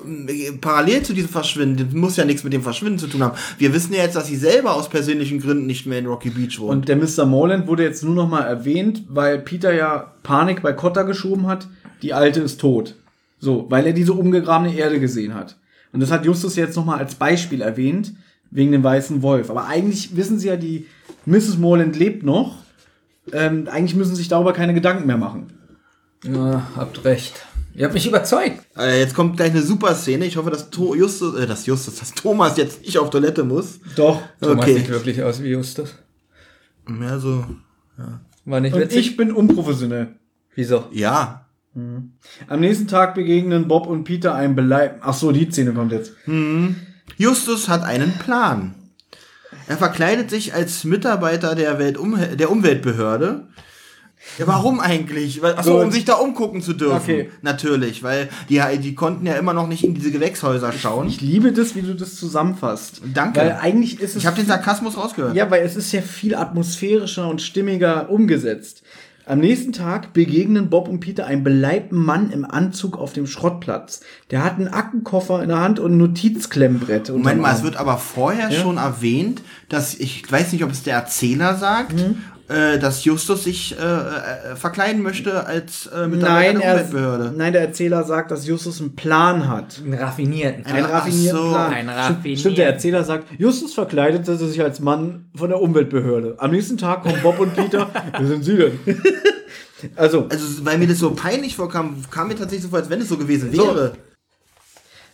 parallel zu diesem Verschwinden, das muss ja nichts mit dem Verschwinden zu tun haben. Wir wissen ja jetzt, dass sie selber aus persönlichen Gründen nicht mehr in Rocky Beach wohnt. Und der Mr. Morland wurde jetzt nur noch mal erwähnt, weil Peter ja Panik bei Cotta geschoben hat. Die Alte ist tot. So, weil er diese umgegrabene Erde gesehen hat. Und das hat Justus jetzt noch mal als Beispiel erwähnt, wegen dem weißen Wolf. Aber eigentlich wissen sie ja, die Mrs. Morland lebt noch. Ähm, eigentlich müssen sie sich darüber keine Gedanken mehr machen. Ja, habt recht. Ihr habt mich überzeugt. äh, jetzt kommt gleich eine super Szene. Ich hoffe, dass to Justus, äh, dass Justus, dass Thomas jetzt nicht auf Toilette muss. Doch. Thomas Okay. sieht wirklich aus wie Justus. Ja, so. War nicht Und witzig? ich bin unprofessionell. Wieso? Ja. Am nächsten Tag begegnen Bob und Peter einem Beleib. Ach so, die Szene kommt jetzt. Justus hat einen Plan. Er verkleidet sich als Mitarbeiter der, Weltum der Umweltbehörde. Ja, warum eigentlich? Achso, So. um sich da umgucken zu dürfen. Okay. Natürlich, weil die, die konnten ja immer noch nicht in diese Gewächshäuser schauen. Ich liebe das, wie du das zusammenfasst. Danke. Weil eigentlich ist es. Ich habe den Sarkasmus rausgehört. Ja, weil es ist ja viel atmosphärischer und stimmiger umgesetzt. Am nächsten Tag begegnen Bob und Peter einem beleibten Mann im Anzug auf dem Schrottplatz. Der hat einen Aktenkoffer in der Hand und ein Notizklemmbrett. Moment mal, es wird aber vorher Ja? schon erwähnt, dass ich weiß nicht, ob es der Erzähler sagt, Mhm. Äh, dass Justus sich äh, äh, verkleiden möchte als äh, Mitarbeiter Nein, der er, Umweltbehörde. nein, der Erzähler sagt, dass Justus einen Plan hat. Einen raffinierten. Einen Ach raffinierten so. Plan. Ein Stimmt- raffinierten. Stimmt, der Erzähler sagt, Justus verkleidete sich als Mann von der Umweltbehörde. Am nächsten Tag kommen Bob und Peter. Wer sind sie denn? also, Also, weil mir das so peinlich vorkam, kam mir tatsächlich so vor, als wenn es so gewesen So.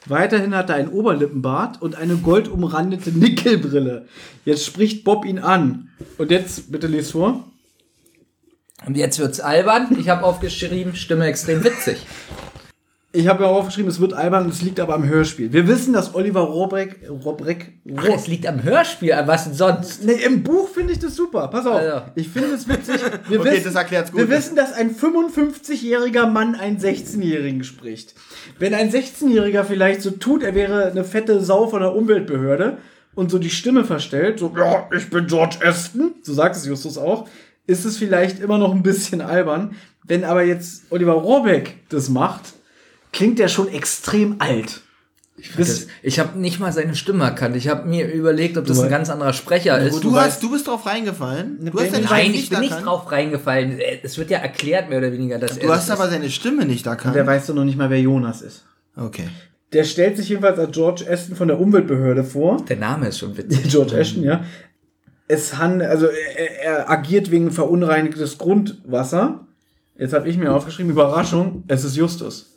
Weiterhin hat er einen Oberlippenbart und eine goldumrandete Nickelbrille. Jetzt spricht Bob ihn an. Und jetzt, bitte les vor. Und jetzt wird's albern. Ich habe aufgeschrieben, Stimme extrem witzig. Ich habe ja auch aufgeschrieben, es wird albern, es liegt aber am Hörspiel. Wir wissen, dass Oliver Rohrbeck, Rohrbeck, Ach, es liegt am Hörspiel, was denn sonst? Nee, im Buch finde ich das super. Pass auf. Also. Ich finde es witzig. Wir Okay, wissen, das gut. Wir wissen, dass ein 55-jähriger Mann einen 16-jährigen spricht. Wenn ein 16-jähriger vielleicht so tut, er wäre eine fette Sau von der Umweltbehörde und so die Stimme verstellt, so, ja, ich bin George Aston, so sagt es Justus auch, ist es vielleicht immer noch ein bisschen albern. Wenn aber jetzt Oliver Rohrbeck das macht, klingt der schon extrem alt. Das, ich habe nicht mal seine Stimme erkannt. Ich habe mir überlegt, ob das ein ganz anderer Sprecher ist. Du, hast, du bist drauf reingefallen. Du hast seine Nein, ich bin nicht erkannt. drauf reingefallen. Es wird ja erklärt, mehr oder weniger, dass er. Du hast das aber ist. seine Stimme nicht erkannt. Der weiß doch noch nicht mal, wer Jonas ist. Okay. Der stellt sich jedenfalls als George Aston von der Umweltbehörde vor. Der Name ist schon witzig. George Ashton, ja. Es handelt, also er, er agiert wegen verunreinigtes Grundwasser. Jetzt habe ich mir aufgeschrieben, Überraschung, es ist Justus.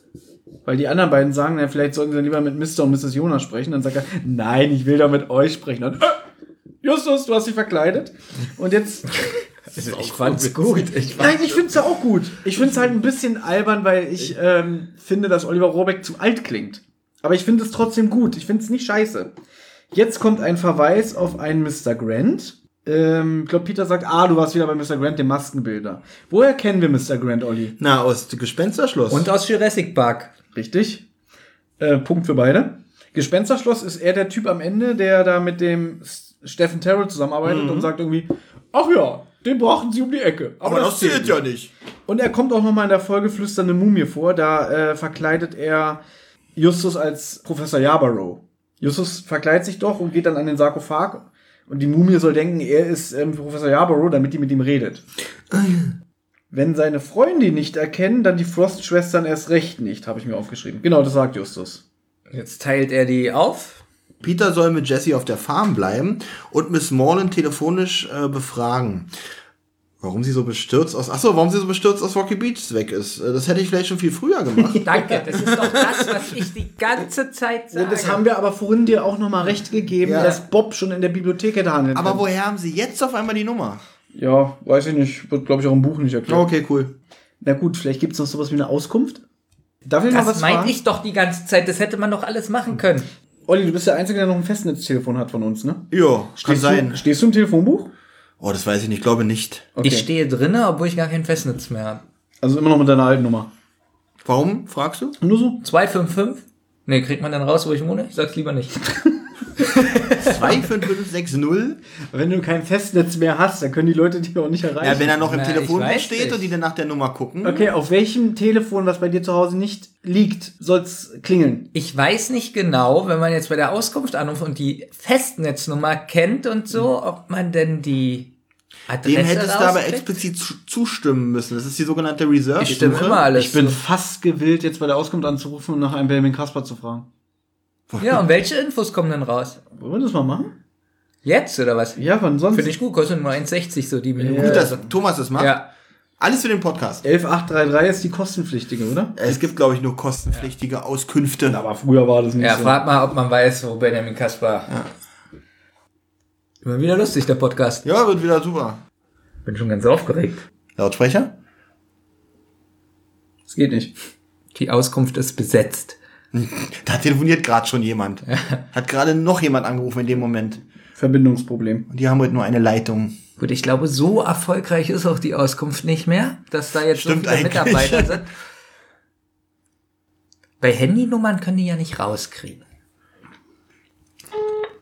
Weil die anderen beiden sagen, na, vielleicht sollten sie lieber mit Mr. und Mrs. Jonas sprechen. Dann sagt er, nein, ich will doch mit euch sprechen. Und, äh, Justus, du hast dich verkleidet. Und jetzt, ich fand's gut. Ich nein, ich finde es ja auch gut. Ich finde es halt ein bisschen albern, weil ich ähm, finde, dass Oliver Rohrbeck zu alt klingt. Aber ich finde es trotzdem gut. Ich finde es nicht scheiße. Jetzt kommt ein Verweis auf einen Mr. Grant. Ähm, ich glaube, Peter sagt, ah, du warst wieder bei Mr. Grant, dem Maskenbilder. Woher kennen wir Mr. Grant, Olli? Na, aus Gespensterschloss. Und aus Jurassic Park. Richtig. Äh, Punkt für beide. Gespensterschloss ist er der Typ am Ende, der da mit dem Steffen Terrell zusammenarbeitet und sagt irgendwie, ach ja, den brauchen sie um die Ecke. aber das zählt ja nicht. Und er kommt auch noch mal in der Folge Flüsternde Mumie vor. Da äh, verkleidet er Justus als Professor Yarborough. Justus verkleidet sich doch und geht dann an den Sarkophag. Und die Mumie soll denken, er ist ähm, Professor Yarborough, damit die mit ihm redet. Wenn seine Freunde ihn nicht erkennen, dann die Frost-Schwestern erst recht nicht, habe ich mir aufgeschrieben. Genau, das sagt Justus. Jetzt teilt er die auf. Peter soll mit Jesse auf der Farm bleiben und Miss Morland telefonisch äh, befragen. Warum sie so bestürzt aus. Achso, warum sie so bestürzt aus Rocky Beach weg ist. Äh, Das hätte ich vielleicht schon viel früher gemacht. Danke, das ist doch das, was ich die ganze Zeit sage. Das haben wir aber vorhin dir auch noch mal recht gegeben, Ja. dass Bob schon in der Bibliothek hätte handeln Aber können. woher haben sie jetzt auf einmal die Nummer? Ja, weiß ich nicht. Wird, glaube ich, auch im Buch nicht erklärt. Okay, cool. Na gut, vielleicht gibt es noch sowas wie eine Auskunft. Darf ich noch das was meinte fragen? ich doch die ganze Zeit. Das hätte man doch alles machen können. Olli, du bist der Einzige, der noch ein Festnetztelefon hat von uns, ne? Ja, kann Stehst sein. Du, stehst du im Telefonbuch? Oh, das weiß ich nicht, glaube nicht. Okay. Ich stehe drinne, obwohl ich gar kein Festnetz mehr habe. Also immer noch mit deiner alten Nummer. Warum, fragst du? Nur so? 255? Nee, kriegt man dann raus, wo ich wohne? Ich sag's lieber nicht. 25560? Wenn du kein Festnetz mehr hast, dann können die Leute dich auch nicht erreichen. Ja, wenn er noch im Na, Telefonbuch steht nicht. und die dann nach der Nummer gucken. Okay, auf welchem Telefon, was bei dir zu Hause nicht liegt, soll's klingeln? Ich weiß nicht genau, wenn man jetzt bei der Auskunft anruft und die Festnetznummer kennt und so, ob man denn die Adresse Dem hättest du aber explizit zu- zustimmen müssen. Das ist die sogenannte Reserve. Ich stimme immer alles. Ich bin zu. fast gewillt, jetzt bei der Auskunft anzurufen und nach einem Benjamin Kasper zu fragen. Ja, und welche Infos kommen denn raus? Wollen wir das mal machen? Jetzt oder was? Ja, wann sonst? Finde ich gut, kostet nur 1,60 so die Minute. Gut, dass Thomas das macht. Ja. Alles für den Podcast. 11833 ist die kostenpflichtige, oder? Es gibt, glaube ich, nur kostenpflichtige Auskünfte. Aber früher war das nicht Ja, so. frag mal, ob man weiß, wo Benjamin Kaspar. Immer wieder lustig, der Podcast. Ja, wird wieder super. Bin schon ganz aufgeregt. Lautsprecher? Das geht nicht. Die Auskunft ist besetzt. Da telefoniert gerade schon jemand. Hat gerade noch jemand angerufen in dem Moment. Verbindungsproblem. Und die haben heute nur eine Leitung. Gut, ich glaube, so erfolgreich ist auch die Auskunft nicht mehr, dass da jetzt Stimmt so viele eigentlich. Mitarbeiter sind. Bei Handynummern können die ja nicht rauskriegen.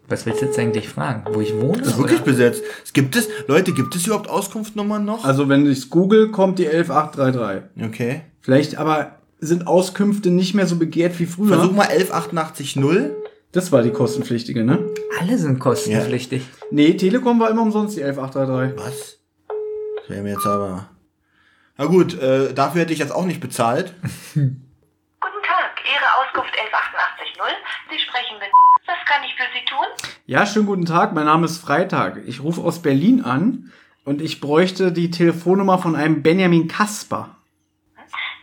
Was willst du jetzt eigentlich fragen? Wo ich wohne? Das ist wirklich oder? besetzt. Es gibt es, Leute, gibt es überhaupt Auskunftsnummern noch? Also wenn ich Google, kommt die 11833. Okay. Vielleicht aber sind Auskünfte nicht mehr so begehrt wie früher. Versuch mal 11880. Das war die kostenpflichtige, ne? Alle sind kostenpflichtig. Nee, Telekom war immer umsonst die 11833. Was? Das wäre mir jetzt aber. Na gut, äh, dafür hätte ich jetzt auch nicht bezahlt. Guten Tag, Ihre Auskunft 11880. Sie sprechen mit. Was kann ich für Sie tun? Ja, schönen guten Tag, mein Name ist Freitag. Ich rufe aus Berlin an und ich bräuchte die Telefonnummer von einem Benjamin Kasper.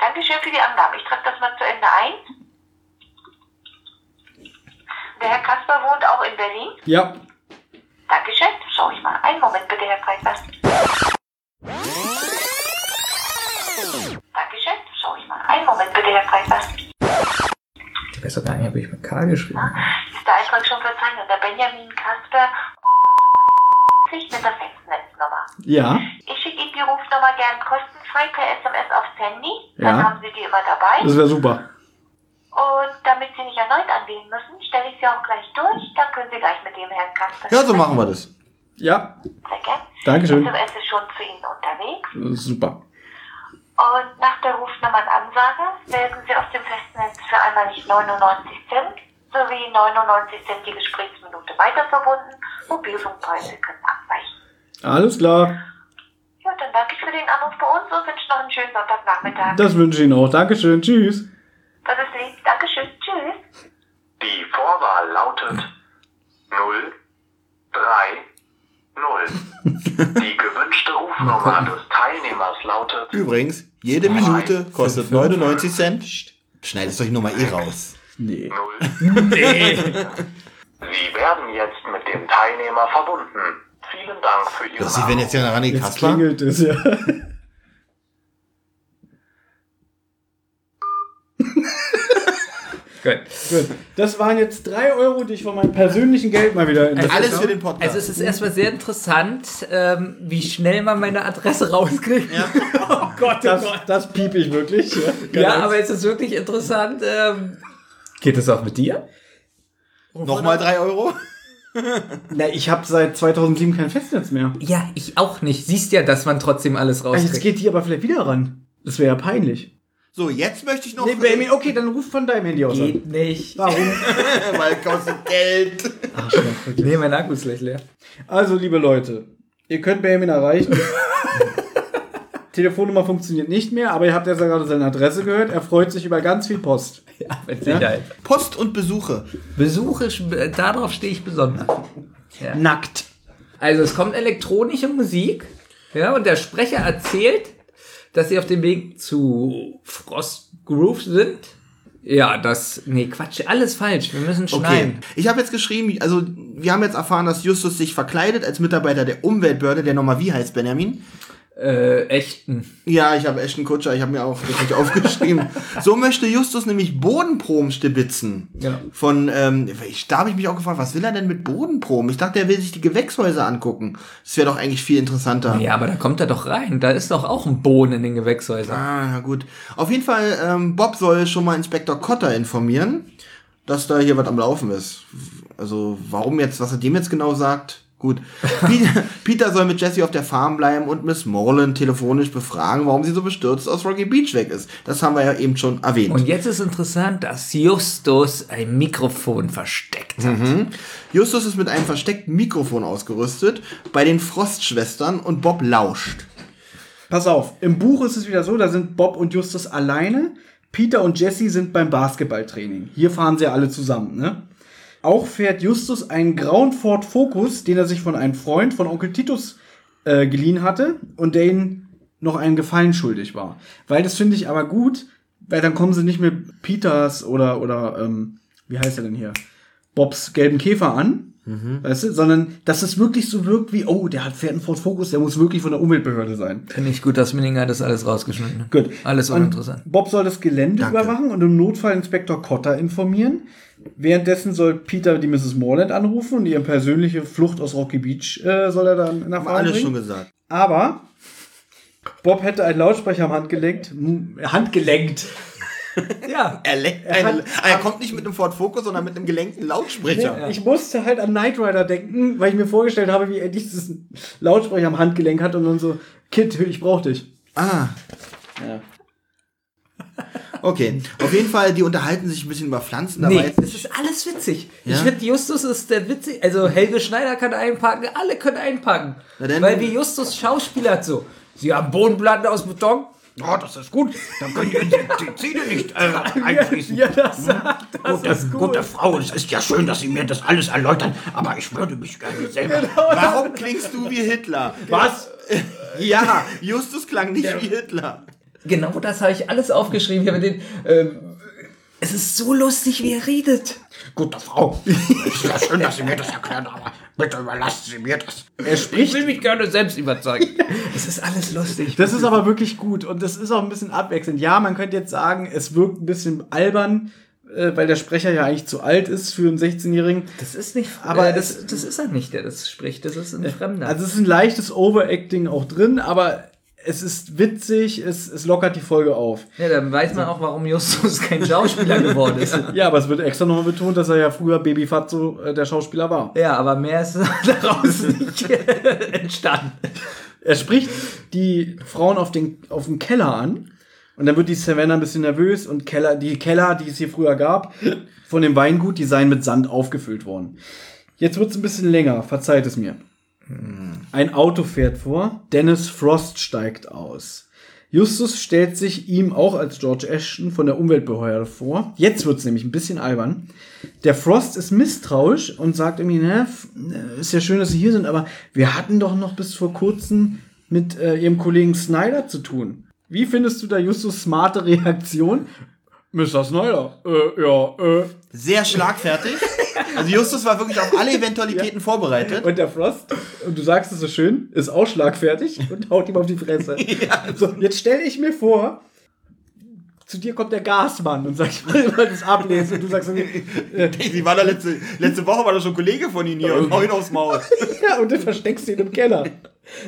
Dankeschön für die Angabe. Ich treffe das mal zu Ende ein. Der Herr Kasper wohnt auch in Berlin. Ja, Dankeschön. Schau ich mal. Einen Moment bitte, Herr Freitag. Dankeschön. Schau ich mal. Einen Moment bitte, Herr Freitag. Ich weiß gar nicht, ob ich mit K geschrieben habe. Ist der Eintrag schon verzeichnet? Der Benjamin Kasper sich mit der Festnetznummer. Ja. Ich schicke Ihnen die Rufnummer gern kostenfrei per SMS aufs Handy. Dann Ja. haben Sie die immer dabei. Das wäre super. Und damit Sie nicht erneut anwählen müssen, stelle ich Sie auch gleich durch. Dann können Sie gleich mit dem Herrn Kasper Ja, so machen wir das. Ja, Sehr gern. Dankeschön. SMS ist schon zu Ihnen unterwegs. super. Und nach der Rufnummernansage werden Sie auf dem Festnetz für einmal nicht 99 Cent sowie 99 Cent die Gesprächsminute weiter verbunden. Mobilfunkpreise können abweichen. Alles klar. Ja, dann danke ich für den Anruf bei uns und wünsche noch einen schönen Sonntagnachmittag. Das wünsche ich Ihnen auch. Dankeschön. Tschüss. Das ist lieb. Dankeschön. Tschüss. Die Vorwahl lautet 0, 3, 0. Die gewünschte Rufnummer des Teilnehmers lautet Übrigens, jede Minute kostet 99 Cent. Schneidest doch die Nummer eh raus. Nee. 0. Nee. Sie werden jetzt mit dem Teilnehmer verbunden. Vielen Dank für Ihren Das wenn jetzt ja ran die Jetzt Kasper. klingelt es, ja. Gut. Gut. Das waren jetzt drei Euro, die ich von meinem persönlichen Geld mal wieder investiert Alles für den Podcast. Also es ist erstmal sehr interessant, ähm, wie schnell man meine Adresse rauskriegt. oh Gott, oh Das, Gott. das piep ich wirklich. Ja, Ja, aber es ist wirklich interessant. Ähm, geht das auch mit dir? Nochmal drei Euro? Na, ich habe seit 2007 kein Festnetz mehr. Ja, ich auch nicht. Siehst ja, dass man trotzdem alles Ah, Jetzt rauskriegt. geht die aber vielleicht wieder ran. Das wäre ja peinlich. So, jetzt möchte ich noch. Nee, Benjamin, okay, dann ruf von deinem Handy aus an. Geht nicht. Warum? Weil kostet Geld. Nee, mein Akku ist gleich leer. Also, liebe Leute, ihr könnt Benjamin erreichen. Telefonnummer funktioniert nicht mehr, aber ihr habt ja gerade seine Adresse gehört. Er freut sich über ganz viel Post. Ja, mit Sicherheit. Post und Besuche. Besuche, darauf stehe ich besonders. Ja. Nackt. Also es kommt elektronische Musik, ja, und der Sprecher erzählt, dass sie auf dem Weg zu Frost Groove sind. Ja, das, nee, Quatsch, alles falsch. Wir müssen Okay. schneiden. Ich habe jetzt geschrieben, also wir haben jetzt erfahren, dass Justus sich verkleidet als Mitarbeiter der Umweltbehörde, der nochmal wie heißt Benjamin? Äh, echten. Ja, ich habe Ashton Kutscher, ich habe mir auch das aufgeschrieben. So möchte Justus nämlich Bodenproben stibitzen. Genau. Von, ähm, ich, da habe ich mich auch gefragt, was will er denn mit Bodenproben? Ich dachte, er will sich die Gewächshäuser angucken. Das wäre doch eigentlich viel interessanter. Ja, aber da kommt er doch rein. Da ist doch auch ein Boden in den Gewächshäusern. Ah, na gut. Auf jeden Fall, ähm, Bob soll schon mal Inspektor Cotter informieren, dass da hier was am Laufen ist. Also, warum jetzt, was er dem jetzt genau sagt? Gut. Peter, Peter soll mit Jesse auf der Farm bleiben und Miss Morland telefonisch befragen, warum sie so bestürzt aus Rocky Beach weg ist. Das haben wir ja eben schon erwähnt. Und jetzt ist interessant, dass Justus ein Mikrofon versteckt hat. Mhm. Justus ist mit einem versteckten Mikrofon ausgerüstet bei den Frostschwestern und Bob lauscht. Pass auf, im Buch ist es wieder so, da sind Bob und Justus alleine. Peter und Jesse sind beim Basketballtraining. Hier fahren sie alle zusammen, ne? Auch fährt Justus einen grauen Ford Focus, den er sich von einem Freund von Onkel Titus äh, geliehen hatte und der ihn noch einen Gefallen schuldig war. Weil das finde ich aber gut, weil dann kommen sie nicht mit Peters oder, oder ähm, wie heißt er denn hier? Bobs gelben Käfer an, weißt du, sondern dass es wirklich so wirkt wie, oh, der hat fährt einen Ford Focus, der muss wirklich von der Umweltbehörde sein. Finde ich gut, dass Minninger das alles rausgeschnitten hat. Gut. Alles Und uninteressant. Bob soll das Gelände Danke. überwachen und im Notfall Inspektor Cotter informieren. Währenddessen soll Peter die Mrs. Morland anrufen und ihre persönliche Flucht aus Rocky Beach äh, soll er dann in Haben alles bringen. schon gesagt. Aber Bob hätte einen Lautsprecher am Handgelenk, handgelenkt. Ja. Er, lenkt Er hat- er kommt nicht mit einem Ford Focus, sondern mit einem gelenkten Lautsprecher. Ich musste halt an Knight Rider denken, weil ich mir vorgestellt habe, wie er dieses Lautsprecher am Handgelenk hat und dann so, Kid, ich brauch dich. Ah. Ja. Okay, auf jeden Fall, die unterhalten sich ein bisschen über Pflanzen. dabei. Nee, das ist alles witzig. Ja? Ich finde, Justus ist der witzig. Also Helge Schneider kann einpacken, alle können einpacken. Weil wie Justus Schauspieler hat so. Sie haben Bodenplatten aus Beton. Oh, das ist gut. Dann können die, die Zähne nicht äh, einfließen. Ja, das sagt, das Gute, ist gut. gute Frau, es ist ja schön, dass Sie mir das alles erläutern, aber ich würde mich gerne selber. Warum klingst du wie Hitler? Was? Ja, Justus klang nicht wie Hitler. Genau das habe ich alles aufgeschrieben hier mit den. Ähm, es ist so lustig, wie er redet. Gute Frau, es ist ja schön, dass Sie mir das erklären, aber Bitte überlassen Sie mir das. Er spricht. Ich will mich gerne selbst überzeugen. Es ist alles lustig. Das ist aber wirklich gut und das ist auch ein bisschen abwechselnd. Ja, man könnte jetzt sagen, es wirkt ein bisschen albern, äh, weil der Sprecher ja eigentlich zu alt ist für einen 16-Jährigen. Das ist nicht, Aber aber das, das ist er nicht, der das spricht. Das ist ein Fremder. Also es ist ein leichtes Overacting auch drin, aber es ist witzig, es, es lockert die Folge auf. ja, dann weiß man auch, warum Justus kein Schauspieler geworden ist. Ja, aber es wird extra nochmal betont, dass er ja früher Baby Fatso äh, der Schauspieler war. Ja, aber mehr ist daraus nicht entstanden. Er spricht die Frauen auf den, auf dem Keller an. Und dann wird die Savannah ein bisschen nervös und Keller, die Keller, die es hier früher gab, von dem Weingut, die seien mit Sand aufgefüllt worden. Jetzt wird's ein bisschen länger, verzeiht es mir. Ein Auto fährt vor, Dennis Frost steigt aus. Justus stellt sich ihm auch als George Ashton von der Umweltbehörde vor. Jetzt wird's nämlich ein bisschen albern. Der Frost ist misstrauisch und sagt irgendwie, ne, f- ist ja schön, dass Sie hier sind, aber wir hatten doch noch bis vor kurzem mit äh, Ihrem Kollegen Snyder zu tun. Wie findest du da Justus smarte Reaktion? Mr. Snyder, äh, ja, äh. Sehr schlagfertig. Also Justus war wirklich auf alle Eventualitäten vorbereitet. Und der Frost, und du sagst es so schön, ist auch schlagfertig und haut ihm auf die Fresse. So, jetzt stelle ich mir vor, zu dir kommt der Gasmann und sagt, ich will mal das ablesen. Und du sagst, äh, Sie war da letzte, letzte Woche war da schon ein Kollege von Ihnen hier und hau ihn aufs Maul. ja, und dann versteckst du ihn im Keller.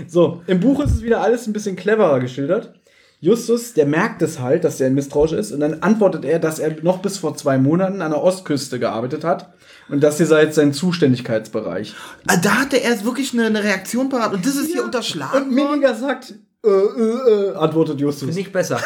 So, im Buch ist es wieder alles ein bisschen cleverer geschildert. Justus, der merkt es halt, dass er ein Misstrauisch ist, und dann antwortet er, dass er noch bis vor zwei Monaten an der Ostküste gearbeitet hat. Und das hier sei jetzt sein Zuständigkeitsbereich. Ah, Da hatte er wirklich eine, eine Reaktion parat und das ist hier unterschlagen. Und Miniger sagt, äh, äh, äh, antwortet Justus. Finde ich besser.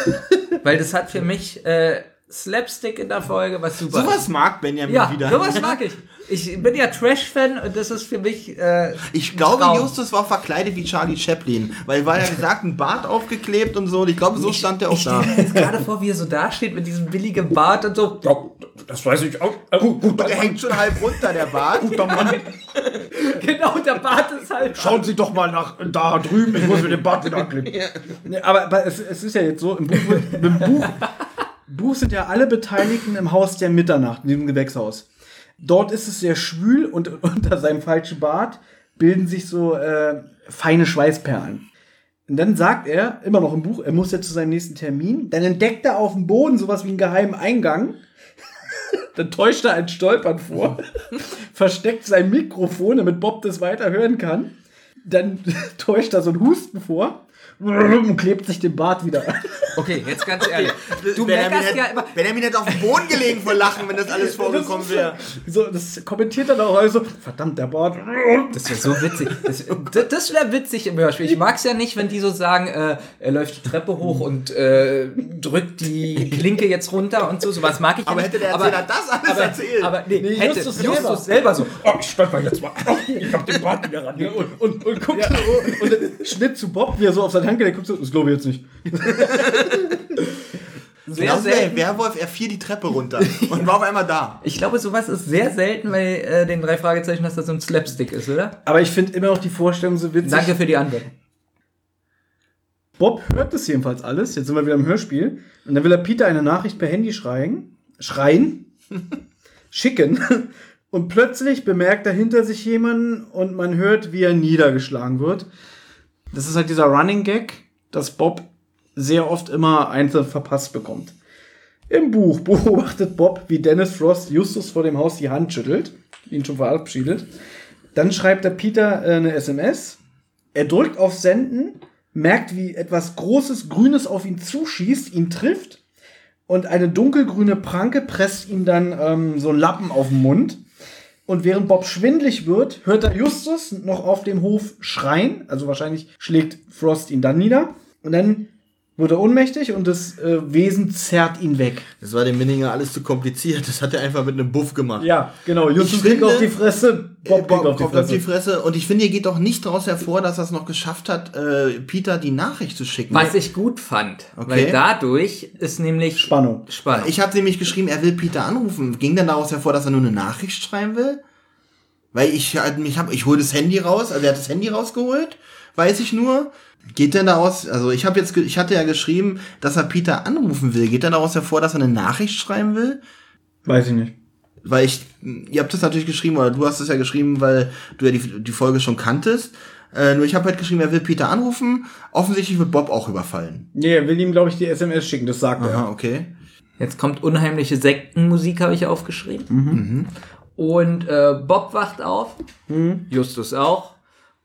Weil das hat für mich äh, Slapstick in der Folge, was super Sowas ist. mag Benjamin Ja, wieder. sowas mag ich. Ich bin ja Trash-Fan und das ist für mich. Äh, Ich glaube, Traum. Justus war verkleidet wie Charlie Chaplin, weil war ja gesagt, ein Bart aufgeklebt und so. Und ich glaube, so stand er auch Ich da. stelle mir jetzt gerade vor, wie er so dasteht mit diesem billigen Bart und so. Ja, das weiß ich auch. Äh, gut, gut, Der hängt schon halb runter, der Bart. guter Mann. Genau, der Bart ist halt. Schauen Sie doch mal nach da drüben. Ich muss mir den Bart wieder anklippen. Nee, aber, aber es, es ist ja jetzt so, im Buch, wird- im Buch, Buch sind ja alle Beteiligten im Haus der Mitternacht, in diesem Gewächshaus. Dort ist es sehr schwül und unter seinem falschen Bart bilden sich so äh, feine Schweißperlen. Und dann sagt er, immer noch im Buch, er muss jetzt zu seinem nächsten Termin. Dann entdeckt er auf dem Boden sowas wie einen geheimen Eingang. Dann täuscht er ein Stolpern vor, versteckt sein Mikrofon, damit Bob das weiter hören kann. Dann täuscht er so ein Husten vor und klebt sich den Bart wieder an. Okay, jetzt ganz ehrlich. Du Benjamin meckerst hätte, ja immer. Benjamin hätte auf dem Boden gelegen vor Lachen, wenn das alles vorgekommen wäre. So, das kommentiert dann auch also, verdammt, der Bart. Das wäre so witzig. Das, das wäre witzig im Hörspiel. Ich mag es ja nicht, wenn die so sagen, äh, er läuft die Treppe hoch und äh, drückt die Klinke jetzt runter und so. Sowas mag ich ja Aber nicht. hätte der Erzähler das alles aber, erzählt? Aber nee, Nee, hätte Justus Justus, selber. selber so. Oh, ich stolper jetzt mal. Oh, ich hab den Bart wieder ran. Und, und, und guckt so, und dann Schnitt zu Bob, wie er so auf seine Geht, der guckt so, das glaube ich jetzt nicht. Sehr selten. Werwolf, er fiel die Treppe runter und war auf einmal da. Ich glaube, sowas ist sehr selten bei äh, den drei Fragezeichen, dass das so ein Slapstick ist, oder? Aber ich finde immer noch die Vorstellung so witzig. Danke für die Antwort. Bob hört das jedenfalls alles. Jetzt sind wir wieder im Hörspiel. Und dann will er Peter eine Nachricht per Handy schreien. Schreien. schicken. Und plötzlich bemerkt er hinter sich jemanden und man hört, wie er niedergeschlagen wird. Das ist halt dieser Running Gag, dass Bob sehr oft immer einzeln verpasst bekommt. Im Buch beobachtet Bob, wie Dennis Frost Justus vor dem Haus die Hand schüttelt, ihn schon verabschiedet. Dann schreibt er Peter äh, eine SMS. Er drückt auf Senden, merkt, wie etwas Großes, Grünes auf ihn zuschießt, ihn trifft und eine dunkelgrüne Pranke presst ihm dann ähm, so einen Lappen auf den Mund. Und während Bob schwindlig wird, hört er Justus noch auf dem Hof schreien. Also wahrscheinlich schlägt Frost ihn dann nieder. Und dann wird er ohnmächtig und das äh, Wesen zerrt ihn weg. Das war dem Minninger alles zu kompliziert. Das hat er einfach mit einem Buff gemacht. Ja, genau. Justus Ich kriegt auf die Fresse, Bob kriegt Bob auf die kommt auf die Fresse. Fresse. Und ich finde, hier geht doch nicht daraus hervor, dass er es noch geschafft hat, äh, Peter die Nachricht zu schicken. Was ich gut fand, Okay. weil dadurch ist nämlich Spannung. Spannung. Ich habe nämlich geschrieben, er will Peter anrufen. Ging denn daraus hervor, dass er nur eine Nachricht schreiben will? Weil ich halt mich hab, ich hole das Handy raus, also er hat das Handy rausgeholt, weiß ich nur. Geht denn daraus, also ich habe jetzt, ich hatte ja geschrieben, dass er Peter anrufen will. Geht denn daraus hervor, dass er eine Nachricht schreiben will? Weiß ich nicht. weil ich, ihr habt das natürlich geschrieben, oder du hast es ja geschrieben, weil du ja die, die Folge schon kanntest. Äh, nur ich habe halt geschrieben, er will Peter anrufen. Offensichtlich wird Bob auch überfallen. Nee, er will ihm, glaube ich, die SMS schicken, das sagt Aha, er. okay. Jetzt kommt unheimliche Sektenmusik, habe ich aufgeschrieben. Mhm. Und äh, Bob wacht auf. Justus auch.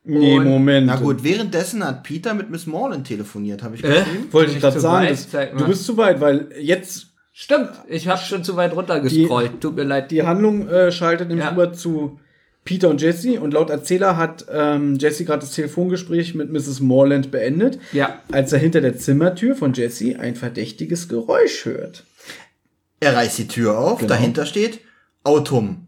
Nee, Und- Moment. Na gut, währenddessen hat Peter mit Miss Morland telefoniert, habe ich Äh? geschrieben. Wollte ich gerade sagen, weit, das, du bist zu weit, weil jetzt Stimmt, ich habe schon zu weit runtergescrollt. Tut mir leid. die Handlung äh, schaltet nämlich Ja. rüber zu Peter und Jesse und laut Erzähler hat ähm, Jesse gerade das Telefongespräch mit Mrs. Morland beendet, Ja. als er hinter der Zimmertür von Jesse ein verdächtiges Geräusch hört. Er reißt die Tür auf, Genau. dahinter steht Autum.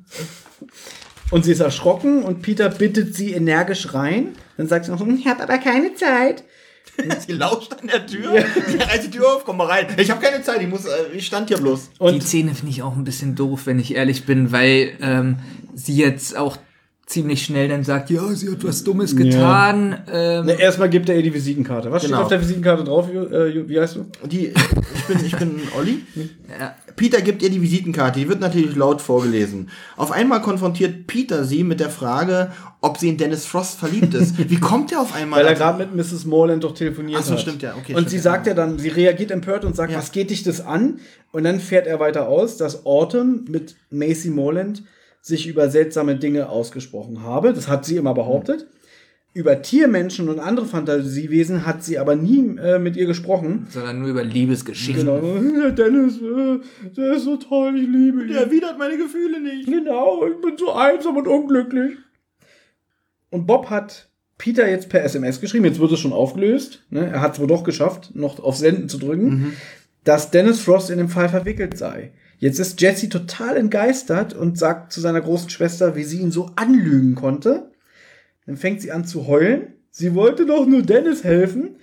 Und sie ist erschrocken und Peter bittet sie energisch rein. Dann sagt sie noch, "Hm, ich habe aber keine Zeit. Sie lauscht an der Tür, sie reißt die Tür auf, komm mal rein. Ich habe keine Zeit, ich muss, äh, ich stand hier bloß. die Und Szene finde ich auch ein bisschen doof, wenn ich ehrlich bin, weil ähm, sie jetzt auch ziemlich schnell dann sagt, ja, sie hat was Dummes getan. Ähm, ne, erstmal gibt er ihr die Visitenkarte. Was Genau. steht auf der Visitenkarte drauf? Äh, wie heißt du? Die, ich bin, ich bin Olli. Ja. Peter gibt ihr die Visitenkarte, die wird natürlich laut vorgelesen. Auf einmal konfrontiert Peter sie mit der Frage, ob sie in Dennis Frost verliebt ist. Wie kommt er auf einmal? Weil er gerade mit Mrs. Morland doch telefoniert Ach so, hat. stimmt, ja, okay, und stimmt, sie ja. sagt ja dann, sie reagiert empört und sagt, Ja. was geht dich das an? Und dann fährt er weiter aus, dass Autumn mit Macy Morland sich über seltsame Dinge ausgesprochen habe. Das hat sie immer behauptet. Über Tiermenschen und andere Fantasiewesen hat sie aber nie äh, mit ihr gesprochen. sondern nur über Liebesgeschichten. Genau. Dennis, äh, der ist so toll, ich liebe ihn. Der erwidert meine Gefühle nicht. Genau, ich bin so einsam und unglücklich. Und Bob hat Peter jetzt per SMS geschrieben, jetzt wird es schon aufgelöst. Ne? Er hat es wohl doch geschafft, noch auf Senden zu drücken, dass Dennis Frost in dem Fall verwickelt sei. Jetzt ist Jesse total entgeistert und sagt zu seiner großen Schwester, wie sie ihn so anlügen konnte. Dann fängt sie an zu heulen. Sie wollte doch nur Dennis helfen.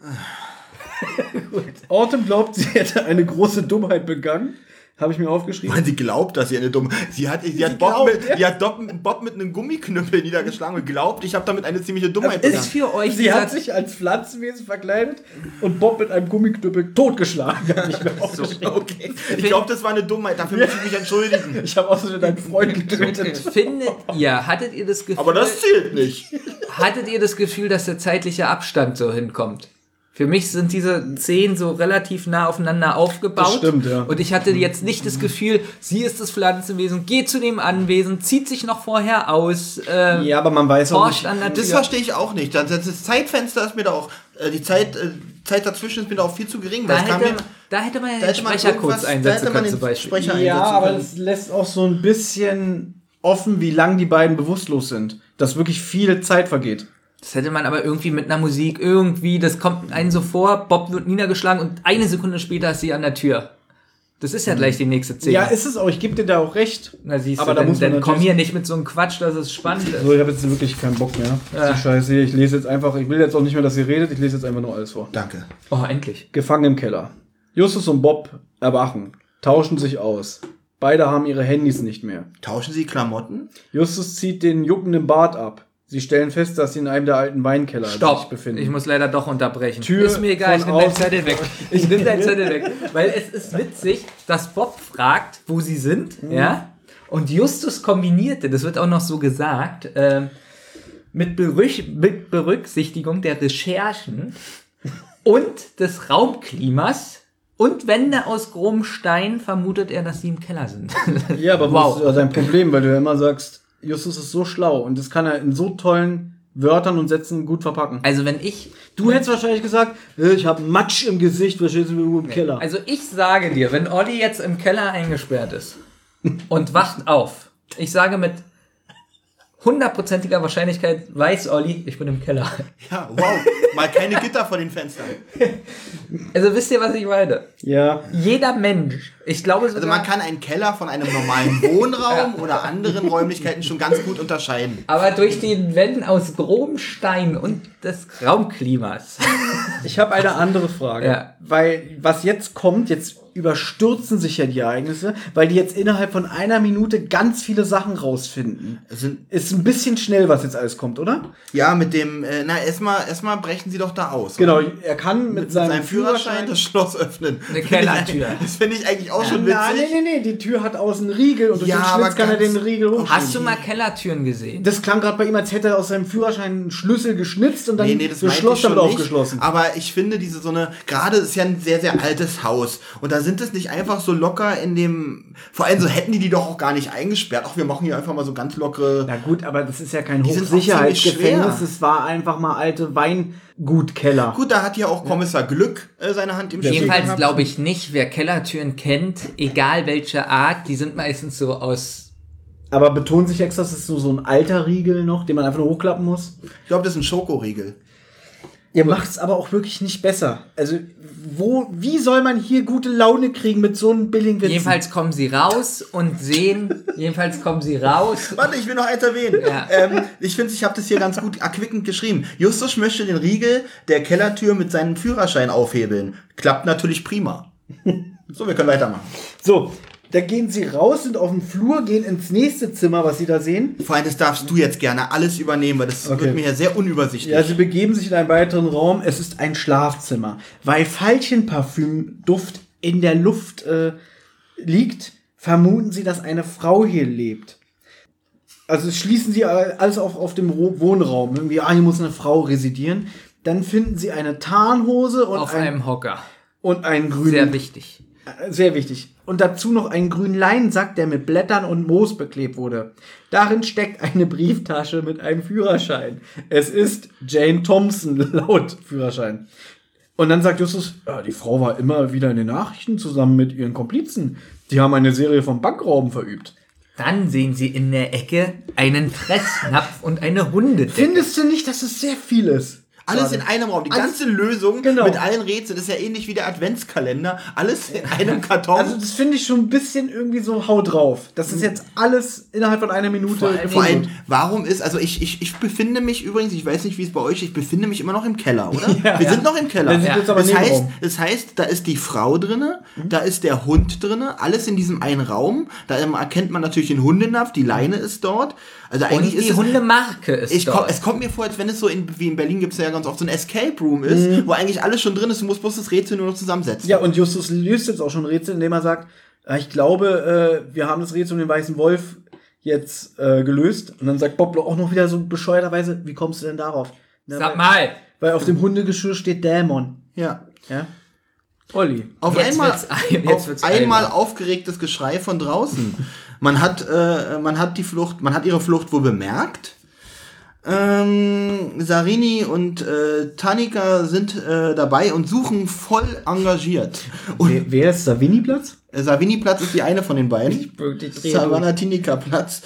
Autumn glaubt, sie hätte eine große Dummheit begangen. Habe ich mir aufgeschrieben. Weil sie glaubt, dass sie eine dumme. Sie hat, sie hat, Bob, glaubt, mit, ja. sie hat Bob, Bob mit einem Gummiknüppel niedergeschlagen und glaubt, ich habe damit eine ziemliche Dummheit Ist für euch Sie hat sich als Pflanzenwesen verkleidet und Bob mit einem Gummiknüppel totgeschlagen. Ich, aufgeschrieben. Okay. Ich glaube, das war eine Dummheit. Dafür muss ich mich entschuldigen. ich habe außerdem deinen Freund getötet. Findet ihr, hattet ihr das Gefühl, Aber das zählt nicht. hattet ihr das Gefühl, dass der zeitliche Abstand so hinkommt? Für mich sind diese Szenen so relativ nah aufeinander aufgebaut. Das stimmt, ja. Und ich hatte jetzt nicht das Gefühl, sie ist das Pflanzenwesen, geht zu dem Anwesen, zieht sich noch vorher aus, äh, Ja, aber man weiß auch nicht. an der Das Tür. verstehe ich auch nicht. Das, das Zeitfenster ist mir da auch. Äh, die Zeit, äh, Zeit dazwischen ist mir da auch viel zu gering. Da weil kam hätte, mir- da hätte man ja da den hätte man Sprecher irgendwas- kurz da einsetzen hätte man können zum Beispiel. Sprecher Ja, aber können. es lässt auch so ein bisschen offen, wie lang die beiden bewusstlos sind. Dass wirklich viel Zeit vergeht. Das hätte man aber irgendwie mit einer Musik irgendwie, das kommt einem so vor, Bob wird niedergeschlagen und eine Sekunde später ist sie an der Tür. Das ist ja gleich die nächste Szene. Ja, ist es auch. Ich gebe dir da auch recht. Na, siehst aber du, da dann, muss man dann komm hier nicht mit so einem Quatsch, dass es spannend ist. So, ich habe jetzt wirklich keinen Bock mehr. Ja. Die Scheiße hier. Ich lese jetzt einfach, ich will jetzt auch nicht mehr, dass ihr redet, ich lese jetzt einfach nur alles vor. Danke. Oh, endlich. Gefangen im Keller. Justus und Bob erwachen, tauschen sich aus. Beide haben ihre Handys nicht mehr. Tauschen Sie Klamotten? Justus zieht den juckenden Bart ab. Sie stellen fest, dass sie in einem der alten Weinkeller sich Stopp. befinden. Ich muss leider doch unterbrechen. Tür ist mir egal, ich nehme deinen. Zettel weg. Ich nehme deinen Zettel weg. Weil es ist witzig, dass Bob fragt, wo sie sind, Mhm. ja. Und Justus kombinierte, das wird auch noch so gesagt, ähm, mit, Berüch mit Berücksichtigung der Recherchen und des Raumklimas und Wände aus grobem Stein vermutet er, dass sie im Keller sind. Ja, aber Wow. wow. das ist ja sein Problem, weil du ja immer sagst, Justus ist so schlau und das kann er in so tollen Wörtern und Sätzen gut verpacken. Also wenn ich Du hättest wahrscheinlich gesagt, äh, ich habe Matsch im Gesicht, was steht irgendwo im Keller? Also ich sage dir, wenn Olli jetzt im Keller eingesperrt ist und wacht auf, ich sage mit hundertprozentiger Wahrscheinlichkeit weiß Olli, ich bin im Keller. Ja, wow. Mal keine Gitter vor den Fenstern. Also wisst ihr, was ich meine? ja. Jeder Mensch, ich glaube sogar, Also man kann einen Keller von einem normalen Wohnraum oder anderen Räumlichkeiten schon ganz gut unterscheiden. aber durch den Wänden aus grobem Stein und des Raumklimas. Ich habe eine andere Frage. Ja. Weil was jetzt kommt, jetzt überstürzen sich ja die Ereignisse, weil die jetzt innerhalb von einer Minute ganz viele Sachen rausfinden. ist ein bisschen schnell, was jetzt alles kommt, oder? Ja, mit dem, äh, na, erstmal, erstmal brechen sie doch da aus. Genau, oder? er kann mit, seinem, Führerschein, das Schloss öffnen. Eine Kellertür. Das finde ich eigentlich auch schon witzig. Nein, nee, nee, nee, die Tür hat außen einen Riegel und durch Ja, den aber Schlitz kann er den Riegel hochschieben. Hast du mal Kellertüren gesehen? Das klang gerade bei ihm, als hätte er aus seinem Führerschein einen Schlüssel geschnitzt und dann Nee, nee, das schon damit aufgeschlossen. Aber ich finde diese so eine, gerade ist ja ein sehr, sehr altes Haus. Und da sind es nicht einfach so locker in dem, vor allem so hätten die die doch auch gar nicht eingesperrt. Ach, wir machen hier einfach mal so ganz lockere. Na gut, aber das ist ja kein Hochsicherheitsgefängnis, es war einfach mal alte Weingutkeller. Gut, da hat ja auch Kommissar Glück äh, seine Hand im Spiel Jedenfalls glaube ich nicht, wer Kellertüren kennt, egal welche Art, die sind meistens so aus. Aber betont sich extra, das ist so, so ein alter Riegel noch, den man einfach nur hochklappen muss. Ich glaube, das ist ein Schokoriegel. Ihr macht's aber auch wirklich nicht besser. Also, wo, wie soll man hier gute Laune kriegen mit so einem billigen Witz? Jedenfalls kommen sie raus und sehen, jedenfalls kommen sie raus. Warte, ich will noch eins erwähnen. Ja. Ähm, ich finde, ich habe das hier ganz gut erquickend geschrieben. Justus möchte den Riegel der Kellertür mit seinem Führerschein aufhebeln. Klappt natürlich prima. So, wir können weitermachen. So, da gehen sie raus, sind auf dem Flur, gehen ins nächste Zimmer, was sie da sehen. Vor allem, das darfst du jetzt gerne alles übernehmen, weil das Okay. wird mir ja sehr unübersichtlich. Ja, sie begeben sich in einen weiteren Raum. Es ist ein Schlafzimmer. Weil Veilchenparfümduft in der Luft äh, liegt, vermuten sie, dass eine Frau hier lebt. Also schließen sie alles auf, auf dem Wohnraum. Irgendwie, ah, hier muss eine Frau residieren. Dann finden sie eine Tarnhose und, Auf ein, einem Hocker. und einen grünen. Sehr wichtig. Sehr wichtig. Und dazu noch einen grünen Leinensack, der mit Blättern und Moos beklebt wurde. Darin steckt eine Brieftasche mit einem Führerschein. Es ist Jane Thompson laut Führerschein. Und dann sagt Justus, ja, die Frau war immer wieder in den Nachrichten zusammen mit ihren Komplizen. Die haben eine Serie von Bankrauben verübt. Dann sehen sie in der Ecke einen Fressnapf und eine Hundedecke. Findest du nicht, dass es sehr viel ist? Alles in einem Raum. Die Alles- ganze Lösung Genau. mit allen Rätseln ist ja ähnlich wie der Adventskalender. Alles in einem Karton. Also das finde ich schon ein bisschen irgendwie so hau drauf. Das ist jetzt alles innerhalb von einer Minute. Vor allem, vor allem, warum ist, also ich, ich, ich befinde mich übrigens, ich weiß nicht, wie es bei euch ist, ich befinde mich immer noch im Keller, oder? Ja. Wir Ja. sind noch im Keller. Aber das, heißt, das heißt, da ist die Frau drinne, da ist der Hund drinne, alles in diesem einen Raum. Da ähm, erkennt man natürlich den Hundenapf, die Leine ist dort. Also Und eigentlich die ist es, Hundemarke ist ich komm, dort. es kommt mir vor, als wenn es so in, wie in Berlin gibt es ja ganz oft so ein Escape Room ist, Mhm. wo eigentlich alles schon drin ist, du musst bloß das Rätsel nur noch zusammensetzen. Ja, und Justus löst jetzt auch schon ein Rätsel, indem er sagt, äh, ich glaube, äh, wir haben das Rätsel um den weißen Wolf jetzt äh, gelöst. Und dann sagt Bob auch noch wieder so bescheuerterweise, wie kommst du denn darauf? Na, Sag weil- mal. Weil auf dem Hundegeschirr steht Dämon. Ja. Ja. Olli. Auf Jetzt einmal, wird's ein- auf einmal aufgeregtes Geschrei von draußen. Man hat, äh, man hat die Flucht, man hat ihre Flucht wohl bemerkt. Ähm, Sarini und äh, Tanika sind äh, dabei und suchen voll engagiert. Und Wer, wer ist Savini-Platz? äh, Savini-Platz ist die eine von den beiden. Savannah Tinika-Platz.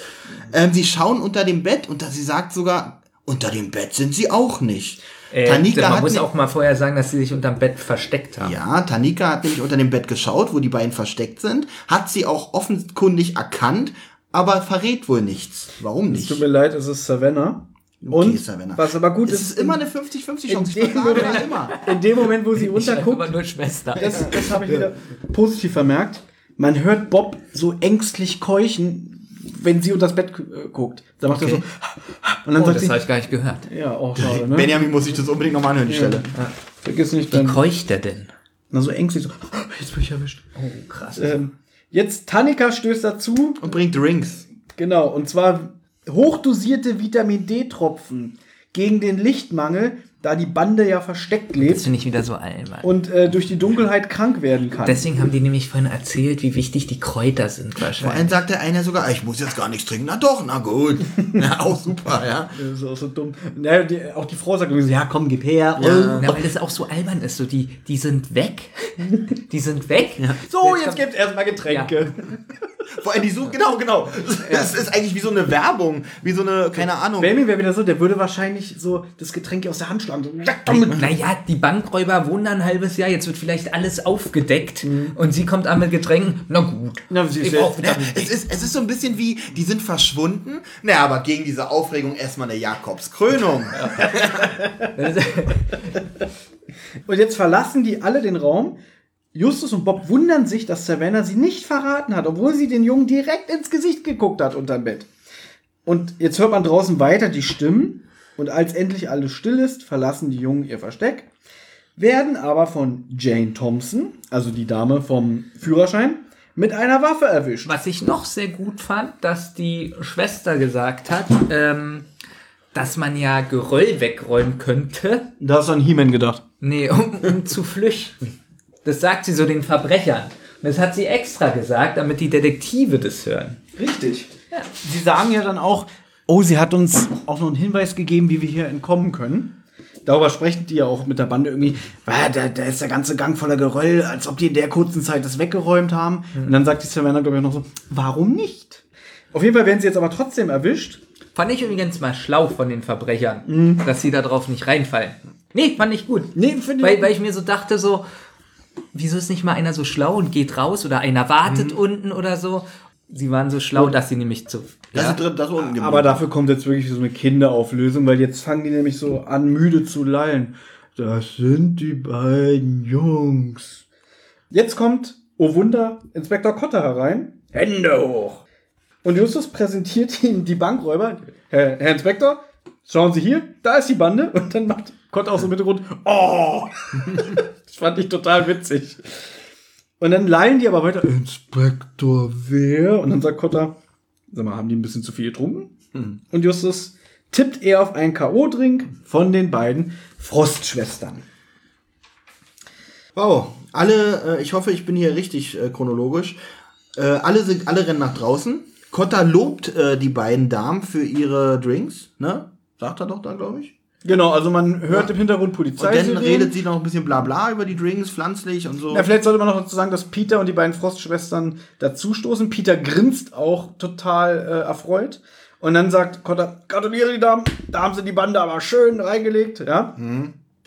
Ähm, sie schauen unter dem Bett und da sie sagt sogar, unter dem Bett sind sie auch nicht. Äh, Tanika man hat muss ne- auch mal vorher sagen, dass sie sich unterm Bett versteckt haben. Ja, Tanika hat nämlich unter dem Bett geschaut, wo die beiden versteckt sind, hat sie auch offenkundig erkannt, aber verrät wohl nichts. Warum Es nicht? tut mir leid, es ist Savannah. Und Savannah. was aber gut es ist, ist immer eine 50-50 in Chance. Ich dem, Moment, immer. in dem Moment, wo sie Ich runterguckt, aber nur Schwester. das, das habe ich wieder positiv vermerkt. Man hört Bob so ängstlich keuchen, wenn sie unter das Bett äh, guckt. Da macht er so. Okay. Und dann Oh, sagt das habe ich gar nicht gehört. Ja, auch schade, ne? Benjamin muss sich das unbedingt nochmal anhören, die Stelle. Vergiss nicht, Wie dann. keucht er denn? Na, so ängstlich, so. Jetzt bin ich erwischt. Oh, krass. Ähm, jetzt Tanika stößt dazu. Und bringt Drinks. Genau, und zwar hochdosierte Vitamin D-Tropfen gegen den Lichtmangel, da die Bande ja versteckt Das lebt finde ich wieder so albern. und äh, durch die Dunkelheit krank werden kann. Deswegen haben die nämlich vorhin erzählt, wie wichtig die Kräuter sind Vor allem wahrscheinlich. sagt der eine sogar, ich muss jetzt gar nichts trinken. Na doch, na gut. ja, auch super, ja. Das ist auch so dumm. Ja, die, auch die Frau sagt irgendwie so, ja komm, gib her. Ja. Na, weil das auch so albern ist. So, die, die sind weg. Die sind weg. So, jetzt gibt's erstmal Getränke. Vor allem die so, genau, genau. Das ist eigentlich wie so eine Werbung, wie so eine, keine Ahnung. Benjamin wäre wieder so, der würde wahrscheinlich so das Getränk aus der Hand komm mit. Naja, die Bankräuber wohnen da ein halbes Jahr, jetzt wird vielleicht alles aufgedeckt und sie kommt an mit Getränken. Na gut. Na, sie ist Ich ja- es, ist, es ist so ein bisschen wie, die sind verschwunden. Naja, aber gegen diese Aufregung erstmal eine Jakobskrönung. Und jetzt verlassen die alle den Raum. Justus und Bob wundern sich, dass Savannah sie nicht verraten hat, obwohl sie den Jungen direkt ins Gesicht geguckt hat unterm Bett. Und jetzt hört man draußen weiter die Stimmen. Und als endlich alles still ist, verlassen die Jungen ihr Versteck, werden aber von Jane Thompson, also die Dame vom Führerschein, mit einer Waffe erwischt. Was ich noch sehr gut fand, dass die Schwester gesagt hat, ähm, dass man ja Geröll wegräumen könnte. Da hast du an He-Man gedacht. Nee, um, um zu flüchten. Das sagt sie so den Verbrechern. Und das hat sie extra gesagt, damit die Detektive das hören. Richtig. Sie sagen ja dann auch, oh, sie hat uns auch noch einen Hinweis gegeben, wie wir hier entkommen können. Darüber sprechen die ja auch mit der Bande irgendwie, "Ah, da, da ist der ganze Gang voller Geröll, als ob die in der kurzen Zeit das weggeräumt haben. Und dann sagt die Savannah, glaube ich, noch so, warum nicht? Auf jeden Fall werden sie jetzt aber trotzdem erwischt. Fand ich übrigens mal schlau von den Verbrechern, dass sie da drauf nicht reinfallen. Nee, fand ich gut. Nee, finde weil, weil ich mir so dachte, so, wieso ist nicht mal einer so schlau und geht raus oder einer wartet unten oder so? Sie waren so schlau, dass sie nämlich zu. Das Ja? ist drin, das ist unten geblieben. Aber dafür kommt jetzt wirklich so eine Kinderauflösung, weil jetzt fangen die nämlich so an, müde zu lallen. Das sind die beiden Jungs. Jetzt kommt, oh Wunder, Inspektor Kotter herein. Hände hoch. Und Justus präsentiert ihm die Bankräuber. Herr, Herr Inspektor, schauen Sie hier, da ist die Bande. Und dann macht Kotter aus dem Hintergrund, oh! das fand ich total witzig. Und dann lallen die aber weiter, Inspektor wer? Und dann sagt Kotter, sag mal, haben die ein bisschen zu viel getrunken? Und Justus tippt er auf einen K.O.-Drink von den beiden Frostschwestern. Wow, alle, äh, ich hoffe, ich bin hier richtig äh, chronologisch. Äh, alle, sind, alle rennen nach draußen. Kotta lobt äh, die beiden Damen für ihre Drinks, ne? Sagt er doch da, glaube ich. Genau, also man hört Ja. im Hintergrund Und Polizei. dann redet sie noch ein bisschen bla bla über die Drinks, pflanzlich und so. Ja, vielleicht sollte man noch dazu sagen, dass Peter und die beiden Frostschwestern dazustoßen. Peter grinst auch total äh, erfreut. Und dann sagt Kotter, gratuliere die Damen, da haben sie die Bande aber schön reingelegt, ja.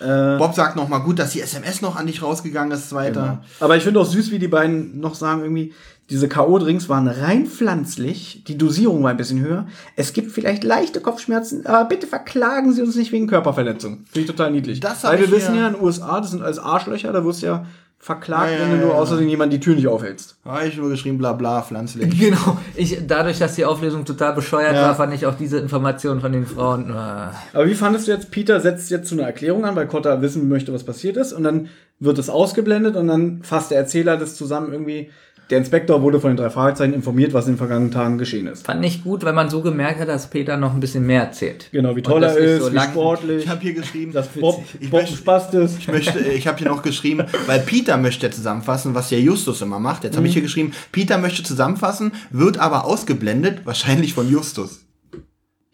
Äh, Bob sagt noch mal gut, dass die SMS noch an dich rausgegangen ist, weiter. Genau. Aber ich finde auch süß, wie die beiden noch sagen, irgendwie, diese K.O.-Drinks waren rein pflanzlich, die Dosierung war ein bisschen höher. Es gibt vielleicht leichte Kopfschmerzen, aber bitte verklagen Sie uns nicht wegen Körperverletzung. Finde ich total niedlich. Das Weil wir ich wissen ja, in den USA, das sind alles Arschlöcher, da wirst du ja verklagt, Ja, ja, wenn du ja, nur ja. außerdem jemand die Tür nicht aufhältst. Habe ich nur geschrieben, bla bla, pflanzlich. Genau. Ich, dadurch, dass die Auflösung total bescheuert Ja. war, fand ich auch diese Information von den Frauen. äh, Aber wie fandest du jetzt, Peter setzt jetzt zu einer Erklärung an, weil Kotta wissen möchte, was passiert ist, und dann wird es ausgeblendet und dann fasst der Erzähler das zusammen irgendwie. Der Inspektor wurde von den drei Fragezeichen informiert, was in den vergangenen Tagen geschehen ist. Fand ich gut, weil man so gemerkt hat, dass Peter noch ein bisschen mehr erzählt. Genau, wie toll er ist, so wie sportlich. Ich habe hier geschrieben, dass Bob, Ich Bob möchte- Spast ist. Ich möchte, ich habe hier noch geschrieben, weil Peter möchte zusammenfassen, was ja Justus immer macht. Jetzt habe ich hier geschrieben, Peter möchte zusammenfassen, wird aber ausgeblendet, wahrscheinlich von Justus.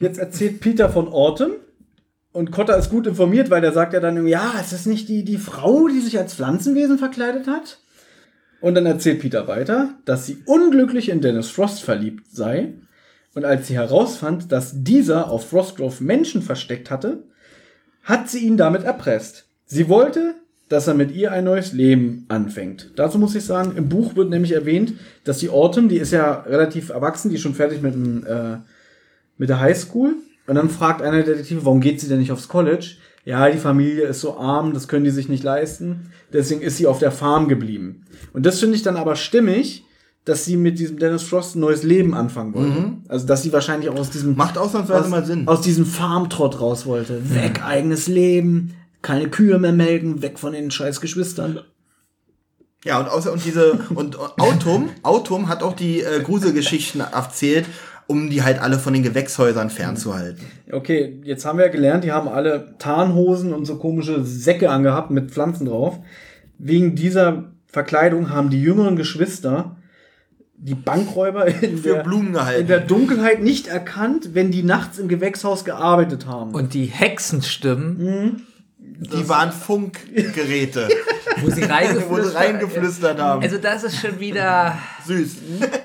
Jetzt erzählt Peter von Autumn und Kotter ist gut informiert, weil der sagt ja dann ja, ist das nicht die, die Frau, die sich als Pflanzenwesen verkleidet hat? Und dann erzählt Peter weiter, dass sie unglücklich in Dennis Frost verliebt sei. Und als sie herausfand, dass dieser auf Frostgrove Menschen versteckt hatte, hat sie ihn damit erpresst. Sie wollte, dass er mit ihr ein neues Leben anfängt. Dazu muss ich sagen, im Buch wird nämlich erwähnt, dass die Autumn, die ist ja relativ erwachsen, die ist schon fertig mit dem, äh, mit der Highschool. Und dann fragt einer der Detektive, warum geht sie denn nicht aufs College? Ja, die Familie ist so arm, das können die sich nicht leisten. Deswegen ist sie auf der Farm geblieben. Und das finde ich dann aber stimmig, dass sie mit diesem Dennis Frost ein neues Leben anfangen wollte. Mhm. Also, dass sie wahrscheinlich auch aus diesem, Macht ausnahmsweise aus, mal Sinn. aus diesem Farmtrott raus wollte. Weg, eigenes Leben, keine Kühe mehr melken, weg von den scheiß Geschwistern. Ja, und außer und diese und Autum, Autum hat auch die äh, Gruselgeschichten erzählt, um die halt alle von den Gewächshäusern fernzuhalten. Okay, jetzt haben wir gelernt, die haben alle Tarnhosen und so komische Säcke angehabt mit Pflanzen drauf. Wegen dieser Verkleidung haben die jüngeren Geschwister die Bankräuber in, Für der, Blumen gehalten. in der Dunkelheit nicht erkannt, wenn die nachts im Gewächshaus gearbeitet haben. Und die Hexenstimmen, Die waren Funkgeräte, wo sie reingeflüstert, wo sie reingeflüstert haben. Also das ist schon wieder. Süß.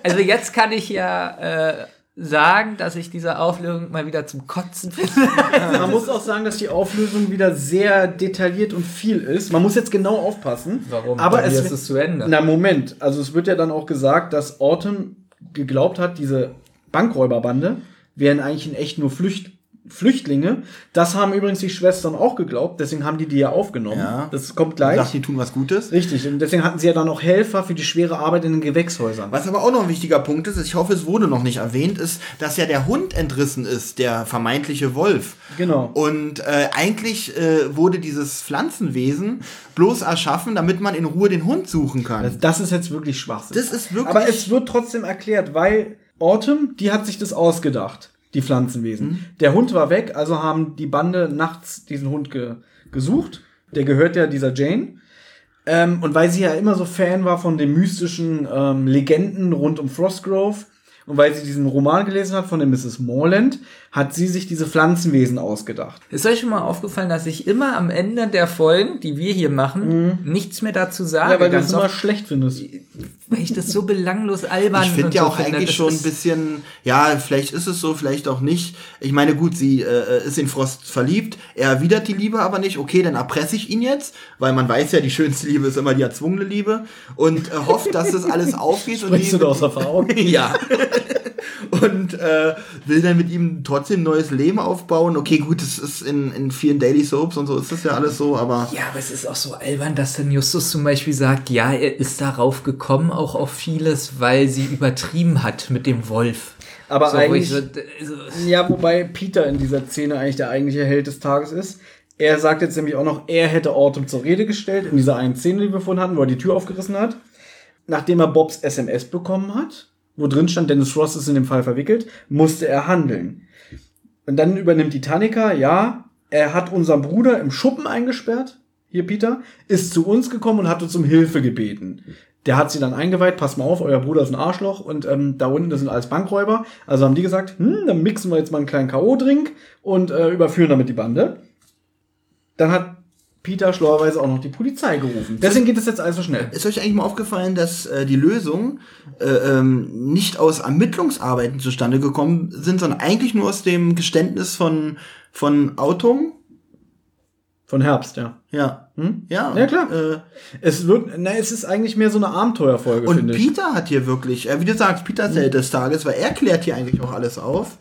Also jetzt kann ich ja äh, sagen, dass ich diese Auflösung mal wieder zum Kotzen finde. Man muss auch sagen, dass die Auflösung wieder sehr detailliert und viel ist. Man muss jetzt genau aufpassen. Warum? Aber es ist es zu Ende. Na Moment, also es wird ja dann auch gesagt, dass Autumn geglaubt hat, diese Bankräuberbande wären eigentlich in echt nur Flücht, Flüchtlinge. Das haben übrigens die Schwestern auch geglaubt, deswegen haben die die ja aufgenommen. Ja. Das kommt gleich. Sagt, die tun was Gutes. Richtig, und deswegen hatten sie ja dann auch Helfer für die schwere Arbeit in den Gewächshäusern. Was aber auch noch ein wichtiger Punkt ist, ich hoffe, es wurde noch nicht erwähnt, ist, dass ja der Hund entrissen ist, der vermeintliche Wolf. Genau. Und äh, eigentlich äh, wurde dieses Pflanzenwesen bloß erschaffen, damit man in Ruhe den Hund suchen kann. Das, das ist jetzt wirklich Schwachsinn. Das ist wirklich. Aber es wird trotzdem erklärt, weil Autumn, die hat sich das ausgedacht, die Pflanzenwesen. Mhm. Der Hund war weg, also haben die Bande nachts diesen Hund ge gesucht. Der gehört ja dieser Jane. Ähm, und weil sie ja immer so Fan war von den mystischen ähm, Legenden rund um Frostgrove und weil sie diesen Roman gelesen hat von der Mrs. Morland, hat sie sich diese Pflanzenwesen ausgedacht. Ist euch schon mal aufgefallen, dass ich immer am Ende der Folgen, die wir hier machen, nichts mehr dazu sage? Ja, weil du es immer schlecht findest. weil ich das so belanglos albern Ich finde und ja so auch finde. eigentlich schon ein bisschen, ja, vielleicht ist es so, vielleicht auch nicht. Ich meine, gut, sie äh, ist in Frost verliebt, er erwidert die Liebe aber nicht. Okay, dann erpresse ich ihn jetzt, weil man weiß ja, die schönste Liebe ist immer die erzwungene Liebe und äh, hofft, dass das alles aufgeht. und Sprichst die, du da aus Erfahrung? ja. und äh, will dann mit ihm trotzdem ein neues Leben aufbauen. Okay, gut, das ist in, in vielen Daily Soaps und so ist das ja alles so, aber Ja, aber es ist auch so albern, dass dann Justus zum Beispiel sagt, ja, er ist darauf gekommen, auch auf vieles, weil sie übertrieben hat mit dem Wolf. Aber So, eigentlich, ich so, so, ja, wobei Peter in dieser Szene eigentlich der eigentliche Held des Tages ist. Er sagt jetzt nämlich auch noch, er hätte Autumn zur Rede gestellt, in dieser einen Szene, die wir gefunden hatten, wo er die Tür aufgerissen hat. Nachdem er Bobs SMS bekommen hat, wo drin stand, Dennis Ross ist in dem Fall verwickelt, musste er handeln. Und dann übernimmt die Tanika, ja, er hat unseren Bruder im Schuppen eingesperrt, hier Peter, ist zu uns gekommen und hat uns um Hilfe gebeten. Der hat sie dann eingeweiht, passt mal auf, euer Bruder ist ein Arschloch und ähm, da unten, das sind alles Bankräuber. Also haben die gesagt, hm, dann mixen wir jetzt mal einen kleinen K.O.-Drink und äh, überführen damit die Bande. Dann hat Peter schlauerweise auch noch die Polizei gerufen. Deswegen geht es jetzt alles so schnell. Ist euch eigentlich mal aufgefallen, dass äh, die Lösung äh, ähm, nicht aus Ermittlungsarbeiten zustande gekommen sind, sondern eigentlich nur aus dem Geständnis von, von Autumn? Von Herbst, ja. Ja. Hm? Ja. Ja, klar. Äh, Es wird, na, es ist eigentlich mehr so eine Abenteuerfolge, und finde ich. Peter hat hier wirklich, äh, wie du sagst, Peter ist der Held des Tages, weil er klärt hier eigentlich auch alles auf.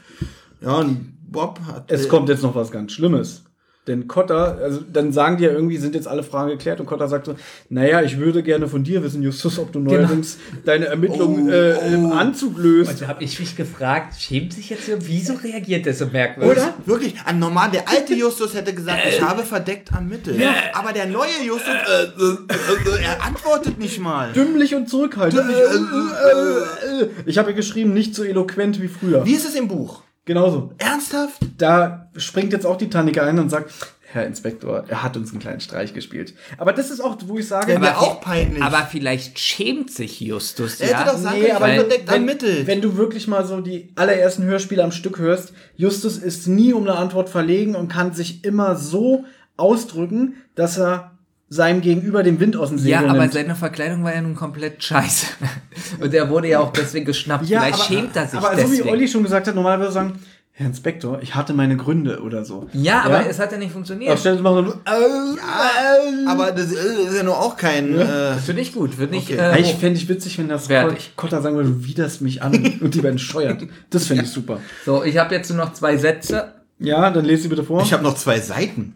Ja, und Bob hat. Es äh, kommt jetzt noch was ganz Schlimmes. Denn Cotta, also dann sagen die ja irgendwie, sind jetzt alle Fragen geklärt und Cotta sagt so, naja, ich würde gerne von dir wissen, Justus, ob du neuerdings deine Ermittlungen Oh, äh, im oh. Anzug löst. also habe ich mich gefragt, schämt sich jetzt so, wieso reagiert der so merkwürdig? Oder? Wirklich, an normal, der alte Justus hätte gesagt, ich habe verdeckt am Mittel. Aber der neue Justus, äh, äh, äh, er antwortet nicht mal. Dümmlich und zurückhaltend. Dümmlich, äh, Äh, Ich habe ja geschrieben, nicht so eloquent wie früher. Wie ist es im Buch? Genauso. Ernsthaft? Da springt jetzt auch die Tannika ein und sagt, Herr Inspektor, er hat uns einen kleinen Streich gespielt. Aber das ist auch, wo ich sage, Der wäre auch peinlich. Aber vielleicht schämt sich Justus, er hätte ja. doch sagen Nee, können, aber verdeckt am wenn, Mittel. wenn du wirklich mal so die allerersten Hörspiele am Stück hörst, Justus ist nie um eine Antwort verlegen und kann sich immer so ausdrücken, dass er seinem Gegenüber den Wind aus dem Segel Ja, aber nimmt. seine Verkleidung war ja nun komplett scheiße. Und er wurde ja auch deswegen geschnappt. Vielleicht schämt er sich aber deswegen. so wie Olli schon gesagt hat, normalerweise würde er sagen, Herr Inspektor, ich hatte meine Gründe oder so. ja, aber es hat ja nicht funktioniert. Aber mal so, ja, aber das ist ja nur auch kein. Äh, Finde ich gut. Finde ich, Okay. äh, ich fände ich witzig, wenn das Fertig. Kotter sagen würde, du widerst mich an und die werden scheuert. Das fände ich super. so, ich habe jetzt nur noch zwei Sätze. Ja, dann lese sie bitte vor. ich habe noch zwei Seiten.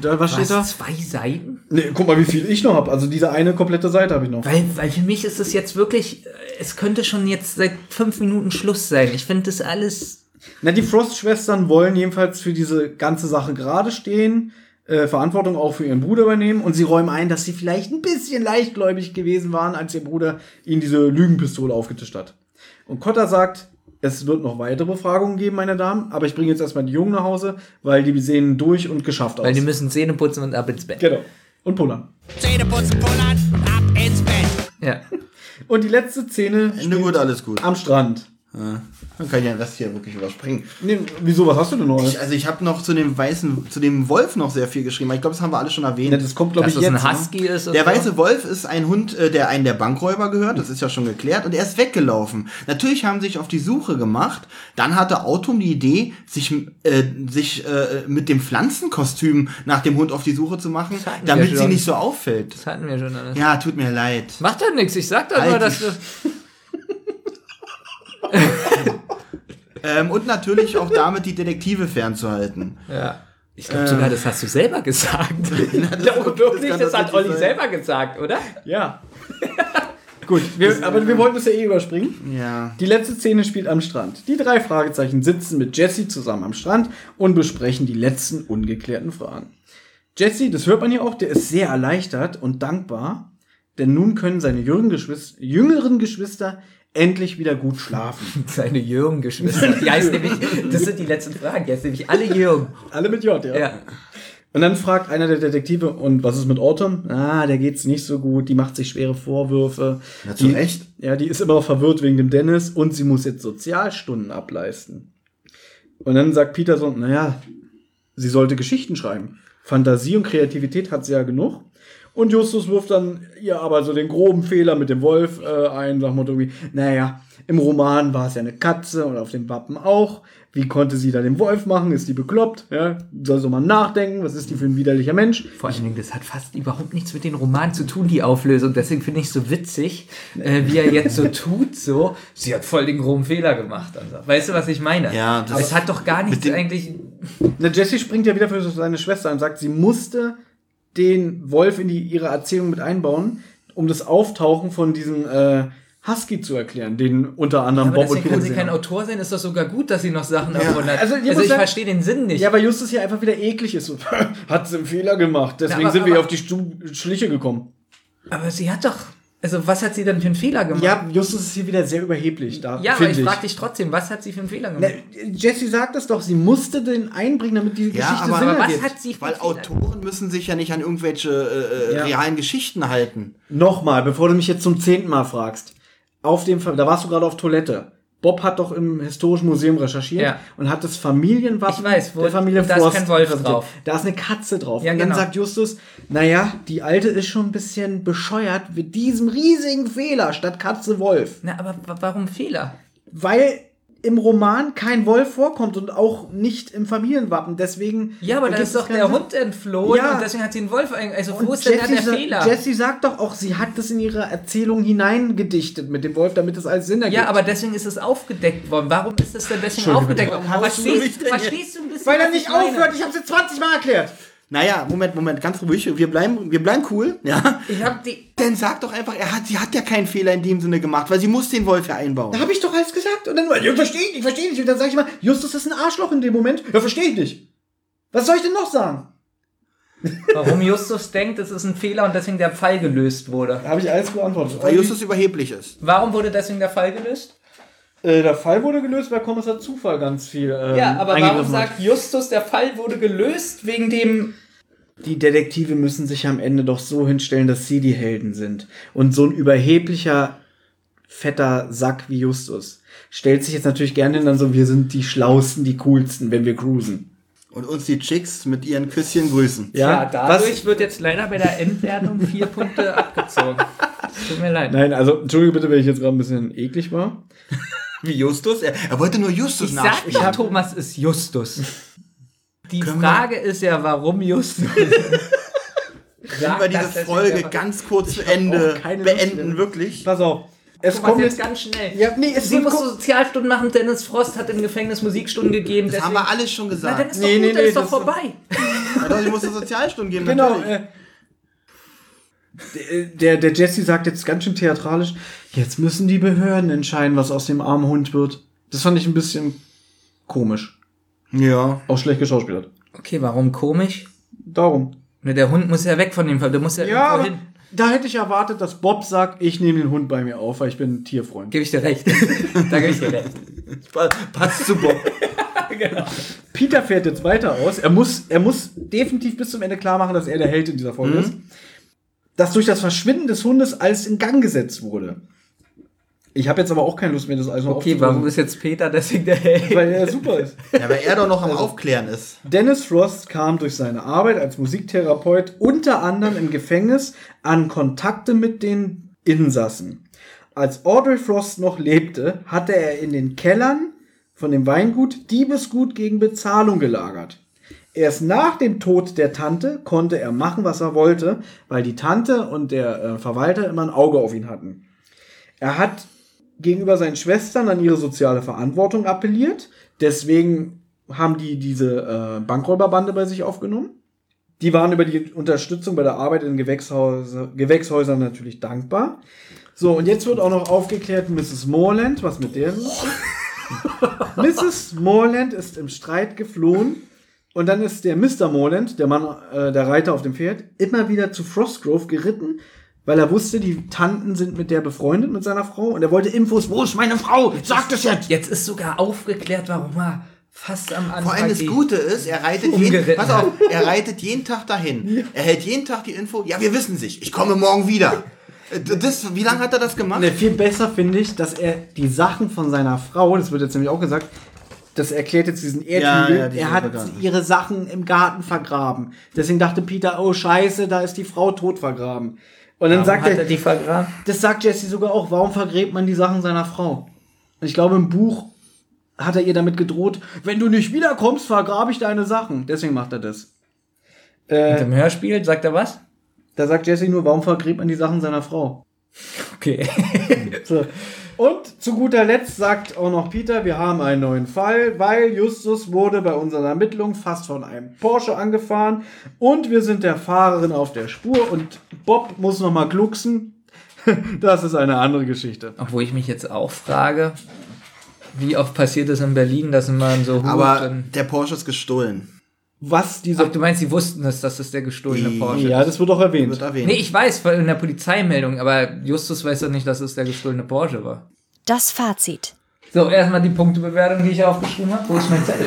Da, was steht da? Was, zwei Seiten? Nee, guck mal, wie viel ich noch habe. Also diese eine komplette Seite habe ich noch. Weil, weil für mich ist es jetzt wirklich, äh, es könnte schon jetzt seit fünf Minuten Schluss sein. Ich finde das alles. Na, die Frost-Schwestern wollen jedenfalls für diese ganze Sache gerade stehen, äh, Verantwortung auch für ihren Bruder übernehmen und sie räumen ein, dass sie vielleicht ein bisschen leichtgläubig gewesen waren, als ihr Bruder ihnen diese Lügenpistole aufgetischt hat. Und Cotta sagt, es wird noch weitere Befragungen geben, meine Damen, aber ich bringe jetzt erstmal die Jungen nach Hause, weil die sehen durch und geschafft aus. Weil die müssen Zähne putzen und ab ins Bett. genau. Und pullern. Zähne putzen, pullern, ab ins Bett. Ja. Und die letzte Szene Ende gut, alles gut. am Strand. Ja. Dann kann ich den Rest hier wirklich überspringen. Nee, wieso, was hast du denn noch? Ich, also ich habe noch zu dem weißen, zu dem Wolf noch sehr viel geschrieben. Ich glaube, das haben wir alle schon erwähnt. Ja, das kommt, glaube ich, das jetzt. ein ne? Husky ist. Der oder so. weiße Wolf ist ein Hund, äh, der einen der Bankräuber gehört, das ist ja schon geklärt, und er ist weggelaufen. Natürlich haben sie sich auf die Suche gemacht. Dann hatte Autumn die Idee, sich, äh, sich äh, mit dem Pflanzenkostüm nach dem Hund auf die Suche zu machen, damit sie nicht so auffällt. Das hatten wir schon alles. Ja, tut mir leid. Macht doch nichts. Ich sag doch nur, Halt dass du. Ähm, und natürlich auch damit die Detektive fernzuhalten. Ja. Ich glaube Ähm. sogar, das hast du selber gesagt. Ich glaube wirklich, kann das, hat Olli sein. selber gesagt, oder? Ja. Gut, wir, aber wir wollten es ja eh überspringen. Ja. Die letzte Szene spielt am Strand. Die drei Fragezeichen sitzen mit Jesse zusammen am Strand und besprechen die letzten ungeklärten Fragen. Jesse, das hört man hier auch, der ist sehr erleichtert und dankbar, denn nun können seine jüngeren Geschwister, jüngeren Geschwister endlich wieder gut schlafen. Seine jürgen Geschwister. Die heißen nämlich, das sind die letzten Fragen, die heißen nämlich alle Jürgen. Alle mit J, ja. Ja. Und dann fragt einer der Detektive, und was ist mit Autumn? Ah, der geht's nicht so gut, die macht sich schwere Vorwürfe. Ja, zu die, Recht. Ja, die ist immer noch verwirrt wegen dem Dennis und sie muss jetzt Sozialstunden ableisten. Und dann sagt Peterson, naja, sie sollte Geschichten schreiben. Fantasie und Kreativität hat sie ja genug. Und Justus wirft dann ihr aber so den groben Fehler mit dem Wolf äh, ein, dem Motto wie, naja, im Roman war es ja eine Katze und auf dem Wappen auch. Wie konnte sie da den Wolf machen? Ist die bekloppt? Ja? Soll so mal nachdenken, was ist die für ein widerlicher Mensch? Vor allen Dingen, das hat fast überhaupt nichts mit den Romanen zu tun, die Auflösung. Deswegen finde ich es so witzig, äh, wie er jetzt so tut, so, sie hat voll den groben Fehler gemacht. Also. Weißt du, was ich meine? Ja, das- Aber es hat doch gar nichts eigentlich. Na, Jessie springt ja wieder für seine Schwester und sagt, sie musste den Wolf in die, ihre Erzählung mit einbauen, um das Auftauchen von diesem äh, Husky zu erklären, den unter anderem Aber Bob und deswegen kann sie Peter kein. Autor sein, ist doch sogar gut, dass sie noch Sachen erfunden hat. Also, Also, ich verstehe den Sinn nicht. Ja, weil Justus hier einfach wieder eklig ist. Hat sie einen Fehler gemacht, deswegen aber- sind wir aber- auf die Stu Schliche gekommen. Aber sie hat doch. Also, was hat sie denn für einen Fehler gemacht? Ja, Justus ist hier wieder sehr überheblich. Da, Ja, aber ich ich. frage dich trotzdem, was hat sie für einen Fehler Na, gemacht? Jessie sagt es doch, sie musste den einbringen, damit die Ja, Geschichte aber- Sinn aber was ergibt. hat sie für Weil einen Fehler? Autoren müssen sich ja nicht an irgendwelche äh, äh, Ja. realen Geschichten halten. Nochmal, bevor du mich jetzt zum zehnten Mal fragst. Auf dem, Ver- da warst du gerade auf Toilette. Bob hat doch im Historischen Museum recherchiert Ja. und hat das Familienwappen Ich weiß, wo- der Familie da ist Frost kein Wolf drauf. Da ist eine Katze drauf. Ja, und dann genau. sagt Justus, naja, die Alte ist schon ein bisschen bescheuert mit diesem riesigen Fehler statt Katze Wolf. Na, aber wa- warum Fehler? Weil im Roman kein Wolf vorkommt und auch nicht im Familienwappen. Deswegen. Ja, aber da ist doch der Sinn. Hund entflohen Ja. und deswegen hat sie einen Wolf. Also, wo Und ist denn da der Fehler? Jessie sagt doch auch, sie hat das in ihre Erzählung hineingedichtet mit dem Wolf, damit es alles Sinn ergibt. ja, aber deswegen ist es aufgedeckt worden. Warum ist es denn deswegen aufgedeckt warum worden? haust du mich Verstehst, denn verstehst du ein bisschen? Weil er nicht aufhört, ich hab's jetzt 20 Mal erklärt. Naja, Moment, Moment, ganz ruhig. Wir bleiben, wir bleiben cool, ja. Ich hab die. Dann sag doch einfach, er hat, sie hat ja keinen Fehler in dem Sinne gemacht, weil sie muss den Wolf ja einbauen. Da habe ich doch alles gesagt. Und dann, ja, verstehe ich nicht, verstehe nicht. Und dann sage ich mal, Justus ist ein Arschloch in dem Moment. Ja, verstehe ich nicht. Was soll ich denn noch sagen? Warum Justus denkt, es ist ein Fehler und deswegen der Fall gelöst wurde. Da habe ich alles beantwortet. Weil Justus überheblich ist. Warum wurde deswegen der Fall gelöst? Äh, der Fall wurde gelöst, weil Kommissar Zufall ganz viel ähm, ja, aber warum sagt Justus, der Fall wurde gelöst wegen dem. Die Detektive müssen sich am Ende doch so hinstellen, dass sie die Helden sind. Und so ein überheblicher, fetter Sack wie Justus stellt sich jetzt natürlich gerne hin, dann so, wir sind die Schlausten, die Coolsten, wenn wir cruisen. Und uns die Chicks mit ihren Küsschen grüßen. Ja, dadurch wird jetzt leider bei der Endwertung vier Punkte abgezogen. Tut mir leid. Nein, also, entschuldige bitte, wenn ich jetzt gerade ein bisschen eklig war. Wie Justus? Er, er wollte nur Justus Ich sag nachspielen. ja, Thomas ist Justus. Die Frage ist ja, warum Justus? Können wir diese Folge ganz kurz zu Ende beenden, wirklich? Pass auf. Es kommt jetzt ganz schnell. Ja, nee, es Sie wird muss ko- Sozialstunden machen, Dennis Frost hat im Gefängnis Musikstunden gegeben. Das haben wir alles schon Na, gesagt. dann ist doch Nee, gut, nee, dann nee, ist doch vorbei. Ja, doch, sie muss eine Sozialstunde geben. Genau. natürlich. Äh, der, der Jesse sagt jetzt ganz schön theatralisch, jetzt müssen die Behörden entscheiden, was aus dem armen Hund wird. Das fand ich ein bisschen komisch. Ja. Auch schlecht geschauspielert. Okay, warum komisch? Darum. Ne, der Hund muss ja weg von dem Fall. Der muss ja, Ja, irgendwo hin. da hätte ich erwartet, dass Bob sagt, ich nehme den Hund bei mir auf, weil ich bin ein Tierfreund. Gebe ich dir recht. da gebe ich dir recht. Passt zu Bob. genau. Peter fährt jetzt weiter aus. Er muss, er muss definitiv bis zum Ende klar machen, dass er der Held in dieser Folge Mhm. ist. Dass durch das Verschwinden des Hundes alles in Gang gesetzt wurde. Ich habe jetzt aber auch keine Lust mehr, das alles noch Okay, warum ist jetzt Peter deswegen der Held? Weil er super ist. Ja, weil er doch noch am Aufklären ist. Dennis Frost kam durch seine Arbeit als Musiktherapeut unter anderem im Gefängnis an Kontakte mit den Insassen. Als Audrey Frost noch lebte, hatte er in den Kellern von dem Weingut Diebesgut gegen Bezahlung gelagert. Erst nach dem Tod der Tante konnte er machen, was er wollte, weil die Tante und der äh, Verwalter immer ein Auge auf ihn hatten. Er hat gegenüber seinen Schwestern an ihre soziale Verantwortung appelliert. Deswegen haben die diese äh, Bankräuberbande bei sich aufgenommen. Die waren über die Unterstützung bei der Arbeit in Gewächshäuser, Gewächshäusern natürlich dankbar. So, und jetzt wird auch noch aufgeklärt, Mrs. Morland, was mit der ist. Mrs. Morland ist im Streit geflohen und dann ist der Mr. Morland, der Mann, äh, der Reiter auf dem Pferd, immer wieder zu Frostgrove geritten, weil er wusste, die Tanten sind mit der befreundet, mit seiner Frau und er wollte Infos, wo ist meine Frau? Sag das jetzt! Jetzt ist sogar aufgeklärt, warum er fast am Anfang. Vor allem das Gute ist, er reitet, jeden, pass auf, er reitet jeden Tag dahin. Er hält jeden Tag die Info, ja, wir wissen sich, ich komme morgen wieder. Äh, Das, wie lange hat er das gemacht? Ne, viel besser finde ich, dass er die Sachen von seiner Frau, das wird jetzt nämlich auch gesagt, das erklärt jetzt diesen Erdhügel, ja, die er hat ihre Sachen im Garten vergraben. Deswegen dachte Peter, oh scheiße, da ist die Frau tot vergraben. Und dann Warum sagt er, er die vergraben? das sagt Jesse sogar auch, warum vergräbt man die Sachen seiner Frau? Und ich glaube, im Buch hat er ihr damit gedroht, wenn du nicht wiederkommst, vergrabe ich deine Sachen. Deswegen macht er das. Und Äh, im Hörspiel sagt er was? da sagt Jesse nur, warum vergräbt man die Sachen seiner Frau? Okay. So. Und zu guter Letzt sagt auch noch Peter, wir haben einen neuen Fall, weil Justus wurde bei unseren Ermittlungen fast von einem Porsche angefahren und wir sind der Fahrerin auf der Spur und Bob muss noch mal glucksen. Das ist eine andere Geschichte. Obwohl ich mich jetzt auch frage, wie oft passiert es in Berlin, dass man so Aber der Porsche ist gestohlen. Was diese Ach, du meinst, sie wussten es, dass es der gestohlene Porsche Ja, ist? das wird auch erwähnt. Wird erwähnt. Nee, ich weiß von in der Polizeimeldung, aber Justus weiß doch nicht, dass es der gestohlene Porsche war. Das Fazit. So, erstmal die Punktebewertung, die ich aufgeschrieben habe. Wo ist mein Zettel?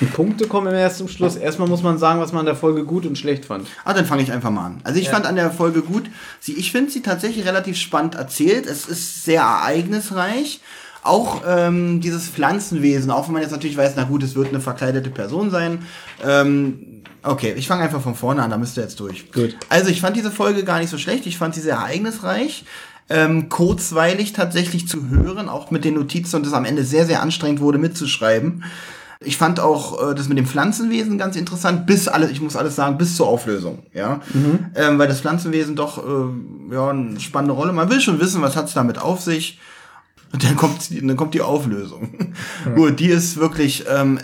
Die Punkte kommen immer erst zum Schluss. Erstmal muss man sagen, was man an der Folge gut und schlecht fand. Ah, dann fange ich einfach mal an. Also ich fand an der Folge gut, sie, ich finde sie tatsächlich relativ spannend erzählt. Es ist sehr ereignisreich. Auch ähm, dieses Pflanzenwesen, auch wenn man jetzt natürlich weiß, na gut, es wird eine verkleidete Person sein. Ähm, okay, ich fange einfach von vorne an, da müsst ihr jetzt durch. Gut. Also ich fand diese Folge gar nicht so schlecht. Ich fand sie sehr ereignisreich. Ähm, kurzweilig tatsächlich zu hören, auch mit den Notizen und es am Ende sehr, sehr anstrengend wurde mitzuschreiben. Ich fand auch äh, das mit dem Pflanzenwesen ganz interessant, bis alles, ich muss alles sagen, bis zur Auflösung, ja. Ähm, weil das Pflanzenwesen doch äh, ja, eine spannende Rolle. Man will schon wissen, was hat's damit auf sich. Und dann kommt, die- dann kommt die Auflösung. Gut, die ist wirklich, ähm,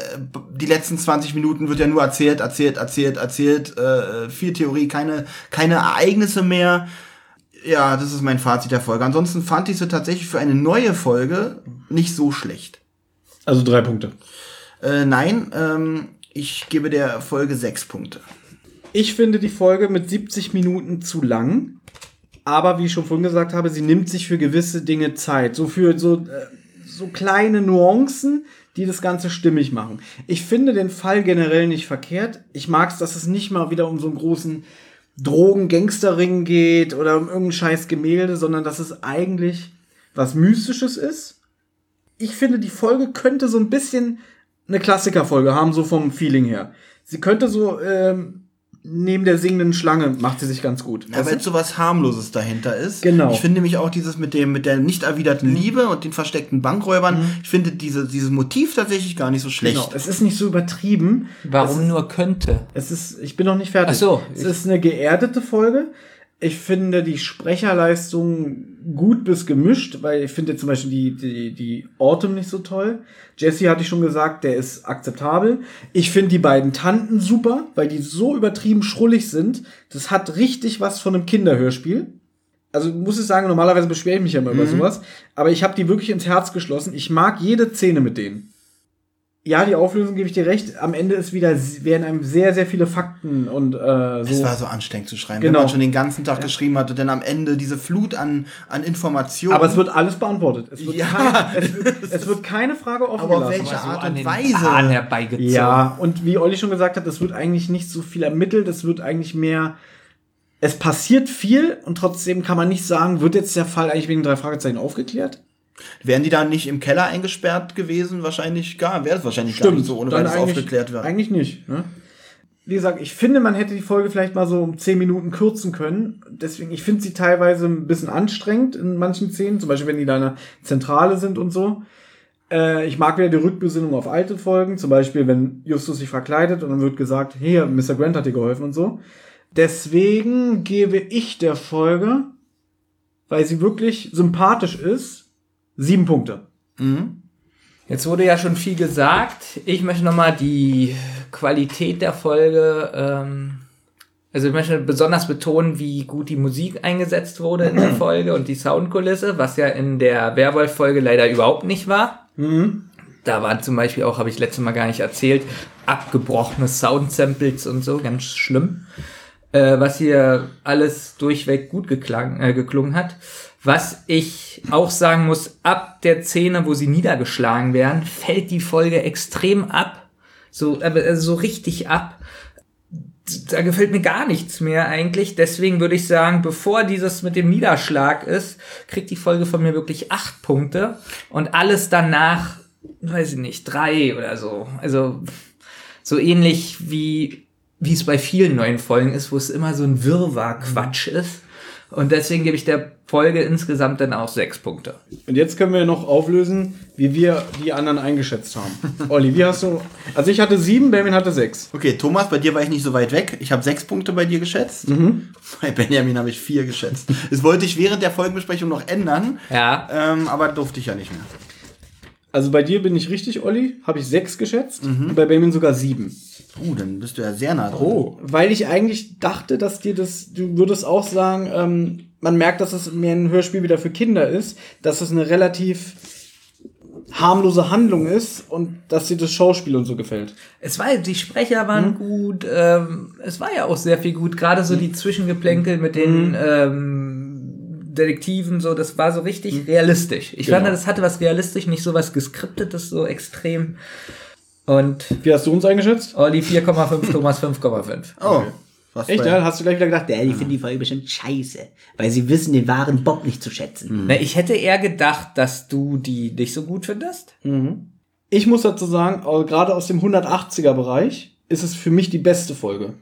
die letzten 20 Minuten wird ja nur erzählt, erzählt, erzählt, erzählt, äh, viel Theorie, keine, keine Ereignisse mehr. Ja, das ist mein Fazit der Folge. Ansonsten fand ich sie tatsächlich für eine neue Folge nicht so schlecht. Also drei Punkte. Äh, nein, ähm, ich gebe der Folge sechs Punkte. Ich finde die Folge mit 70 Minuten zu lang. Aber wie ich schon vorhin gesagt habe, sie nimmt sich für gewisse Dinge Zeit. So für so, äh, so kleine Nuancen, die das Ganze stimmig machen. Ich finde den Fall generell nicht verkehrt. Ich mag es, dass es nicht mal wieder um so einen großen Drogen-Gangster-Ring geht oder um irgendein scheiß Gemälde, sondern dass es eigentlich was Mystisches ist. Ich finde, die Folge könnte so ein bisschen eine Klassikerfolge haben, so vom Feeling her. Sie könnte so ähm, neben der singenden Schlange macht sie sich ganz gut. Ja, weil so was harmloses dahinter ist. Genau. Ich finde mich auch dieses mit dem mit der nicht erwiderten Liebe und den versteckten Bankräubern. Ich finde diese dieses Motiv tatsächlich gar nicht so schlecht. Genau. Es ist nicht so übertrieben. Warum nur könnte? Es ist, ich bin noch nicht fertig. Ach so. Es ist eine geerdete Folge. Ich finde die Sprecherleistung gut bis gemischt, weil ich finde zum Beispiel die, die, die Autumn nicht so toll. Jesse hatte ich schon gesagt, der ist akzeptabel. Ich finde die beiden Tanten super, weil die so übertrieben schrullig sind. Das hat richtig was von einem Kinderhörspiel. Also muss ich sagen, normalerweise beschwere ich mich ja immer über sowas, aber ich habe die wirklich ins Herz geschlossen. Ich mag jede Szene mit denen. Ja, die Auflösung gebe ich dir recht. Am Ende ist wieder werden einem sehr sehr viele Fakten und äh, Es so. war so anstrengend zu schreiben, Genau. wenn man schon den ganzen Tag geschrieben hatte, denn am Ende diese Flut an, an Informationen. Aber es wird alles beantwortet. Es wird, Ja. keine, es wird, es wird keine Frage offen Aber auf gelassen. welche so Art an und Weise? Haaren herbeigezogen. Ja, und wie Olli schon gesagt hat, es wird eigentlich nicht so viel ermittelt, es wird eigentlich mehr. Es passiert viel und trotzdem kann man nicht sagen, wird jetzt der Fall eigentlich wegen drei Fragezeichen aufgeklärt? Wären die da nicht im Keller eingesperrt gewesen? Wahrscheinlich gar. Wäre es wahrscheinlich gar nicht so, ohne dass es aufgeklärt wird. Eigentlich nicht. Ne? Wie gesagt, ich finde, man hätte die Folge vielleicht mal so um 10 Minuten kürzen können. Deswegen, ich finde sie teilweise ein bisschen anstrengend in manchen Szenen, zum Beispiel wenn die da in der Zentrale sind und so. Äh, ich mag wieder die Rückbesinnung auf alte Folgen, zum Beispiel wenn Justus sich verkleidet und dann wird gesagt, hier, Mr. Grant hat dir geholfen und so. Deswegen gebe ich der Folge, weil sie wirklich sympathisch ist, Sieben Punkte. Jetzt wurde ja schon viel gesagt. Ich möchte nochmal die Qualität der Folge, ähm, also ich möchte besonders betonen, wie gut die Musik eingesetzt wurde in der Folge und die Soundkulisse, was ja in der Werwolf-Folge leider überhaupt nicht war. Da waren zum Beispiel auch, habe ich letztes Mal gar nicht erzählt, abgebrochene Sound-Samples und so, ganz schlimm. Äh, was hier alles durchweg gut geklang, äh, geklungen hat. Was ich auch sagen muss, ab der Szene, wo sie niedergeschlagen werden, fällt die Folge extrem ab. So, äh, so richtig ab. Da gefällt mir gar nichts mehr eigentlich. Deswegen würde ich sagen, bevor dieses mit dem Niederschlag ist, kriegt die Folge von mir wirklich acht Punkte. Und alles danach, weiß ich nicht, drei oder so. Also so ähnlich wie wie es bei vielen neuen Folgen ist, wo es immer so ein Wirrwarr-Quatsch ist. Und deswegen gebe ich der Folge insgesamt dann auch sechs Punkte. Und jetzt können wir noch auflösen, wie wir die anderen eingeschätzt haben. Olli, wie hast du. Also ich hatte sieben, Benjamin hatte sechs. Okay, Thomas, bei dir war ich nicht so weit weg. Ich habe sechs Punkte bei dir geschätzt. Bei Benjamin habe ich vier geschätzt. Das wollte ich während der Folgenbesprechung noch ändern. Ja. Ähm, aber durfte ich ja nicht mehr. Also bei dir bin ich richtig, Olli. Habe ich sechs geschätzt. Und bei Benjamin sogar sieben. Uh, dann bist du ja sehr nah dran. Oh, weil ich eigentlich dachte, dass dir das, du würdest auch sagen, ähm, man merkt, dass es mehr ein Hörspiel wieder für Kinder ist, dass es eine relativ harmlose Handlung ist und dass dir das Schauspiel und so gefällt. Es war, die Sprecher waren gut, ähm, es war ja auch sehr viel gut, gerade so die Zwischengeplänkel mit den ähm, Detektiven, so, das war so richtig realistisch. Ich Genau. fand, das hatte was realistisch, nicht so was geskriptetes, so extrem. Und Wie hast du uns eingeschätzt? Olli 4,5, Thomas 5,5. Oh. Was Echt, ja? Hast du gleich wieder gedacht, Ja, die finden die Folge bestimmt scheiße, weil sie wissen den wahren Bob nicht zu schätzen. Na, ich hätte eher gedacht, dass du die nicht so gut findest. Ich muss dazu sagen, gerade aus dem 180er Bereich ist es für mich die beste Folge.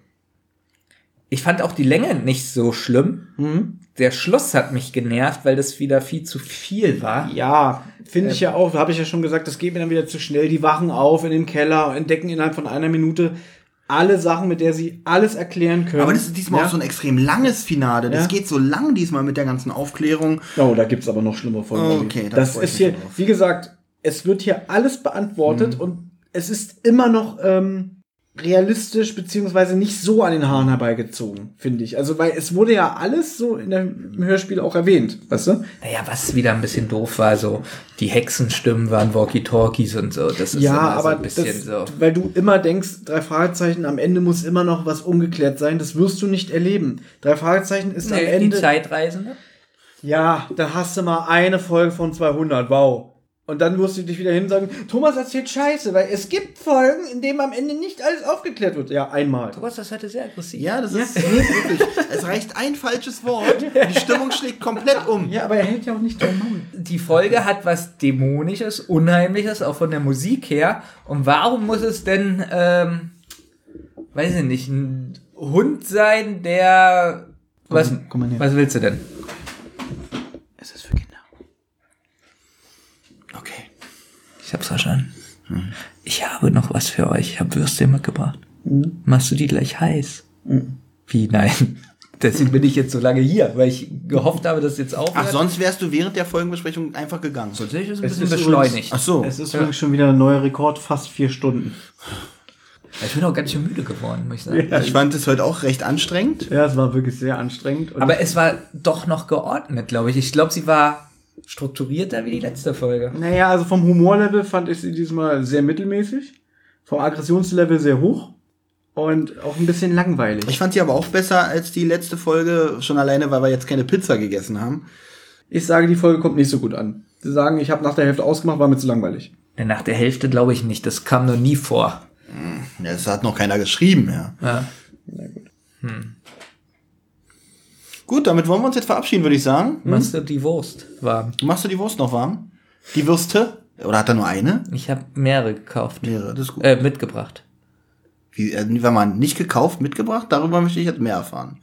Ich fand auch die Länge nicht so schlimm. Der Schluss hat mich genervt, weil das wieder viel zu viel war. Ja, finde ich ja auch, habe ich ja schon gesagt, das geht mir dann wieder zu schnell. Die wachen auf in dem Keller, entdecken innerhalb von einer Minute alle Sachen, mit der sie alles erklären können. Aber das ist diesmal ja? auch so ein extrem langes Finale. Das Ja. geht so lang diesmal mit der ganzen Aufklärung. Oh, da gibt's aber noch schlimmere Folgen. Okay, da das ich ist hier, wie gesagt, es wird hier alles beantwortet und es ist immer noch ähm, realistisch beziehungsweise nicht so an den Haaren herbeigezogen, finde ich. Also weil es wurde ja alles so in der, im Hörspiel auch erwähnt, weißt du? Naja, was wieder ein bisschen doof war, so die Hexenstimmen waren Walkie-Talkies und so. Das ist ja, aber so ein bisschen das, so. weil du immer denkst, drei Fragezeichen, am Ende muss immer noch was ungeklärt sein, das wirst du nicht erleben. Drei Fragezeichen ist am Nee, die Ende. Zeitreisende? Ja, da hast du mal eine Folge von 200, wow. Und dann wirst du dich wieder hin sagen, Thomas erzählt Scheiße, weil es gibt Folgen, in denen am Ende nicht alles aufgeklärt wird. Ja, einmal. Thomas, das hatte sehr aggressiv. Ja, das ist wirklich. Es reicht ein falsches Wort. Die Stimmung schlägt komplett um. Ja, aber er hält ja auch nicht dran Maul. Die Folge hat was Dämonisches, Unheimliches, auch von der Musik her. Und warum muss es denn, ähm, weiß ich nicht, ein Hund sein, der. Was, komm was willst du denn? Es ist für Kinder. Okay. Ich hab's verstanden. Ich habe noch was für euch. Ich habe Würstchen mitgebracht. Machst du die gleich heiß? Wie? Nein. Deswegen bin ich jetzt so lange hier, weil ich gehofft habe, dass es jetzt aufhört. Ach, sonst wärst du während der Folgenbesprechung einfach gegangen. Sonst hätte ich es ein Es bisschen ist beschleunigt. Ach so. Es ist übrigens schon wieder ein neuer Rekord, fast vier Stunden. Ich bin auch ganz schön müde geworden, muss ich sagen. Ich fand es heute auch recht anstrengend. Ja, es war wirklich sehr anstrengend. Und Aber es war doch noch geordnet, glaube ich. Ich glaube, sie war strukturierter wie die letzte Folge. naja, also vom Humorlevel fand ich sie diesmal sehr mittelmäßig. Vom Aggressionslevel sehr hoch. Und auch ein bisschen langweilig. Ich fand sie aber auch besser als die letzte Folge, schon alleine, weil wir jetzt keine Pizza gegessen haben. Ich sage, die Folge kommt nicht so gut an. Sie sagen, ich habe nach der Hälfte ausgemacht, war mir zu langweilig. Nach der Hälfte glaube ich nicht. Das kam noch nie vor. Ja, Das hat noch keiner geschrieben, ja. Ja. Gut, damit wollen wir uns jetzt verabschieden, würde ich sagen. Machst du die Wurst warm? Machst du die Wurst noch warm? Die Würste? Oder hat er nur eine? Ich habe mehrere gekauft. Mehrere, das ist gut. Äh, mitgebracht. Wie, äh, wenn man nicht gekauft, mitgebracht? Darüber möchte ich jetzt mehr erfahren.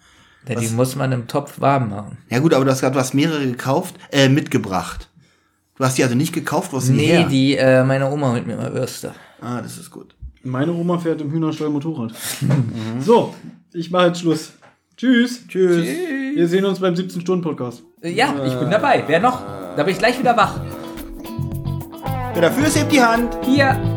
Ja, die muss man im Topf warm machen. Ja gut, aber du hast gerade was mehrere gekauft, äh, mitgebracht. Du hast die also nicht gekauft, die Nee, her? die, äh, meine Oma holt mir immer Würste. Ah, das ist gut. Meine Oma fährt im Hühnerstall Motorrad. so, ich mache jetzt Schluss. Tschüss. Tschüss. Wir sehen uns beim 17-Stunden-Podcast. Ja, ich bin dabei. Wer noch? Da bin ich gleich wieder wach. Wer dafür ist, hebt die Hand. Hier.